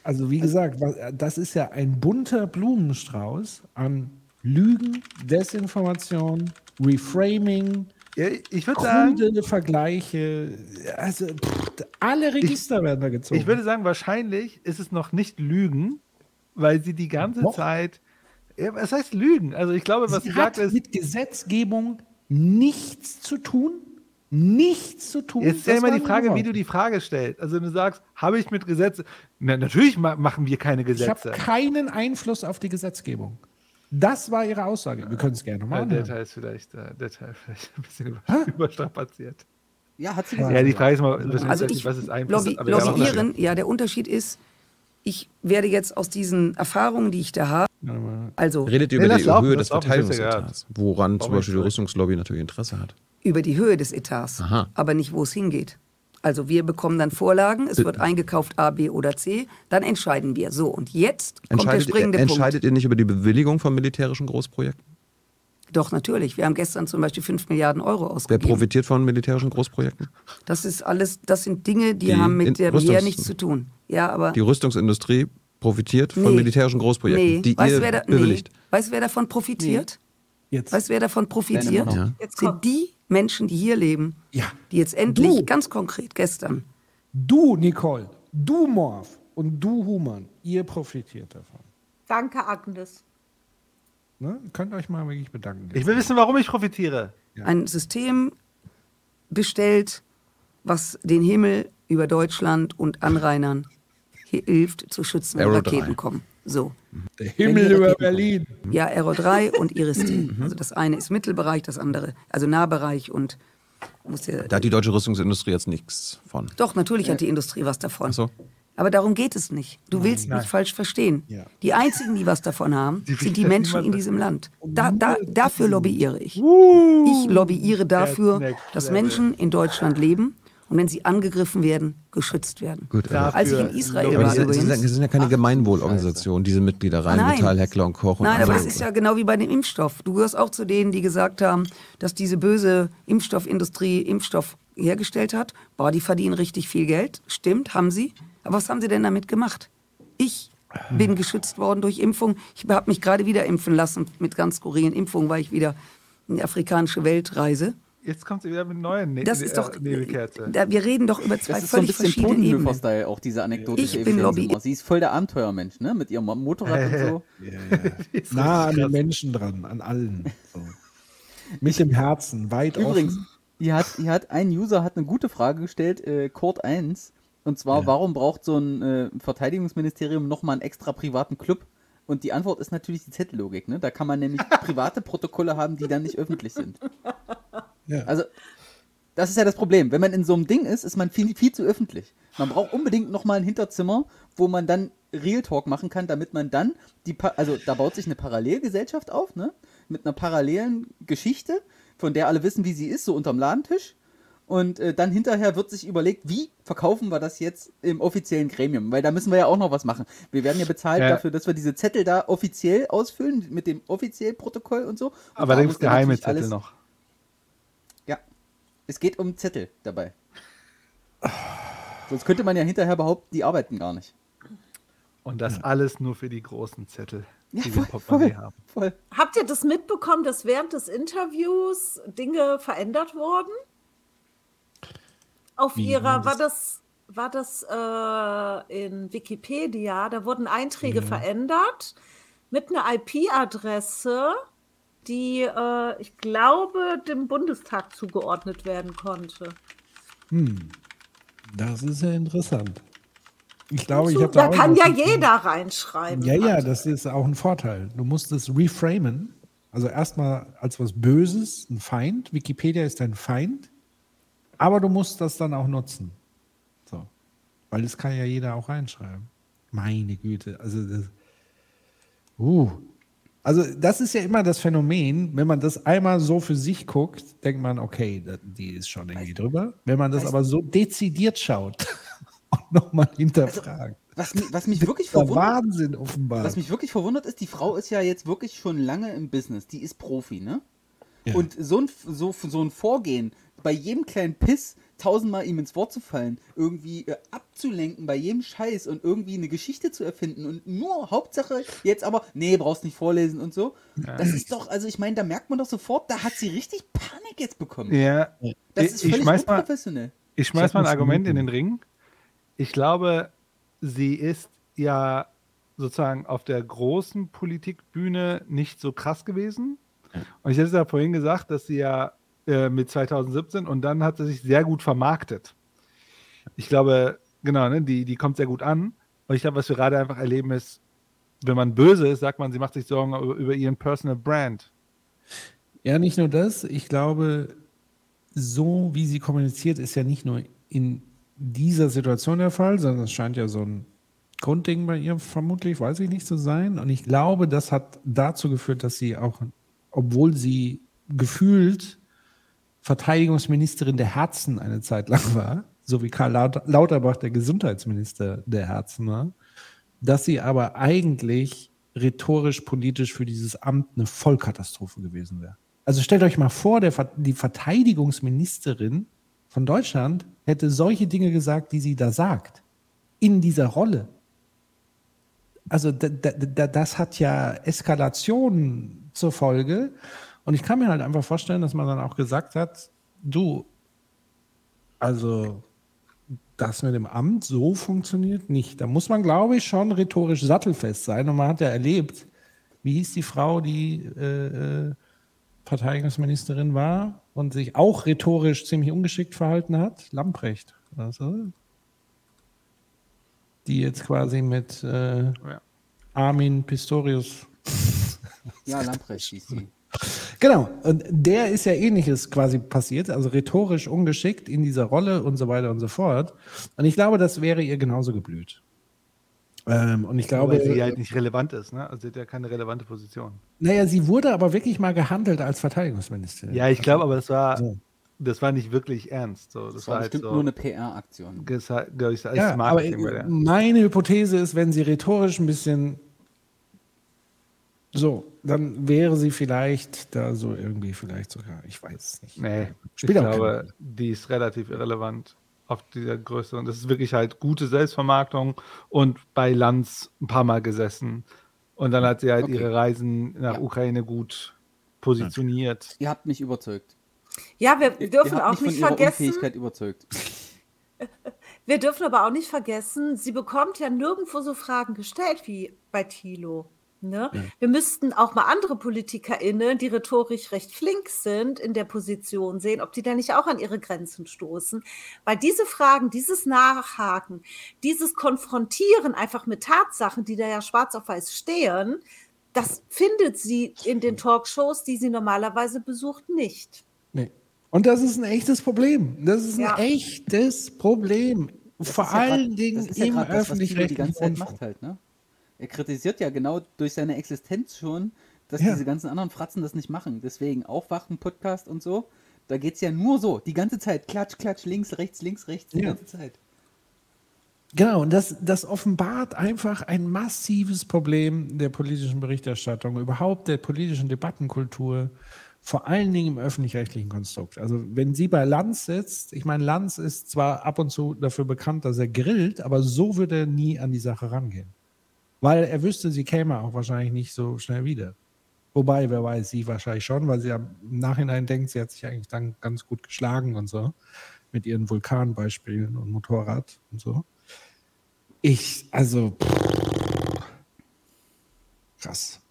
also wie gesagt, wa- das ist ja ein bunter Blumenstrauß an Lügen, Desinformation, Reframing, Ja, ich würde sagen, Vergleiche, also pff, alle Register werden da gezogen. ich würde sagen, wahrscheinlich ist es noch nicht Lügen, weil sie die ganze Doch. Zeit. Was heißt Lügen? Also ich glaube, was sie sie hat sagt ist, mit Gesetzgebung nichts zu tun. Nichts zu tun. Jetzt ist ja immer die Frage, wie du die Frage stellst. Also du sagst, habe ich mit Gesetze. Na, natürlich ma machen wir keine Ich Gesetze. habe keinen Einfluss auf die Gesetzgebung. Das war ihre Aussage. Wir können es gerne nochmal Ja, der. Teil ist vielleicht, äh, der Teil vielleicht ein bisschen über, überstrapaziert. Ja, hat sie Ja, die Frage ist mal, was, Also ist, ich was ist Einfluss? lobby, lobbyieren, ja, der Unterschied ist, ich werde jetzt aus diesen Erfahrungen, die ich da habe, also Redet ihr über die laufen, Höhe des Verteidigungsetats, woran zum Beispiel die? Rüstungslobby natürlich Interesse hat. über die Höhe des Etats, Aha. aber nicht, wo es hingeht. Also wir bekommen dann Vorlagen, es wird eingekauft A, B oder C, dann entscheiden wir. So, und jetzt kommt der Entscheidet, springende entscheidet ihr nicht über die Bewilligung von militärischen Großprojekten? Punkt. Doch, natürlich. Wir haben gestern zum Beispiel 5 Milliarden Euro Wer ausgegeben. profitiert von militärischen Großprojekten? Das ist alles, das sind Dinge, die, Die haben mit der Rüstungs- nichts zu tun. Ja, aber Die Rüstungsindustrie profitiert von Nee. militärischen Großprojekten, nee. die weißt, ihr wer da, bewilligt. Nee. weißt du, wer davon profitiert? Jetzt. Weißt du, wer davon profitiert? Ja. Jetzt Sind die Menschen, die hier leben, Ja. die jetzt endlich, Du. ganz konkret gestern, Du, Nicole, du, Morph und du, Human, ihr profitiert davon. Danke, Agnes. Ne? Könnt euch mal wirklich bedanken. Ich will wissen, warum ich profitiere. ein System bestellt, was den Himmel über Deutschland und Anrainern hilft zu schützen, wenn Arrow Raketen 3. kommen. So. Der Himmel über Raketen Berlin. Ja, Aero 3 und Iris-T. Also das eine ist Mittelbereich, das andere, also Nahbereich und muss ja, Da hat die deutsche Rüstungsindustrie jetzt nichts von. Doch, natürlich hat die Industrie was davon. Ach so. Aber darum geht es nicht. Du willst mich falsch verstehen. Ja. Die einzigen, die was davon haben, Die sind die Menschen in diesem Land. Da, da, dafür lobbyiere ich. Uh, Ich lobbyiere dafür, dass. Menschen in Deutschland leben und wenn sie angegriffen werden, geschützt werden. Gut, äh, Als ich in Israel aber war das, sind, übrigens. das sind ja keine Gemeinwohlorganisationen, diese Mitglieder rein, Nein. Metall, Heckler und Koch. Und Nein, aber das ist ja genau wie bei dem Impfstoff. Du gehörst auch zu denen, die gesagt haben, dass diese böse Impfstoffindustrie Impfstoff hergestellt hat. Boah, die verdienen richtig viel Geld. Stimmt, haben sie. Aber was haben sie denn damit gemacht? Ich bin geschützt worden durch Impfung. Ich habe mich gerade wieder impfen lassen mit ganz skurrilen Impfungen, weil ich wieder in die afrikanische Welt reise. Jetzt kommt sie wieder mit neuen ne Das ist doch, äh, Nebelkerze. da, wir reden doch über zwei Das ist so ein völlig bisschen verschiedene Ebenen. Auch diese Anekdote. Ich bin Lobby- Sie ist voll der Abenteuermensch, ne? Mit ihrem Motorrad und so. Nah an den Menschen dran, an allen. So. Mit dem Herzen, weit Übrigens, offen. hier hat, hier hat ein User hat eine gute Frage gestellt, äh, Court 1. Und zwar, warum braucht so ein äh, Verteidigungsministerium nochmal einen extra privaten Club? Und die Antwort ist natürlich die Zettellogik, ne? Da kann man nämlich private Protokolle haben, die dann nicht öffentlich sind. Ja. Also, das ist ja das Problem. Wenn man in so einem Ding ist, ist man viel, viel zu öffentlich. Man braucht unbedingt nochmal ein Hinterzimmer, wo man dann Real Talk machen kann, damit man dann die, Pa- also da baut sich eine Parallelgesellschaft auf, ne? Mit einer parallelen Geschichte, von der alle wissen, wie sie ist, so unterm Ladentisch. Und äh, dann hinterher wird sich überlegt, wie verkaufen wir das jetzt im offiziellen Gremium? Weil da müssen wir ja auch noch was machen. Wir werden ja bezahlt Ja. dafür, dass wir diese Zettel da offiziell ausfüllen, mit dem offiziellen Protokoll und so. Und da Allerdings muss dann geheime Zettel alles- noch. Ja, es geht um Zettel dabei. Sonst könnte man ja hinterher behaupten, die arbeiten gar nicht. Und das alles nur für die großen Zettel, Ja, die wir voll, Portemonnaie voll, haben. voll. Habt ihr das mitbekommen, dass während des Interviews Dinge verändert wurden? Auf Wie ihrer, war war das, war das äh, in Wikipedia, da wurden Einträge verändert mit einer IP-Adresse, die, äh, ich glaube, dem Bundestag zugeordnet werden konnte. Hm. Das ist ja interessant. Ich glaube, ich habe da auch kann ja jeder reinschreiben. Ja, ja, das ist auch ein Vorteil. Du musst es reframen. Also erstmal als was Böses, ein Feind. Wikipedia ist ein Feind. Aber du musst das dann auch nutzen. So. Weil das kann ja jeder auch reinschreiben. Meine Güte. Also das. Uh. Also das ist ja immer das Phänomen, wenn man das einmal so für sich guckt, denkt man, okay, die ist schon irgendwie drüber. Wenn man das aber so dezidiert schaut und nochmal hinterfragt. Was, mi- was mich wirklich Der verwundert, Wahnsinn offenbar. was mich wirklich verwundert ist, die Frau ist ja jetzt wirklich schon lange im Business. Die ist Profi, ne? Und so ein, so, so ein Vorgehen, bei jedem kleinen Piss tausendmal ihm ins Wort zu fallen, irgendwie äh, abzulenken bei jedem Scheiß und irgendwie eine Geschichte zu erfinden und nur Hauptsache jetzt aber, nee, brauchst nicht vorlesen und so. Ja. Das ist doch, also ich meine, da merkt man doch sofort, da hat sie richtig Panik jetzt bekommen. Ja, Das ich- ist ich völlig schmeiß mal- unprofessionell. Ich schmeiß mal ein Argument in den Ring. Ich glaube, sie ist ja sozusagen auf der großen Politikbühne nicht so krass gewesen. Und ich hätte ja vorhin gesagt, dass sie ja äh, mit 2017 und dann hat sie sich sehr gut vermarktet. Ich glaube, genau, ne, die, die kommt sehr gut an. Und ich glaube, was wir gerade einfach erleben ist, wenn man böse ist, sagt man, sie macht sich Sorgen über, über ihren Personal Brand. Ja, nicht nur das. Ich glaube, so wie sie kommuniziert, ist ja nicht nur in dieser Situation der Fall, sondern es scheint ja so ein Grundding bei ihr vermutlich, weiß ich nicht, zu sein. Und ich glaube, das hat dazu geführt, dass sie auch, obwohl sie gefühlt Verteidigungsministerin der Herzen eine Zeit lang war, so wie Karl Laut- Lauterbach der Gesundheitsminister der Herzen war, dass sie aber eigentlich rhetorisch, politisch für dieses Amt eine Vollkatastrophe gewesen wäre. Also stellt euch mal vor, der, die Verteidigungsministerin von Deutschland hätte solche Dinge gesagt, die sie da sagt, in dieser Rolle. Also da, da, da, das hat ja Eskalation zur Folge. Und ich kann mir halt einfach vorstellen, dass man dann auch gesagt hat, du, also das mit dem Amt so funktioniert nicht. Da muss man, glaube ich, schon rhetorisch sattelfest sein. Und man hat ja erlebt, wie hieß die Frau, die äh, äh, Verteidigungsministerin war und sich auch rhetorisch ziemlich ungeschickt verhalten hat? Lamprecht. Also, die jetzt quasi mit äh, Armin Pistorius. Ja, Lamprecht hieß sie. Genau, und der ist ja ähnliches quasi passiert, also rhetorisch ungeschickt in dieser Rolle und so weiter und so fort. Und ich glaube, das wäre ihr genauso geblüht. Ähm, und ich glaube, weil sie halt nicht relevant ist. Ne? Also sie hat ja keine relevante Position. naja, sie wurde aber wirklich mal gehandelt als Verteidigungsministerin. Ja, ich glaube, aber das war, So. das war nicht wirklich ernst. So, das, Das war halt bestimmt so, nur eine PR-Aktion. Das war, ich, Ja, aber meine Hypothese ist, wenn sie rhetorisch ein bisschen so, dann wäre sie vielleicht da so irgendwie vielleicht sogar, ich weiß es nicht. Nee, Spielt ich glaube, Rolle. die ist relativ irrelevant auf dieser Größe. Und das ist wirklich halt gute Selbstvermarktung und bei Lanz ein paar Mal gesessen. Und dann hat sie halt Okay. ihre Reisen nach Ja. Ukraine gut positioniert. Ihr habt mich überzeugt. Ja, wir dürfen auch mich nicht von ihrer vergessen, Unfähigkeit überzeugt. wir dürfen aber auch nicht vergessen, sie bekommt ja nirgendwo so Fragen gestellt wie bei Thilo. Ne? Wir müssten auch mal andere PolitikerInnen, die rhetorisch recht flink sind, in der Position sehen, ob die da nicht auch an ihre Grenzen stoßen. Weil diese Fragen, dieses Nachhaken, dieses Konfrontieren einfach mit Tatsachen, die da ja schwarz auf weiß stehen, das findet sie in den Talkshows, die sie normalerweise besucht, nicht. Nee. Und das ist ein echtes Problem. Das ist ein Ja. echtes Problem. Das Vor ja grad- allen Dingen das ist ja im Rundfunk. macht halt, ne? Er kritisiert ja genau durch seine Existenz schon, dass Ja. diese ganzen anderen Fratzen das nicht machen. Deswegen Aufwachen, Podcast und so. Da geht es ja nur so. Die ganze Zeit. Klatsch, klatsch, links, rechts, links, rechts. Die Ja. ganze Zeit. Genau, und das, das offenbart einfach ein massives Problem der politischen Berichterstattung, überhaupt der politischen Debattenkultur, vor allen Dingen im öffentlich-rechtlichen Konstrukt. Also wenn sie bei Lanz sitzt, ich meine, Lanz ist zwar ab und zu dafür bekannt, dass er grillt, aber so würde er nie an die Sache rangehen. Weil er wüsste, sie käme auch wahrscheinlich nicht so schnell wieder. Wobei, wer weiß, sie wahrscheinlich schon, weil sie ja im Nachhinein denkt, sie hat sich eigentlich dann ganz gut geschlagen und so. Mit ihren Vulkanbeispielen und Motorrad und so. Ich, also, pff, krass.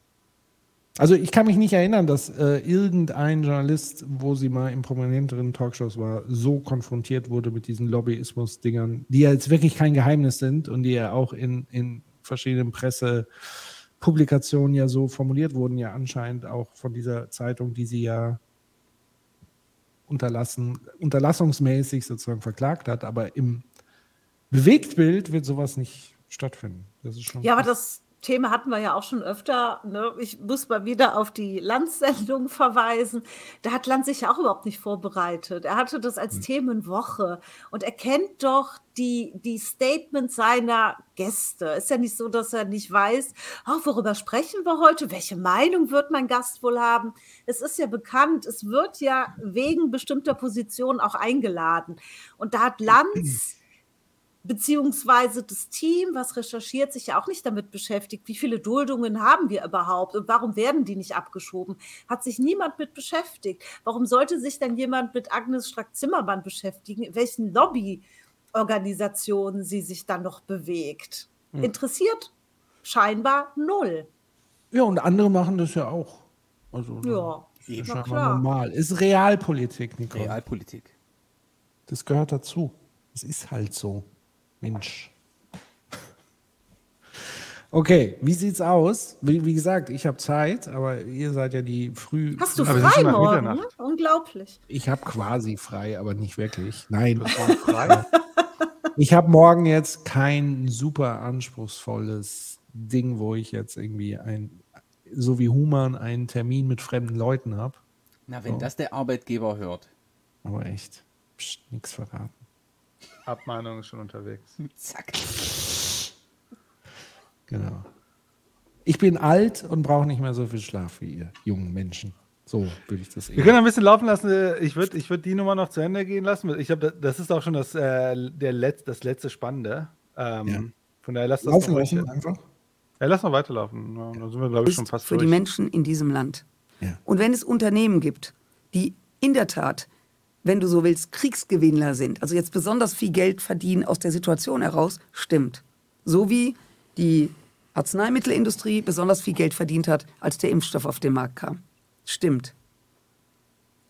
Also ich kann mich nicht erinnern, dass äh, irgendein Journalist, wo sie mal in prominenteren Talkshows war, so konfrontiert wurde mit diesen Lobbyismus-Dingern, die ja jetzt wirklich kein Geheimnis sind und die ja auch in, in verschiedenen Pressepublikationen ja so formuliert wurden, ja anscheinend auch von dieser Zeitung, die sie ja unterlassen, unterlassungsmäßig sozusagen verklagt hat, aber im Bewegtbild wird sowas nicht stattfinden. Das ist schon Ja, aber krass. das, Thema hatten wir ja auch schon öfter. Ne? Ich muss mal wieder auf die Landsendung verweisen. Da hat Land sich ja auch überhaupt nicht vorbereitet. Er hatte das als Themenwoche und er kennt doch die, die Statements seiner Gäste. Ist ja nicht so, dass er nicht weiß, oh, worüber sprechen wir heute? Welche Meinung wird mein Gast wohl haben? Es ist ja bekannt, es wird ja wegen bestimmter Positionen auch eingeladen. Und da hat Lanz beziehungsweise das Team, was recherchiert, sich ja auch nicht damit beschäftigt, wie viele Duldungen haben wir überhaupt und warum werden die nicht abgeschoben? Hat sich niemand mit beschäftigt. Warum sollte sich denn jemand mit Agnes Strack-Zimmermann beschäftigen? In welchen Lobbyorganisationen sie sich dann noch bewegt? Hm. Interessiert scheinbar null. Ja, und andere machen das ja auch. Also, Ja, ist scheinbar klar. normal. Ist Realpolitik, Nicole. Realpolitik. Das gehört dazu. Es ist halt so. Mensch. Okay, wie sieht's aus? Wie, wie gesagt, ich habe Zeit, aber ihr seid ja die früh. Hast du frei morgen? Mitternacht. Unglaublich. Ich habe quasi frei, aber nicht wirklich. Nein. Ich habe morgen jetzt kein super anspruchsvolles Ding, wo ich jetzt irgendwie ein, so wie Human, einen Termin mit fremden Leuten habe. Na, wenn So. das der Arbeitgeber hört. Aber echt, pst, nix verraten. Abmahnung ist schon unterwegs. Zack. Genau. Ich bin alt und brauche nicht mehr so viel Schlaf wie ihr jungen Menschen. So würde ich das Wir können ein bisschen laufen lassen. Ich würde ich würd die Nummer noch zu Ende gehen lassen. Ich glaube, das ist auch schon das, äh, der Letz-, das letzte Spannende. Ähm, Ja. Von daher lass das Laufen noch lassen einfach. Ja, lass noch weiterlaufen. Ja, dann sind wir, glaube ich, schon fast für die durch. Menschen in diesem Land. Ja. Und wenn es Unternehmen gibt, die in der Tat, wenn du so willst, Kriegsgewinnler sind, also jetzt besonders viel Geld verdienen aus der Situation heraus, stimmt. So wie die Arzneimittelindustrie besonders viel Geld verdient hat, als der Impfstoff auf den Markt kam. Stimmt.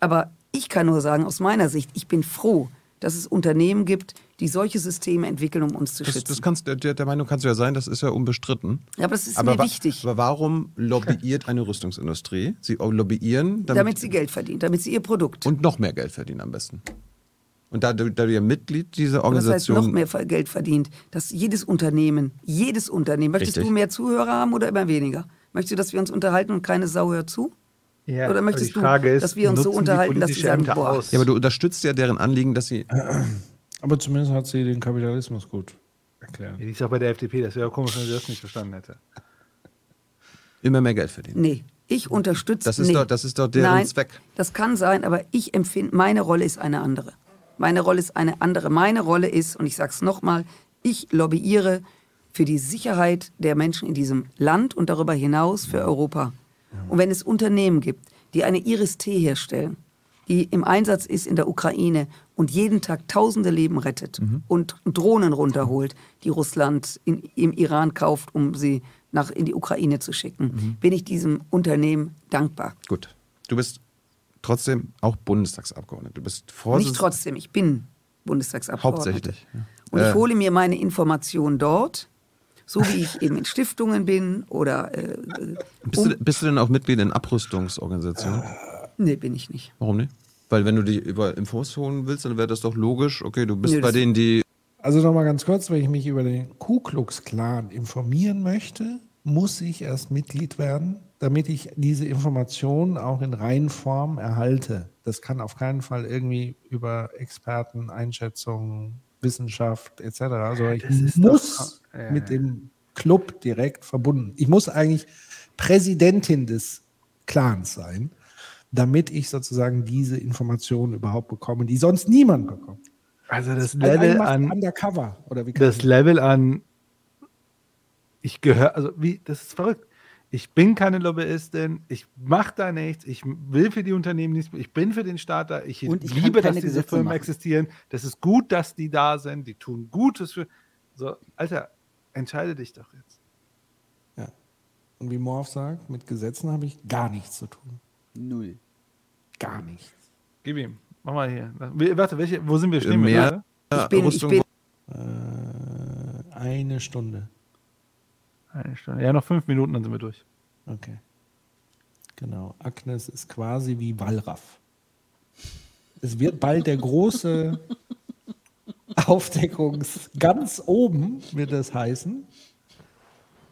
Aber ich kann nur sagen, aus meiner Sicht, ich bin froh, dass es Unternehmen gibt, die solche Systeme entwickeln, um uns zu Das, schützen. das kannst, der, der Meinung kannst du ja sein, das ist ja unbestritten. Ja, aber das ist aber mir wichtig. Aber warum lobbyiert eine Rüstungsindustrie? Sie lobbyieren, damit, damit sie Geld verdient, damit sie ihr Produkt und noch mehr Geld verdienen am besten. Und da, du- da du ja Mitglied dieser Aber das heißt, Organisation noch mehr Geld verdient. Dass jedes Unternehmen, jedes Unternehmen, möchtest Richtig. du mehr Zuhörer haben oder immer weniger? Möchtest du, dass wir uns unterhalten und keine Sau hört zu? Ja, oder möchtest die du, ist, dass wir uns so unterhalten, dass sie sagen, boah, aus? Ja, aber du unterstützt ja deren Anliegen, dass sie. Aber zumindest hat sie den Kapitalismus gut erklärt. Die ist auch bei der FDP. Das wäre ja komisch, wenn sie das nicht verstanden hätte. immer mehr Geld verdienen. nee, ich unterstütze Das ist nee. doch- das ist doch deren Nein, Zweck. Das kann sein, aber ich empfinde, meine Rolle ist eine andere. Meine Rolle ist eine andere. Meine Rolle ist, und ich sage es nochmal, ich lobbyiere für die Sicherheit der Menschen in diesem Land und darüber hinaus für Europa. Und wenn es Unternehmen gibt, die eine Iris-T herstellen, die im Einsatz ist in der Ukraine und jeden Tag tausende Leben rettet und Drohnen runterholt, die Russland in, im Iran kauft, um sie nach in die Ukraine zu schicken, bin ich diesem Unternehmen dankbar. Gut. Du bist trotzdem auch Bundestagsabgeordneter. Du bist Nicht Vorsitzender. trotzdem, ich bin Bundestagsabgeordnete. Hauptsächlich. ja. Und ich Äh, hole mir meine Informationen dort, so wie ich eben in Stiftungen bin oder. Äh, äh, Bist, um, du, bist du denn auch Mitglied in Abrüstungsorganisationen? Nee, bin ich nicht. Warum nicht? Weil wenn du die über Infos holen willst, dann wäre das doch logisch. Okay, du bist Nö, bei denen, die Also nochmal ganz kurz, wenn ich mich über den Ku Klux Klan informieren möchte, muss ich erst Mitglied werden, damit ich diese Informationen auch in Reihenform erhalte. Das kann auf keinen Fall irgendwie über Experten, Einschätzungen, Wissenschaft etc. Also ich Das muss doch- ja, mit dem Club direkt verbunden. Ich muss eigentlich Präsidentin des Clans sein, damit ich sozusagen diese Informationen überhaupt bekomme, die sonst niemand bekommt. Also das Also Level an Undercover oder wie kann das ich- Level an ich gehöre, also wie, das ist verrückt. Ich bin keine Lobbyistin, ich mache da nichts, ich will für die Unternehmen nichts, ich bin für den Staat da, ich, Und ich liebe, dass diese Gesetze Firmen machen. existieren, das ist gut, dass die da sind, die tun Gutes für, so, Alter, entscheide dich doch jetzt. Ja. Und wie Morph sagt, mit Gesetzen habe ich gar nichts zu tun. Null. Gar nichts. Gib ihm, mach mal hier. Warte, welche, wo sind wir stehen? mehr wir? Ich bin, ich Rüstung bin, Äh, eine Stunde. Eine Stunde. Ja, noch fünf Minuten, dann sind wir durch. Okay. Genau. Agnes ist quasi wie Wallraff. Es wird bald der große Aufdeckungs... Ganz oben wird es heißen.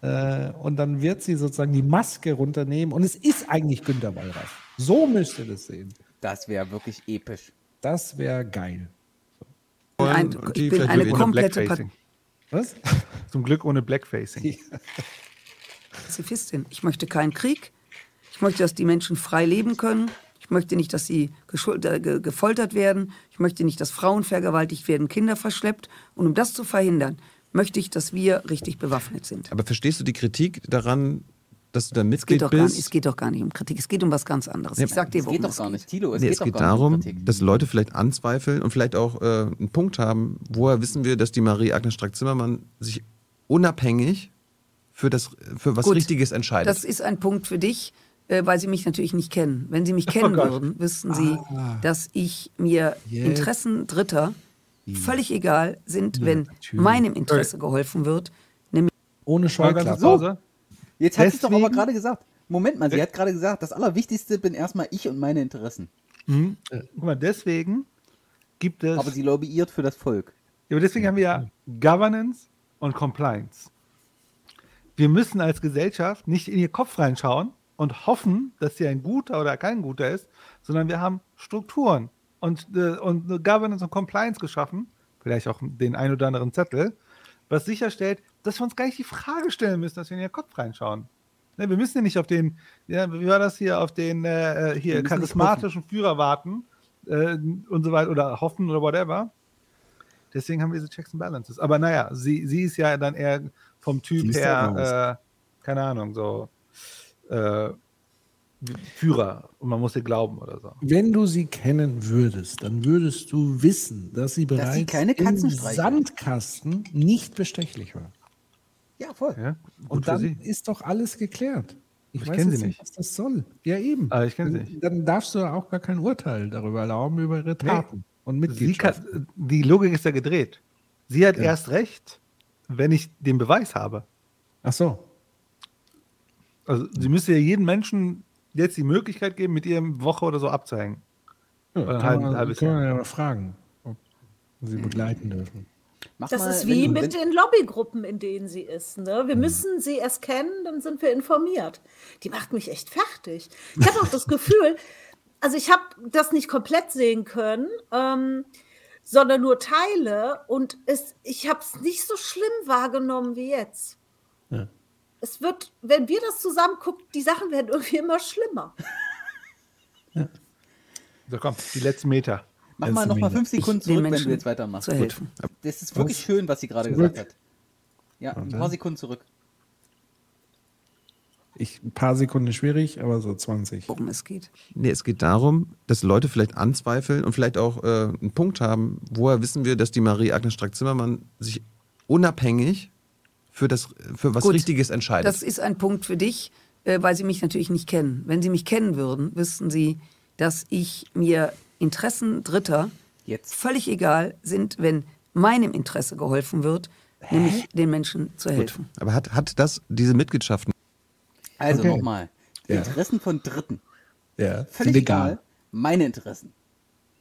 Äh, und dann wird sie sozusagen die Maske runternehmen und es ist eigentlich Günter Wallraff. So müsst ihr das sehen. Das wäre wirklich episch. Das wäre geil. Ein, Und die ich bin eine komplette Blackfacing. Was? Zum Glück ohne Blackfacing. Pazifistin. Ich möchte keinen Krieg. Ich möchte, dass die Menschen frei leben können. Ich möchte nicht, dass sie äh, ge gefoltert werden. Ich möchte nicht, dass Frauen vergewaltigt werden, Kinder verschleppt. Und um das zu verhindern, möchte ich, dass wir richtig bewaffnet sind. Aber verstehst du die Kritik daran, dass du da Es geht, Mitglied gar nicht, bist? es geht doch gar nicht um Kritik. Es geht um was ganz anderes. Nee, ich sag dir, Es worum geht doch es gar geht. nicht, Tilo. Es Nee, geht es doch geht gar nicht um darum, dass Leute vielleicht anzweifeln und vielleicht auch äh, einen Punkt haben, woher wissen wir, dass die Marie-Agnes Strack-Zimmermann sich unabhängig für, das, für was Gut, Richtiges entscheidet. Das ist ein Punkt für dich, äh, weil Sie mich natürlich nicht kennen. Wenn Sie mich kennen Gott. würden, wüssten Sie, Ah. dass ich mir Jetzt. Interessen Dritter völlig egal sind, wenn natürlich. meinem Interesse geholfen wird. Nämlich Ohne Scheuklappen. Pause. Jetzt hat sie es doch aber gerade gesagt. Moment mal, sie hat gerade gesagt, das Allerwichtigste bin erstmal ich und meine Interessen. Mhm. Guck mal, deswegen gibt es. Aber sie lobbyiert für das Volk. Ja, aber deswegen haben wir ja Governance und Compliance. Wir müssen als Gesellschaft nicht in ihr Kopf reinschauen und hoffen, dass sie ein guter oder kein guter ist, sondern wir haben Strukturen und, äh, und eine Governance und Compliance geschaffen, vielleicht auch den ein oder anderen Zettel, was sicherstellt, dass wir uns gar nicht die Frage stellen müssen, dass wir in ihr Kopf reinschauen. Ne, wir müssen ja nicht auf den, ja, wie war das hier, auf den äh, Wir hier charismatischen Führer warten äh, und so weiter oder hoffen oder whatever. Deswegen haben wir diese Checks and Balances. Aber naja, sie, sie ist ja dann eher vom Typ her, äh, keine Ahnung, so äh, Führer und man muss ihr glauben oder so. Wenn du sie kennen würdest, dann würdest du wissen, dass sie bereits sie keine im Katzen. Sandkasten nicht bestechlich war. Ja, voll. Ja, Und dann ist doch alles geklärt. Ich weiß kenn jetzt sie nicht. was das soll. Ja, eben. Aber ich kenne sie dann, nicht. dann darfst du auch gar kein Urteil darüber erlauben, über ihre Taten und Sie Mitgliedschaft. kann, die Logik ist ja gedreht. Sie hat Ja. erst recht, wenn ich den Beweis habe. Ach so. Also sie müsste ja jedem Menschen jetzt die Möglichkeit geben, mit ihr eine Woche oder so abzuhängen. Ja, Oder kann, man, halbes man Jahr. ja mal fragen, ob sie begleiten dürfen. Mach Das mal, ist wie du- mit den Lobbygruppen, in denen sie ist. Ne? Wir müssen sie erst kennen, dann sind wir informiert. Die macht mich echt fertig. Ich habe auch das Gefühl, also ich habe das nicht komplett sehen können, ähm, sondern nur Teile und es, ich habe es nicht so schlimm wahrgenommen wie jetzt. Ja. Es wird, wenn wir das zusammen gucken, die Sachen werden irgendwie immer schlimmer. So komm, die letzten Meter. mach Letzte mal noch mal Minute. fünf Sekunden den zurück, wenn du jetzt weitermachst. helfen. Das ist wirklich Was? schön, was sie gerade gesagt hat. Ja, ein paar Sekunden zurück. Ich, ein paar Sekunden schwierig, aber so 20. worum es geht. Nee, es geht darum, dass Leute vielleicht anzweifeln und vielleicht auch äh, einen Punkt haben, woher wissen wir, dass die Marie-Agnes Strack-Zimmermann sich unabhängig für, das, für was Gut, Richtiges entscheidet. Das ist ein Punkt für dich, äh, weil Sie mich natürlich nicht kennen. Wenn Sie mich kennen würden, wüssten Sie, dass ich mir Interessen Dritter Jetzt. völlig egal sind, wenn meinem Interesse geholfen wird, nämlich den Menschen zu helfen. Aber hat, hat das, diese Mitgliedschaften, Also Okay. nochmal. Ja. Interessen von Dritten. Ja, Völlig legal. egal. Meine Interessen.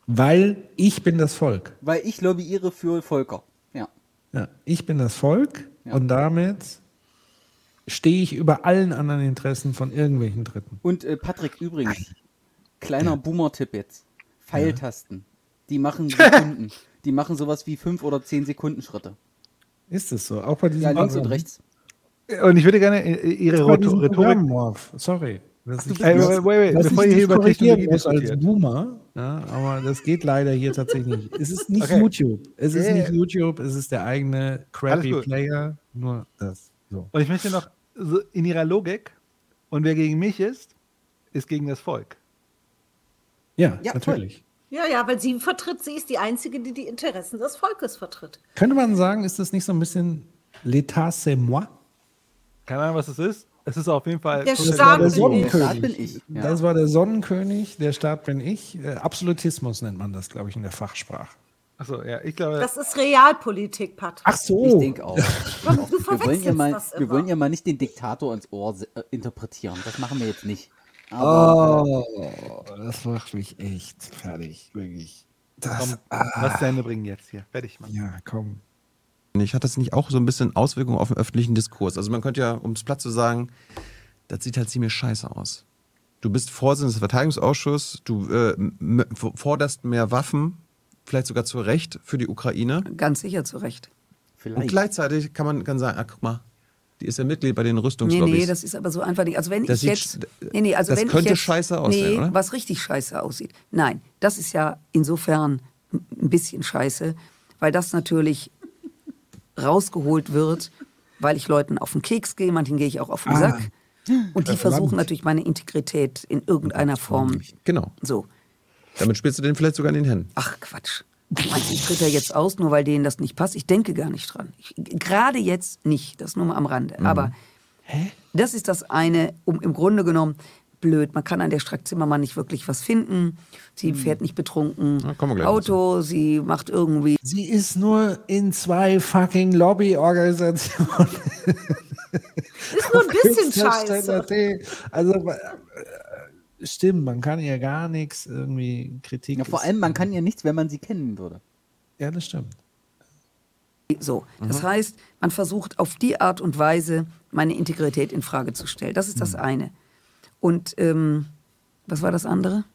Weil ich bin das Volk. Weil ich lobbyiere für Volker. Ja. Ja, ich bin das Volk Ja. und damit stehe ich über allen anderen Interessen von irgendwelchen Dritten. Und äh, Patrick, übrigens, kleiner Boomer-Tipp jetzt. Pfeiltasten. Die machen Sekunden. die machen sowas wie 5 oder 10 Sekunden Schritte. Ist es so? Auch bei diesem Ja, links und Programm? rechts. Und ich würde gerne äh, ihre Rhetor- diesem Rhetorik. Programm, Sorry. Dass ich, Ey, dass- wait, wait, dass bevor ich ihr hier über Technologie muss als. Boomer, ja, aber das geht leider hier tatsächlich nicht. Es ist nicht Okay. YouTube. Es ist Ja, nicht. YouTube, es ist der eigene crappy. Player. Nur das. So. Und ich möchte noch so in ihrer Logik, und wer gegen mich ist, ist gegen das Volk. Ja, Ja, natürlich. Ja, ja, weil sie vertritt, sie ist die Einzige, die die Interessen des Volkes vertritt. Könnte man sagen, ist das nicht so ein bisschen L'état c'est moi? Keine Ahnung, was es ist. Es ist auf jeden Fall. Der Das war Staat der bin ich. Sonnenkönig. Der Staat bin ich, ja. Das war der Sonnenkönig, der Staat bin ich. Äh, Absolutismus nennt man das, glaube ich, in der Fachsprache. Achso, ja, ich glaube. Das ist Realpolitik, Patrick. Ach so. Ich denke auch. Du wir, wollen ja mal, das wir wollen ja mal nicht den Diktator ins Ohr äh, interpretieren. Das machen wir jetzt nicht. Aber Oh, das macht mich echt fertig, wirklich. Das, komm, was zu Ende bringen jetzt hier. Fertig, Mann. ja, komm. Nicht, hat das nicht auch so ein bisschen Auswirkungen auf den öffentlichen Diskurs? Also man könnte ja, um es platt zu sagen, das sieht halt ziemlich scheiße aus. Du bist Vorsitzender des Verteidigungsausschusses, du äh, forderst mehr Waffen, vielleicht sogar zu Recht für die Ukraine. Ganz sicher zu Recht. Und gleichzeitig kann man kann sagen, ah, guck mal, die ist ja Mitglied bei den Nee, Rüstungslobbys. nee, das ist aber so einfach nicht. Also wenn Das ich sieht jetzt. Nee, nee, also das wenn könnte ich jetzt, scheiße aussehen, nee, oder? was richtig scheiße aussieht. Nein, das ist ja insofern ein bisschen scheiße, weil das natürlich rausgeholt wird, weil ich Leuten auf den Keks gehe, manchen gehe ich auch auf den Ah. Sack. Und die Äh, versuchen natürlich meine Integrität in irgendeiner Form. Genau. So. Damit spielst du den vielleicht sogar in den Händen. Ach Quatsch. Meinst ich tritt da jetzt aus, nur weil denen das nicht passt? Ich denke gar nicht dran. Ich, gerade jetzt nicht, das nur mal am Rande. Mhm. Aber das ist das eine, um im Grunde genommen blöd. Man kann an der Strack Zimmermann nicht wirklich was finden. Sie fährt nicht betrunken Auto, sie macht irgendwie. Sie ist nur in zwei fucking Lobbyorganisationen. Ist nur ein bisschen scheiße. Also, äh, stimmt, man kann ihr gar nichts irgendwie Kritik. Ja, vor allem, man kann ihr nichts, wenn man sie kennen würde. Ja, das stimmt. So, das Mhm. heißt, man versucht auf die Art und Weise meine Integrität in Frage zu stellen. Das ist das Mhm. eine. Und ähm, was war das andere?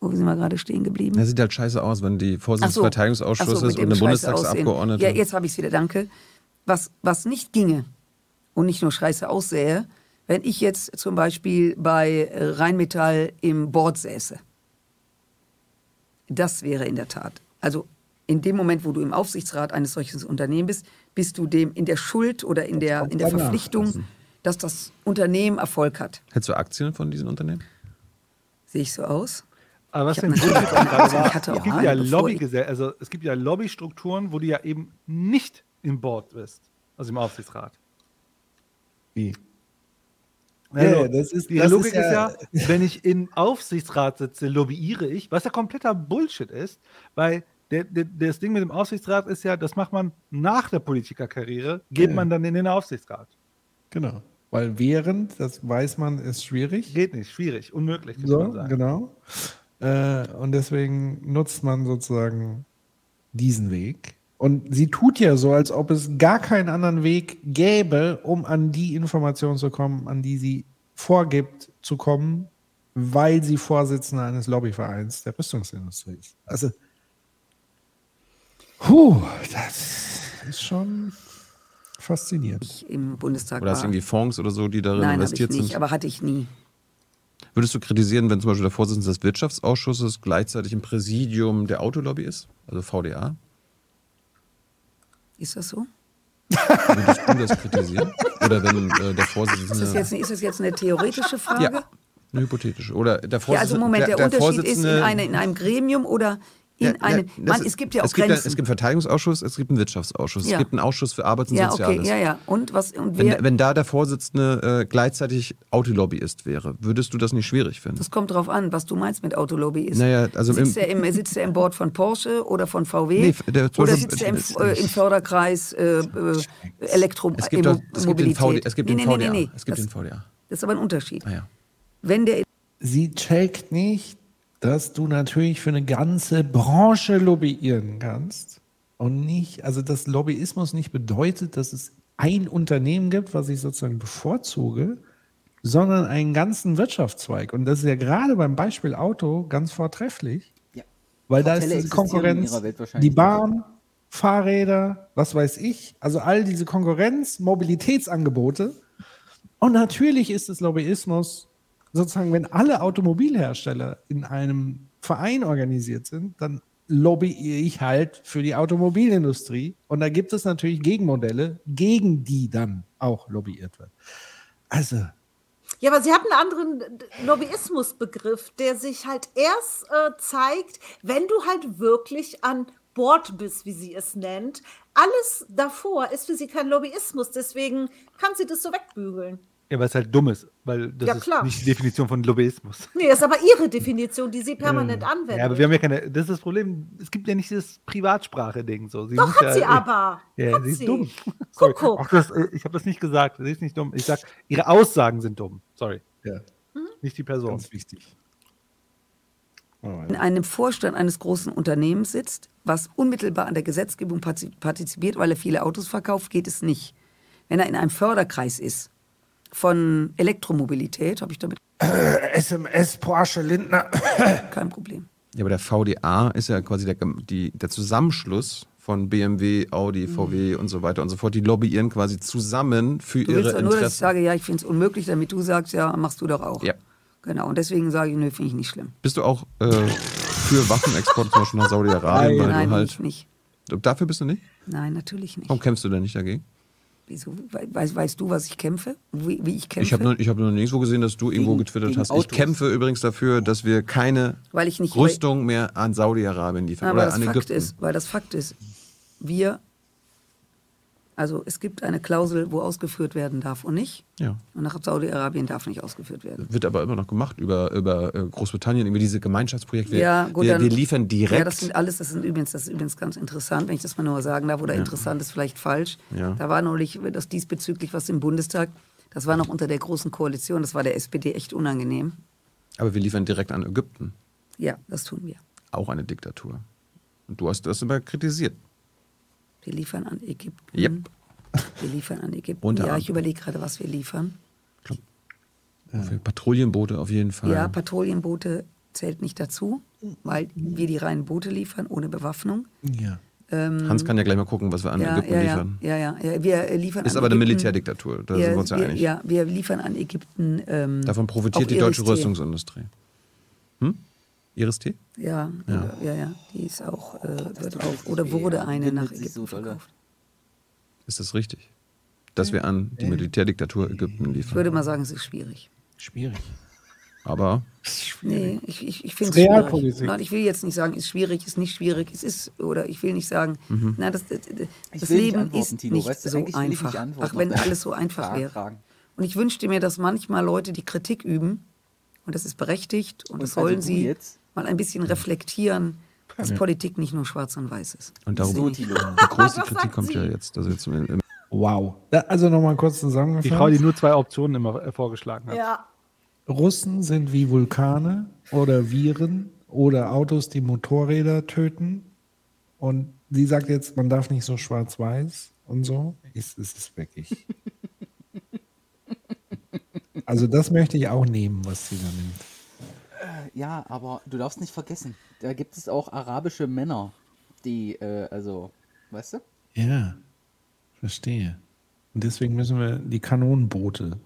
Wo sind wir gerade stehen geblieben? Das sieht halt scheiße aus, wenn die Vorsitzende des so. Verteidigungsausschusses Ach so, und eine Bundestagsabgeordnete. Ja, jetzt habe ich es wieder, danke. Was, was nicht ginge und nicht nur scheiße aussähe, wenn ich jetzt zum Beispiel bei Rheinmetall im Board säße. Das wäre in der Tat. Also in dem Moment, wo du im Aufsichtsrat eines solchen Unternehmens bist, bist du dem in der Schuld oder in der, in der. Verpflichtung, dass das Unternehmen Erfolg hat. Hättest du Aktien von diesen Unternehmen? Sehe ich so aus? Aber was Ich den hab Bullshit natürlich- auch gerade war, ich hatte es auch gibt ja Ahnung, bevor Lobby also es gibt ja Lobbystrukturen, wo du ja eben nicht im Board bist, also im Aufsichtsrat. Wie? Also, Ja, das ist- die das Logik ist ist ja- ja, wenn ich im Aufsichtsrat sitze, lobbyiere ich, was ja kompletter Bullshit ist, weil der, der, das Ding mit dem Aufsichtsrat ist ja, das macht man nach der Politikerkarriere, geht Ja. man dann in den Aufsichtsrat. Genau. Weil während, das weiß man, ist schwierig. Geht nicht, schwierig, unmöglich, So, man sagen. genau. Äh, und deswegen nutzt man sozusagen diesen Weg. Und sie tut ja so, als ob es gar keinen anderen Weg gäbe, um an die Informationen zu kommen, an die sie vorgibt zu kommen, weil sie Vorsitzende eines Lobbyvereins der Rüstungsindustrie ist. Also, puh, das ist schon faszinierend. Im Bundestag Oder hast du war. irgendwie Fonds oder so, die darin Nein, habe ich investiert nicht, sind? aber hatte ich nie. Würdest du kritisieren, wenn zum Beispiel der Vorsitzende des Wirtschaftsausschusses gleichzeitig im Präsidium der Autolobby ist, also VDA? Ist das so? Würdest du das kritisieren? Oder wenn äh, der Vorsitzende. Ist das jetzt, ist das jetzt eine theoretische Frage? Ja, eine hypothetische. Oder der Ja, Vorsitzende. also Moment, der, der Unterschied ist in, Vorsitzende- eine, in einem Gremium oder in Ja, ja, einem. das Mann, ist- es gibt ja auch es gibt Grenzen. es gibt einen Verteidigungsausschuss, es gibt einen Wirtschaftsausschuss, Ja. es gibt einen Ausschuss für Arbeit und ja, okay, Soziales. ja, ja. Und was? Und Wenn, wer? wenn da der Vorsitzende äh, gleichzeitig Autolobbyist wäre, würdest du das nicht schwierig finden? das kommt drauf an, was du meinst mit Autolobby ist. Naja, also sitzt, im- er im, sitzt er im Board von Porsche oder von VW? Nee, der- oder Beispiel- sitzt er im, es- äh, im Förderkreis äh, äh, Elektro Es gibt, es den Mobilität? VD, es gibt nee, den nee, VDA. nee, nee. Es gibt das, den VDA. das ist aber ein Unterschied. Ah, ja. Wenn der Sie checkt nicht, dass du natürlich für eine ganze Branche lobbyieren kannst und nicht, also dass Lobbyismus nicht bedeutet, dass es ein Unternehmen gibt, was ich sozusagen bevorzuge, sondern einen ganzen Wirtschaftszweig. Und das ist ja gerade beim Beispiel Auto ganz vortrefflich, Ja. weil da Kartelle ist in Konkurrenz, die Bahn, Fahrräder, was weiß ich, also all diese Konkurrenz, Mobilitätsangebote. Und natürlich ist es Lobbyismus, sozusagen, wenn alle Automobilhersteller in einem Verein organisiert sind, dann lobbyiere ich halt für die Automobilindustrie. Und da gibt es natürlich Gegenmodelle, gegen die dann auch lobbyiert wird. Also, Ja, aber sie hat einen anderen Lobbyismusbegriff, der sich halt erst äh, zeigt, wenn du halt wirklich an Bord bist, wie sie es nennt. Alles davor ist für sie kein Lobbyismus, deswegen kann sie das so wegbügeln. Ja, weil es halt dumm ist, weil das Ja, ist klar. nicht die Definition von Lobbyismus. Nee, das ist aber ihre Definition, die sie permanent anwendet. Ja, aber wir haben ja keine, das ist das Problem, es gibt ja nicht dieses Privatsprache-Ding so. Sie Doch, hat ja, sie aber. Ja, Hat sie ist sie. dumm. Sorry. Kuckuck. Ach, das, äh, ich habe das nicht gesagt, sie ist nicht dumm. Ich sag, ihre Aussagen sind dumm. Sorry. Ja. Hm? Nicht die Person. Ganz wichtig. in einem Vorstand eines großen Unternehmens sitzt, was unmittelbar an der Gesetzgebung parti- partizipiert, weil er viele Autos verkauft, geht es nicht. Wenn er in einem Förderkreis ist von Elektromobilität, habe ich damit SMS Porsche Lindner. kein Problem. Ja, aber der VDA ist ja quasi der, die, der Zusammenschluss von BMW, Audi, VW und so weiter und so fort. Die lobbyieren quasi zusammen für Du willst ihre doch nur, dass ich Interessen. sage, ja, ich finde es unmöglich, damit du sagst, ja, machst du doch auch. Ja. Genau, und deswegen sage ich, nö, finde ich nicht schlimm. Bist du auch äh, für Waffenexport zum Beispiel nach Saudi-Arabien? weil Nein, du ich halt, nicht. Dafür bist du nicht? Nein, natürlich nicht. Warum kämpfst du denn nicht dagegen? Wieso? We- Weißt, weißt du, was ich kämpfe? Wie, wie ich kämpfe? Ich habe nur, ich hab nur nirgendwo gesehen, dass du irgendwo getwittert gegen hast. Ich Autos. kämpfe übrigens dafür, dass wir keine ich Rüstung mehr an Saudi-Arabien liefern Aber oder das an Fakt Ägypten. ist, weil das Fakt ist, wir, also es gibt eine Klausel, wo ausgeführt werden darf und nicht. Ja. Und nach Saudi-Arabien darf nicht ausgeführt werden. Wird aber immer noch gemacht über, über äh, Großbritannien, über diese Gemeinschaftsprojekte. Ja, gut, wir, dann, wir liefern direkt. Ja, das sind alles, das sind übrigens, das ist übrigens ganz interessant, wenn ich das mal nur sagen darf, oder Ja. interessant ist vielleicht falsch. Ja. Da war neulich das diesbezüglich was im Bundestag. Das war noch unter der großen Koalition, das war der SPD echt unangenehm. aber wir liefern direkt an Ägypten. Ja, das tun wir. Auch eine Diktatur. Und du hast das immer kritisiert. Wir liefern an Ägypten. Yep. Wir liefern an Ägypten. Unter ja, ich überlege gerade, was wir liefern. Für Patrouillenboote auf jeden Fall. Ja, Patrouillenboote zählt nicht dazu, weil wir die reinen Boote liefern, ohne Bewaffnung. Ja. Ähm, Hans kann ja gleich mal gucken, was wir an ja, Ägypten ja, liefern. Ja, ja, ja, wir liefern Ist aber eine Ägypten- Militärdiktatur, da wir, sind wir uns ja wir, einig. Ja, wir liefern an Ägypten. Ähm, Davon profitiert die deutsche. Rüstungsindustrie. Hm? Iris-Tee? Ja, Ja. ja, ja, die ist auch, äh, wird auch oder wurde eine nach so Ägypten dolle. verkauft. Ist das richtig? Dass wir an die Militärdiktatur Ägypten Ich liefern. würde mal sagen, es ist schwierig. Schwierig. Aber Nee, ich, ich, ich finde es Realpolitik. schwierig. Nein, ich will jetzt nicht sagen, ist schwierig, ist nicht schwierig, es ist, oder ich will nicht sagen, Mhm. nein, das, das, Ich das nicht Leben ist Tino, nicht weißt du, so ich nicht einfach. antworten Ach, wenn alles so einfach Fragen, wäre. Fragen. Und ich wünschte mir, dass manchmal Leute, die Kritik üben, und das ist berechtigt, und, Und das also sollen du sie jetzt? Mal ein bisschen reflektieren, dass Ja. Politik nicht nur schwarz und weiß ist. Und darum, So, die größte Kritik kommt ja jetzt. Also jetzt im, im Wow. Also nochmal kurz zusammengefasst. Die Frau, die nur zwei Optionen immer äh, vorgeschlagen hat. Ja. Russen sind wie Vulkane oder Viren oder Autos, die Motorräder töten. Und sie sagt jetzt, man darf nicht so schwarz-weiß und so. Ist, ist es wirklich. Also das möchte ich auch nehmen, was sie da nimmt. Ja, aber du darfst nicht vergessen, da gibt es auch arabische Männer, die, äh, also, weißt du? Ja, verstehe. Und deswegen müssen wir die Kanonenboote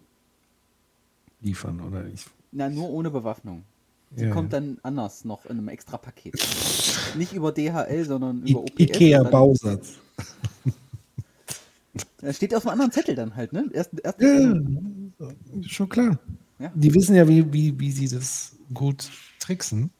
liefern, oder? Ich, Na, nur ohne Bewaffnung. Die Ja, kommt dann anders noch in einem extra Paket. Nicht über DHL, sondern über OPS. Ikea und dann- Bausatz. Das steht auf einem anderen Zettel dann halt, ne? Erst, erst Ja, schon klar. Ja. Die wissen ja, wie, wie, wie sie das gut tricksen.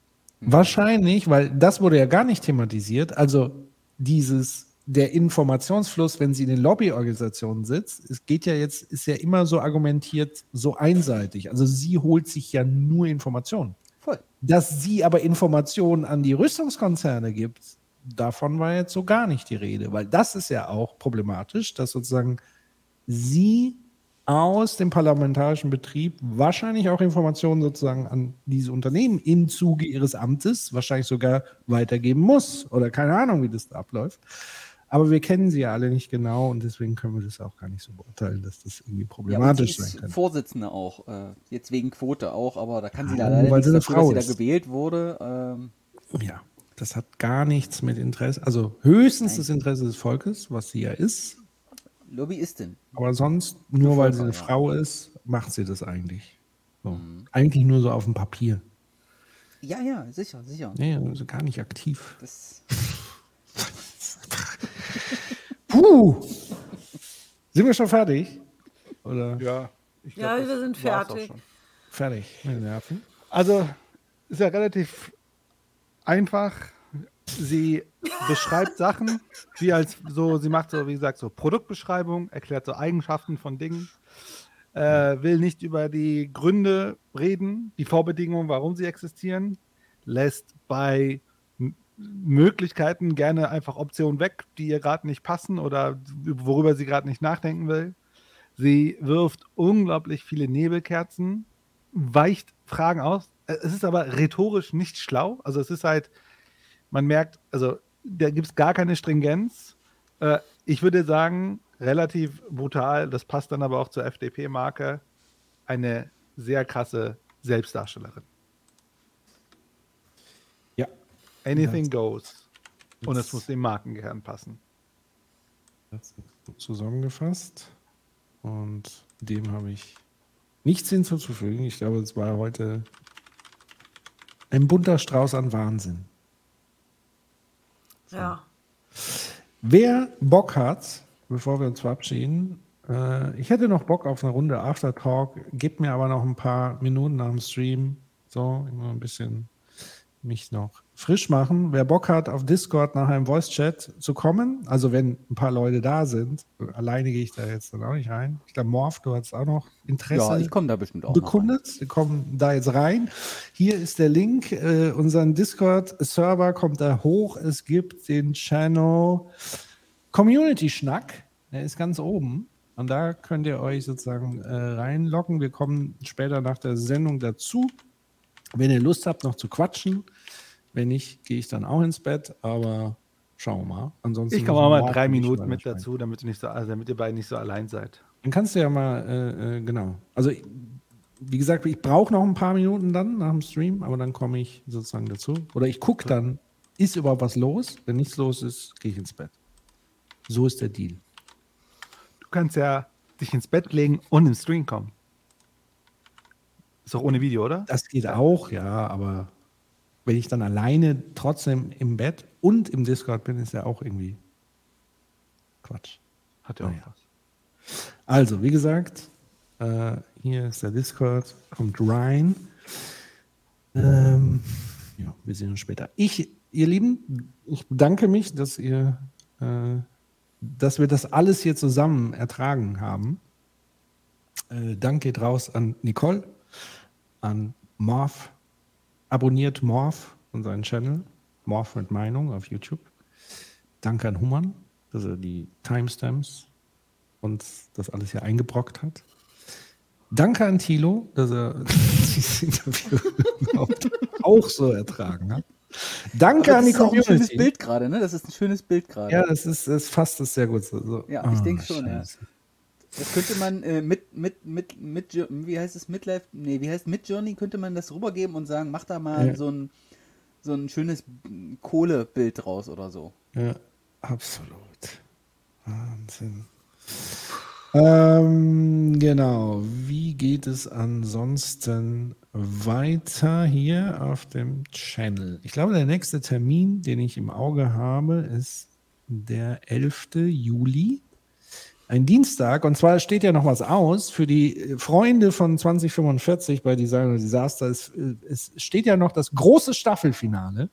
Wahrscheinlich, weil das wurde ja gar nicht thematisiert. Also dieses, der Informationsfluss, wenn sie in den Lobbyorganisationen sitzt, es geht ja jetzt, ist ja immer so argumentiert, so einseitig. Also sie holt sich ja nur Informationen. Voll. Dass sie aber Informationen an die Rüstungskonzerne gibt, davon war jetzt so gar nicht die Rede, weil das ist ja auch problematisch, dass sozusagen sie aus dem parlamentarischen Betrieb wahrscheinlich auch Informationen sozusagen an diese Unternehmen im Zuge ihres Amtes wahrscheinlich sogar weitergeben muss oder keine Ahnung, wie das da abläuft. Aber wir kennen sie ja alle nicht genau und deswegen können wir das auch gar nicht so beurteilen, dass das irgendwie Ja, problematisch sein ist kann. Vorsitzende auch, äh, jetzt wegen Quote auch, aber da kann sie Ja, leider sie eine dafür, Frau dass sie ist. da gewählt wurde. Ähm, Ja, das hat gar nichts mit Interesse, also höchstens das Interesse des Volkes, was sie ja ist, Lobbyistin. aber sonst, nur weil sie eine Frau ist, macht sie das eigentlich. So. Eigentlich nur so auf dem Papier. Ja, ja, sicher, sicher. Nee, also gar nicht aktiv. Das, Puh! Sind wir schon fertig? Oder Ja, ich Ja, das wir sind fertig. fertig mit den Nerven? Also, ist ja relativ einfach. Sie beschreibt Sachen, wie als so, sie macht so, wie gesagt, so Produktbeschreibung, erklärt so Eigenschaften von Dingen, äh, will nicht über die Gründe reden, die Vorbedingungen, warum sie existieren, lässt bei Möglichkeiten gerne einfach Optionen weg, die ihr gerade nicht passen oder worüber sie gerade nicht nachdenken will. Sie wirft unglaublich viele Nebelkerzen, weicht Fragen aus. Äh, Es ist aber rhetorisch nicht schlau. Also es ist halt, man merkt, also da gibt es gar keine Stringenz. Äh, ich würde sagen, relativ brutal, das passt dann aber auch zur FDP-Marke, eine sehr krasse Selbstdarstellerin. Ja. Anything Ja. goes. Und es muss dem Markenkern passen. Das ist gut zusammengefasst. Und dem habe ich nichts hinzuzufügen. Ich glaube, es war heute ein bunter Strauß an Wahnsinn. Ja. Wer Bock hat, bevor wir uns verabschieden, äh, ich hätte noch Bock auf eine Runde Aftertalk, gebt mir aber noch ein paar Minuten nach dem Stream, so immer ein bisschen mich noch frisch machen. Wer Bock hat, auf Discord nach einem Voice-Chat zu kommen, also wenn ein paar Leute da sind, alleine gehe ich da jetzt dann auch nicht rein. Ich glaube, Morph, du hast auch noch Interesse Ja, ich komme da bestimmt auch bekundet. Wir kommen da jetzt rein. Hier ist der Link. Äh, unseren Discord-Server kommt da hoch. Es gibt den Channel Community Schnack. Der ist ganz oben. Und da könnt ihr euch sozusagen äh, reinloggen. Wir kommen später nach der Sendung dazu. Wenn ihr Lust habt, noch zu quatschen. Wenn nicht, gehe ich dann auch ins Bett. Aber schauen wir mal. Ansonsten Ich komme auch mal drei Minuten mit dazu, damit, nicht so, also damit ihr beide nicht so allein seid. Dann kannst du ja mal, äh, äh, genau. Also, wie gesagt, ich brauche noch ein paar Minuten dann nach dem Stream, aber dann komme ich sozusagen dazu. Oder ich gucke dann, ist überhaupt was los? Wenn nichts los ist, gehe ich ins Bett. So ist der Deal. Du kannst ja dich ins Bett legen und im Stream kommen. Ist doch ohne Video, oder? Das geht auch, ja, aber wenn ich dann alleine trotzdem im Bett und im Discord bin, ist ja auch irgendwie Quatsch. Hat ja auch Naja. was. Also, wie gesagt, äh, hier ist der Discord, kommt rein. Ähm, ja, wir sehen uns später. Ich, ihr Lieben, ich bedanke mich, dass ihr, äh, dass wir das alles hier zusammen ertragen haben. Äh, Dank geht raus an Nicole, an Morph. Abonniert Morph und seinen Channel, Morph mit Meinung auf YouTube. Danke an Human, dass er die Timestamps uns das alles hier eingebrockt hat. Danke an Thilo, dass er dieses Interview überhaupt auch so ertragen hat. Danke an das die ist auch ein schönes Community. Bild gerade, ne? Das ist ein schönes Bild gerade. Ja, das ist, das fasst es sehr gut so. Ja, ich Ah, denke schon, ja. Das könnte man äh, mit, mit, mit, mit, wie heißt es, Midlife, nee, wie heißt Mid Journey, könnte man das rübergeben und sagen, mach da mal Ja. so ein, so ein schönes Kohlebild draus oder so. Ja, absolut. Wahnsinn. Ähm, genau. Wie geht es ansonsten weiter hier auf dem Channel? Ich glaube, der nächste Termin, den ich im Auge habe, ist der 11. Juli. Ein Dienstag. Und zwar steht ja noch was aus für die Freunde von 2045 bei Design und Disaster. Es, äh, es steht ja noch das große Staffelfinale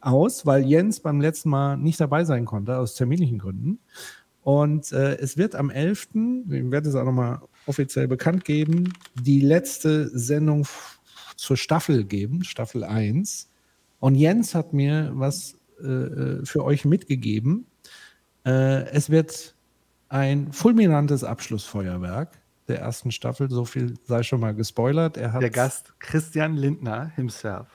aus, weil Jens beim letzten Mal nicht dabei sein konnte, aus terminlichen Gründen. Und äh, es wird am 11., ich werde es auch nochmal offiziell bekannt geben, die letzte Sendung zur Staffel geben, Staffel 1. Und Jens hat mir was äh, äh, für euch mitgegeben. Äh, es wird ein fulminantes Abschlussfeuerwerk der ersten Staffel. So viel sei schon mal gespoilert. Er hat Der Gast Christian Lindner himself.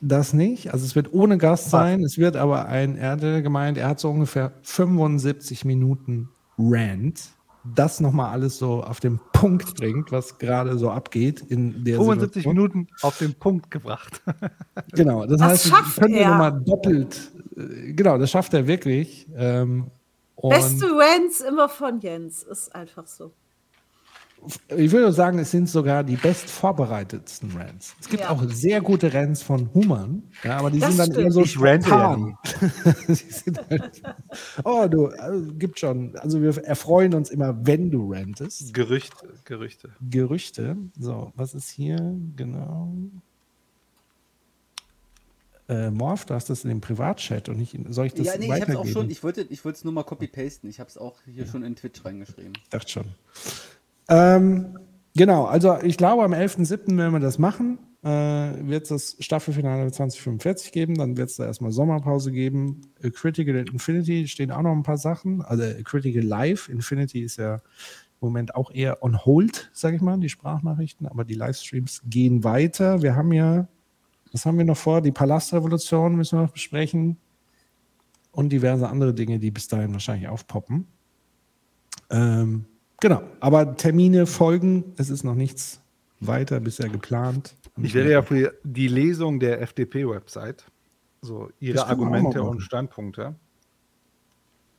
das nicht. Also es wird ohne Gast sein. Es wird aber ein, er hatte gemeint, er hat so ungefähr 75 Minuten Rant. Das nochmal alles so auf den Punkt bringt, was gerade so abgeht in der 75 Situation. Minuten auf den Punkt gebracht. Genau, das, Das heißt, schafft können wir nochmal doppelt, äh, genau, das schafft er wirklich. Ähm, und Beste Rants immer von Jens. Ist einfach so. ich würde sagen, es sind sogar die best vorbereitetsten Rants. Es gibt Ja. auch sehr gute Rants von Human, ja, aber die Das sind dann eher stimmt. so Ich rante ja halt, oh, du, also, gibt schon. Also wir erfreuen uns immer, wenn du rantest. Gerüchte, Gerüchte. Gerüchte. So, was ist hier genau? Äh, Morph, du hast das in dem Privatchat und nicht in, soll ich das ja, nee, ich hab's weitergeben? auch schon, ich wollte ich wollte es nur mal copy-pasten. Ich habe es auch hier schon in Twitch reingeschrieben. Ich dachte schon. Ähm, genau, also ich glaube, am 11.07. werden wir das machen. Äh, wird es das Staffelfinale 2045 geben, dann wird es da erstmal Sommerpause geben. A Critical Infinity stehen auch noch ein paar Sachen. Also A Critical Live, Infinity ist ja Moment auch eher on hold, sage ich mal, die Sprachnachrichten, aber die Livestreams gehen weiter. Wir haben ja, was haben wir noch vor? Die Palastrevolution müssen wir noch besprechen und diverse andere Dinge, die bis dahin wahrscheinlich aufpoppen. Ähm, genau, aber Termine folgen, es ist noch nichts weiter bisher geplant. Ich werde ja für die Lesung der FDP-Website, so ihre Argumente und Standpunkte.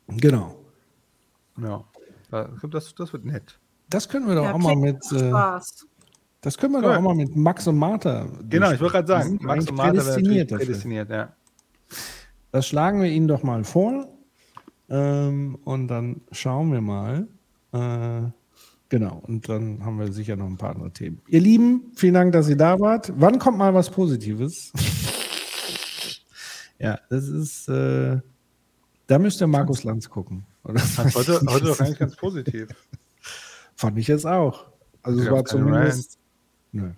Genau. Ja, das, das wird nett. Das können wir doch Ja, auch mal mit. Äh, Spaß. Das können wir doch Cool. auch mal mit Max und Martha. Genau, ich wollte gerade sagen, Max und Martha prädestiniert prädestiniert, ja. Das schlagen wir Ihnen doch mal vor. Ähm, und dann schauen wir mal. Äh, genau, und dann haben wir sicher noch ein paar andere Themen. Ihr Lieben, vielen Dank, dass ihr da wart. Wann kommt mal was Positives? ja, das ist. Äh, da müsste Markus Lanz gucken. Oder? Heute, heute doch eigentlich ganz positiv. Fand ich jetzt auch. Also es war zumindest. Nö.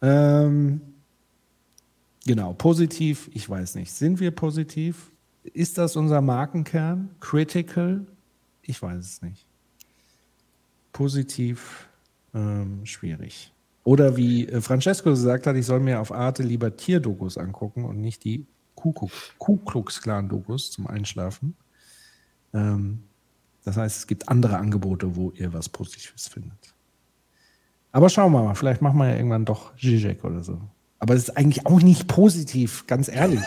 Ähm, genau, positiv, ich weiß nicht. Sind wir positiv? Ist das unser Markenkern? Critical? Ich weiß es nicht. Positiv, ähm, schwierig. Oder wie äh, Francesco gesagt hat, ich soll mir auf Arte lieber Tierdokus angucken und nicht die Kuckuck- Ku Klux Klan Dokus zum Einschlafen. Ähm, das heißt, es gibt andere Angebote, wo ihr was Positives findet. Aber schauen wir mal, vielleicht machen wir ja irgendwann doch Zizek oder so. Aber es ist eigentlich auch nicht positiv, ganz ehrlich.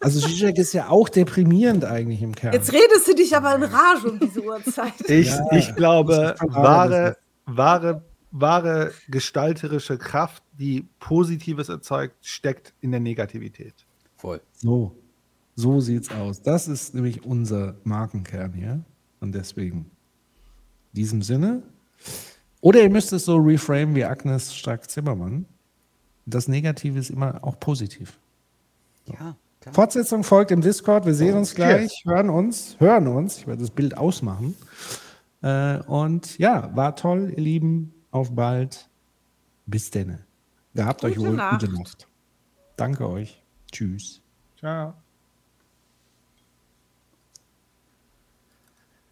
Also Zizek ist ja auch deprimierend eigentlich im Kern. Jetzt redest du dich aber in Rage um diese Uhrzeit. Ich, Ja, ich glaube, das wahre, wahre, wahre gestalterische Kraft, die Positives erzeugt, steckt in der Negativität. Voll. So, so sieht's aus. Das ist nämlich unser Markenkern hier. Und deswegen, in diesem Sinne. Oder ihr müsst es so reframe wie Agnes Stark-Zimmermann. Das Negative ist immer auch positiv. Ja, klar. Fortsetzung folgt im Discord. Wir sehen uns gleich, hören uns, hören uns. Ich werde das Bild ausmachen. Äh, und ja, war toll, ihr Lieben. Auf bald. Bis denne. Gehabt euch Gute wohl. Nacht. Gute Nacht. Danke euch. Tschüss. Ciao.